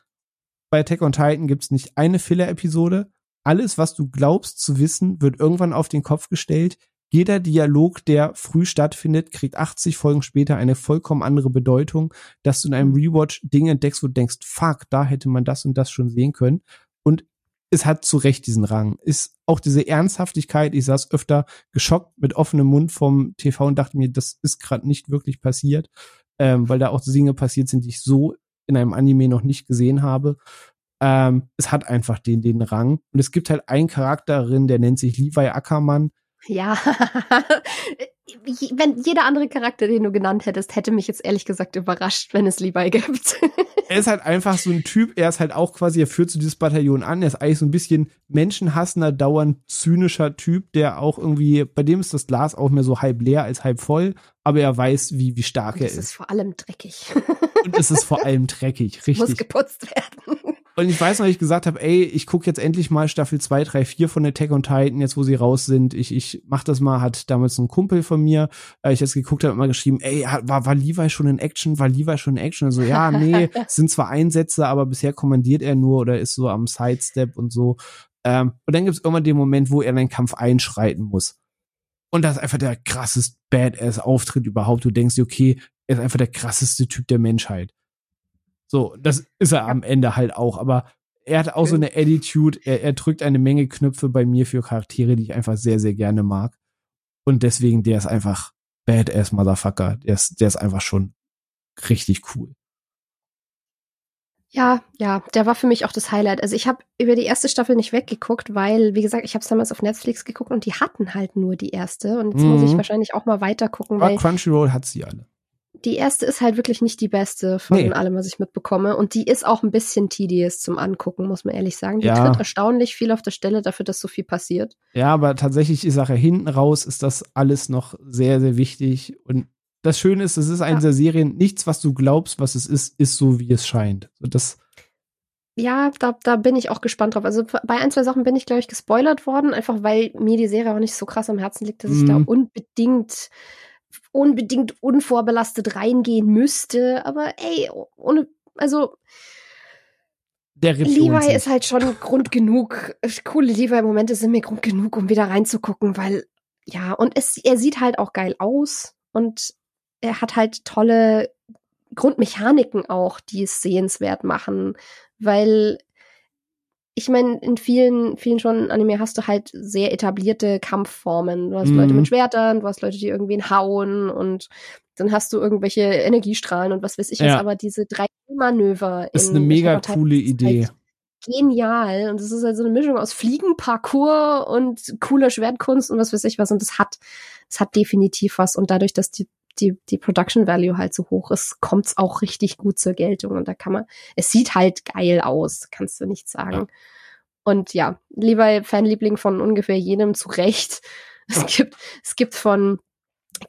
Bei Attack on Titan gibt's nicht eine Filler-Episode. Alles, was du glaubst zu wissen, wird irgendwann auf den Kopf gestellt. Jeder Dialog, der früh stattfindet, kriegt 80 Folgen später eine vollkommen andere Bedeutung, dass du in einem Rewatch Dinge entdeckst, wo du denkst, fuck, da hätte man das und das schon sehen können. Und es hat zu Recht diesen Rang. Ist auch diese Ernsthaftigkeit, ich saß öfter geschockt mit offenem Mund vom TV und dachte mir, das ist gerade nicht wirklich passiert, ähm, weil da auch Dinge passiert sind, die ich so in einem Anime noch nicht gesehen habe. Ähm, es hat einfach den, den Rang. Und es gibt halt einen Charakter darin, der nennt sich Levi Ackermann. Ja, wenn jeder andere Charakter, den du genannt hättest, hätte mich jetzt ehrlich gesagt überrascht, wenn es Levi gibt. er ist halt einfach so ein Typ, er ist halt auch quasi, er führt so dieses Bataillon an, er ist eigentlich so ein bisschen menschenhassender, dauernd zynischer Typ, der auch irgendwie, bei dem ist das Glas auch mehr so halb leer als halb voll, aber er weiß, wie, wie stark er ist. Es ist vor allem dreckig. Und es ist vor allem dreckig, richtig. Muss geputzt werden. Und ich weiß noch, ich gesagt habe, ey, ich gucke jetzt endlich mal Staffel 2, 3, 4 von Attack on Titan, jetzt wo sie raus sind. Ich, ich mach das mal, hat damals ein Kumpel von mir, äh, ich jetzt geguckt habe, immer geschrieben, ey, war, war Levi schon in Action? War Levi schon in Action? Also ja, nee, sind zwar Einsätze, aber bisher kommandiert er nur oder ist so am Sidestep und so. Ähm, und dann gibt's irgendwann den Moment, wo er in den Kampf einschreiten muss. Und das ist einfach der krasseste Badass-Auftritt überhaupt. Du denkst dir, okay, er ist einfach der krasseste Typ der Menschheit. So, das ist er am Ende halt auch, aber er hat auch so eine Attitude, er, er drückt eine Menge Knöpfe bei mir für Charaktere, die ich einfach sehr, sehr gerne mag. Und deswegen, der ist einfach Badass Motherfucker. Der ist, der ist einfach schon richtig cool. Ja, ja, der war für mich auch das Highlight. Also ich habe über die erste Staffel nicht weggeguckt, weil, wie gesagt, ich habe es damals auf Netflix geguckt und die hatten halt nur die erste. Und jetzt mhm. muss ich mhm. wahrscheinlich auch mal weiter gucken. weil Crunchyroll hat sie alle die erste ist halt wirklich nicht die beste von nee. allem, was ich mitbekomme. Und die ist auch ein bisschen tedious zum Angucken, muss man ehrlich sagen. Die ja. tritt erstaunlich viel auf der Stelle dafür, dass so viel passiert. Ja, aber tatsächlich die Sache hinten raus ist das alles noch sehr, sehr wichtig. Und das Schöne ist, es ist eine ja. der Serien, nichts, was du glaubst, was es ist, ist so, wie es scheint. Das ja, da, da bin ich auch gespannt drauf. Also bei ein, zwei Sachen bin ich, glaube ich, gespoilert worden, einfach weil mir die Serie auch nicht so krass am Herzen liegt, dass ich da mhm. unbedingt unbedingt unvorbelastet reingehen müsste. Aber ey, ohne, also der Levi ist halt schon Grund genug. Coole Levi-Momente sind mir Grund genug, um wieder reinzugucken, weil ja, und es, er sieht halt auch geil aus und er hat halt tolle Grundmechaniken auch, die es sehenswert machen, weil ich meine, in vielen, vielen schon Anime hast du halt sehr etablierte Kampfformen. Du hast mhm. Leute mit Schwertern, du hast Leute, die irgendwen hauen und dann hast du irgendwelche Energiestrahlen und was weiß ich ja. was. Aber diese drei Manöver. Das ist eine mega coole Idee. Halt genial. Und es ist halt so eine Mischung aus Fliegen, Parkour und cooler Schwertkunst und was weiß ich was. Und das hat, das hat definitiv was. Und dadurch, dass die die, die Production Value halt so hoch ist, kommt's auch richtig gut zur Geltung. Und da kann man, es sieht halt geil aus, kannst du nicht sagen. Ja. Und ja, lieber Fanliebling von ungefähr jedem zu Recht. Es gibt, es gibt von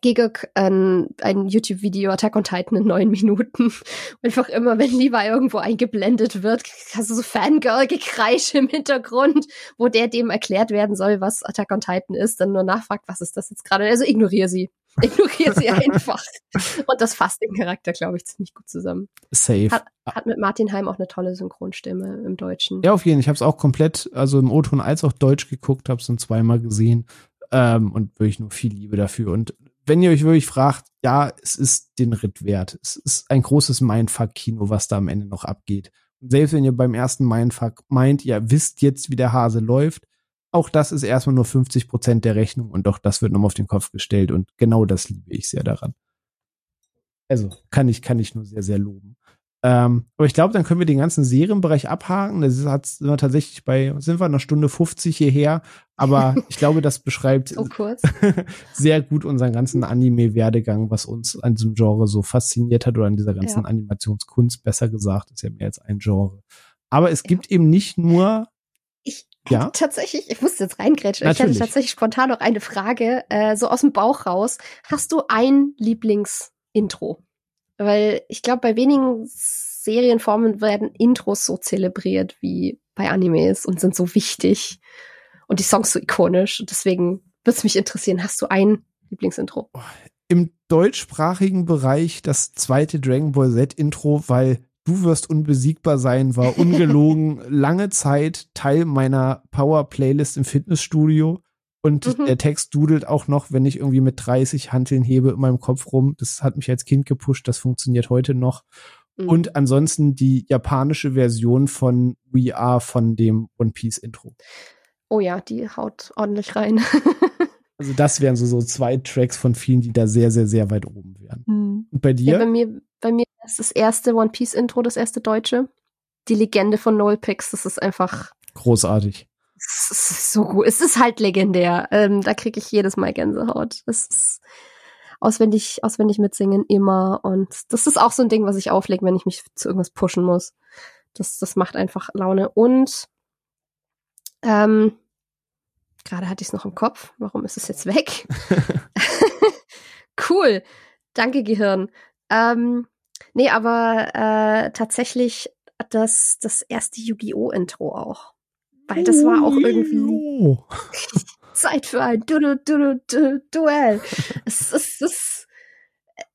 Gigok ein, ein YouTube-Video Attack on Titan in neun Minuten. Einfach immer, wenn Levi irgendwo eingeblendet wird, hast du so Fangirl-Gekreisch im Hintergrund, wo der dem erklärt werden soll, was Attack on Titan ist, dann nur nachfragt, was ist das jetzt gerade? Also ignoriere sie. Ignoriere sie einfach. Und das fasst den Charakter, glaube ich, ziemlich gut zusammen. Safe. Hat, hat mit Martin Heim auch eine tolle Synchronstimme im Deutschen. Ja, auf jeden Fall. Ich habe es auch komplett, also im O-Ton als auch Deutsch geguckt, habe es dann zweimal gesehen. Ähm, und wirklich nur viel Liebe dafür. Und wenn ihr euch wirklich fragt, ja, es ist den Ritt wert. Es ist ein großes Mindfuck-Kino, was da am Ende noch abgeht. Und selbst wenn ihr beim ersten Mindfuck meint, ihr wisst jetzt, wie der Hase läuft, auch das ist erstmal nur 50 Prozent der Rechnung und auch das wird nochmal auf den Kopf gestellt und genau das liebe ich sehr daran. Also kann ich, kann ich nur sehr, sehr loben. Ähm, aber ich glaube, dann können wir den ganzen Serienbereich abhaken. Das hat sind wir tatsächlich bei, sind wir einer Stunde 50 hierher. Aber ich glaube, das beschreibt so sehr gut unseren ganzen Anime-Werdegang, was uns an diesem Genre so fasziniert hat oder an dieser ganzen ja. Animationskunst, besser gesagt, ist ja mehr als ein Genre. Aber es gibt ja. eben nicht nur ja? tatsächlich, ich muss jetzt reingrätschen. Natürlich. Ich hatte tatsächlich spontan noch eine Frage, äh, so aus dem Bauch raus. Hast du ein Lieblingsintro? Weil ich glaube, bei wenigen Serienformen werden Intros so zelebriert wie bei Animes und sind so wichtig und die Songs so ikonisch. deswegen würde es mich interessieren, hast du ein Lieblingsintro? Im deutschsprachigen Bereich das zweite Dragon Ball Z Intro, weil Du wirst unbesiegbar sein, war ungelogen lange Zeit Teil meiner Power Playlist im Fitnessstudio. Und mhm. der Text dudelt auch noch, wenn ich irgendwie mit 30 Hanteln hebe in meinem Kopf rum. Das hat mich als Kind gepusht, das funktioniert heute noch. Mhm. Und ansonsten die japanische Version von We Are von dem One Piece Intro. Oh ja, die haut ordentlich rein. also das wären so, so zwei Tracks von vielen, die da sehr, sehr, sehr weit oben wären. Mhm. Und bei dir? Ja, bei mir, bei mir ist das erste One Piece Intro, das erste deutsche. Die Legende von Noel Pix, das ist einfach großartig. Es ist so gut. Es ist halt legendär. Ähm, da kriege ich jedes Mal Gänsehaut. Es ist auswendig, auswendig mitsingen immer. Und das ist auch so ein Ding, was ich auflege, wenn ich mich zu irgendwas pushen muss. Das, das macht einfach Laune. Und ähm, gerade hatte ich es noch im Kopf. Warum ist es jetzt weg? cool. Danke, Gehirn. Ähm, nee, aber äh, tatsächlich das, das erste Yu-Gi-Oh! Intro auch. Weil das war auch irgendwie Zeit für ein du -du -du -du Duell. es, ist, es,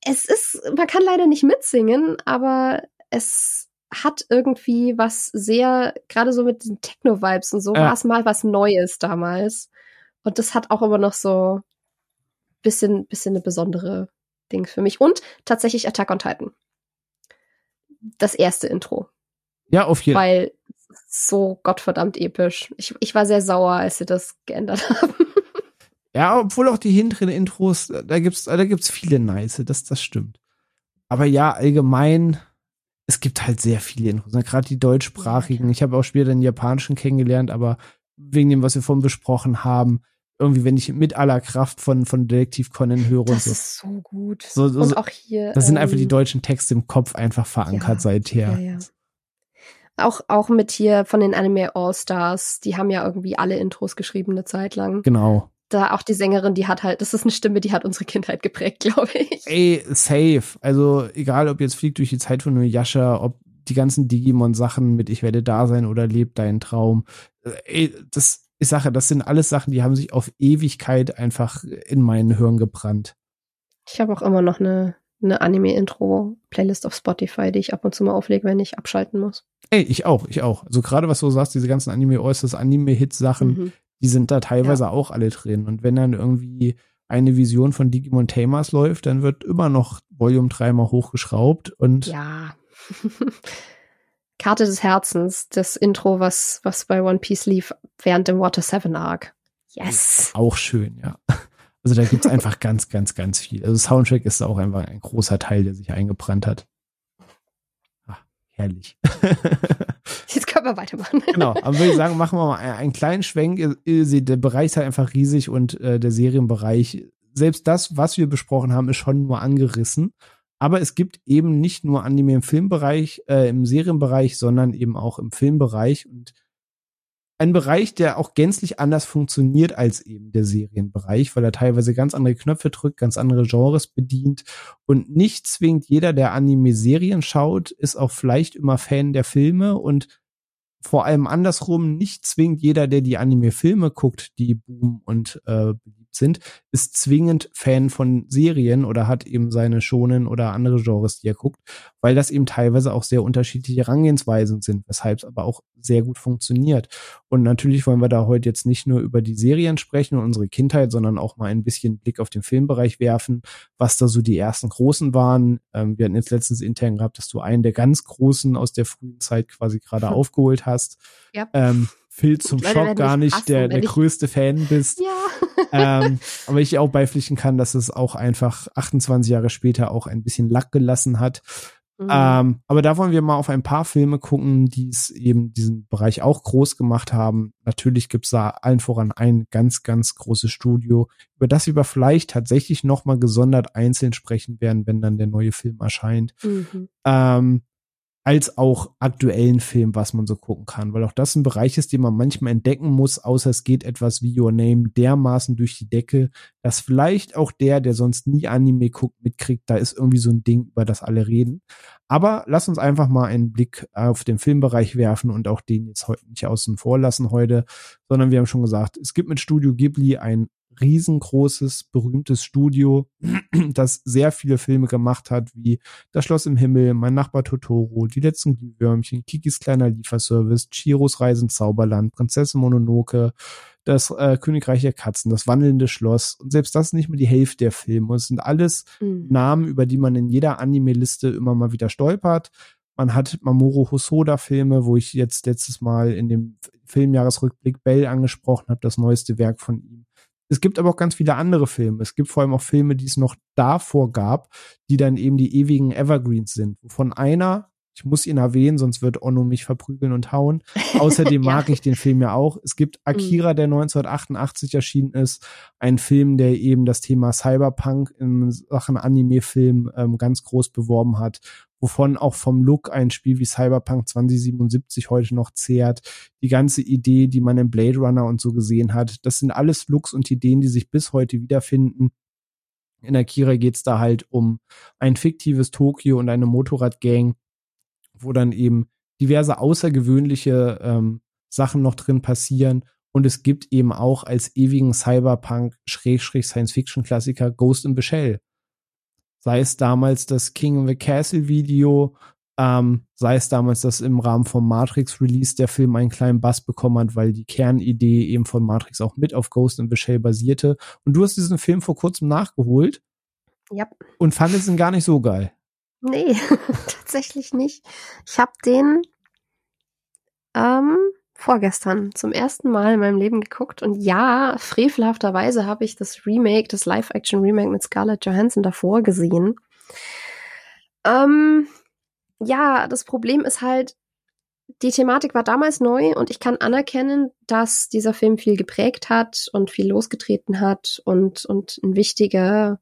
es ist, man kann leider nicht mitsingen, aber es hat irgendwie was sehr, gerade so mit den Techno-Vibes und so, ja. war es mal was Neues damals. Und das hat auch immer noch so bisschen, bisschen eine besondere Ding für mich. Und tatsächlich Attack on Titan. Das erste Intro. Ja, auf jeden Fall. Weil so gottverdammt episch. Ich, ich war sehr sauer, als sie das geändert haben. Ja, obwohl auch die hinteren Intros, da gibt's, da gibt's viele nice, das, das stimmt. Aber ja, allgemein, es gibt halt sehr viele Intros, ne? gerade die deutschsprachigen. Ich habe auch später den japanischen kennengelernt, aber wegen dem, was wir vorhin besprochen haben, irgendwie, wenn ich mit aller Kraft von, von Detektiv Conan höre das und so. Das ist so gut. So, so, und auch hier. Da sind ähm, einfach die ähm, deutschen Texte im Kopf einfach verankert ja, seither. Ja, ja. Auch, auch mit hier von den Anime All-Stars, die haben ja irgendwie alle Intros geschrieben eine Zeit lang. Genau. Da auch die Sängerin, die hat halt, das ist eine Stimme, die hat unsere Kindheit geprägt, glaube ich. Ey, safe. Also, egal ob jetzt Fliegt durch die Zeit von Yasha, ob die ganzen Digimon-Sachen mit Ich werde da sein oder Lebt deinen Traum. Äh, ey, das, ich sage, das sind alles Sachen, die haben sich auf Ewigkeit einfach in meinen Hirn gebrannt. Ich habe auch immer noch eine, eine Anime-Intro-Playlist auf Spotify, die ich ab und zu mal auflege, wenn ich abschalten muss. Ey, ich auch, ich auch. Also gerade was du sagst, diese ganzen Anime-Äußerst, Anime-Hits-Sachen, mhm. die sind da teilweise ja. auch alle drin. Und wenn dann irgendwie eine Vision von Digimon Tamers läuft, dann wird immer noch Volume 3 mal hochgeschraubt und. Ja. Karte des Herzens, das Intro, was, was bei One Piece lief während dem Water 7 Arc. Yes. Auch schön, ja. Also da gibt's einfach ganz, ganz, ganz viel. Also Soundtrack ist auch einfach ein großer Teil, der sich eingebrannt hat. Ach, herrlich. Jetzt können wir weitermachen. Genau, aber würde ich sagen, machen wir mal einen kleinen Schwenk. Der Bereich ist halt einfach riesig und äh, der Serienbereich, selbst das, was wir besprochen haben, ist schon nur angerissen. Aber es gibt eben nicht nur Anime im Filmbereich, äh, im Serienbereich, sondern eben auch im Filmbereich. Und ein Bereich, der auch gänzlich anders funktioniert als eben der Serienbereich, weil er teilweise ganz andere Knöpfe drückt, ganz andere Genres bedient. Und nicht zwingend jeder, der Anime-Serien schaut, ist auch vielleicht immer Fan der Filme. Und vor allem andersrum nicht zwingend jeder, der die Anime-Filme guckt, die boom und äh, sind, ist zwingend Fan von Serien oder hat eben seine schonen oder andere Genres, die er guckt, weil das eben teilweise auch sehr unterschiedliche Herangehensweisen sind, weshalb es aber auch sehr gut funktioniert. Und natürlich wollen wir da heute jetzt nicht nur über die Serien sprechen und unsere Kindheit, sondern auch mal ein bisschen Blick auf den Filmbereich werfen, was da so die ersten großen waren. Ähm, wir hatten jetzt letztens intern gehabt, dass du einen der ganz großen aus der frühen Zeit quasi gerade aufgeholt hast. Ja. Ähm, Phil zum Schock gar nicht der, der größte Fan bist. Ja. ähm, aber ich auch beipflichten kann, dass es auch einfach 28 Jahre später auch ein bisschen Lack gelassen hat. Mhm. Ähm, aber da wollen wir mal auf ein paar Filme gucken, die es eben diesen Bereich auch groß gemacht haben. Natürlich gibt's da allen voran ein ganz, ganz großes Studio, über das wir vielleicht tatsächlich nochmal gesondert einzeln sprechen werden, wenn dann der neue Film erscheint. Mhm. Ähm, als auch aktuellen Film, was man so gucken kann, weil auch das ein Bereich ist, den man manchmal entdecken muss, außer es geht etwas wie Your Name dermaßen durch die Decke, dass vielleicht auch der, der sonst nie Anime guckt, mitkriegt, da ist irgendwie so ein Ding, über das alle reden. Aber lass uns einfach mal einen Blick auf den Filmbereich werfen und auch den jetzt heute nicht außen vor lassen heute, sondern wir haben schon gesagt, es gibt mit Studio Ghibli ein riesengroßes, berühmtes Studio, das sehr viele Filme gemacht hat, wie Das Schloss im Himmel, Mein Nachbar Totoro, Die letzten Glühwürmchen, Kikis kleiner Lieferservice, Chiros Reisen Zauberland, Prinzessin Mononoke, das äh, Königreich der Katzen, das wandelnde Schloss und selbst das ist nicht mehr die Hälfte der Filme. Es sind alles mhm. Namen, über die man in jeder Anime-Liste immer mal wieder stolpert. Man hat Mamoru Hosoda-Filme, wo ich jetzt letztes Mal in dem Filmjahresrückblick Bell angesprochen habe, das neueste Werk von ihm. Es gibt aber auch ganz viele andere Filme. Es gibt vor allem auch Filme, die es noch davor gab, die dann eben die ewigen Evergreens sind, wovon einer, ich muss ihn erwähnen, sonst wird Onno mich verprügeln und hauen. Außerdem ja. mag ich den Film ja auch. Es gibt Akira, der 1988 erschienen ist, ein Film, der eben das Thema Cyberpunk in Sachen Anime-Film ähm, ganz groß beworben hat wovon auch vom Look ein Spiel wie Cyberpunk 2077 heute noch zehrt. Die ganze Idee, die man in Blade Runner und so gesehen hat, das sind alles Looks und Ideen, die sich bis heute wiederfinden. In Akira geht's da halt um ein fiktives Tokio und eine Motorradgang, wo dann eben diverse außergewöhnliche ähm, Sachen noch drin passieren. Und es gibt eben auch als ewigen Cyberpunk-Science-Fiction-Klassiker Ghost in the Shell sei es damals das King of the Castle Video, ähm, sei es damals, dass im Rahmen vom Matrix Release der Film einen kleinen Bass bekommen hat, weil die Kernidee eben von Matrix auch mit auf Ghost in the Shell basierte. Und du hast diesen Film vor kurzem nachgeholt. Ja. Und fandest ihn gar nicht so geil. Nee, tatsächlich nicht. Ich habe den ähm, vorgestern zum ersten Mal in meinem Leben geguckt und ja, frevelhafterweise habe ich das Remake, das Live-Action-Remake mit Scarlett Johansson davor gesehen. Ähm, ja, das Problem ist halt, die Thematik war damals neu und ich kann anerkennen, dass dieser Film viel geprägt hat und viel losgetreten hat und, und ein wichtiger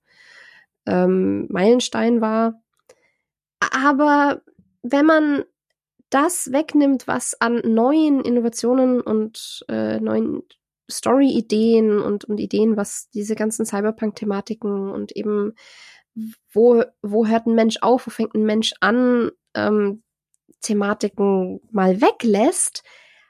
ähm, Meilenstein war. Aber wenn man das wegnimmt, was an neuen Innovationen und äh, neuen Story-Ideen und, und Ideen, was diese ganzen Cyberpunk-Thematiken und eben wo, wo hört ein Mensch auf, wo fängt ein Mensch an, ähm, Thematiken mal weglässt,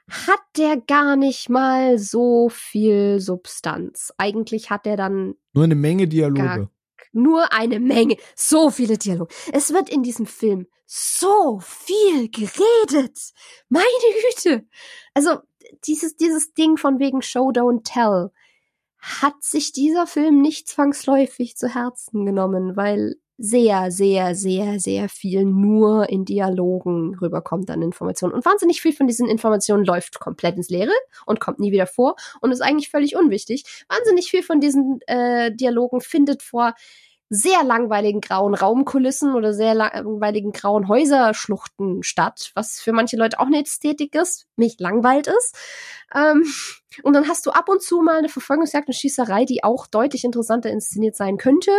hat der gar nicht mal so viel Substanz. Eigentlich hat er dann nur eine Menge Dialoge nur eine Menge, so viele Dialoge. Es wird in diesem Film so viel geredet. Meine Güte. Also dieses, dieses Ding von wegen Show, Don't Tell hat sich dieser Film nicht zwangsläufig zu Herzen genommen, weil sehr, sehr, sehr, sehr viel nur in Dialogen rüberkommt an Informationen. Und wahnsinnig viel von diesen Informationen läuft komplett ins Leere und kommt nie wieder vor und ist eigentlich völlig unwichtig. Wahnsinnig viel von diesen äh, Dialogen findet vor sehr langweiligen grauen Raumkulissen oder sehr langweiligen grauen Häuserschluchten statt, was für manche Leute auch eine Ästhetik ist, mich langweilt ist. Ähm, und dann hast du ab und zu mal eine Verfolgungsjagd und Schießerei, die auch deutlich interessanter inszeniert sein könnte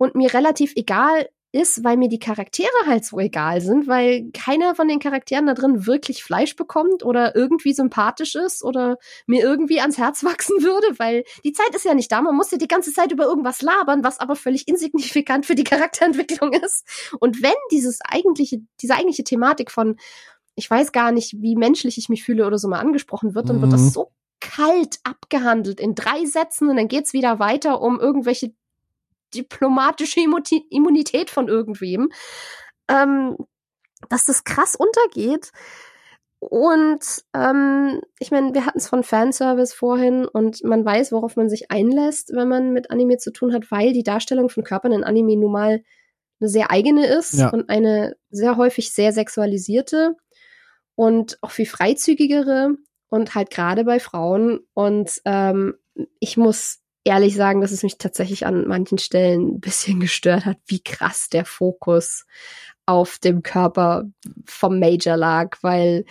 und mir relativ egal ist, weil mir die Charaktere halt so egal sind, weil keiner von den Charakteren da drin wirklich Fleisch bekommt oder irgendwie sympathisch ist oder mir irgendwie ans Herz wachsen würde, weil die Zeit ist ja nicht da. Man muss ja die ganze Zeit über irgendwas labern, was aber völlig insignifikant für die Charakterentwicklung ist. Und wenn dieses eigentliche, diese eigentliche Thematik von ich weiß gar nicht, wie menschlich ich mich fühle oder so mal angesprochen wird, dann mhm. wird das mhm. so kalt abgehandelt in drei Sätzen und dann geht's wieder weiter um irgendwelche diplomatische Immunität von irgendwem, ähm, dass das krass untergeht. Und ähm, ich meine, wir hatten es von Fanservice vorhin und man weiß, worauf man sich einlässt, wenn man mit Anime zu tun hat, weil die Darstellung von Körpern in Anime nun mal eine sehr eigene ist ja. und eine sehr häufig sehr sexualisierte und auch viel freizügigere und halt gerade bei Frauen. Und ähm, ich muss ehrlich sagen, dass es mich tatsächlich an manchen Stellen ein bisschen gestört hat, wie krass der Fokus auf dem Körper vom Major lag, weil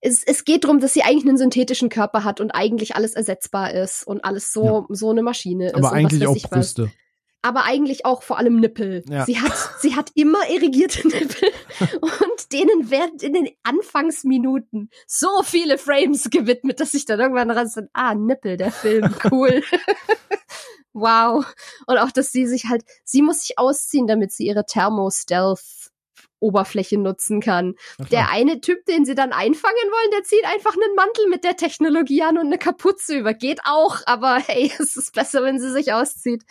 es, es geht darum, dass sie eigentlich einen synthetischen Körper hat und eigentlich alles ersetzbar ist und alles so, ja. so eine Maschine ist. Aber eigentlich auch Brüste. Was aber eigentlich auch vor allem Nippel. Ja. Sie hat, sie hat immer irrigierte Nippel und denen werden in den Anfangsminuten so viele Frames gewidmet, dass ich dann irgendwann ran ah, Nippel, der Film, cool. wow. Und auch, dass sie sich halt, sie muss sich ausziehen, damit sie ihre Thermo-Stealth Oberfläche nutzen kann. Der eine Typ, den sie dann einfangen wollen, der zieht einfach einen Mantel mit der Technologie an und eine Kapuze über. Geht auch, aber hey, es ist besser, wenn sie sich auszieht.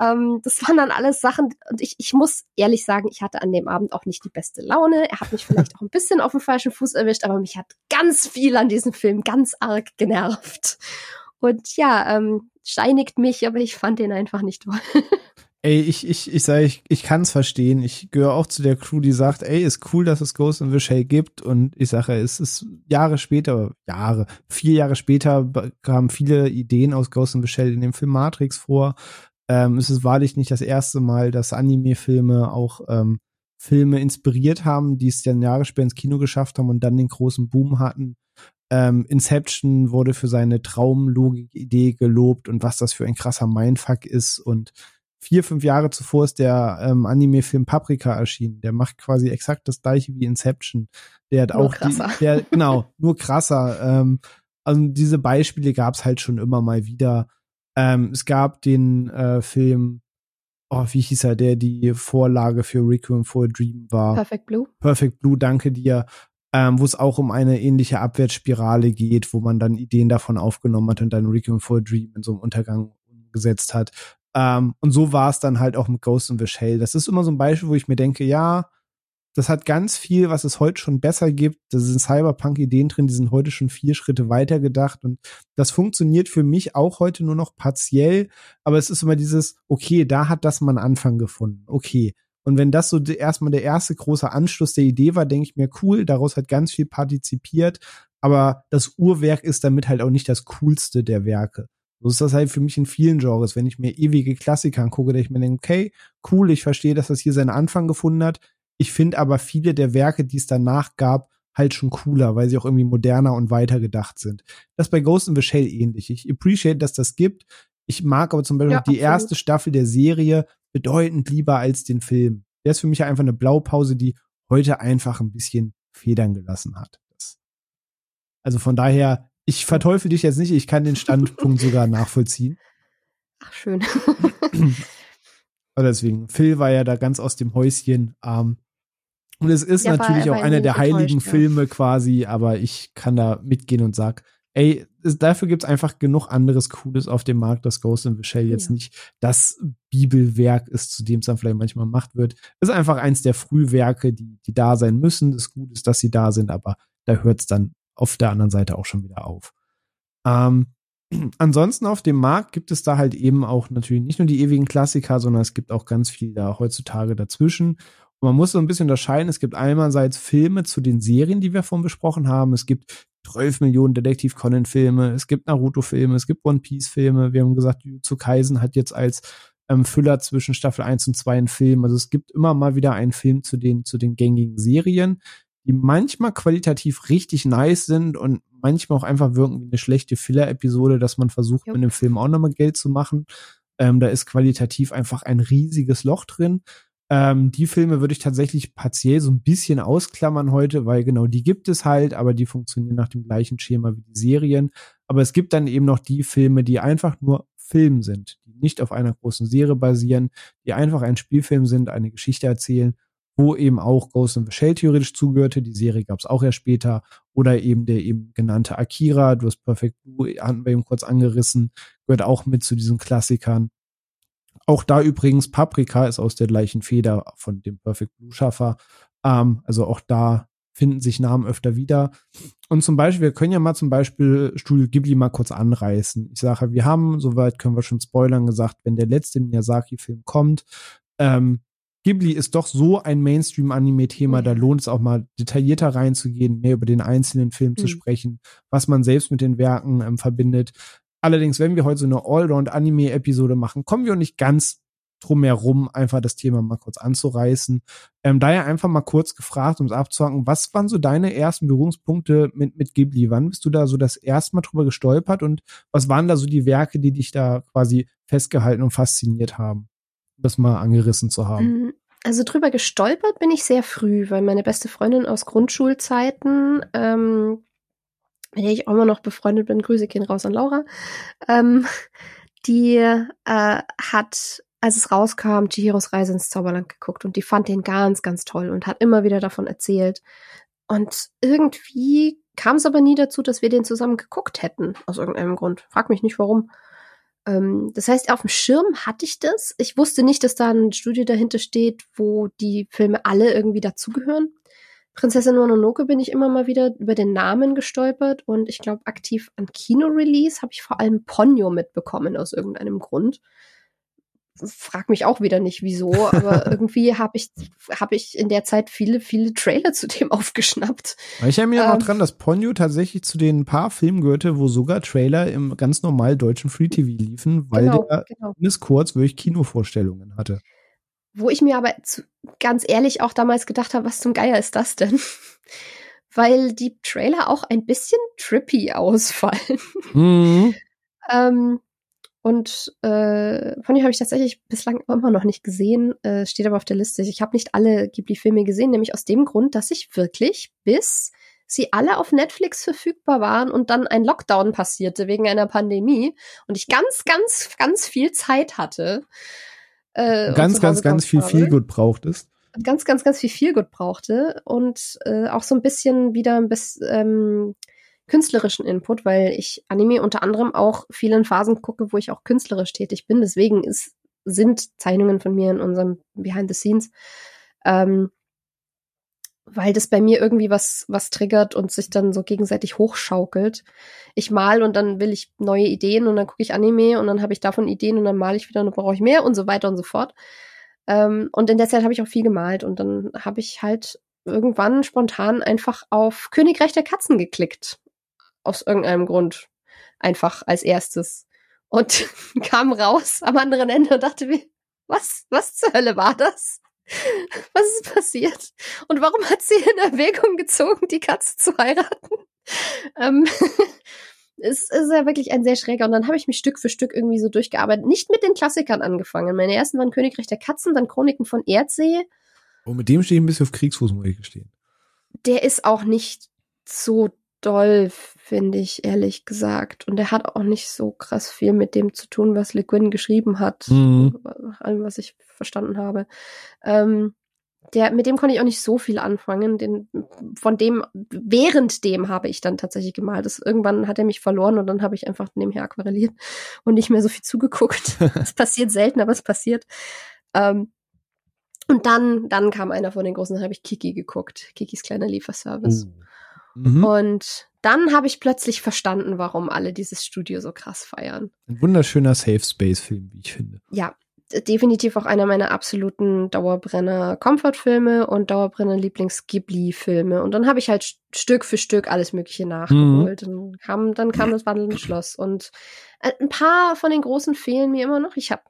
Ähm, das waren dann alles Sachen und ich, ich muss ehrlich sagen, ich hatte an dem Abend auch nicht die beste Laune. Er hat mich vielleicht auch ein bisschen auf dem falschen Fuß erwischt, aber mich hat ganz viel an diesem Film ganz arg genervt. Und ja, ähm, steinigt mich, aber ich fand den einfach nicht toll. Ey, ich, ich, ich sage, ich, ich kann es verstehen. Ich gehöre auch zu der Crew, die sagt, ey, ist cool, dass es Ghost in the Shell gibt. Und ich sage, es ist Jahre später, Jahre, vier Jahre später kamen viele Ideen aus Ghost in the Shell in dem Film Matrix vor. Ähm, es ist wahrlich nicht das erste Mal, dass Anime-Filme auch ähm, Filme inspiriert haben, die es dann Jahre später ins Kino geschafft haben und dann den großen Boom hatten. Ähm, Inception wurde für seine Traumlogik-Idee gelobt und was das für ein krasser Mindfuck ist. Und vier, fünf Jahre zuvor ist der ähm, Anime-Film Paprika erschienen. Der macht quasi exakt das gleiche wie Inception. Der hat nur auch krasser. Die, der, genau, nur krasser. Ähm, also diese Beispiele gab es halt schon immer mal wieder. Ähm, es gab den äh, Film, oh, wie hieß er, der die Vorlage für Requiem for a Dream war. Perfect Blue. Perfect Blue, danke dir. Ähm, wo es auch um eine ähnliche Abwärtsspirale geht, wo man dann Ideen davon aufgenommen hat und dann Requiem for a Dream in so einem Untergang umgesetzt hat. Ähm, und so war es dann halt auch mit Ghost in the Shell. Das ist immer so ein Beispiel, wo ich mir denke, ja, das hat ganz viel, was es heute schon besser gibt. Da sind Cyberpunk-Ideen drin, die sind heute schon vier Schritte weiter gedacht. Und das funktioniert für mich auch heute nur noch partiell. Aber es ist immer dieses, okay, da hat das mal einen Anfang gefunden. Okay. Und wenn das so erstmal der erste große Anschluss der Idee war, denke ich mir, cool, daraus hat ganz viel partizipiert. Aber das Uhrwerk ist damit halt auch nicht das coolste der Werke. So ist das halt für mich in vielen Genres. Wenn ich mir ewige Klassiker angucke, denke ich mir, okay, cool, ich verstehe, dass das hier seinen Anfang gefunden hat. Ich finde aber viele der Werke, die es danach gab, halt schon cooler, weil sie auch irgendwie moderner und weiter gedacht sind. Das ist bei Ghost in the Shell ähnlich. Ich appreciate, dass das gibt. Ich mag aber zum Beispiel ja, die erste Staffel der Serie bedeutend lieber als den Film. Der ist für mich einfach eine Blaupause, die heute einfach ein bisschen Federn gelassen hat. Also von daher, ich verteufel dich jetzt nicht, ich kann den Standpunkt sogar nachvollziehen. Ach, schön. Aber deswegen, Phil war ja da ganz aus dem Häuschen. Ähm, und es ist ja, natürlich auch einer der heiligen Filme quasi, aber ich kann da mitgehen und sag, ey, es, dafür gibt's einfach genug anderes Cooles auf dem Markt, dass Ghost in the Shell jetzt ja. nicht das Bibelwerk ist, zu dem es dann vielleicht manchmal gemacht wird. Es ist einfach eins der Frühwerke, die, die da sein müssen. Das Gute ist, dass sie da sind, aber da hört's dann auf der anderen Seite auch schon wieder auf. Ähm, ansonsten auf dem Markt gibt es da halt eben auch natürlich nicht nur die ewigen Klassiker, sondern es gibt auch ganz viel da heutzutage dazwischen. Man muss so ein bisschen unterscheiden. Es gibt einerseits Filme zu den Serien, die wir vorhin besprochen haben. Es gibt 12 Millionen Detektiv Conan Filme. Es gibt Naruto Filme. Es gibt One Piece Filme. Wir haben gesagt, zu Kaisen hat jetzt als ähm, Füller zwischen Staffel 1 und 2 einen Film. Also es gibt immer mal wieder einen Film zu den, zu den gängigen Serien, die manchmal qualitativ richtig nice sind und manchmal auch einfach wirken wie eine schlechte Filler-Episode, dass man versucht, ja. mit dem Film auch nochmal Geld zu machen. Ähm, da ist qualitativ einfach ein riesiges Loch drin. Ähm, die Filme würde ich tatsächlich partiell so ein bisschen ausklammern heute, weil genau die gibt es halt, aber die funktionieren nach dem gleichen Schema wie die Serien. Aber es gibt dann eben noch die Filme, die einfach nur Film sind, die nicht auf einer großen Serie basieren, die einfach ein Spielfilm sind, eine Geschichte erzählen, wo eben auch Ghost in the Shell theoretisch zugehörte. Die Serie gab es auch erst später. Oder eben der eben genannte Akira, du hast Perfect Blue, hatten wir eben kurz angerissen, gehört auch mit zu diesen Klassikern. Auch da übrigens, Paprika ist aus der gleichen Feder von dem Perfect Blue Schaffer. Ähm, also auch da finden sich Namen öfter wieder. Und zum Beispiel, wir können ja mal zum Beispiel Studio Ghibli mal kurz anreißen. Ich sage, wir haben, soweit können wir schon spoilern, gesagt, wenn der letzte Miyazaki-Film kommt, ähm, Ghibli ist doch so ein Mainstream-Anime-Thema, ja. da lohnt es auch mal detaillierter reinzugehen, mehr über den einzelnen Film mhm. zu sprechen, was man selbst mit den Werken ähm, verbindet. Allerdings, wenn wir heute so eine Allround-Anime-Episode machen, kommen wir auch nicht ganz drumherum einfach das Thema mal kurz anzureißen. Ähm, daher einfach mal kurz gefragt, um es abzuhaken, was waren so deine ersten Berührungspunkte mit, mit Ghibli? Wann bist du da so das erste Mal drüber gestolpert und was waren da so die Werke, die dich da quasi festgehalten und fasziniert haben? Das mal angerissen zu haben. Mm, also drüber gestolpert bin ich sehr früh, weil meine beste Freundin aus Grundschulzeiten, ähm, mit der ich auch immer noch befreundet bin, Grüße gehen raus an Laura, ähm, die äh, hat als es rauskam, Chihiros Reise ins Zauberland geguckt und die fand den ganz, ganz toll und hat immer wieder davon erzählt. Und irgendwie kam es aber nie dazu, dass wir den zusammen geguckt hätten, aus irgendeinem Grund. Frag mich nicht warum. Ähm, das heißt, auf dem Schirm hatte ich das. Ich wusste nicht, dass da ein Studio dahinter steht, wo die Filme alle irgendwie dazugehören. Prinzessin Mononoke bin ich immer mal wieder über den Namen gestolpert und ich glaube, aktiv an Kino-Release habe ich vor allem Ponyo mitbekommen aus irgendeinem Grund frag mich auch wieder nicht wieso, aber irgendwie habe ich, hab ich in der Zeit viele, viele Trailer zu dem aufgeschnappt. Ich erinnere mich ähm, noch dran, dass Ponyo tatsächlich zu den paar Filmen gehörte, wo sogar Trailer im ganz normal deutschen Free TV liefen, weil genau, der genau. kurz wirklich Kinovorstellungen hatte. Wo ich mir aber zu, ganz ehrlich auch damals gedacht habe, was zum Geier ist das denn? weil die Trailer auch ein bisschen trippy ausfallen. Mhm. ähm, und äh, von ihr habe ich tatsächlich bislang immer noch nicht gesehen, äh, steht aber auf der Liste. Ich habe nicht alle Ghibli-Filme gesehen, nämlich aus dem Grund, dass ich wirklich bis sie alle auf Netflix verfügbar waren und dann ein Lockdown passierte wegen einer Pandemie und ich ganz, ganz, ganz viel Zeit hatte. Äh, ganz, ganz, ganz viel Feelgood brauchtest. Ganz, ganz, ganz viel Feelgood brauchte und äh, auch so ein bisschen wieder ein bisschen ähm, künstlerischen Input, weil ich Anime unter anderem auch vielen Phasen gucke, wo ich auch künstlerisch tätig bin. Deswegen ist, sind Zeichnungen von mir in unserem Behind the Scenes, ähm, weil das bei mir irgendwie was, was triggert und sich dann so gegenseitig hochschaukelt. Ich mal und dann will ich neue Ideen und dann gucke ich Anime und dann habe ich davon Ideen und dann male ich wieder und dann brauche ich mehr und so weiter und so fort. Ähm, und in der Zeit habe ich auch viel gemalt und dann habe ich halt irgendwann spontan einfach auf Königreich der Katzen geklickt aus irgendeinem Grund einfach als erstes und kam raus am anderen Ende und dachte mir, was, was zur Hölle war das? Was ist passiert? Und warum hat sie in Erwägung gezogen, die Katze zu heiraten? Ähm, es ist ja wirklich ein sehr schräger. Und dann habe ich mich Stück für Stück irgendwie so durchgearbeitet. Nicht mit den Klassikern angefangen. Meine ersten waren Königreich der Katzen, dann Chroniken von Erdsee. Und oh, mit dem stehe ich ein bisschen auf Kriegsfuß, muss ich gestehen. Der ist auch nicht so doll, finde ich, ehrlich gesagt. Und er hat auch nicht so krass viel mit dem zu tun, was Le Guin geschrieben hat, mhm. nach allem, was ich verstanden habe. Ähm, der, mit dem konnte ich auch nicht so viel anfangen. Den, von dem, während dem habe ich dann tatsächlich gemalt. Das, irgendwann hat er mich verloren und dann habe ich einfach nebenher aquarelliert und nicht mehr so viel zugeguckt. Es passiert selten, aber es passiert. Ähm, und dann, dann kam einer von den großen, dann habe ich Kiki geguckt. Kikis kleiner Lieferservice. Uh. Mhm. Und dann habe ich plötzlich verstanden, warum alle dieses Studio so krass feiern. Ein wunderschöner Safe Space Film, wie ich finde. Ja, definitiv auch einer meiner absoluten Dauerbrenner Comfort-Filme und Dauerbrenner Lieblings-Ghibli-Filme. Und dann habe ich halt Stück für Stück alles Mögliche nachgeholt. Mhm. Dann kam, dann kam das Wandelnde Schloss. Und äh, ein paar von den großen fehlen mir immer noch. Ich habe.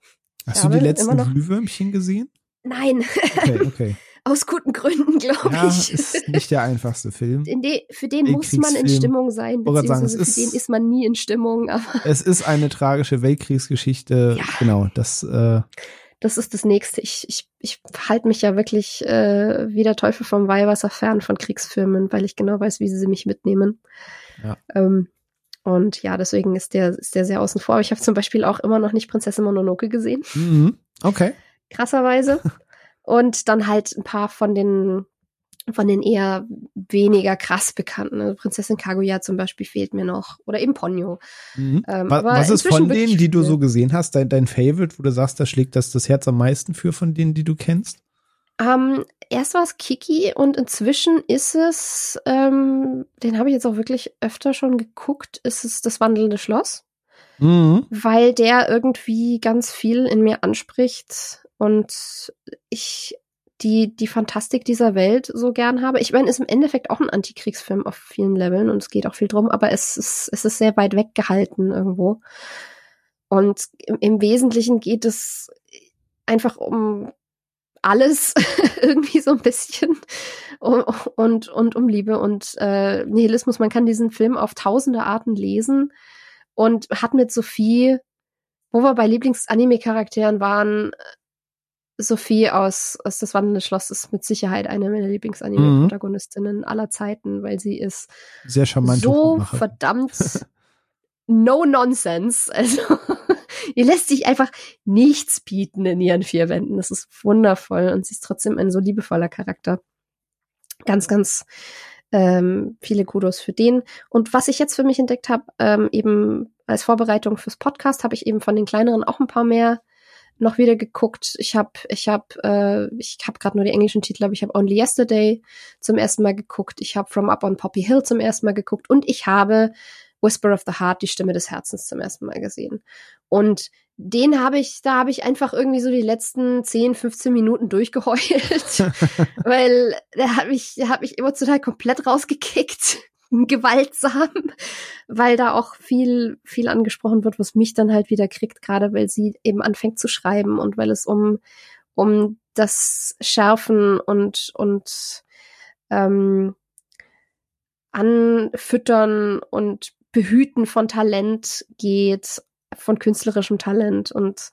Hast du die letzten Glühwürmchen gesehen? Nein. Okay, okay. Aus guten Gründen, glaube ja, ich. ist nicht der einfachste Film. De, für den muss man in Stimmung sein, beziehungsweise sagen, für ist, den ist man nie in Stimmung. Aber es ist eine tragische Weltkriegsgeschichte. Ja. Genau, das. Äh, das ist das Nächste. Ich, ich, ich halte mich ja wirklich äh, wie der Teufel vom Weihwasser fern von Kriegsfilmen, weil ich genau weiß, wie sie mich mitnehmen. Ja. Ähm, und ja, deswegen ist der, ist der sehr außen vor. Aber ich habe zum Beispiel auch immer noch nicht Prinzessin Mononoke gesehen. Mhm. Okay. Krasserweise. Und dann halt ein paar von den von den eher weniger krass bekannten. Also Prinzessin Kaguya zum Beispiel fehlt mir noch. Oder eben Ponyo. Mhm. Ähm, was, was ist von denen, die du so gesehen hast, dein, dein Favorite, wo du sagst, da schlägt das das Herz am meisten für von denen, die du kennst? Ähm, erst war es Kiki und inzwischen ist es, ähm, den habe ich jetzt auch wirklich öfter schon geguckt, ist es das wandelnde Schloss. Mhm. Weil der irgendwie ganz viel in mir anspricht und ich die, die Fantastik dieser Welt so gern habe. Ich meine, ist im Endeffekt auch ein Antikriegsfilm auf vielen Leveln und es geht auch viel drum, aber es ist, es ist sehr weit weggehalten irgendwo. Und im, im Wesentlichen geht es einfach um alles irgendwie so ein bisschen und, und, und um Liebe und äh, Nihilismus. Man kann diesen Film auf tausende Arten lesen und hat mit Sophie, wo wir bei Lieblings-Anime-Charakteren waren, Sophie aus, aus Das Wandelnde Schloss ist mit Sicherheit eine meiner Lieblings-Anime-Protagonistinnen mhm. aller Zeiten, weil sie ist sehr charmant so verdammt no nonsense. Also ihr lässt sich einfach nichts bieten in ihren vier Wänden. Das ist wundervoll und sie ist trotzdem ein so liebevoller Charakter. Ganz, ganz ähm, viele Kudos für den. Und was ich jetzt für mich entdeckt habe, ähm, eben als Vorbereitung fürs Podcast, habe ich eben von den kleineren auch ein paar mehr noch wieder geguckt. Ich habe, ich habe, äh, ich habe gerade nur die englischen Titel, aber ich habe Only Yesterday zum ersten Mal geguckt. Ich habe From Up on Poppy Hill zum ersten Mal geguckt und ich habe Whisper of the Heart, die Stimme des Herzens zum ersten Mal gesehen. Und den habe ich, da habe ich einfach irgendwie so die letzten 10, 15 Minuten durchgeheult, weil der hat mich, der hat mich emotional komplett rausgekickt, gewaltsam, weil da auch viel, viel angesprochen wird, was mich dann halt wieder kriegt, gerade weil sie eben anfängt zu schreiben und weil es um, um das Schärfen und, und, ähm, Anfüttern und Behüten von Talent geht, von künstlerischem Talent und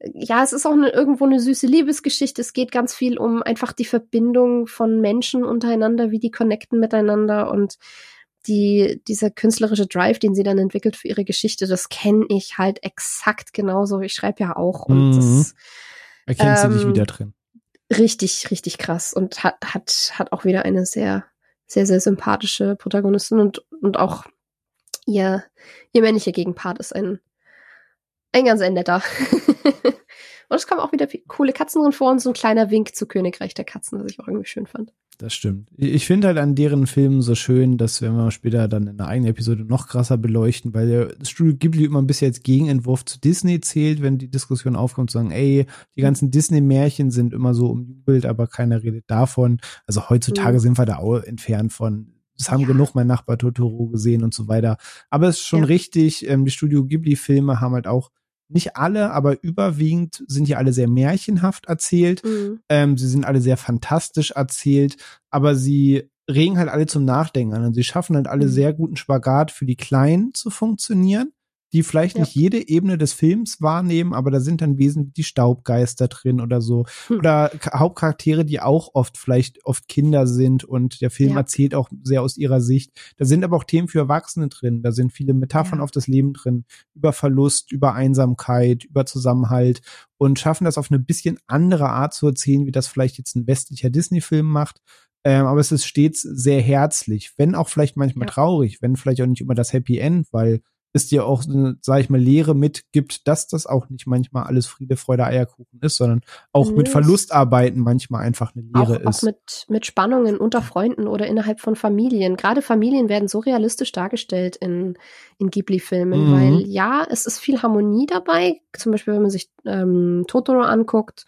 ja, es ist auch eine, irgendwo eine süße Liebesgeschichte. Es geht ganz viel um einfach die Verbindung von Menschen untereinander, wie die connecten miteinander und die, dieser künstlerische Drive, den sie dann entwickelt für ihre Geschichte, das kenne ich halt exakt genauso. Ich schreibe ja auch und mhm. das, Erkennst ähm, du dich ähm, wieder drin? Richtig, richtig krass und hat, hat, hat auch wieder eine sehr, sehr, sehr sympathische Protagonistin und, und auch ihr, ihr männlicher Gegenpart ist ein, ein ganz ein netter. und es kommen auch wieder coole Katzen drin vor und so ein kleiner Wink zu Königreich der Katzen, was ich auch irgendwie schön fand. Das stimmt. Ich finde halt an deren Filmen so schön, dass wenn wir später dann in einer eigenen Episode noch krasser beleuchten, weil das Studio Ghibli immer ein bisschen als Gegenentwurf zu Disney zählt, wenn die Diskussion aufkommt, zu sagen, ey, die ganzen Disney-Märchen sind immer so umjubelt, aber keiner redet davon. Also heutzutage mhm. sind wir da auch entfernt von das haben ja. genug mein Nachbar Totoro gesehen und so weiter. Aber es ist schon ja. richtig, ähm, die Studio Ghibli-Filme haben halt auch nicht alle, aber überwiegend sind ja alle sehr märchenhaft erzählt. Mhm. Ähm, sie sind alle sehr fantastisch erzählt, aber sie regen halt alle zum Nachdenken an und sie schaffen halt alle mhm. sehr guten Spagat für die Kleinen zu funktionieren die vielleicht ja. nicht jede Ebene des Films wahrnehmen, aber da sind dann wesentlich die Staubgeister drin oder so. Hm. Oder Hauptcharaktere, die auch oft vielleicht oft Kinder sind und der Film ja. erzählt auch sehr aus ihrer Sicht. Da sind aber auch Themen für Erwachsene drin. Da sind viele Metaphern ja. auf das Leben drin. Über Verlust, über Einsamkeit, über Zusammenhalt und schaffen das auf eine bisschen andere Art zu erzählen, wie das vielleicht jetzt ein westlicher Disney-Film macht. Ähm, aber es ist stets sehr herzlich, wenn auch vielleicht manchmal traurig, wenn vielleicht auch nicht immer das Happy End, weil es dir auch, sage ich mal, Lehre mitgibt, dass das auch nicht manchmal alles Friede, Freude, Eierkuchen ist, sondern auch mhm. mit Verlustarbeiten manchmal einfach eine Lehre auch, ist. Auch mit, mit Spannungen unter Freunden oder innerhalb von Familien. Gerade Familien werden so realistisch dargestellt in, in Ghibli-Filmen, mhm. weil ja, es ist viel Harmonie dabei. Zum Beispiel, wenn man sich ähm, Totoro anguckt,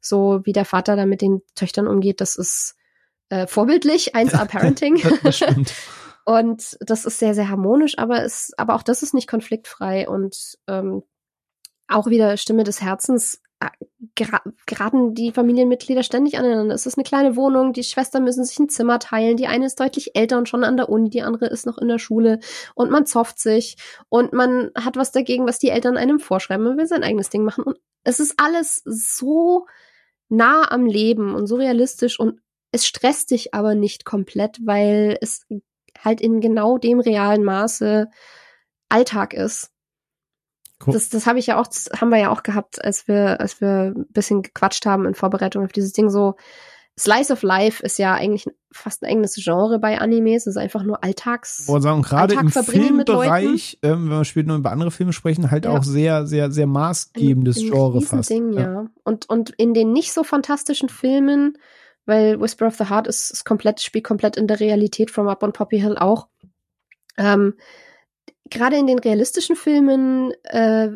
so wie der Vater da mit den Töchtern umgeht, das ist äh, vorbildlich, 1A Parenting. das stimmt. Und das ist sehr, sehr harmonisch, aber es, aber auch das ist nicht konfliktfrei und ähm, auch wieder Stimme des Herzens äh, geraten die Familienmitglieder ständig aneinander. Es ist eine kleine Wohnung, die Schwestern müssen sich ein Zimmer teilen, die eine ist deutlich älter und schon an der Uni, die andere ist noch in der Schule und man zofft sich und man hat was dagegen, was die Eltern einem vorschreiben, man will sein eigenes Ding machen und es ist alles so nah am Leben und so realistisch und es stresst dich aber nicht komplett, weil es halt in genau dem realen Maße Alltag ist. Cool. Das, das habe ich ja auch, haben wir ja auch gehabt, als wir, als wir ein bisschen gequatscht haben in Vorbereitung auf dieses Ding. So, Slice of Life ist ja eigentlich fast ein eigenes Genre bei Animes. Es ist einfach nur Alltags. Ich sagen, gerade im Filmbereich, ähm, wenn wir später noch über andere Filme sprechen, halt ja. auch sehr, sehr, sehr maßgebendes ein, ein Genre fast. Ding, ja. ja. Und, und in den nicht so fantastischen Filmen weil Whisper of the Heart ist, ist komplett, spielt komplett in der Realität From Up on Poppy Hill auch. Ähm, Gerade in den realistischen Filmen, äh,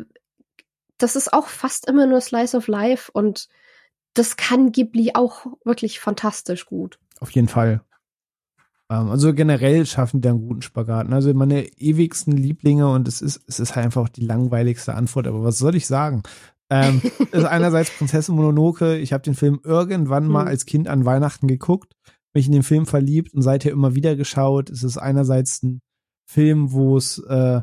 das ist auch fast immer nur Slice of Life und das kann Ghibli auch wirklich fantastisch gut. Auf jeden Fall. Ähm, also generell schaffen die einen guten Spagat. Ne? Also meine ewigsten Lieblinge und es ist, es ist halt einfach die langweiligste Antwort. Aber was soll ich sagen? Ähm, ist einerseits Prinzessin Mononoke. Ich habe den Film irgendwann mal hm. als Kind an Weihnachten geguckt, mich in den Film verliebt und seither immer wieder geschaut. Es ist einerseits ein Film, wo es äh,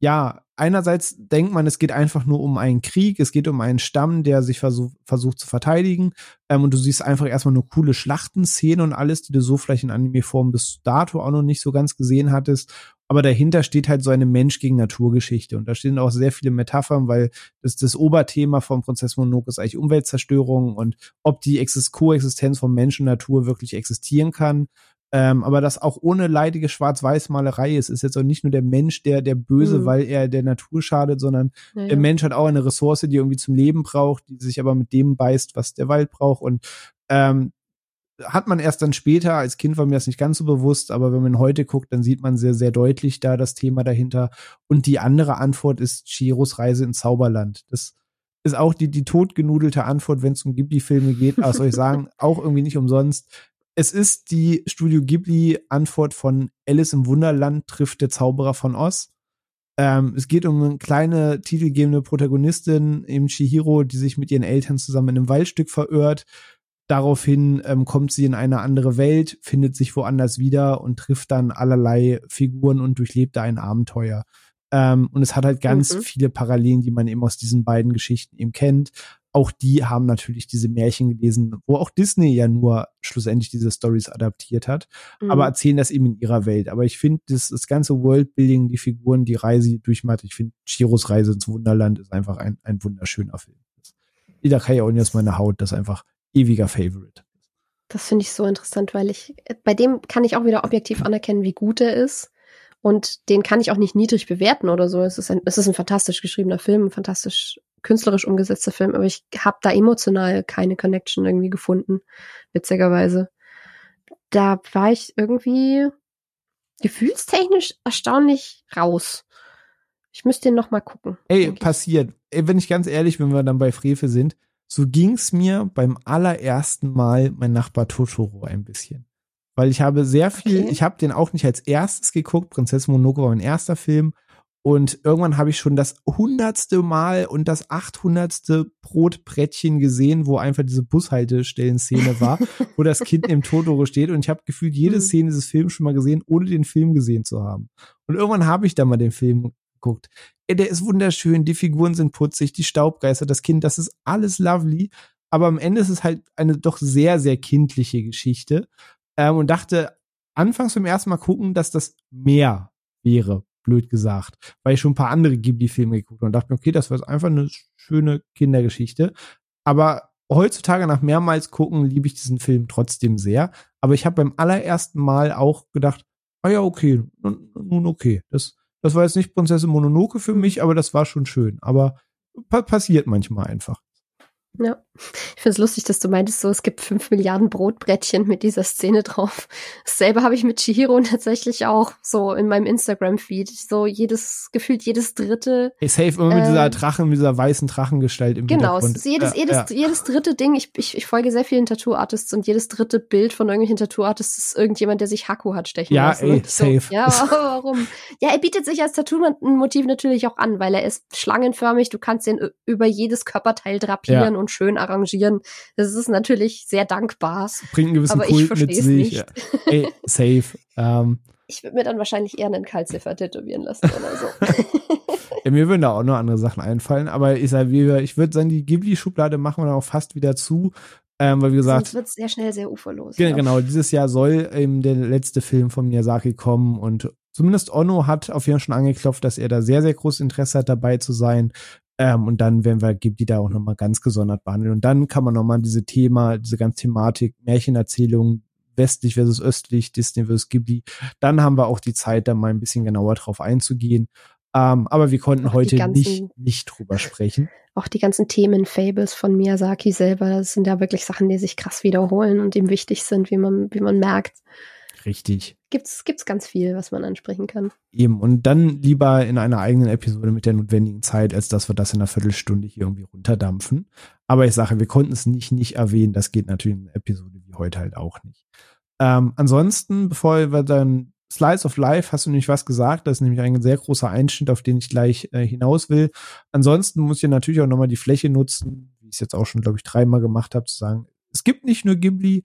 ja einerseits denkt man, es geht einfach nur um einen Krieg, es geht um einen Stamm, der sich versuch, versucht zu verteidigen. Ähm, und du siehst einfach erstmal nur coole Schlachtenszenen und alles, die du so vielleicht in Anime-Form bis dato auch noch nicht so ganz gesehen hattest. Aber dahinter steht halt so eine Mensch gegen Naturgeschichte. Und da stehen auch sehr viele Metaphern, weil das, das Oberthema vom Prozess Mononoke ist eigentlich Umweltzerstörung und ob die Koexistenz von Mensch und Natur wirklich existieren kann. Ähm, aber das auch ohne leidige Schwarz-Weiß-Malerei ist. Ist jetzt auch nicht nur der Mensch, der, der böse, mhm. weil er der Natur schadet, sondern ja, der Mensch hat auch eine Ressource, die irgendwie zum Leben braucht, die sich aber mit dem beißt, was der Wald braucht. Und ähm, hat man erst dann später, als Kind war mir das nicht ganz so bewusst, aber wenn man heute guckt, dann sieht man sehr, sehr deutlich da das Thema dahinter. Und die andere Antwort ist Chiros Reise ins Zauberland. Das ist auch die, die totgenudelte Antwort, wenn es um Ghibli-Filme geht. Aber soll ich sagen, auch irgendwie nicht umsonst es ist die Studio Ghibli-Antwort von Alice im Wunderland trifft der Zauberer von Oz. Ähm, es geht um eine kleine titelgebende Protagonistin, eben Chihiro, die sich mit ihren Eltern zusammen in einem Waldstück verirrt. Daraufhin ähm, kommt sie in eine andere Welt, findet sich woanders wieder und trifft dann allerlei Figuren und durchlebt da ein Abenteuer. Ähm, und es hat halt ganz mhm. viele Parallelen, die man eben aus diesen beiden Geschichten eben kennt auch die haben natürlich diese Märchen gelesen, wo auch Disney ja nur schlussendlich diese Stories adaptiert hat, mhm. aber erzählen das eben in ihrer Welt. Aber ich finde, das, das ganze Worldbuilding, die Figuren, die Reise, die durchmacht, ich finde, Chiros Reise ins Wunderland ist einfach ein, ein wunderschöner Film. Ida Kaya jetzt meine Haut, das einfach ewiger Favorite. Das finde ich so interessant, weil ich, bei dem kann ich auch wieder objektiv anerkennen, wie gut er ist. Und den kann ich auch nicht niedrig bewerten oder so. Es ist ein, es ist ein fantastisch geschriebener Film, ein fantastisch künstlerisch umgesetzter Film, aber ich habe da emotional keine Connection irgendwie gefunden, witzigerweise. Da war ich irgendwie gefühlstechnisch erstaunlich raus. Ich müsste den noch mal gucken. Ey, passiert. Ey, wenn ich ganz ehrlich, wenn wir dann bei Frevel sind, so ging's mir beim allerersten Mal mein Nachbar Totoro ein bisschen. Weil ich habe sehr viel, okay. ich habe den auch nicht als erstes geguckt. Prinzessin Mononoke war mein erster Film. Und irgendwann habe ich schon das hundertste Mal und das achthundertste Brotbrettchen gesehen, wo einfach diese Bushaltestellen-Szene war, wo das Kind im Totoro steht. Und ich habe gefühlt jede mhm. Szene dieses Films schon mal gesehen, ohne den Film gesehen zu haben. Und irgendwann habe ich da mal den Film geguckt. Ey, der ist wunderschön, die Figuren sind putzig, die Staubgeister, das Kind, das ist alles lovely. Aber am Ende ist es halt eine doch sehr, sehr kindliche Geschichte. Ähm, und dachte anfangs beim ersten Mal gucken, dass das mehr wäre blöd gesagt, weil ich schon ein paar andere Ghibli-Filme geguckt habe und dachte mir, okay, das war einfach eine schöne Kindergeschichte. Aber heutzutage nach mehrmals gucken, liebe ich diesen Film trotzdem sehr. Aber ich habe beim allerersten Mal auch gedacht, ah ja, okay, nun okay. Das, das war jetzt nicht Prinzessin Mononoke für mich, aber das war schon schön. Aber pa passiert manchmal einfach. Ja, ich finde es lustig, dass du meintest, so es gibt fünf Milliarden Brotbrettchen mit dieser Szene drauf. Dasselbe habe ich mit Chihiro tatsächlich auch so in meinem Instagram-Feed. So jedes, gefühlt jedes dritte. Hey, safe immer mit dieser ähm, Drachen, mit dieser weißen Drachengestalt im genau, Hintergrund. Genau, jedes, ja, jedes, ja. jedes dritte Ding, ich, ich, ich folge sehr vielen Tattoo-Artists und jedes dritte Bild von irgendwelchen Tattoo-Artists ist irgendjemand, der sich Haku hat stechen ja, lassen. Ja, ey, safe. So, ja, warum? Ja, er bietet sich als Tattoo-Motiv natürlich auch an, weil er ist schlangenförmig, du kannst ihn über jedes Körperteil drapieren und schön arrangieren. Das ist natürlich sehr dankbar. Bringt einen gewissen aber Kult ich mit sich. Nicht. Ja. Ey, safe. Ähm, ich würde mir dann wahrscheinlich eher einen Kalziffer tätowieren lassen oder so. ja, mir würden da auch noch andere Sachen einfallen, aber ich sage, ich würde sagen, die Ghibli-Schublade machen wir dann auch fast wieder zu. Ähm, weil wie gesagt, Sonst wird sehr schnell sehr uferlos. Genau, genau, dieses Jahr soll eben der letzte Film von Miyazaki kommen und zumindest Ono hat auf jeden Fall schon angeklopft, dass er da sehr, sehr großes Interesse hat, dabei zu sein. Ähm, und dann werden wir, gibt die da auch nochmal ganz gesondert behandeln. Und dann kann man nochmal diese Thema, diese ganze Thematik, Märchenerzählung, westlich versus östlich, Disney versus Ghibli, dann haben wir auch die Zeit, da mal ein bisschen genauer drauf einzugehen. Ähm, aber wir konnten auch heute ganzen, nicht, nicht drüber sprechen. Auch die ganzen Themen, Fables von Miyazaki selber, das sind ja wirklich Sachen, die sich krass wiederholen und ihm wichtig sind, wie man, wie man merkt. Richtig. Gibt's, gibt's ganz viel, was man ansprechen kann. Eben. Und dann lieber in einer eigenen Episode mit der notwendigen Zeit, als dass wir das in einer Viertelstunde hier irgendwie runterdampfen. Aber ich sage, wir konnten es nicht, nicht erwähnen. Das geht natürlich in einer Episode wie heute halt auch nicht. Ähm, ansonsten, bevor wir dann Slice of Life hast du nämlich was gesagt. Das ist nämlich ein sehr großer Einschnitt, auf den ich gleich äh, hinaus will. Ansonsten muss ich natürlich auch nochmal die Fläche nutzen, wie ich es jetzt auch schon, glaube ich, dreimal gemacht habe, zu sagen, es gibt nicht nur Ghibli,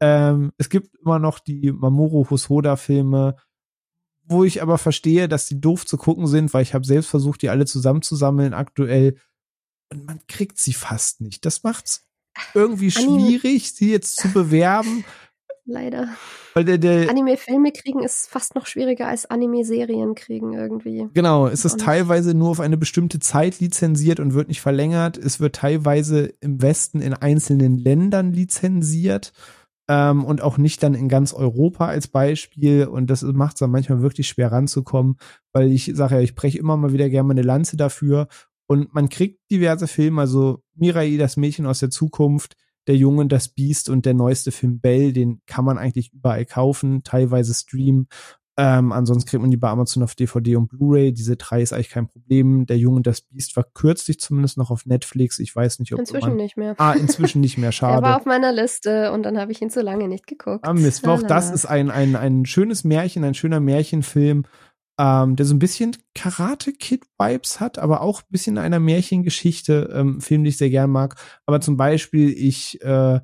ähm, es gibt immer noch die Mamoru Hosoda-Filme, wo ich aber verstehe, dass die doof zu gucken sind, weil ich habe selbst versucht, die alle zusammenzusammeln aktuell. Und man kriegt sie fast nicht. Das macht's irgendwie schwierig, sie jetzt zu bewerben. Leider. Weil der, der Anime-Filme kriegen ist fast noch schwieriger als Anime-Serien kriegen irgendwie. Genau, es ist teilweise nur auf eine bestimmte Zeit lizenziert und wird nicht verlängert. Es wird teilweise im Westen in einzelnen Ländern lizenziert ähm, und auch nicht dann in ganz Europa als Beispiel. Und das macht es dann manchmal wirklich schwer ranzukommen, weil ich sage ja, ich breche immer mal wieder gerne eine Lanze dafür. Und man kriegt diverse Filme, also Mirai, das Mädchen aus der Zukunft, der Junge, das Biest und der neueste Film Bell, den kann man eigentlich überall kaufen, teilweise streamen. Ähm, ansonsten kriegt man die bei Amazon auf DVD und Blu-ray. Diese drei ist eigentlich kein Problem. Der Junge und das Biest war kürzlich zumindest noch auf Netflix. Ich weiß nicht, ob inzwischen nicht mehr. Ah, inzwischen nicht mehr. Schade. er war auf meiner Liste und dann habe ich ihn zu lange nicht geguckt. Ah, Mist. Auch das ist ein, ein, ein schönes Märchen, ein schöner Märchenfilm, ähm, der so ein bisschen Karate Kid Vibes hat, aber auch ein bisschen einer Märchengeschichte, ähm, Film, den ich sehr gern mag. Aber zum Beispiel, ich äh,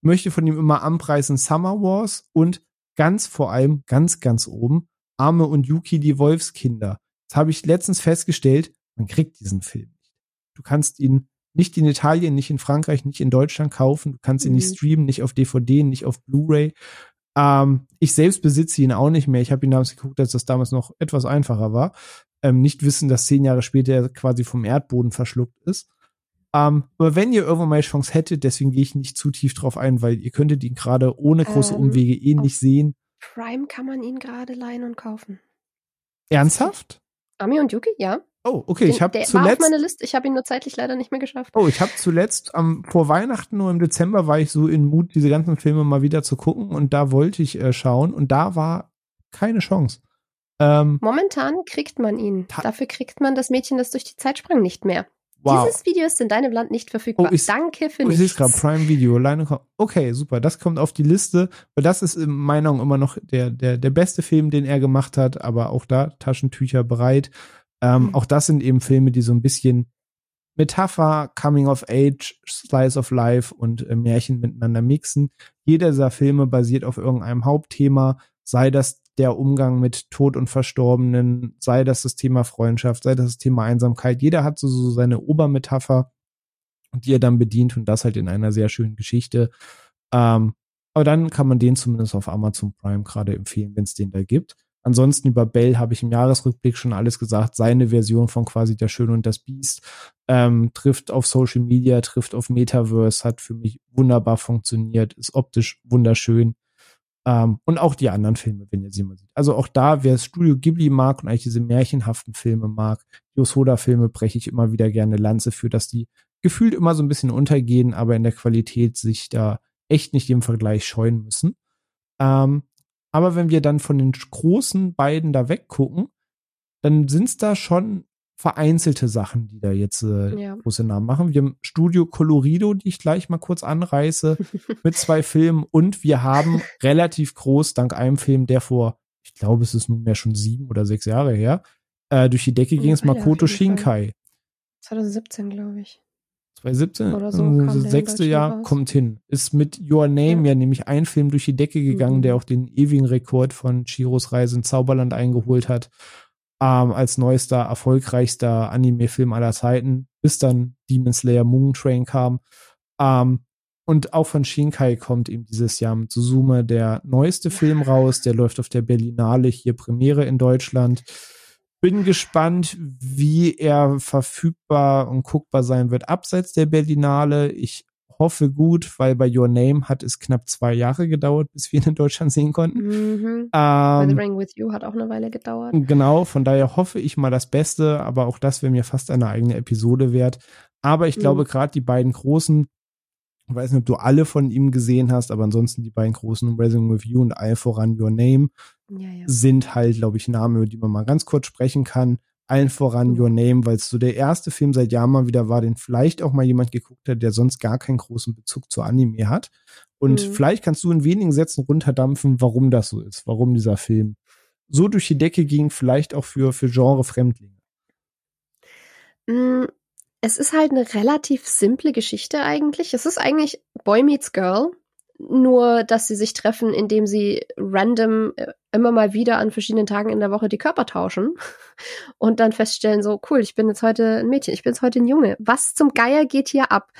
möchte von ihm immer anpreisen Summer Wars und ganz vor allem, ganz, ganz oben, Arme und Yuki, die Wolfskinder. Das habe ich letztens festgestellt, man kriegt diesen Film nicht. Du kannst ihn nicht in Italien, nicht in Frankreich, nicht in Deutschland kaufen. Du kannst ihn mhm. nicht streamen, nicht auf DVD, nicht auf Blu-ray. Ähm, ich selbst besitze ihn auch nicht mehr. Ich habe ihn damals geguckt, als das damals noch etwas einfacher war. Ähm, nicht wissen, dass zehn Jahre später er quasi vom Erdboden verschluckt ist. Ähm, aber wenn ihr irgendwann mal die Chance hättet, deswegen gehe ich nicht zu tief drauf ein, weil ihr könntet ihn gerade ohne große ähm, Umwege eh nicht sehen. Prime kann man ihn gerade leihen und kaufen. Ernsthaft? Ami und Yuki, ja. Oh, okay, Den, ich habe zuletzt. Meine Liste. Ich habe ihn nur zeitlich leider nicht mehr geschafft. Oh, ich habe zuletzt am vor Weihnachten nur im Dezember war ich so in Mut, diese ganzen Filme mal wieder zu gucken und da wollte ich äh, schauen und da war keine Chance. Ähm, Momentan kriegt man ihn. Dafür kriegt man das Mädchen, das durch die Zeit sprang, nicht mehr. Wow. Dieses Video ist in deinem Land nicht verfügbar. Oh, ich, Danke für oh, Ich sehe gerade Prime Video. Okay, super. Das kommt auf die Liste, weil das ist in meiner Meinung immer noch der, der, der beste Film, den er gemacht hat. Aber auch da Taschentücher bereit. Ähm, mhm. Auch das sind eben Filme, die so ein bisschen Metapher, Coming of Age, Slice of Life und äh, Märchen miteinander mixen. Jeder dieser Filme basiert auf irgendeinem Hauptthema, sei das der Umgang mit Tod und Verstorbenen, sei das das Thema Freundschaft, sei das das Thema Einsamkeit. Jeder hat so, so seine Obermetapher, die er dann bedient und das halt in einer sehr schönen Geschichte. Ähm, aber dann kann man den zumindest auf Amazon Prime gerade empfehlen, wenn es den da gibt. Ansonsten über Bell habe ich im Jahresrückblick schon alles gesagt. Seine Version von quasi Der Schöne und das Biest ähm, trifft auf Social Media, trifft auf Metaverse, hat für mich wunderbar funktioniert, ist optisch wunderschön. Ähm, und auch die anderen Filme, wenn ihr sie mal sieht. Also auch da, wer Studio Ghibli mag und eigentlich diese märchenhaften Filme mag, die Osoda-Filme breche ich immer wieder gerne Lanze für, dass die gefühlt immer so ein bisschen untergehen, aber in der Qualität sich da echt nicht im Vergleich scheuen müssen. Ähm, aber wenn wir dann von den großen beiden da weggucken, dann sind es da schon vereinzelte Sachen, die da jetzt äh, ja. große Namen machen. Wir haben Studio Colorido, die ich gleich mal kurz anreiße, mit zwei Filmen. Und wir haben relativ groß, dank einem Film, der vor, ich glaube, es ist nunmehr schon sieben oder sechs Jahre her, äh, durch die Decke ging es Makoto Shinkai. 2017, glaube ich. 2017, oder so das sechste Jahr raus. kommt hin. Ist mit Your Name ja. ja. nämlich ein Film durch die Decke gegangen, mhm. der auch den ewigen Rekord von Chiros Reise in Zauberland eingeholt hat ähm, als neuester, erfolgreichster Anime-Film aller Zeiten, bis dann Demon Slayer Moon Train kam. Ähm, und auch von Shinkai kommt eben dieses Jahr mit Suzume der neueste Film raus. Der läuft auf der Berlinale, hier Premiere in Deutschland. Bin gespannt, wie er verfügbar und guckbar sein wird abseits der Berlinale. Ich hoffe gut, weil bei Your Name hat es knapp zwei Jahre gedauert, bis wir ihn in Deutschland sehen konnten. Mhm. Ähm, The Ring with You hat auch eine Weile gedauert. Genau, von daher hoffe ich mal das Beste, aber auch das wäre mir fast eine eigene Episode wert. Aber ich glaube, mhm. gerade die beiden großen, ich weiß nicht, ob du alle von ihm gesehen hast, aber ansonsten die beiden großen Resident with You und all voran Your Name ja, ja. sind halt, glaube ich, Namen, über die man mal ganz kurz sprechen kann allen voran Your Name, weil es so der erste Film seit Jahren mal wieder war, den vielleicht auch mal jemand geguckt hat, der sonst gar keinen großen Bezug zu Anime hat. Und mhm. vielleicht kannst du in wenigen Sätzen runterdampfen, warum das so ist, warum dieser Film so durch die Decke ging, vielleicht auch für, für Genre-Fremdlinge? Mm, es ist halt eine relativ simple Geschichte eigentlich. Es ist eigentlich Boy Meets Girl, nur dass sie sich treffen, indem sie random äh, immer mal wieder an verschiedenen Tagen in der Woche die Körper tauschen und dann feststellen, so cool, ich bin jetzt heute ein Mädchen, ich bin jetzt heute ein Junge. Was zum Geier geht hier ab?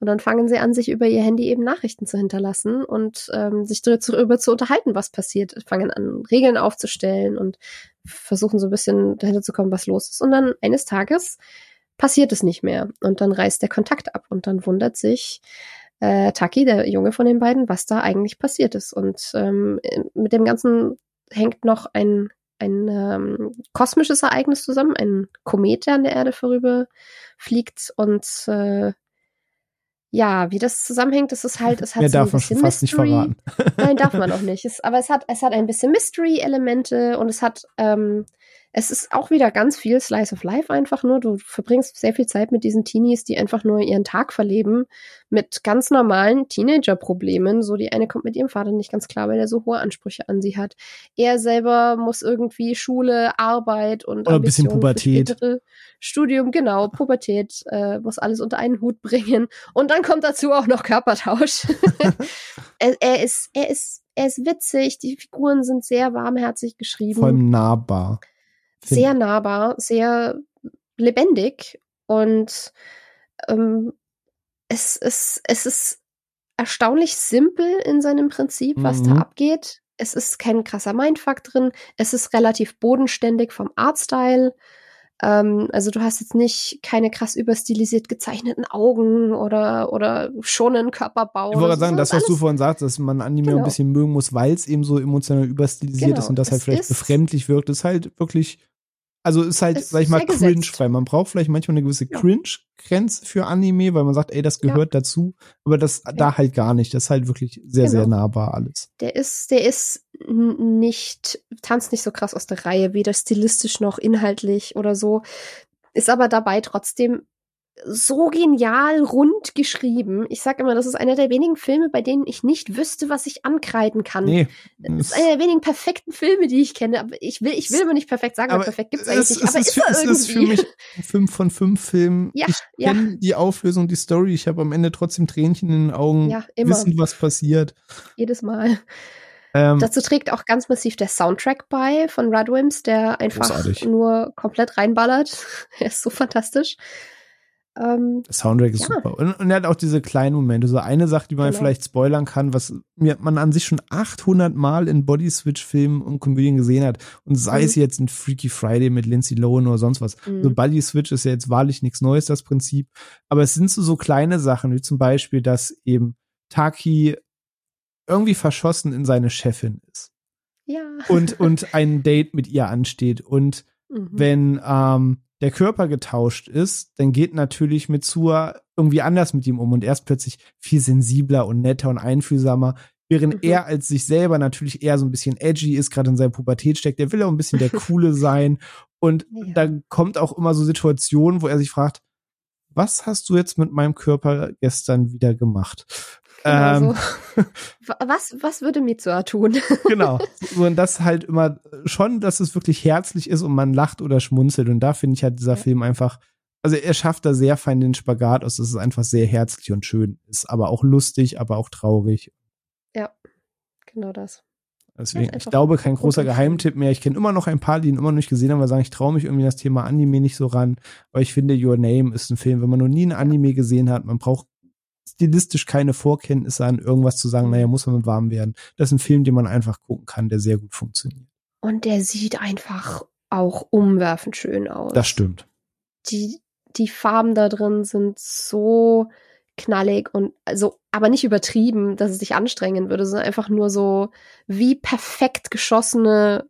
Und dann fangen sie an, sich über ihr Handy eben Nachrichten zu hinterlassen und ähm, sich darüber zu unterhalten, was passiert. Fangen an, Regeln aufzustellen und versuchen so ein bisschen dahinter zu kommen, was los ist. Und dann eines Tages passiert es nicht mehr. Und dann reißt der Kontakt ab und dann wundert sich äh, Taki, der Junge von den beiden, was da eigentlich passiert ist. Und ähm, mit dem Ganzen hängt noch ein, ein ähm, kosmisches Ereignis zusammen, ein Komet, der an der Erde vorüber fliegt und äh, ja, wie das zusammenhängt, das ist halt, es hat Mehr so ein darf man bisschen schon fast Mystery. nicht verraten. Nein, darf man auch nicht. Es, aber es hat, es hat ein bisschen Mystery-Elemente und es hat, ähm, es ist auch wieder ganz viel Slice of Life einfach nur. Du verbringst sehr viel Zeit mit diesen Teenies, die einfach nur ihren Tag verleben mit ganz normalen Teenager-Problemen. So die eine kommt mit ihrem Vater nicht ganz klar, weil er so hohe Ansprüche an sie hat. Er selber muss irgendwie Schule, Arbeit und Oder ein bisschen Pubertät. Studium, genau, Pubertät, äh, muss alles unter einen Hut bringen. Und dann kommt dazu auch noch Körpertausch. er, er ist, er ist, er ist witzig, die Figuren sind sehr warmherzig geschrieben Vor allem nahbar. Sehr nahbar, sehr lebendig und ähm, es, es, es ist erstaunlich simpel in seinem Prinzip, was Mhm. da abgeht. Es ist kein krasser Mindfuck drin. Es ist relativ bodenständig vom Artstyle. Ähm, also du hast jetzt nicht keine krass überstilisiert gezeichneten Augen oder, oder schon einen Körperbau. Ich wollte gerade so, sagen, das, was du vorhin sagst, dass man Anime Genau. ein bisschen mögen muss, weil es eben so emotional überstilisiert Genau, ist und das halt es vielleicht ist- befremdlich wirkt, ist halt wirklich, also ist halt, Es sag ich mal, sehr gesetzt. cringe-frei. Man braucht vielleicht manchmal eine gewisse Ja. Cringe-Grenze für Anime, weil man sagt, ey, das Ja. gehört dazu, aber das da halt gar nicht. Das ist halt wirklich sehr, sehr Genau. nahbar alles. Der ist, der ist nicht, tanzt nicht so krass aus der Reihe, weder stilistisch noch inhaltlich oder so. Ist aber dabei trotzdem so genial rund geschrieben. Ich sag immer, das ist einer der wenigen Filme, bei denen ich nicht wüsste, was ich ankreiden kann. Nee. Das ist einer der wenigen perfekten Filme, die ich kenne. Aber ich will, ich will aber nicht perfekt sagen, weil Aber perfekt gibt's es, eigentlich nicht. es, Aber ist ist für, es ist für mich ein fünf von fünf Filmen. Ja, ich ja. kenne die Auflösung, die Story. Ich habe am Ende trotzdem Tränchen in den Augen. Ja, immer. Wissen, was passiert. Jedes Mal. Ähm, Dazu trägt auch ganz massiv der Soundtrack bei von Radwims, der einfach Großartig. nur komplett reinballert. er ist so fantastisch. Ähm, Der Soundtrack ist Ja. super. Und, und er hat auch diese kleinen Momente. So eine Sache, die man Genau. vielleicht spoilern kann, was mir, man an sich schon 800 Mal in Body Switch Filmen und Komödien gesehen hat. Und sei Mhm. es jetzt ein Freaky Friday mit Lindsay Lohan oder sonst was. Mhm. So Body Switch ist ja jetzt wahrlich nichts Neues, das Prinzip. Aber es sind so, so kleine Sachen, wie zum Beispiel, dass eben Taki irgendwie verschossen in seine Chefin ist. ja. Und, und ein Date mit ihr ansteht. Und Mhm. wenn ähm, der Körper getauscht ist, dann geht natürlich Mitsua irgendwie anders mit ihm um und er ist plötzlich viel sensibler und netter und einfühlsamer, während Mhm. er als sich selber natürlich eher so ein bisschen edgy ist, gerade in seiner Pubertät steckt. Der will auch ein bisschen der Coole sein und Ja. da kommt auch immer so Situationen, wo er sich fragt, was hast du jetzt mit meinem Körper gestern wieder gemacht? Genau ähm, so. Wa- was, was würde Mitsua tun? genau. Und das halt immer schon, dass es wirklich herzlich ist und man lacht oder schmunzelt. Und da finde ich halt dieser Ja. Film einfach, also er schafft da sehr fein den Spagat aus, dass es einfach sehr herzlich und schön ist, aber auch lustig, aber auch traurig. genau das. Deswegen, ich glaube, kein großer. Geheimtipp mehr. Ich kenne immer noch ein paar, die ihn immer noch nicht gesehen haben, weil sagen, ich traue mich irgendwie das Thema Anime nicht so ran. Aber ich finde, Your Name ist ein Film, wenn man noch nie ein Anime gesehen hat, man braucht stilistisch keine Vorkenntnisse an irgendwas zu sagen, Mhm. naja, muss man mit warm werden. Das ist ein Film, den man einfach gucken kann, der sehr gut funktioniert. Und der sieht einfach auch umwerfend schön aus. Das stimmt. die, die Farben da drin sind so knallig und also, aber nicht übertrieben, dass es sich anstrengen würde, sondern einfach nur so wie perfekt geschossene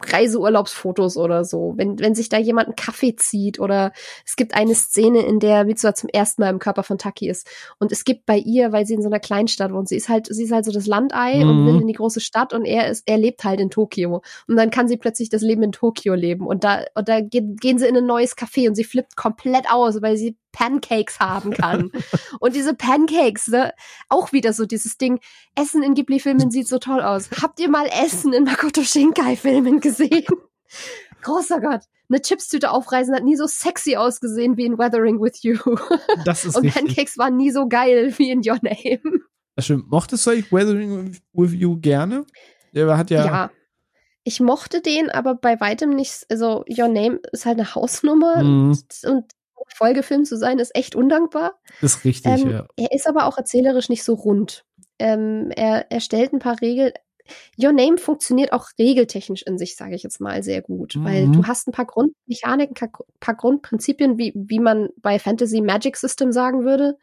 Reiseurlaubsfotos oder so. Wenn, wenn sich da jemand einen Kaffee zieht oder es gibt eine Szene, in der Mitsuha zum ersten Mal im Körper von Taki ist. Und es gibt bei ihr, weil sie in so einer Kleinstadt wohnt, sie ist halt, sie ist halt so das Landei und Mhm. will in die große Stadt und er ist, er lebt halt in Tokio. Und dann kann sie plötzlich das Leben in Tokio leben. Und da, und da geht, gehen sie in ein neues Café und sie flippt komplett aus, weil sie Pancakes haben kann. und diese Pancakes, ne, auch wieder so dieses Ding, Essen in Ghibli-Filmen sieht so toll aus. Habt ihr mal Essen in Makoto Shinkai-Filmen gesehen? Großer Gott. Eine Chipstüte aufreißen hat nie so sexy ausgesehen wie in Weathering with You. Das ist Und richtig. Pancakes waren nie so geil wie in Your Name. Das stimmt. Mochtest du eigentlich Weathering with You gerne? Der hat ja, Ja. Ich mochte den, aber bei weitem nicht. Also, Your Name ist halt eine Hausnummer Mhm. und, und Folgefilm zu sein ist echt undankbar. ist richtig, Ähm, ja. Er ist aber auch erzählerisch nicht so rund. Ähm, er, er stellt ein paar Regeln. Your Name funktioniert auch regeltechnisch in sich, sage ich jetzt mal, sehr gut. Weil Mhm. du hast ein paar Grundmechaniken, ein paar Grundprinzipien, wie, wie man bei Fantasy Magic System sagen würde.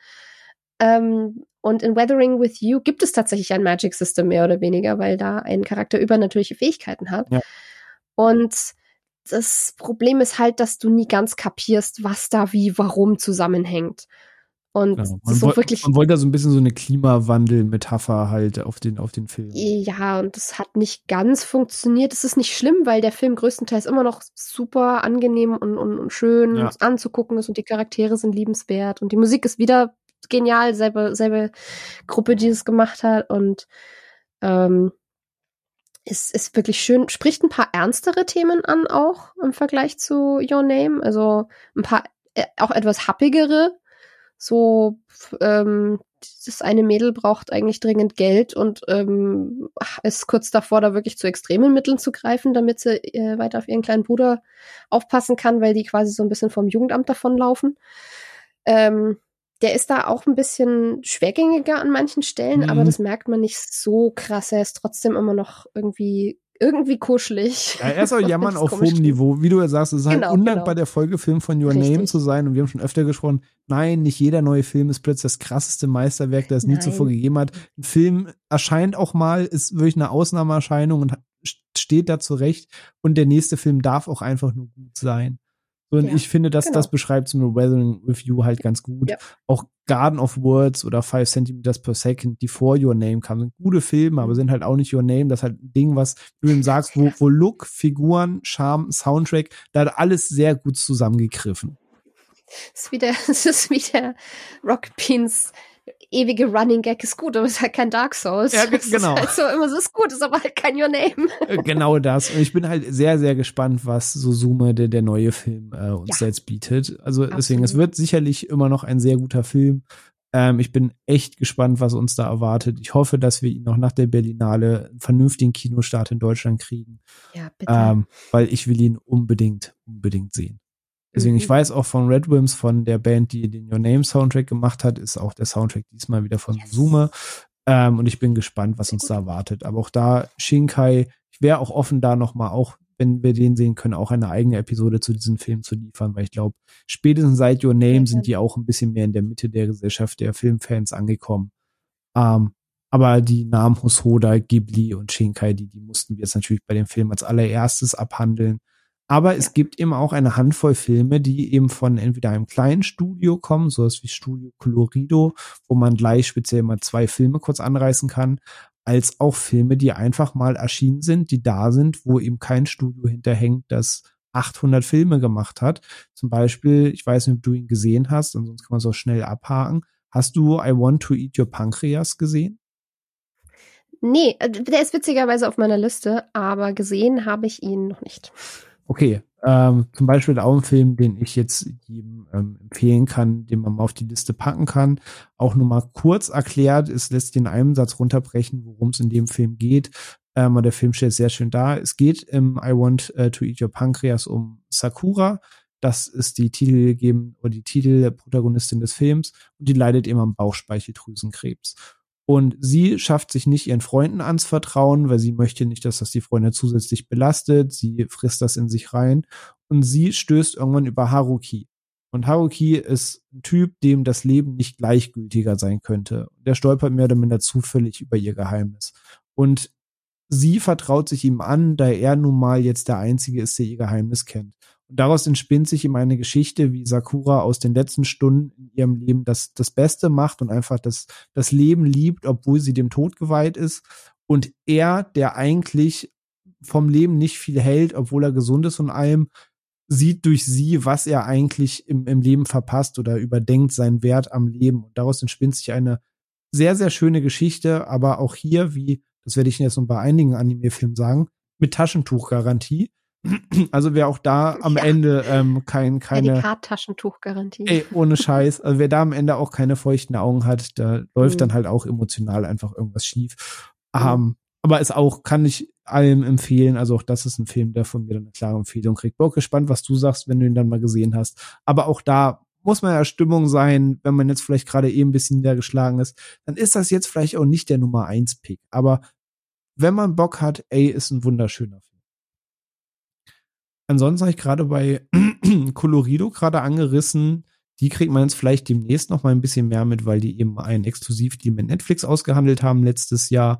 Ähm, und in Weathering with You gibt es tatsächlich ein Magic System mehr oder weniger, weil da ein Charakter übernatürliche Fähigkeiten hat. Ja. Und das Problem ist halt, dass du nie ganz kapierst, was da wie, warum zusammenhängt. Und Genau. Man, so wirklich, man wollte da so ein bisschen so eine Klimawandel-Metapher halt auf den, auf den Film. ja, und das hat nicht ganz funktioniert. Es ist nicht schlimm, weil der Film größtenteils immer noch super angenehm und, und, und schön Ja. anzugucken ist und die Charaktere sind liebenswert und die Musik ist wieder genial, selbe, selbe Gruppe, die es gemacht hat und ähm, ist, ist wirklich schön, spricht ein paar ernstere Themen an auch im Vergleich zu Your Name, also ein paar äh, auch etwas happigere, so ähm, das eine Mädel braucht eigentlich dringend Geld und ähm, ist kurz davor, da wirklich zu extremen Mitteln zu greifen, damit sie äh, weiter auf ihren kleinen Bruder aufpassen kann, weil die quasi so ein bisschen vom Jugendamt davonlaufen. Ähm, der ist da auch ein bisschen schwergängiger an manchen Stellen, Mhm. aber das merkt man nicht so krass. Er ist trotzdem immer noch irgendwie irgendwie kuschelig. Ja, er ist auch jammern auf hohem. Niveau. Wie du ja sagst, es ist halt Genau, undankbar, genau. der Folgefilm von Your Richtig. Name zu sein. Und wir haben schon öfter gesprochen, nein, nicht jeder neue Film ist plötzlich das krasseste Meisterwerk, das es nie Nein. zuvor gegeben hat. Ein Film erscheint auch mal, ist wirklich eine Ausnahmeerscheinung und steht da zurecht. Und der nächste Film darf auch einfach nur gut sein. Und Ja, ich finde, dass genau. das beschreibt so eine Weathering with You halt ganz gut. Ja. Auch Garden of Words oder Five Centimeters per Second, die vor Your Name kamen, sind gute Filme, aber Mhm. sind halt auch nicht Your Name. Das ist halt ein Ding, was du eben sagst, wo, wo Look, Figuren, Charme, Soundtrack, da hat alles sehr gut zusammengegriffen. Es ist wie der, ist wie der Rock Beans ewige Running Gag ist gut, aber es ist halt kein Dark Souls. Ja, ge- Es genau. Ist halt so immer so ist gut, ist aber halt kein Your Name. Äh, genau das. Und ich bin halt sehr, sehr gespannt, was Suzume, der, der neue Film, äh, uns Ja. jetzt bietet. Also deswegen, Absolut. es wird sicherlich immer noch ein sehr guter Film. Ähm, ich bin echt gespannt, was uns da erwartet. Ich hoffe, dass wir ihn noch nach der Berlinale einen vernünftigen Kinostart in Deutschland kriegen. Ja, bitte. ähm, weil ich will ihn unbedingt, unbedingt sehen. Deswegen, Mhm. ich weiß auch von Red Wims, von der Band, die den Your Name Soundtrack gemacht hat, ist auch der Soundtrack diesmal wieder von Yes. Suzume. Ähm, und ich bin gespannt, was uns da erwartet. Aber auch da, Shinkai, ich wäre auch offen, da nochmal auch, wenn wir den sehen können, auch eine eigene Episode zu diesem Film zu liefern, weil ich glaube, spätestens seit Your Name sind die auch ein bisschen mehr in der Mitte der Gesellschaft der Filmfans angekommen. Ähm, aber die Namen Hosoda, Ghibli und Shinkai, die, die mussten wir jetzt natürlich bei dem Film als allererstes abhandeln. Aber es Ja. gibt eben auch eine Handvoll Filme, die eben von entweder einem kleinen Studio kommen, sowas wie Studio Colorido, wo man gleich speziell mal zwei Filme kurz anreißen kann, als auch Filme, die einfach mal erschienen sind, die da sind, wo eben kein Studio hinterhängt, das 800 Filme gemacht hat. Zum Beispiel, ich weiß nicht, ob du ihn gesehen hast, ansonsten kann man es auch schnell abhaken. Hast du I Want to Eat Your Pancreas gesehen? nee, äh, der ist witzigerweise auf meiner Liste, aber gesehen habe ich ihn noch nicht. Okay, ähm, zum Beispiel auch ein Film, den ich jetzt jedem ähm, empfehlen kann, den man mal auf die Liste packen kann. Auch nur mal kurz erklärt, es lässt in einem Satz runterbrechen, worum es in dem Film geht. Ähm, und der Film stellt sehr schön dar. Es geht im I Want äh, to Eat Your Pancreas um Sakura. Das ist die Titelgeben oder die Titelprotagonistin des Films und die leidet eben am Bauchspeicheldrüsenkrebs. Und sie schafft sich nicht ihren Freunden anzuvertrauen, weil sie möchte nicht, dass das die Freunde zusätzlich belastet. Sie frisst das in sich rein und sie stößt irgendwann über Haruki. Und Haruki ist ein Typ, dem das Leben nicht gleichgültiger sein könnte. Der stolpert mehr oder minder zufällig über ihr Geheimnis. Und sie vertraut sich ihm an, da er nun mal jetzt der Einzige ist, der ihr Geheimnis kennt. Und daraus entspinnt sich ihm eine Geschichte, wie Sakura aus den letzten Stunden in ihrem Leben das, das Beste macht und einfach das, das Leben liebt, obwohl sie dem Tod geweiht ist. Und er, der eigentlich vom Leben nicht viel hält, obwohl er gesund ist und allem, sieht durch sie, was er eigentlich im, im Leben verpasst oder überdenkt seinen Wert am Leben. Und daraus entspinnt sich eine sehr, sehr schöne Geschichte, aber auch hier, wie, das werde ich jetzt noch bei einigen Anime-Filmen sagen, mit Taschentuchgarantie. Also wer auch da am ja. Ende ähm, kein keine Taschentuchgarantie. Ey, ohne Scheiß. Also wer da am Ende auch keine feuchten Augen hat, da läuft mhm. dann halt auch emotional einfach irgendwas schief. Mhm. Um, aber ist auch kann ich allem empfehlen. Also auch das ist ein Film, der von mir dann eine klare Empfehlung kriegt. Bin auch gespannt, was du sagst, wenn du ihn dann mal gesehen hast. Aber auch da muss man ja Stimmung sein, wenn man jetzt vielleicht gerade eh ein bisschen niedergeschlagen ist, dann ist das jetzt vielleicht auch nicht der Nummer eins Pick. Aber wenn man Bock hat, ey, ist ein wunderschöner Film. Ansonsten habe ich gerade bei Colorido gerade angerissen, die kriegt man jetzt vielleicht demnächst noch mal ein bisschen mehr mit, weil die eben einen Exklusivdeal mit Netflix ausgehandelt haben letztes Jahr.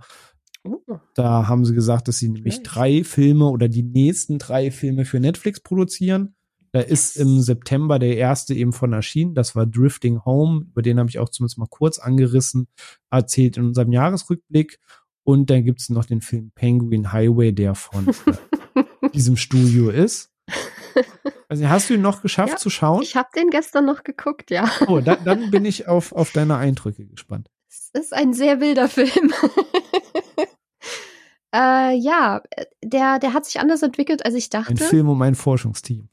Oh. Da haben sie gesagt, dass sie nämlich drei Filme oder die nächsten drei Filme für Netflix produzieren. Da ist im September der erste eben von erschienen. Das war Drifting Home. Über den habe ich auch zumindest mal kurz angerissen, erzählt in unserem Jahresrückblick. Und dann gibt es noch den Film Penguin Highway, der von diesem Studio ist. Also hast du ihn noch geschafft ja, zu schauen? Ich habe den gestern noch geguckt, ja. Oh, da, dann bin ich auf, auf deine Eindrücke gespannt. Es ist ein sehr wilder Film. äh, ja, der, der hat sich anders entwickelt, als ich dachte. Ein Film um ein Forschungsteam.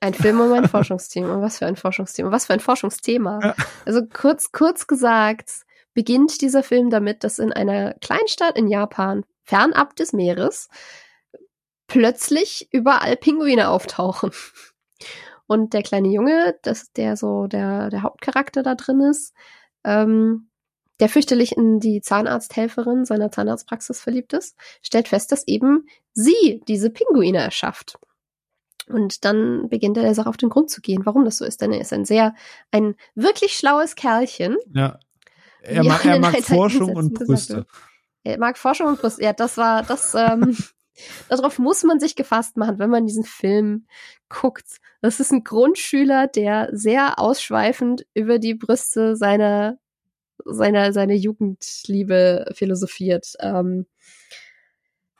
Ein Film um ein Forschungsteam. Und was für ein Forschungsteam? Und was für ein Forschungsthema? Ja. Also kurz, kurz gesagt, beginnt dieser Film damit, dass in einer Kleinstadt in Japan, fernab des Meeres, plötzlich überall Pinguine auftauchen. Und der kleine Junge, das, der so der, der Hauptcharakter da drin ist, ähm, der fürchterlich in die Zahnarzthelferin seiner Zahnarztpraxis verliebt ist, stellt fest, dass eben sie diese Pinguine erschafft. Und dann beginnt er der Sache auf den Grund zu gehen, warum das so ist. Denn er ist ein sehr, ein wirklich schlaues Kerlchen. Ja. Er, mag, er mag Forschung und Brüste. Er mag Forschung und Brüste. Ja, das war, das, ähm, darauf muss man sich gefasst machen, wenn man diesen Film guckt. Das ist ein Grundschüler, der sehr ausschweifend über die Brüste seiner, seiner, seiner Jugendliebe philosophiert. Ähm,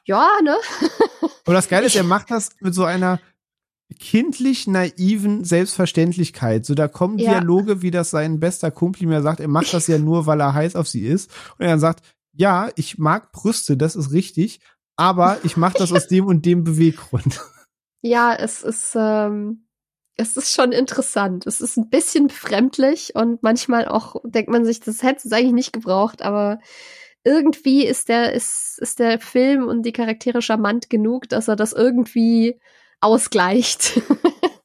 ja, ne? Und das Geile ist, er macht das mit so einer kindlich naiven Selbstverständlichkeit. So, da kommen ja. Dialoge, wie das sein bester Kumpel mir sagt, er macht das ja nur, weil er heiß auf sie ist. Und er dann sagt, ja, ich mag Brüste, das ist richtig, aber ich mache das aus dem und dem Beweggrund. Ja, es ist, ähm, es ist schon interessant. Es ist ein bisschen befremdlich und manchmal auch denkt man sich, das hätte es eigentlich nicht gebraucht, aber irgendwie ist der, ist, ist der Film und die Charaktere charmant genug, dass er das irgendwie ausgleicht.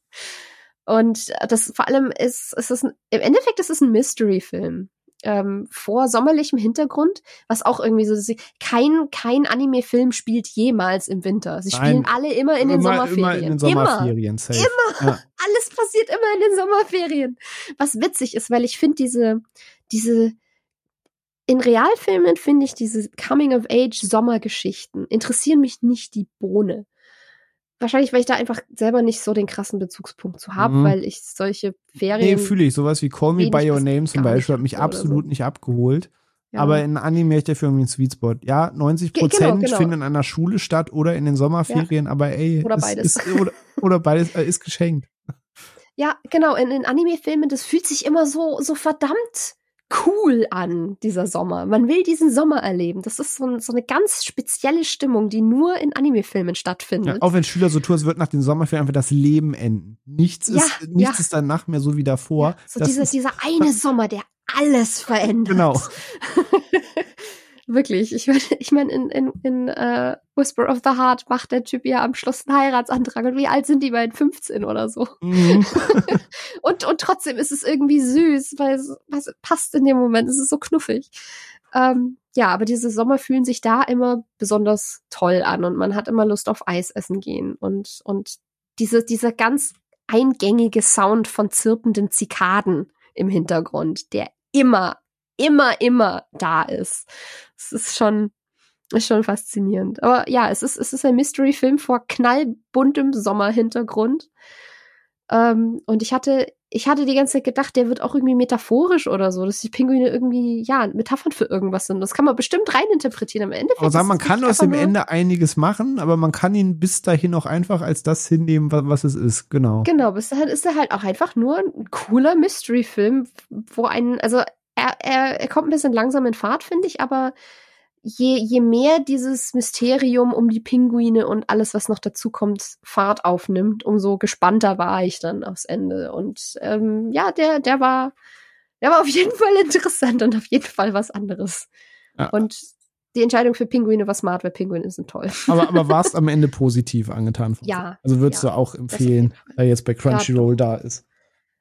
und das vor allem ist, ist es ein, im Endeffekt ist es ein Mystery-Film. Ähm, vor sommerlichem Hintergrund, was auch irgendwie so, kein, kein Anime-Film spielt jemals im Winter. Sie spielen Nein, alle immer in den immer, Sommerferien. Immer in den Sommerferien. Immer. immer. Ja. Alles passiert immer in den Sommerferien. Was witzig ist, weil ich finde diese, diese, in Realfilmen finde ich diese Coming-of-Age-Sommergeschichten interessieren mich nicht die Bohne. Wahrscheinlich, weil ich da einfach selber nicht so den krassen Bezugspunkt zu habe, mhm. weil ich solche Ferien. Nee, fühle ich. Sowas wie Call Me By Your Name zum Beispiel hat mich absolut so. nicht abgeholt. Ja. Aber in Anime ich dafür irgendwie einen Sweet Spot. Ja, 90 genau, Prozent genau, genau. finden in einer Schule statt oder in den Sommerferien, ja. aber ey, oder beides. Ist, oder, oder beides äh, ist geschenkt. Ja, genau. In, in Anime-Filmen, das fühlt sich immer so, so verdammt cool an, dieser Sommer. Man will diesen Sommer erleben. Das ist so, ein, so eine ganz spezielle Stimmung, die nur in Anime-Filmen stattfindet. Ja, auch wenn Schüler so tun, es wird nach den Sommerferien einfach das Leben enden. Nichts, ja, ist, nichts ja. ist danach mehr so wie davor. so dieser, dieser eine Sommer, der alles verändert. Genau. Wirklich. Ich meine, ich mein, in, in, in uh, Whisper of the Heart macht der Typ ja am Schluss einen Heiratsantrag. Und wie alt sind die beiden? 15 oder so. Mhm. und, und trotzdem ist es irgendwie süß, weil es, es passt in dem Moment. Es ist so knuffig. Ähm, ja, aber diese Sommer fühlen sich da immer besonders toll an und man hat immer Lust auf Eis essen gehen und, und diese, dieser ganz eingängige Sound von zirpenden Zikaden im Hintergrund, der immer immer, immer da ist. Es ist schon, ist schon faszinierend. Aber ja, es ist, es ist ein Mystery-Film vor knallbuntem Sommerhintergrund. Ähm, und ich hatte ich hatte die ganze Zeit gedacht, der wird auch irgendwie metaphorisch oder so, dass die Pinguine irgendwie, ja, Metaphern für irgendwas sind. Das kann man bestimmt reininterpretieren. Am Ende. Aber sagen, man kann aus dem Ende einiges machen, aber man kann ihn bis dahin auch einfach als das hinnehmen, was, was es ist. Genau. Genau, bis dahin ist er halt auch einfach nur ein cooler Mystery-Film, wo ein, also er, er, er kommt ein bisschen langsam in Fahrt, finde ich, aber je, je mehr dieses Mysterium um die Pinguine und alles, was noch dazu kommt, Fahrt aufnimmt, umso gespannter war ich dann aufs Ende. Und ähm, ja, der, der war, der war auf jeden Fall interessant und auf jeden Fall was anderes. Ja. Und die Entscheidung für Pinguine war smart, weil Pinguine sind toll. Aber, aber warst am Ende positiv angetan? Ja. Also würdest ja, du auch empfehlen, da jetzt bei Crunchyroll ja, da ist?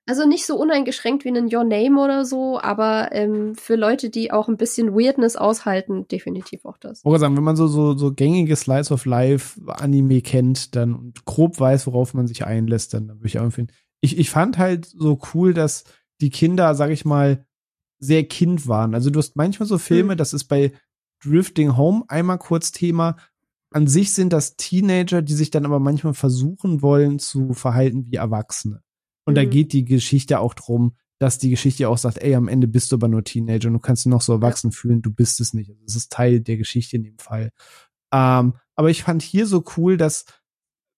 Also nicht so uneingeschränkt wie ein Your Name oder so, aber ähm, für Leute, die auch ein bisschen Weirdness aushalten, definitiv auch das. Oder sagen, wenn man so, so, so gängige Slice of Life Anime kennt, dann und grob weiß, worauf man sich einlässt, dann, dann würde ich auch empfehlen. Ich, ich fand halt so cool, dass die Kinder, sag ich mal, sehr Kind waren. Also du hast manchmal so Filme, mhm. das ist bei Drifting Home einmal kurz Thema. An sich sind das Teenager, die sich dann aber manchmal versuchen wollen zu verhalten wie Erwachsene. Und mhm. da geht die Geschichte auch drum, dass die Geschichte auch sagt, ey, am Ende bist du aber nur Teenager und du kannst dich noch so erwachsen fühlen, du bist es nicht. Also das ist Teil der Geschichte in dem Fall. Ähm, aber ich fand hier so cool, dass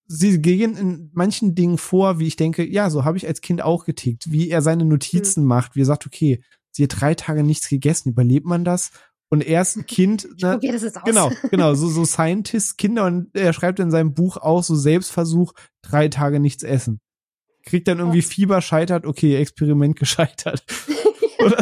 sie gehen in manchen Dingen vor, wie ich denke, ja, so habe ich als Kind auch getickt, wie er seine Notizen mhm. macht, wie er sagt, okay, sie hat drei Tage nichts gegessen, überlebt man das? Und er ist ein Kind, ne, das jetzt aus. genau, genau, so, so Scientist, Kinder und er schreibt in seinem Buch auch so Selbstversuch, drei Tage nichts essen kriegt dann irgendwie Fieber, scheitert, okay, Experiment gescheitert. Oder?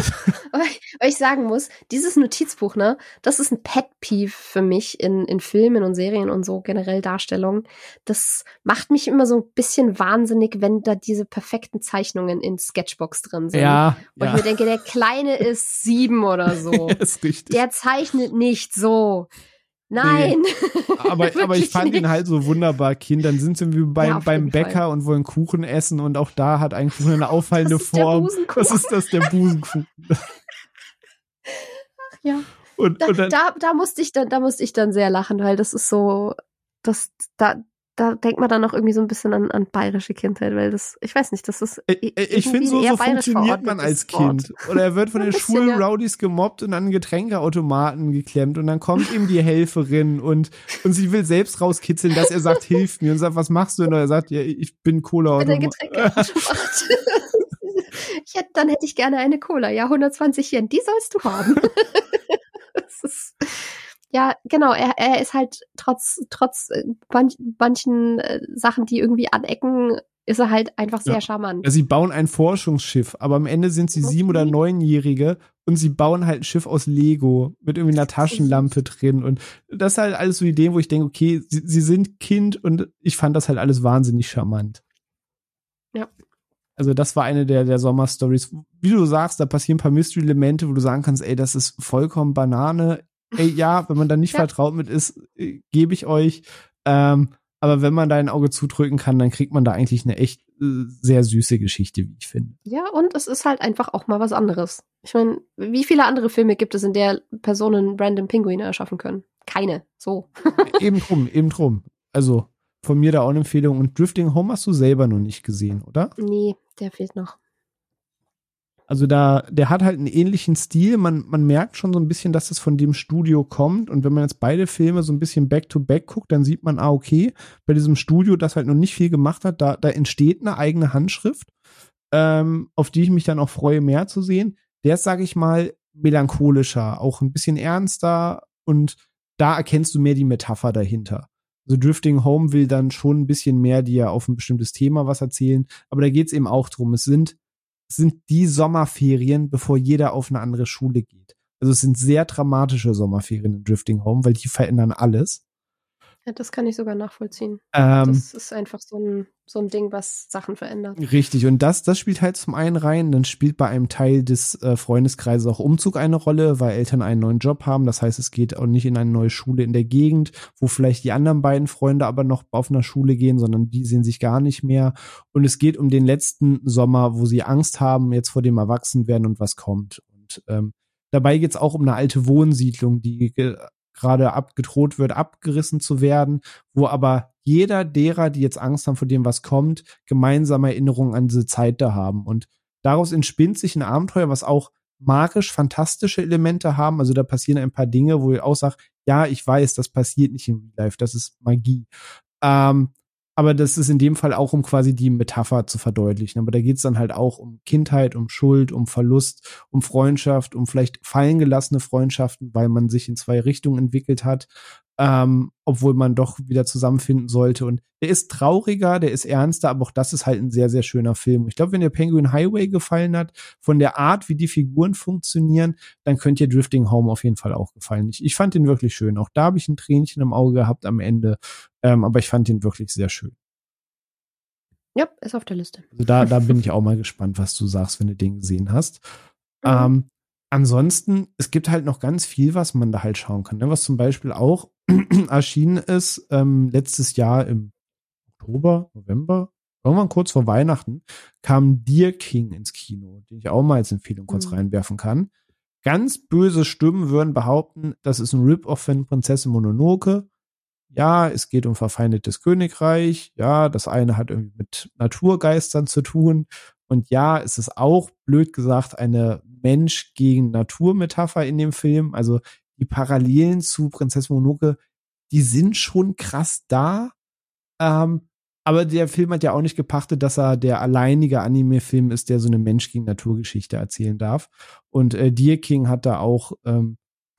Weil ich sagen muss, dieses Notizbuch, ne, das ist ein Pet-Peeve für mich in, in Filmen und Serien und so generell Darstellungen. Das macht mich immer so ein bisschen wahnsinnig, wenn da diese perfekten Zeichnungen in Sketchbox drin sind. Ja. Und ja. ich mir denke, der Kleine ist sieben oder so. ist richtig. Der zeichnet nicht so. Nein. Nee. Aber, aber ich fand nicht. ihn halt so wunderbar Kind. Dann sind sie wie beim, ja, beim Bäcker Fall. und wollen Kuchen essen und auch da hat eigentlich eine auffallende das Form. Was ist das, der Busenkuchen? Ach ja. Und, da, und dann, da, da musste ich dann, da musste ich dann sehr lachen, weil das ist so, das, da, da denkt man dann auch irgendwie so ein bisschen an, an bayerische Kindheit, weil das, ich weiß nicht, das ist. Ich, ich finde, so, so funktioniert man als Kind. Oder er wird von den Schulrowdies ja. gemobbt und an Getränkeautomaten geklemmt und dann kommt ihm die Helferin und, und sie will selbst rauskitzeln, dass er sagt, hilf mir und sagt, was machst du? Und er sagt, ja, ich bin Cola. Getränkeautomat. ich hätte, dann hätte ich gerne eine Cola. Ja, 120 Yen, die sollst du haben. das ist, ja, genau, er, er ist halt trotz, trotz äh, manch, manchen äh, Sachen, die irgendwie anecken, ist er halt einfach sehr ja. charmant. Ja, sie bauen ein Forschungsschiff, aber am Ende sind sie okay. sieben- oder neunjährige und sie bauen halt ein Schiff aus Lego mit irgendwie einer Taschenlampe drin und das ist halt alles so Ideen, wo ich denke, okay, sie, sie sind Kind und ich fand das halt alles wahnsinnig charmant. Ja. Also das war eine der, der Sommerstories. Wie du sagst, da passieren ein paar Mystery-Elemente, wo du sagen kannst, ey, das ist vollkommen Banane ey, ja, wenn man da nicht ja. vertraut mit ist, äh, gebe ich euch. Ähm, aber wenn man da ein Auge zudrücken kann, dann kriegt man da eigentlich eine echt äh, sehr süße Geschichte, wie ich finde. Ja, und es ist halt einfach auch mal was anderes. Ich meine, wie viele andere Filme gibt es, in der Personen random Pinguine erschaffen können? Keine. So. eben drum, eben drum. Also von mir da auch eine Empfehlung. Und Drifting Home hast du selber noch nicht gesehen, oder? Nee, der fehlt noch. Also da, der hat halt einen ähnlichen Stil. Man, man merkt schon so ein bisschen, dass das von dem Studio kommt. Und wenn man jetzt beide Filme so ein bisschen back-to-back -back guckt, dann sieht man, ah, okay, bei diesem Studio, das halt noch nicht viel gemacht hat, da, da entsteht eine eigene Handschrift, ähm, auf die ich mich dann auch freue, mehr zu sehen. Der ist, sage ich mal, melancholischer, auch ein bisschen ernster und da erkennst du mehr die Metapher dahinter. Also Drifting Home will dann schon ein bisschen mehr dir auf ein bestimmtes Thema was erzählen, aber da geht's eben auch drum. Es sind sind die Sommerferien, bevor jeder auf eine andere Schule geht. Also es sind sehr dramatische Sommerferien in Drifting Home, weil die verändern alles. Ja, das kann ich sogar nachvollziehen. Ähm, das ist einfach so ein, so ein Ding, was Sachen verändert. Richtig, und das, das spielt halt zum einen rein, dann spielt bei einem Teil des äh, Freundeskreises auch Umzug eine Rolle, weil Eltern einen neuen Job haben. Das heißt, es geht auch nicht in eine neue Schule in der Gegend, wo vielleicht die anderen beiden Freunde aber noch auf einer Schule gehen, sondern die sehen sich gar nicht mehr. Und es geht um den letzten Sommer, wo sie Angst haben, jetzt vor dem Erwachsenwerden und was kommt. Und ähm, dabei geht's auch um eine alte Wohnsiedlung, die gerade abgedroht wird, abgerissen zu werden, wo aber jeder derer, die jetzt Angst haben vor dem, was kommt, gemeinsame Erinnerungen an diese Zeit da haben. Und daraus entspinnt sich ein Abenteuer, was auch magisch fantastische Elemente haben. Also da passieren ein paar Dinge, wo ich auch sage, ja, ich weiß, das passiert nicht im Real Life, das ist Magie. Ähm, aber das ist in dem Fall auch, um quasi die Metapher zu verdeutlichen. Aber da geht's dann halt auch um Kindheit, um Schuld, um Verlust, um Freundschaft, um vielleicht fallen gelassene Freundschaften, weil man sich in zwei Richtungen entwickelt hat ähm, obwohl man doch wieder zusammenfinden sollte. Und der ist trauriger, der ist ernster, aber auch das ist halt ein sehr, sehr schöner Film. Ich glaube, wenn dir Penguin Highway gefallen hat, von der Art, wie die Figuren funktionieren, dann könnt ihr Drifting Home auf jeden Fall auch gefallen. Ich, ich fand den wirklich schön. Auch da habe ich ein Tränchen im Auge gehabt am Ende, ähm, aber ich fand den wirklich sehr schön. Ja, ist auf der Liste. Also da, da bin ich auch mal gespannt, was du sagst, wenn du den gesehen hast. Mhm. Ähm, ansonsten, es gibt halt noch ganz viel, was man da halt schauen kann. Ne? Was zum Beispiel auch erschienen ist, ähm, letztes Jahr im Oktober, November, irgendwann kurz vor Weihnachten, kam Deer King ins Kino, den ich auch mal als Empfehlung kurz mhm. reinwerfen kann. Ganz böse Stimmen würden behaupten, das ist ein Rip-Off von Prinzessin Mononoke. Ja, es geht um verfeindetes Königreich. Ja, das eine hat irgendwie mit Naturgeistern zu tun. Und ja, es ist auch, blöd gesagt, eine Mensch gegen Natur-Metapher in dem Film. Also die Parallelen zu Prinzessin Mononoke, die sind schon krass da. Ähm, aber der Film hat ja auch nicht gepachtet, dass er der alleinige Anime-Film ist, der so eine Mensch gegen Naturgeschichte erzählen darf. Und äh, Deer King hat da auch ähm,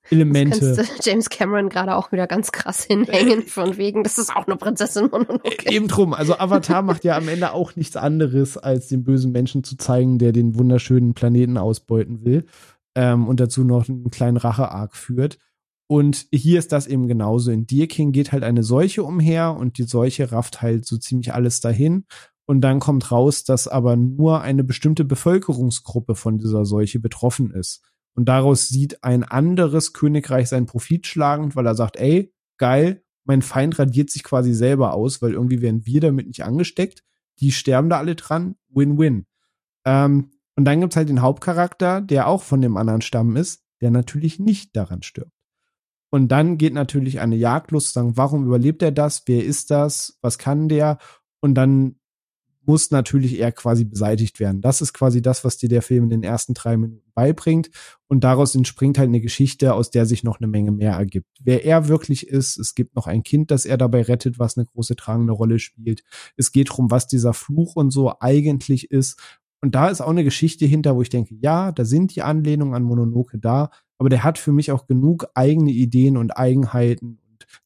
Elemente. Das James Cameron gerade auch wieder ganz krass hinhängen, von wegen, das ist auch eine Prinzessin Mononoke. Eben drum. Also Avatar macht ja am Ende auch nichts anderes, als den bösen Menschen zu zeigen, der den wunderschönen Planeten ausbeuten will ähm, und dazu noch einen kleinen Rache-Arc führt. Und hier ist das eben genauso. In Deer King geht halt eine Seuche umher und die Seuche rafft halt so ziemlich alles dahin. Und dann kommt raus, dass aber nur eine bestimmte Bevölkerungsgruppe von dieser Seuche betroffen ist. Und daraus sieht ein anderes Königreich seinen Profit schlagend, weil er sagt, ey, geil, mein Feind radiert sich quasi selber aus, weil irgendwie werden wir damit nicht angesteckt. Die sterben da alle dran. Win-win. Ähm, und dann gibt's halt den Hauptcharakter, der auch von dem anderen Stamm ist, der natürlich nicht daran stirbt. Und dann geht natürlich eine Jagd los, sagen, warum überlebt er das? Wer ist das? Was kann der? Und dann muss natürlich er quasi beseitigt werden. Das ist quasi das, was dir der Film in den ersten drei Minuten beibringt. Und daraus entspringt halt eine Geschichte, aus der sich noch eine Menge mehr ergibt. Wer er wirklich ist, es gibt noch ein Kind, das er dabei rettet, was eine große tragende Rolle spielt. Es geht darum, was dieser Fluch und so eigentlich ist. Und da ist auch eine Geschichte hinter, wo ich denke, ja, da sind die Anlehnungen an Mononoke da, aber der hat für mich auch genug eigene Ideen und Eigenheiten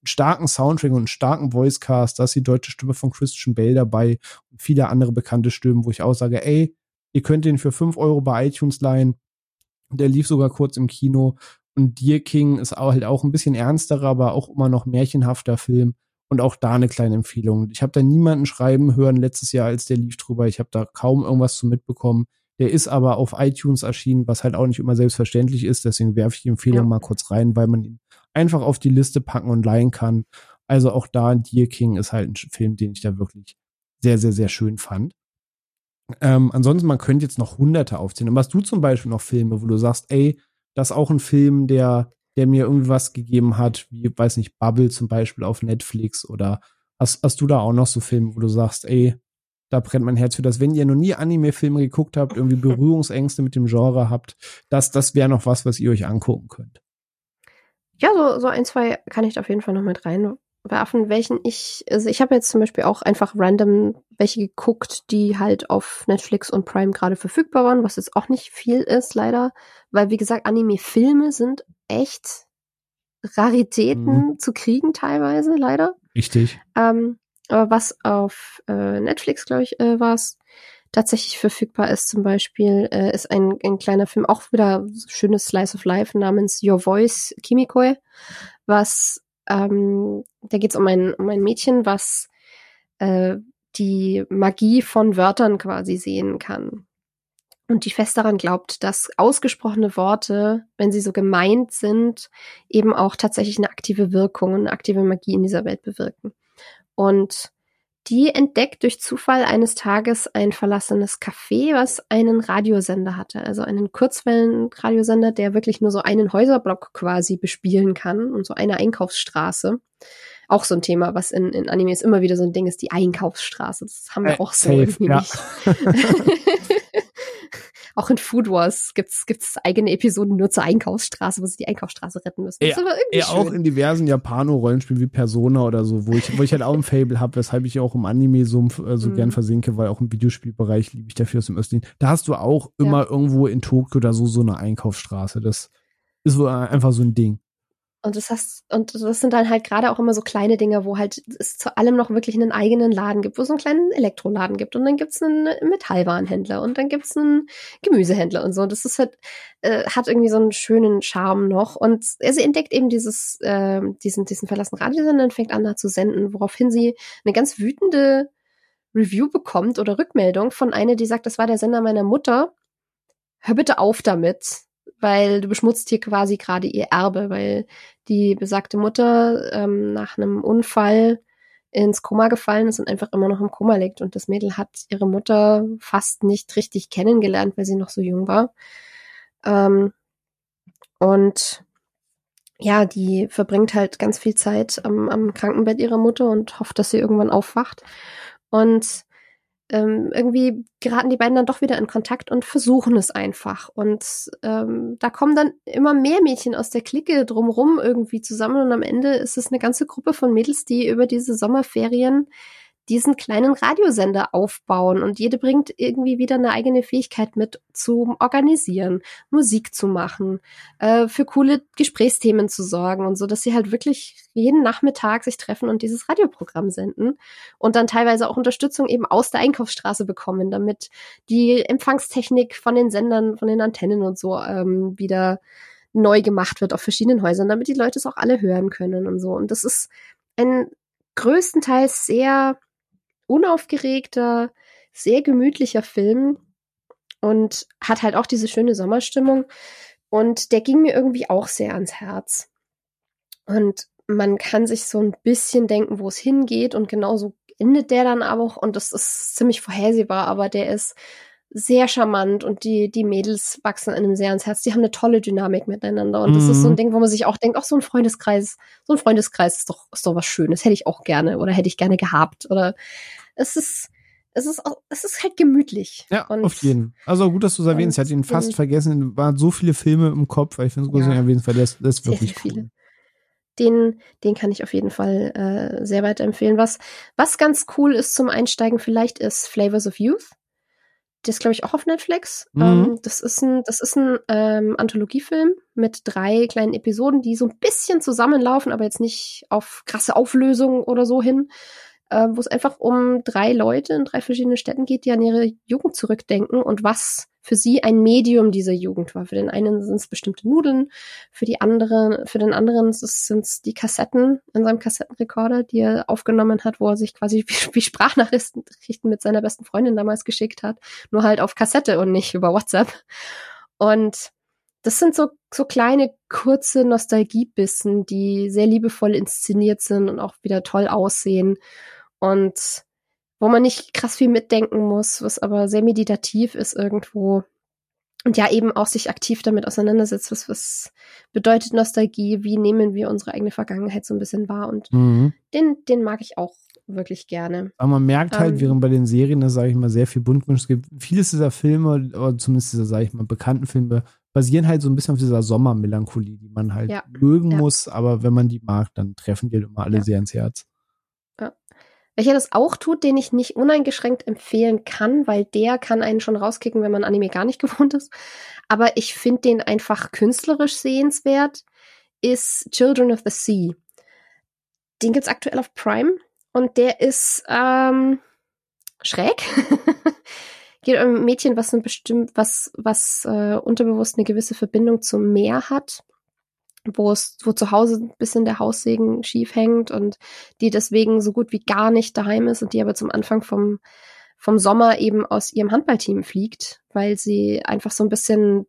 einen starken Soundtrack und einen starken Voicecast. Da ist die deutsche Stimme von Christian Bale dabei und viele andere bekannte Stimmen, wo ich auch sage, ey, ihr könnt den für fünf Euro bei iTunes leihen. Der lief sogar kurz im Kino. Und Deer King ist auch halt auch ein bisschen ernsterer, aber auch immer noch märchenhafter Film. Und auch da eine kleine Empfehlung. Ich habe da niemanden schreiben hören letztes Jahr, als der lief drüber. Ich habe da kaum irgendwas zu mitbekommen. Der ist aber auf iTunes erschienen, was halt auch nicht immer selbstverständlich ist. Deswegen werfe ich die Empfehlung ja. mal kurz rein, weil man ihn einfach auf die Liste packen und leihen kann. Also auch da, Deer King ist halt ein Film, den ich da wirklich sehr, sehr, sehr schön fand. Ähm, ansonsten, man könnte jetzt noch hunderte aufzählen. Und hast du zum Beispiel noch Filme, wo du sagst, ey, das ist auch ein Film, der der mir irgendwie was gegeben hat, wie, weiß nicht, Bubble zum Beispiel auf Netflix oder hast, hast du da auch noch so Filme, wo du sagst, ey, da brennt mein Herz für das. Wenn ihr noch nie Anime-Filme geguckt habt, irgendwie Berührungsängste mit dem Genre habt, das, das wäre noch was, was ihr euch angucken könnt. Ja, so, so ein, zwei kann ich da auf jeden Fall noch mit rein werfen, welchen ich, also ich habe jetzt zum Beispiel auch einfach random welche geguckt, die halt auf Netflix und Prime gerade verfügbar waren, was jetzt auch nicht viel ist, leider, weil wie gesagt, Anime-Filme sind echt Raritäten mhm. zu kriegen teilweise, leider. Richtig. Ähm, aber was auf äh, Netflix, glaube ich, äh, war es, tatsächlich verfügbar ist zum Beispiel, äh, ist ein, ein kleiner Film, auch wieder schönes Slice of Life namens Your Voice Kimikoe, was ähm, da geht es um ein, um ein Mädchen, was äh, die Magie von Wörtern quasi sehen kann. Und die fest daran glaubt, dass ausgesprochene Worte, wenn sie so gemeint sind, eben auch tatsächlich eine aktive Wirkung, eine aktive Magie in dieser Welt bewirken. Und Die entdeckt durch Zufall eines Tages ein verlassenes Café, was einen Radiosender hatte, also einen Kurzwellenradiosender, der wirklich nur so einen Häuserblock quasi bespielen kann und so eine Einkaufsstraße. Auch so ein Thema, was in, in Animes immer wieder so ein Ding ist, die Einkaufsstraße. Das haben wir äh, auch so safe, irgendwie ja. nicht. auch in Food Wars gibt's gibt's eigene Episoden nur zur Einkaufsstraße, wo sie die Einkaufsstraße retten müssen. Ja, ja auch in diversen Japano-Rollenspielen wie Persona oder so, wo ich, wo ich halt auch ein Fable habe, weshalb ich auch im Anime so, äh, so mm. gern versinke, weil auch im Videospielbereich liebe ich dafür aus dem Östlichen. Da hast du auch immer ja. irgendwo in Tokio oder so so eine Einkaufsstraße. Das ist so einfach so ein Ding. Und das hast, und das sind dann halt gerade auch immer so kleine Dinge, wo halt es zu allem noch wirklich einen eigenen Laden gibt, wo es einen kleinen Elektroladen gibt und dann gibt's einen Metallwarenhändler und dann gibt's einen Gemüsehändler und so. Das ist halt, äh, hat irgendwie so einen schönen Charme noch. Und sie entdeckt eben dieses, äh, diesen, diesen verlassenen Radiosender und fängt an, da zu senden, woraufhin sie eine ganz wütende Review bekommt oder Rückmeldung von einer, die sagt, das war der Sender meiner Mutter. Hör bitte auf damit weil du beschmutzt hier quasi gerade ihr Erbe, weil die besagte Mutter ähm, nach einem Unfall ins Koma gefallen ist und einfach immer noch im Koma liegt. Und das Mädel hat ihre Mutter fast nicht richtig kennengelernt, weil sie noch so jung war. Ähm, und ja, die verbringt halt ganz viel Zeit am, am Krankenbett ihrer Mutter und hofft, dass sie irgendwann aufwacht. Und ähm, irgendwie geraten die beiden dann doch wieder in Kontakt und versuchen es einfach. Und ähm, da kommen dann immer mehr Mädchen aus der Clique drumrum irgendwie zusammen und am Ende ist es eine ganze Gruppe von Mädels, die über diese Sommerferien diesen kleinen Radiosender aufbauen und jede bringt irgendwie wieder eine eigene Fähigkeit mit zu organisieren, Musik zu machen, äh, für coole Gesprächsthemen zu sorgen und so, dass sie halt wirklich jeden Nachmittag sich treffen und dieses Radioprogramm senden und dann teilweise auch Unterstützung eben aus der Einkaufsstraße bekommen, damit die Empfangstechnik von den Sendern, von den Antennen und so ähm, wieder neu gemacht wird auf verschiedenen Häusern, damit die Leute es auch alle hören können und so. Und das ist ein größtenteils sehr unaufgeregter, sehr gemütlicher Film und hat halt auch diese schöne Sommerstimmung. Und der ging mir irgendwie auch sehr ans Herz. Und man kann sich so ein bisschen denken, wo es hingeht und genauso endet der dann aber auch und das ist ziemlich vorhersehbar, aber der ist sehr charmant und die, die Mädels wachsen einem sehr ans Herz. Die haben eine tolle Dynamik miteinander und mhm. das ist so ein mhm. Ding, wo man sich auch denkt, auch so ein Freundeskreis, so ein Freundeskreis ist doch, ist doch was Schönes, hätte ich auch gerne oder hätte ich gerne gehabt oder es ist, es ist, auch, es ist halt gemütlich. Ja, und, auf jeden. Also gut, dass du es erwähnst. Ich hatte ihn fast vergessen. Waren so viele Filme im Kopf, weil ich finde es gut, ja, erwähnt, weil das, das ist wirklich cool. Viele. Den, den kann ich auf jeden Fall äh, sehr weiterempfehlen. Was, was ganz cool ist zum Einsteigen vielleicht ist Flavors of Youth. Das glaube ich auch auf Netflix. Mhm. Ähm, das ist ein, das ist ein ähm, Anthologiefilm mit drei kleinen Episoden, die so ein bisschen zusammenlaufen, aber jetzt nicht auf krasse Auflösungen oder so hin äh, wo es einfach um drei Leute in drei verschiedenen Städten geht, die an ihre Jugend zurückdenken und was für sie ein Medium dieser Jugend war. Für den einen sind es bestimmte Nudeln, für die anderen, für den anderen sind es die Kassetten in seinem Kassettenrekorder, die er aufgenommen hat, wo er sich quasi wie, wie Sprachnachrichten mit seiner besten Freundin damals geschickt hat, nur halt auf Kassette und nicht über WhatsApp. Und das sind so, so kleine, kurze Nostalgiebissen, die sehr liebevoll inszeniert sind und auch wieder toll aussehen und wo man nicht krass viel mitdenken muss, was aber sehr meditativ ist irgendwo. Und ja, eben auch sich aktiv damit auseinandersetzt, was, was bedeutet Nostalgie, wie nehmen wir unsere eigene Vergangenheit so ein bisschen wahr. Und mhm. den, den mag ich auch wirklich gerne. Aber man merkt halt, ähm, während bei den Serien, da sage ich mal, sehr viel Buntmisch. Es gibt vieles dieser Filme, oder zumindest dieser, sage ich mal, bekannten Filme, basieren halt so ein bisschen auf dieser Sommermelancholie, die man halt ja, mögen ja. muss, aber wenn man die mag, dann treffen die halt immer alle ja. sehr ins Herz. Welcher das auch tut, den ich nicht uneingeschränkt empfehlen kann, weil der kann einen schon rauskicken, wenn man Anime gar nicht gewohnt ist. Aber ich finde den einfach künstlerisch sehenswert, ist Children of the Sea. Den gibt's aktuell auf Prime und der ist ähm, schräg. Geht um ein Mädchen, was ein bestimmt, was, was äh, unterbewusst eine gewisse Verbindung zum Meer hat wo es, wo zu Hause ein bisschen der Haussegen schief hängt und die deswegen so gut wie gar nicht daheim ist und die aber zum Anfang vom, vom Sommer eben aus ihrem Handballteam fliegt, weil sie einfach so ein bisschen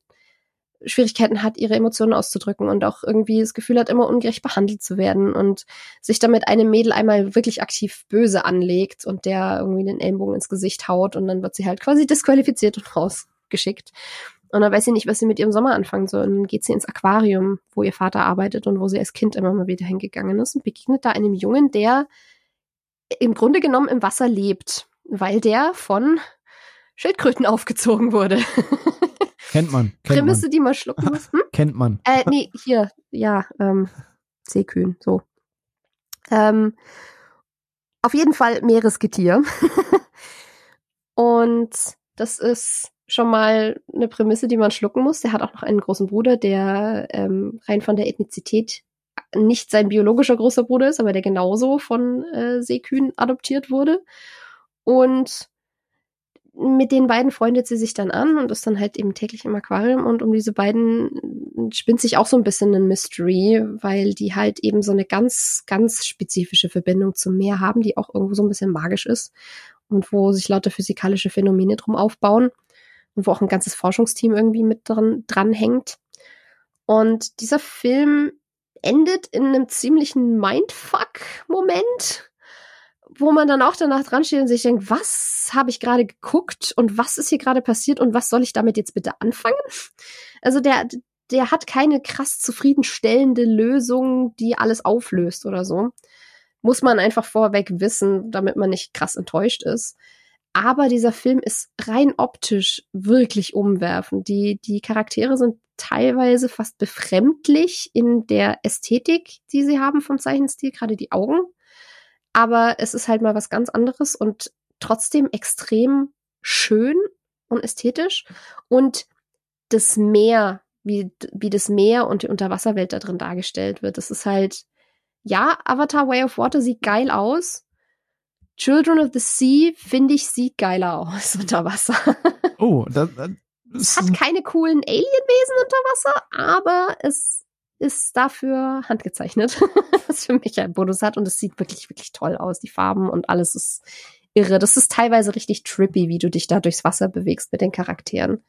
Schwierigkeiten hat, ihre Emotionen auszudrücken und auch irgendwie das Gefühl hat, immer ungerecht behandelt zu werden und sich damit einem Mädel einmal wirklich aktiv böse anlegt und der irgendwie den Ellenbogen ins Gesicht haut und dann wird sie halt quasi disqualifiziert und rausgeschickt. Und dann weiß sie nicht, was sie mit ihrem Sommer anfangen soll. Und dann geht sie ins Aquarium, wo ihr Vater arbeitet und wo sie als Kind immer mal wieder hingegangen ist und begegnet da einem Jungen, der im Grunde genommen im Wasser lebt, weil der von Schildkröten aufgezogen wurde. Kennt man. Kennt Prämisse, man. die man schlucken muss. Hm? Kennt man. Äh, nee, hier, ja, ähm, Seekühn, so. Ähm, auf jeden Fall Meeresgetier. Und das ist schon mal eine Prämisse, die man schlucken muss. Der hat auch noch einen großen Bruder, der ähm, rein von der Ethnizität nicht sein biologischer großer Bruder ist, aber der genauso von äh, Seekühn adoptiert wurde. Und mit den beiden freundet sie sich dann an und ist dann halt eben täglich im Aquarium und um diese beiden spinnt sich auch so ein bisschen ein Mystery, weil die halt eben so eine ganz, ganz spezifische Verbindung zum Meer haben, die auch irgendwo so ein bisschen magisch ist und wo sich lauter physikalische Phänomene drum aufbauen und wo auch ein ganzes Forschungsteam irgendwie mit dran, dran hängt. Und dieser Film endet in einem ziemlichen Mindfuck-Moment wo man dann auch danach dran steht und sich denkt, was habe ich gerade geguckt und was ist hier gerade passiert und was soll ich damit jetzt bitte anfangen? Also der, der hat keine krass zufriedenstellende Lösung, die alles auflöst oder so. Muss man einfach vorweg wissen, damit man nicht krass enttäuscht ist. Aber dieser Film ist rein optisch wirklich umwerfend. Die, die Charaktere sind teilweise fast befremdlich in der Ästhetik, die sie haben vom Zeichenstil, gerade die Augen aber es ist halt mal was ganz anderes und trotzdem extrem schön und ästhetisch und das Meer, wie, wie das Meer und die Unterwasserwelt da drin dargestellt wird. Das ist halt, ja, Avatar Way of Water sieht geil aus. Children of the Sea, finde ich, sieht geiler aus unter Wasser. Oh, das, das es hat keine coolen Alienwesen unter Wasser, aber es ist dafür handgezeichnet, was für mich ein Bonus hat. Und es sieht wirklich, wirklich toll aus. Die Farben und alles ist irre. Das ist teilweise richtig trippy, wie du dich da durchs Wasser bewegst mit den Charakteren.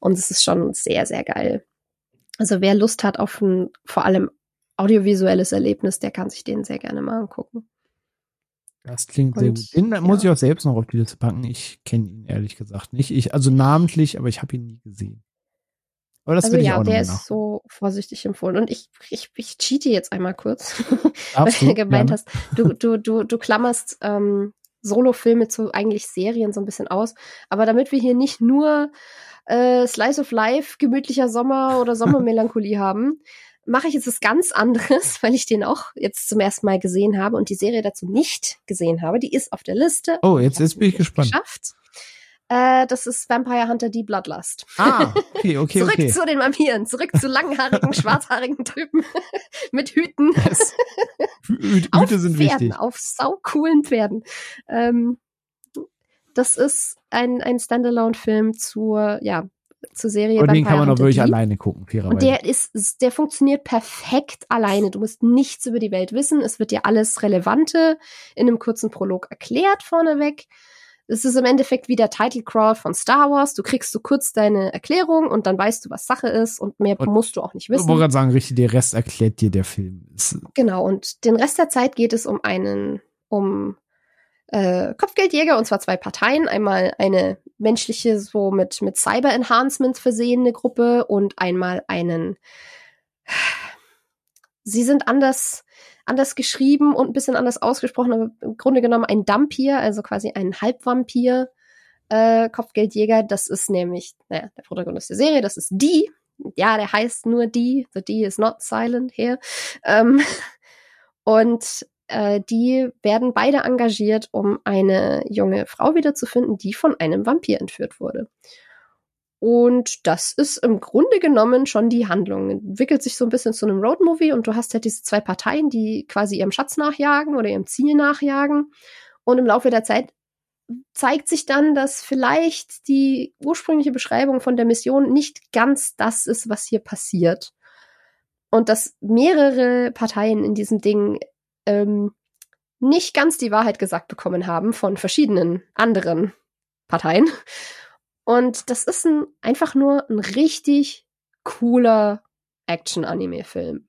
Und es ist schon sehr, sehr geil. Also wer Lust hat auf ein vor allem audiovisuelles Erlebnis, der kann sich den sehr gerne mal angucken. Das klingt und, sehr gut. Den ja. muss ich auch selbst noch auf die Liste packen. Ich kenne ihn ehrlich gesagt nicht. Ich, also namentlich, aber ich habe ihn nie gesehen. Aber das also ja, der ist so vorsichtig empfohlen. Und ich, ich, ich cheate jetzt einmal kurz, weil du gemeint hast, du, du, du, du klammerst ähm, Solo-Filme zu eigentlich Serien so ein bisschen aus. Aber damit wir hier nicht nur äh, Slice of Life, gemütlicher Sommer oder Sommermelancholie haben, mache ich jetzt was ganz anderes, weil ich den auch jetzt zum ersten Mal gesehen habe und die Serie dazu nicht gesehen habe. Die ist auf der Liste. Oh, jetzt, jetzt bin ich gespannt. Geschafft. Äh, das ist Vampire Hunter die Bloodlust. Ah, okay, okay, zurück okay. zu den Vampiren, zurück zu langhaarigen, schwarzhaarigen Typen mit Hüten. Yes. Hüte auf sind Pferden, wichtig. Auf saucoolen Pferden. Ähm, das ist ein, ein Standalone-Film zur, ja, zur Serie. Und den kann man auch wirklich alleine gucken, fairerweise. Und der ist, der funktioniert perfekt alleine. Du musst nichts über die Welt wissen. Es wird dir alles Relevante in einem kurzen Prolog erklärt vorneweg. Es ist im Endeffekt wie der Title Crawl von Star Wars. Du kriegst so kurz deine Erklärung und dann weißt du, was Sache ist und mehr und musst du auch nicht wissen. Ich wollte gerade sagen, richtig, der Rest erklärt dir der Film. Genau, und den Rest der Zeit geht es um einen, um äh, Kopfgeldjäger und zwar zwei Parteien. Einmal eine menschliche, so mit, mit Cyber-Enhancements versehene Gruppe und einmal einen. Sie sind anders anders geschrieben und ein bisschen anders ausgesprochen, aber im Grunde genommen ein Dampir, also quasi ein Halbvampir, äh, Kopfgeldjäger. Das ist nämlich, naja, der Protagonist der Serie, das ist die. Ja, der heißt nur die. The D is not silent here. Ähm, und äh, die werden beide engagiert, um eine junge Frau wiederzufinden, die von einem Vampir entführt wurde. Und das ist im Grunde genommen schon die Handlung. Entwickelt sich so ein bisschen zu einem Roadmovie und du hast halt diese zwei Parteien, die quasi ihrem Schatz nachjagen oder ihrem Ziel nachjagen. Und im Laufe der Zeit zeigt sich dann, dass vielleicht die ursprüngliche Beschreibung von der Mission nicht ganz das ist, was hier passiert. Und dass mehrere Parteien in diesem Ding ähm, nicht ganz die Wahrheit gesagt bekommen haben von verschiedenen anderen Parteien. Und das ist ein, einfach nur ein richtig cooler Action-Anime-Film.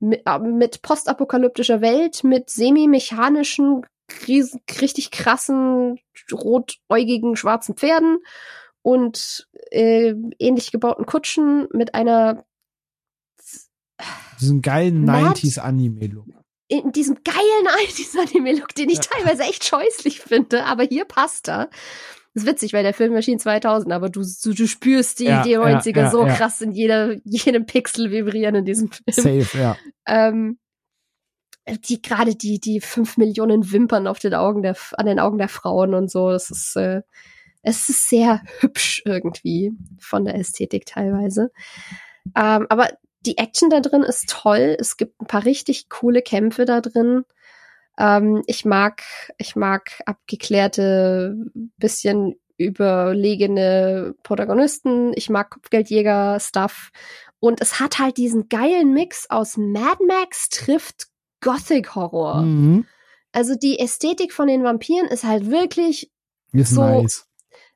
Mit, äh, mit postapokalyptischer Welt, mit semi-mechanischen, richtig krassen, rotäugigen, schwarzen Pferden und äh, ähnlich gebauten Kutschen mit einer diesen geilen 90s-Anime-Look. In diesem geilen 90s-Anime-Look, den ich ja. teilweise echt scheußlich finde, aber hier passt er. Das ist witzig, weil der Film erschien 2000, aber du, du, du spürst die, ja, die 90er ja, so krass in jeder, jedem Pixel vibrieren in diesem Film. Safe, ja. Ähm, die gerade die die fünf Millionen Wimpern auf den Augen der an den Augen der Frauen und so das ist äh, es ist sehr hübsch irgendwie von der Ästhetik teilweise ähm, aber die Action da drin ist toll. Es gibt ein paar richtig coole Kämpfe da drin. Ähm, ich mag, ich mag abgeklärte, bisschen überlegene Protagonisten. Ich mag Kopfgeldjäger-Stuff. Und es hat halt diesen geilen Mix aus Mad Max trifft Gothic Horror. Mhm. Also die Ästhetik von den Vampiren ist halt wirklich ist so. Nice.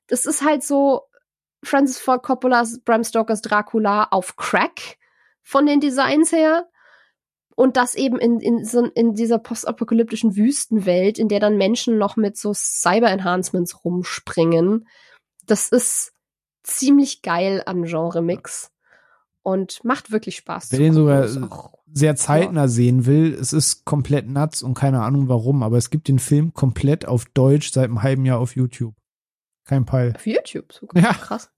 Das ist halt so Francis Ford Coppola's Bram Stokers Dracula auf Crack von den Designs her. Und das eben in, in, so, in dieser postapokalyptischen Wüstenwelt, in der dann Menschen noch mit so Cyber-Enhancements rumspringen. Das ist ziemlich geil am Genre-Mix. Und macht wirklich Spaß. Wer den sogar sehr zeitnah ja. sehen will, es ist komplett nuts und keine Ahnung warum, aber es gibt den Film komplett auf Deutsch seit einem halben Jahr auf YouTube. Kein Peil. Auf YouTube sogar. Ja. Krass.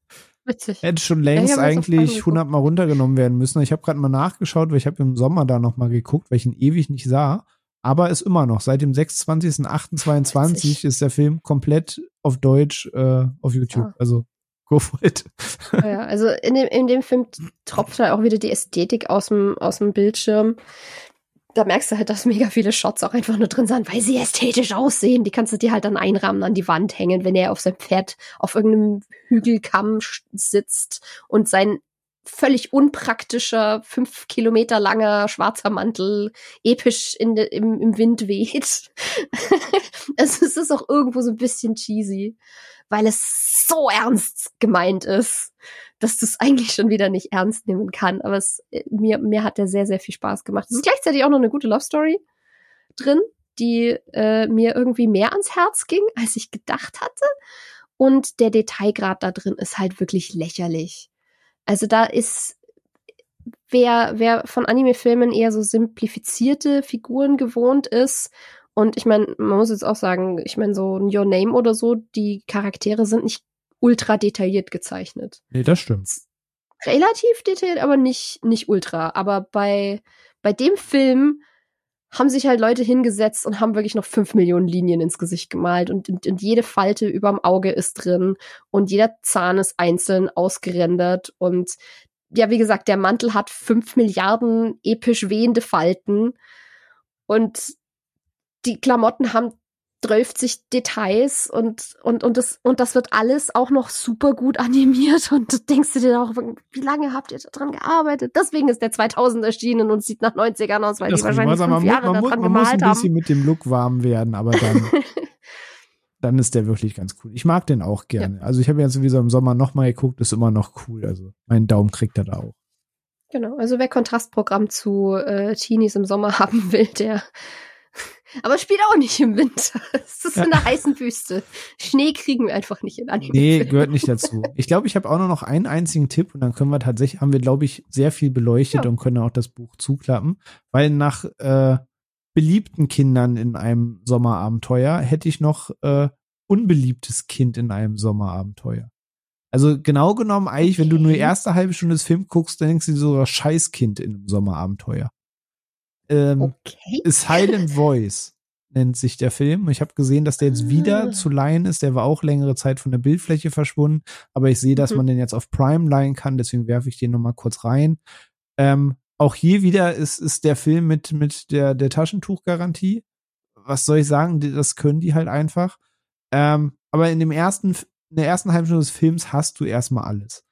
Witzig. Hätte schon längst ja, eigentlich 100 Mal runtergenommen werden müssen. Ich habe gerade mal nachgeschaut, weil ich habe im Sommer da noch mal geguckt, weil ich ihn ewig nicht sah. Aber ist immer noch. Seit dem 26.08.22 ist der Film komplett auf Deutsch äh, auf YouTube. Ja. Also go for it. Ja, also in dem, in dem Film tropft halt auch wieder die Ästhetik aus dem, aus dem Bildschirm da merkst du halt, dass mega viele Shots auch einfach nur drin sind, weil sie ästhetisch aussehen. Die kannst du dir halt dann einrahmen an die Wand hängen, wenn er auf seinem Pferd auf irgendeinem Hügelkamm sitzt und sein völlig unpraktischer, fünf Kilometer langer schwarzer Mantel episch in de, im, im Wind weht. also es ist auch irgendwo so ein bisschen cheesy, weil es so ernst gemeint ist dass du es eigentlich schon wieder nicht ernst nehmen kann. Aber es, äh, mir, mir hat der sehr, sehr viel Spaß gemacht. Es ist gleichzeitig auch noch eine gute Love Story drin, die äh, mir irgendwie mehr ans Herz ging, als ich gedacht hatte. Und der Detailgrad da drin ist halt wirklich lächerlich. Also da ist, wer, wer von Anime-Filmen eher so simplifizierte Figuren gewohnt ist, und ich meine, man muss jetzt auch sagen, ich meine, so ein Your Name oder so, die Charaktere sind nicht ultra detailliert gezeichnet. Nee, das stimmt. Relativ detailliert, aber nicht, nicht ultra. Aber bei, bei dem Film haben sich halt Leute hingesetzt und haben wirklich noch fünf Millionen Linien ins Gesicht gemalt und, und, und jede Falte überm Auge ist drin und jeder Zahn ist einzeln ausgerendert und ja, wie gesagt, der Mantel hat fünf Milliarden episch wehende Falten und die Klamotten haben 30 Details und, und, und, das, und das wird alles auch noch super gut animiert und du denkst du dir auch, wie lange habt ihr daran gearbeitet? Deswegen ist der 2000 erschienen und sieht nach 90ern aus, weil das die wahrscheinlich fünf man, Jahre man, daran man gemalt muss ein bisschen mit dem Look warm werden, aber dann, dann ist der wirklich ganz cool. Ich mag den auch gerne. Ja. Also ich habe jetzt sowieso im Sommer nochmal geguckt, ist immer noch cool. Also mein Daumen kriegt er da auch. Genau, also wer Kontrastprogramm zu äh, Teenies im Sommer haben will, der aber spielt auch nicht im Winter. Es ist ja. in der heißen Wüste. Schnee kriegen wir einfach nicht in Anime. Nee, gehört nicht dazu. Ich glaube, ich habe auch nur noch einen einzigen Tipp und dann können wir tatsächlich, haben wir, glaube ich, sehr viel beleuchtet ja. und können auch das Buch zuklappen. Weil nach äh, beliebten Kindern in einem Sommerabenteuer hätte ich noch äh, unbeliebtes Kind in einem Sommerabenteuer. Also genau genommen eigentlich, wenn du nur die erste halbe Stunde des Films guckst, dann denkst du sogar Scheißkind in einem Sommerabenteuer. Ähm, okay. Silent Voice nennt sich der Film. Ich habe gesehen, dass der jetzt ah. wieder zu leihen ist. Der war auch längere Zeit von der Bildfläche verschwunden. Aber ich sehe, dass mhm. man den jetzt auf Prime leihen kann. Deswegen werfe ich den noch mal kurz rein. Ähm, auch hier wieder ist, ist der Film mit, mit der, der Taschentuchgarantie. Was soll ich sagen? Das können die halt einfach. Ähm, aber in dem ersten, in der ersten halben Stunde des Films hast du erstmal alles.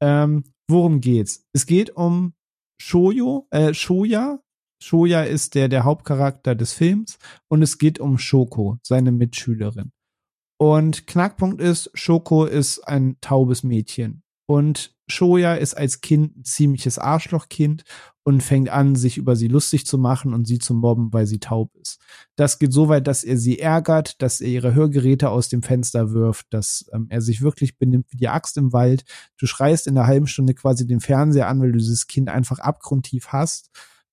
Ähm, worum geht's? Es geht um Shoyo, äh, Shoya, Shoya ist der, der Hauptcharakter des Films und es geht um Shoko, seine Mitschülerin. Und Knackpunkt ist, Shoko ist ein taubes Mädchen. Und Shoya ist als Kind ein ziemliches Arschlochkind und fängt an, sich über sie lustig zu machen und sie zu mobben, weil sie taub ist. Das geht so weit, dass er sie ärgert, dass er ihre Hörgeräte aus dem Fenster wirft, dass ähm, er sich wirklich benimmt wie die Axt im Wald. Du schreist in der halben Stunde quasi den Fernseher an, weil du dieses Kind einfach abgrundtief hast.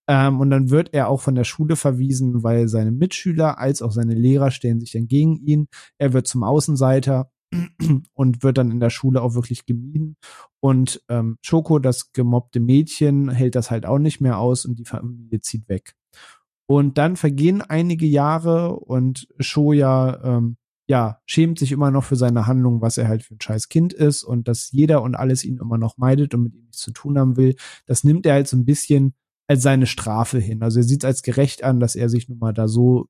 Ähm, und dann wird er auch von der Schule verwiesen, weil seine Mitschüler als auch seine Lehrer stellen sich dann gegen ihn. Er wird zum Außenseiter und wird dann in der Schule auch wirklich gemieden. Und ähm, Schoko, das gemobbte Mädchen, hält das halt auch nicht mehr aus und die Familie zieht weg. Und dann vergehen einige Jahre und Shoya ähm, ja, schämt sich immer noch für seine Handlung, was er halt für ein scheiß Kind ist und dass jeder und alles ihn immer noch meidet und mit ihm nichts zu tun haben will. Das nimmt er halt so ein bisschen als seine Strafe hin. Also er sieht es als gerecht an, dass er sich nun mal da so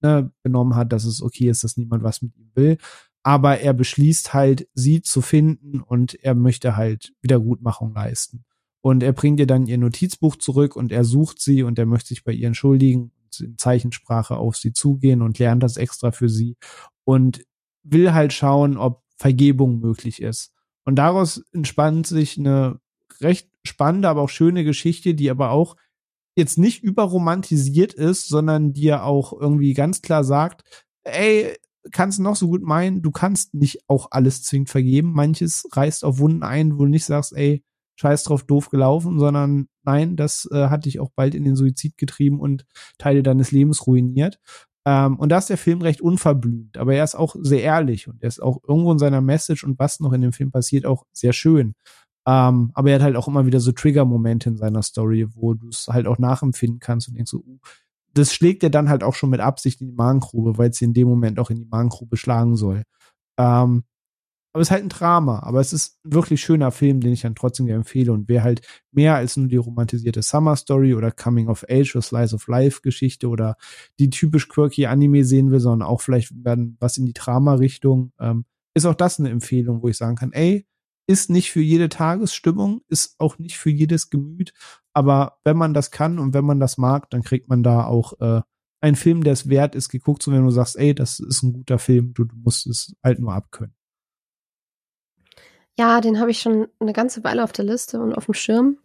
ne, benommen hat, dass es okay ist, dass niemand was mit ihm will aber er beschließt halt, sie zu finden und er möchte halt Wiedergutmachung leisten. Und er bringt ihr dann ihr Notizbuch zurück und er sucht sie und er möchte sich bei ihr entschuldigen, in Zeichensprache auf sie zugehen und lernt das extra für sie und will halt schauen, ob Vergebung möglich ist. Und daraus entspannt sich eine recht spannende, aber auch schöne Geschichte, die aber auch jetzt nicht überromantisiert ist, sondern dir auch irgendwie ganz klar sagt, ey, kannst noch so gut meinen, du kannst nicht auch alles zwingend vergeben. Manches reißt auf Wunden ein, wo du nicht sagst, ey, scheiß drauf, doof gelaufen, sondern nein, das äh, hat dich auch bald in den Suizid getrieben und Teile deines Lebens ruiniert. Ähm, und da ist der Film recht unverblümt, aber er ist auch sehr ehrlich und er ist auch irgendwo in seiner Message und was noch in dem Film passiert auch sehr schön. Ähm, aber er hat halt auch immer wieder so Trigger-Momente in seiner Story, wo du es halt auch nachempfinden kannst und denkst so, uh, das schlägt er dann halt auch schon mit Absicht in die Magengrube, weil es sie in dem Moment auch in die Magengrube schlagen soll. Ähm, aber es ist halt ein Drama, aber es ist ein wirklich schöner Film, den ich dann trotzdem empfehle. Und wer halt mehr als nur die romantisierte Summer Story oder Coming of Age oder Slice of Life Geschichte oder die typisch quirky Anime sehen will, sondern auch vielleicht werden was in die Drama-Richtung, ähm, ist auch das eine Empfehlung, wo ich sagen kann, ey, ist nicht für jede Tagesstimmung, ist auch nicht für jedes Gemüt, aber wenn man das kann und wenn man das mag, dann kriegt man da auch äh, einen Film, der es wert ist, geguckt zu werden, du sagst, ey, das ist ein guter Film, du, du musst es halt nur abkönnen. Ja, den habe ich schon eine ganze Weile auf der Liste und auf dem Schirm.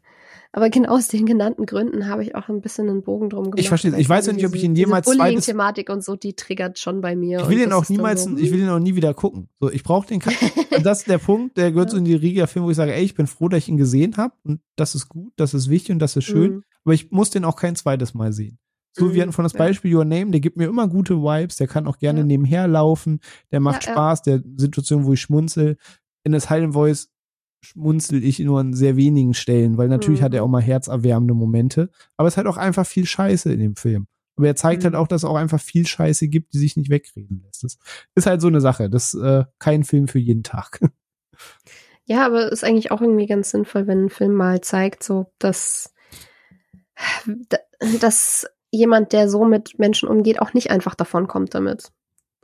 Aber genau aus den genannten Gründen habe ich auch ein bisschen einen Bogen drum gemacht. Ich verstehe. Ich weiß ja nicht, ob ich ihn jemals zweites. thematik und so, die triggert schon bei mir. Ich will ihn auch niemals, so, ich will ihn auch nie wieder gucken. So, ich brauche den. das ist der Punkt, der gehört ja. so in die Riege der Filme, wo ich sage, ey, ich bin froh, dass ich ihn gesehen habe und das ist gut, das ist wichtig und das ist schön. Mhm. Aber ich muss den auch kein zweites Mal sehen. So, wir hatten von das Beispiel ja. Your Name, der gibt mir immer gute Vibes, der kann auch gerne ja. nebenher laufen, der macht Spaß, der Situation, wo ich schmunzel. In das Silent Voice schmunzel ich nur an sehr wenigen Stellen, weil natürlich mhm. hat er auch mal herzerwärmende Momente, aber es halt auch einfach viel Scheiße in dem Film. Aber er zeigt halt mhm. halt auch, dass es auch einfach viel Scheiße gibt, die sich nicht wegreden lässt. Das ist halt so eine Sache. Das ist äh, kein Film für jeden Tag. Ja, aber ist eigentlich auch irgendwie ganz sinnvoll, wenn ein Film mal zeigt, so dass, dass jemand, der so mit Menschen umgeht, auch nicht einfach davon kommt damit.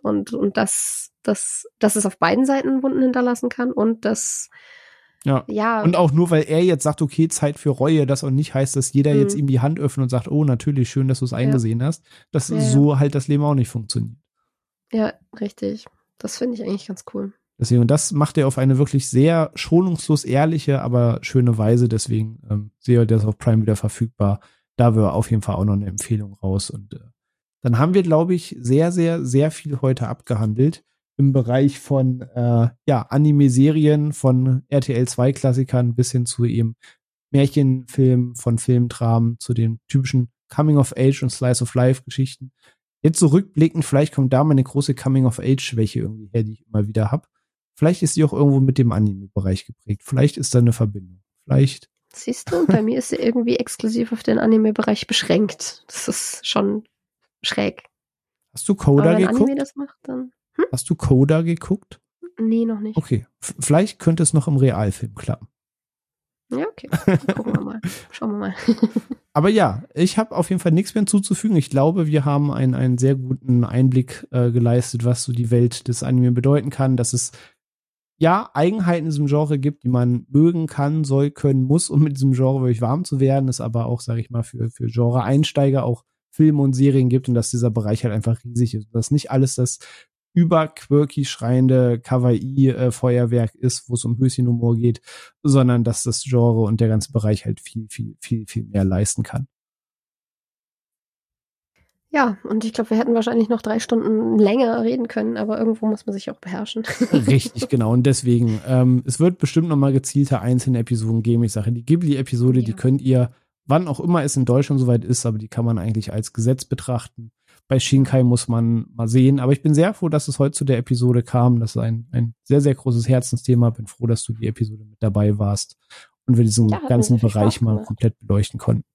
Und, und dass, dass, dass es auf beiden Seiten Wunden hinterlassen kann und dass ja. ja. Und auch nur, weil er jetzt sagt, okay, Zeit für Reue, das auch nicht heißt, dass jeder mhm. jetzt ihm die Hand öffnet und sagt, oh, natürlich, schön, dass du es eingesehen ja. hast, dass ja, so halt das Leben auch nicht funktioniert. Ja, richtig. Das finde ich eigentlich ganz cool. Deswegen, und das macht er auf eine wirklich sehr schonungslos ehrliche, aber schöne Weise. Deswegen ähm, sehe ich das auf Prime wieder verfügbar. Da wäre auf jeden Fall auch noch eine Empfehlung raus. Und äh, dann haben wir, glaube ich, sehr, sehr, sehr viel heute abgehandelt im Bereich von äh, ja, Anime-Serien, von RTL-2-Klassikern bis hin zu eben Märchenfilmen, von Filmdramen, zu den typischen Coming-of-Age und Slice-of-Life-Geschichten. Jetzt zurückblickend, vielleicht kommt da meine große Coming-of-Age-Schwäche irgendwie her, die ich immer wieder habe. Vielleicht ist sie auch irgendwo mit dem Anime-Bereich geprägt. Vielleicht ist da eine Verbindung. Vielleicht. Siehst du, bei mir ist sie irgendwie exklusiv auf den Anime-Bereich beschränkt. Das ist schon schräg. Hast du Coda Aber wenn geguckt? Anime das macht, dann hm? Hast du Coda geguckt? Nee, noch nicht. Okay. F vielleicht könnte es noch im Realfilm klappen. Ja, okay. Gucken wir mal. Schauen wir mal. Aber ja, ich habe auf jeden Fall nichts mehr hinzuzufügen. Ich glaube, wir haben einen, einen sehr guten Einblick äh, geleistet, was so die Welt des Anime bedeuten kann, dass es ja Eigenheiten in diesem Genre gibt, die man mögen kann, soll, können, muss, um mit diesem Genre wirklich warm zu werden, es aber auch, sage ich mal, für, für Genre-Einsteiger auch Filme und Serien gibt und dass dieser Bereich halt einfach riesig ist. Dass nicht alles das über quirky schreiende Kawaii-Feuerwerk ist, wo es um Höschenhumor geht, sondern dass das Genre und der ganze Bereich halt viel, viel, viel, viel mehr leisten kann. Ja, und ich glaube, wir hätten wahrscheinlich noch drei Stunden länger reden können, aber irgendwo muss man sich auch beherrschen. Richtig, genau. Und deswegen, ähm, es wird bestimmt noch mal gezielte einzelne Episoden geben. Ich sage, die Ghibli-Episode, ja. die könnt ihr, wann auch immer es in Deutschland soweit ist, aber die kann man eigentlich als Gesetz betrachten. Bei Shinkai muss man mal sehen. Aber ich bin sehr froh, dass es heute zu der Episode kam. Das ist ein, ein sehr, sehr großes Herzensthema. Bin froh, dass du die Episode mit dabei warst und wir diesen ja, ganzen Bereich mal komplett beleuchten konnten.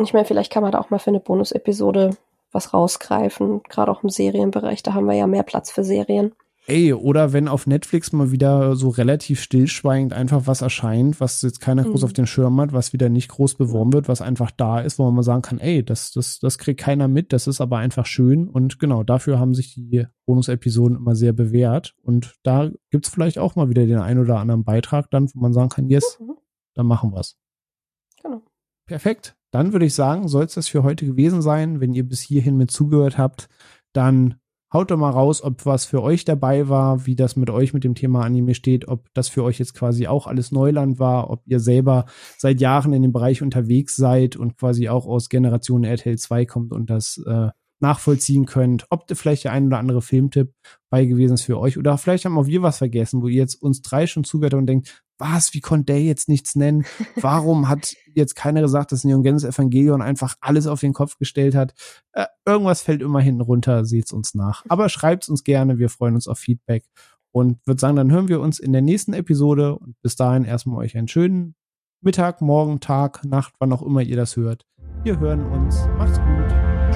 Ich meine, vielleicht kann man da auch mal für eine Bonus-Episode was rausgreifen, gerade auch im Serienbereich, da haben wir ja mehr Platz für Serien. Ey, oder wenn auf Netflix mal wieder so relativ stillschweigend einfach was erscheint, was jetzt keiner groß mhm. auf den Schirm hat, was wieder nicht groß beworben wird, was einfach da ist, wo man mal sagen kann, ey, das, das, das kriegt keiner mit, das ist aber einfach schön und genau, dafür haben sich die Bonus-Episoden immer sehr bewährt und da gibt's vielleicht auch mal wieder den ein oder anderen Beitrag dann, wo man sagen kann, yes, mhm. dann machen wir's. Genau. Perfekt. Dann würde ich sagen, soll es das für heute gewesen sein. Wenn ihr bis hierhin mit zugehört habt, dann haut doch mal raus, ob was für euch dabei war, wie das mit euch mit dem Thema Anime steht, ob das für euch jetzt quasi auch alles Neuland war, ob ihr selber seit Jahren in dem Bereich unterwegs seid und quasi auch aus Generation RTL 2 kommt und das äh, nachvollziehen könnt, ob vielleicht der ein oder andere Filmtipp bei gewesen ist für euch oder vielleicht haben auch wir was vergessen, wo ihr jetzt uns drei schon zugehört und denkt, was, wie konnte der jetzt nichts nennen? Warum hat jetzt keiner gesagt, dass Neon Genesis Evangelion einfach alles auf den Kopf gestellt hat? Äh, irgendwas fällt immer hinten runter, seht's uns nach. Aber schreibt's uns gerne, wir freuen uns auf Feedback und würde sagen, dann hören wir uns in der nächsten Episode und bis dahin erstmal euch einen schönen Mittag, Morgen, Tag, Nacht, wann auch immer ihr das hört. Wir hören uns. Macht's gut.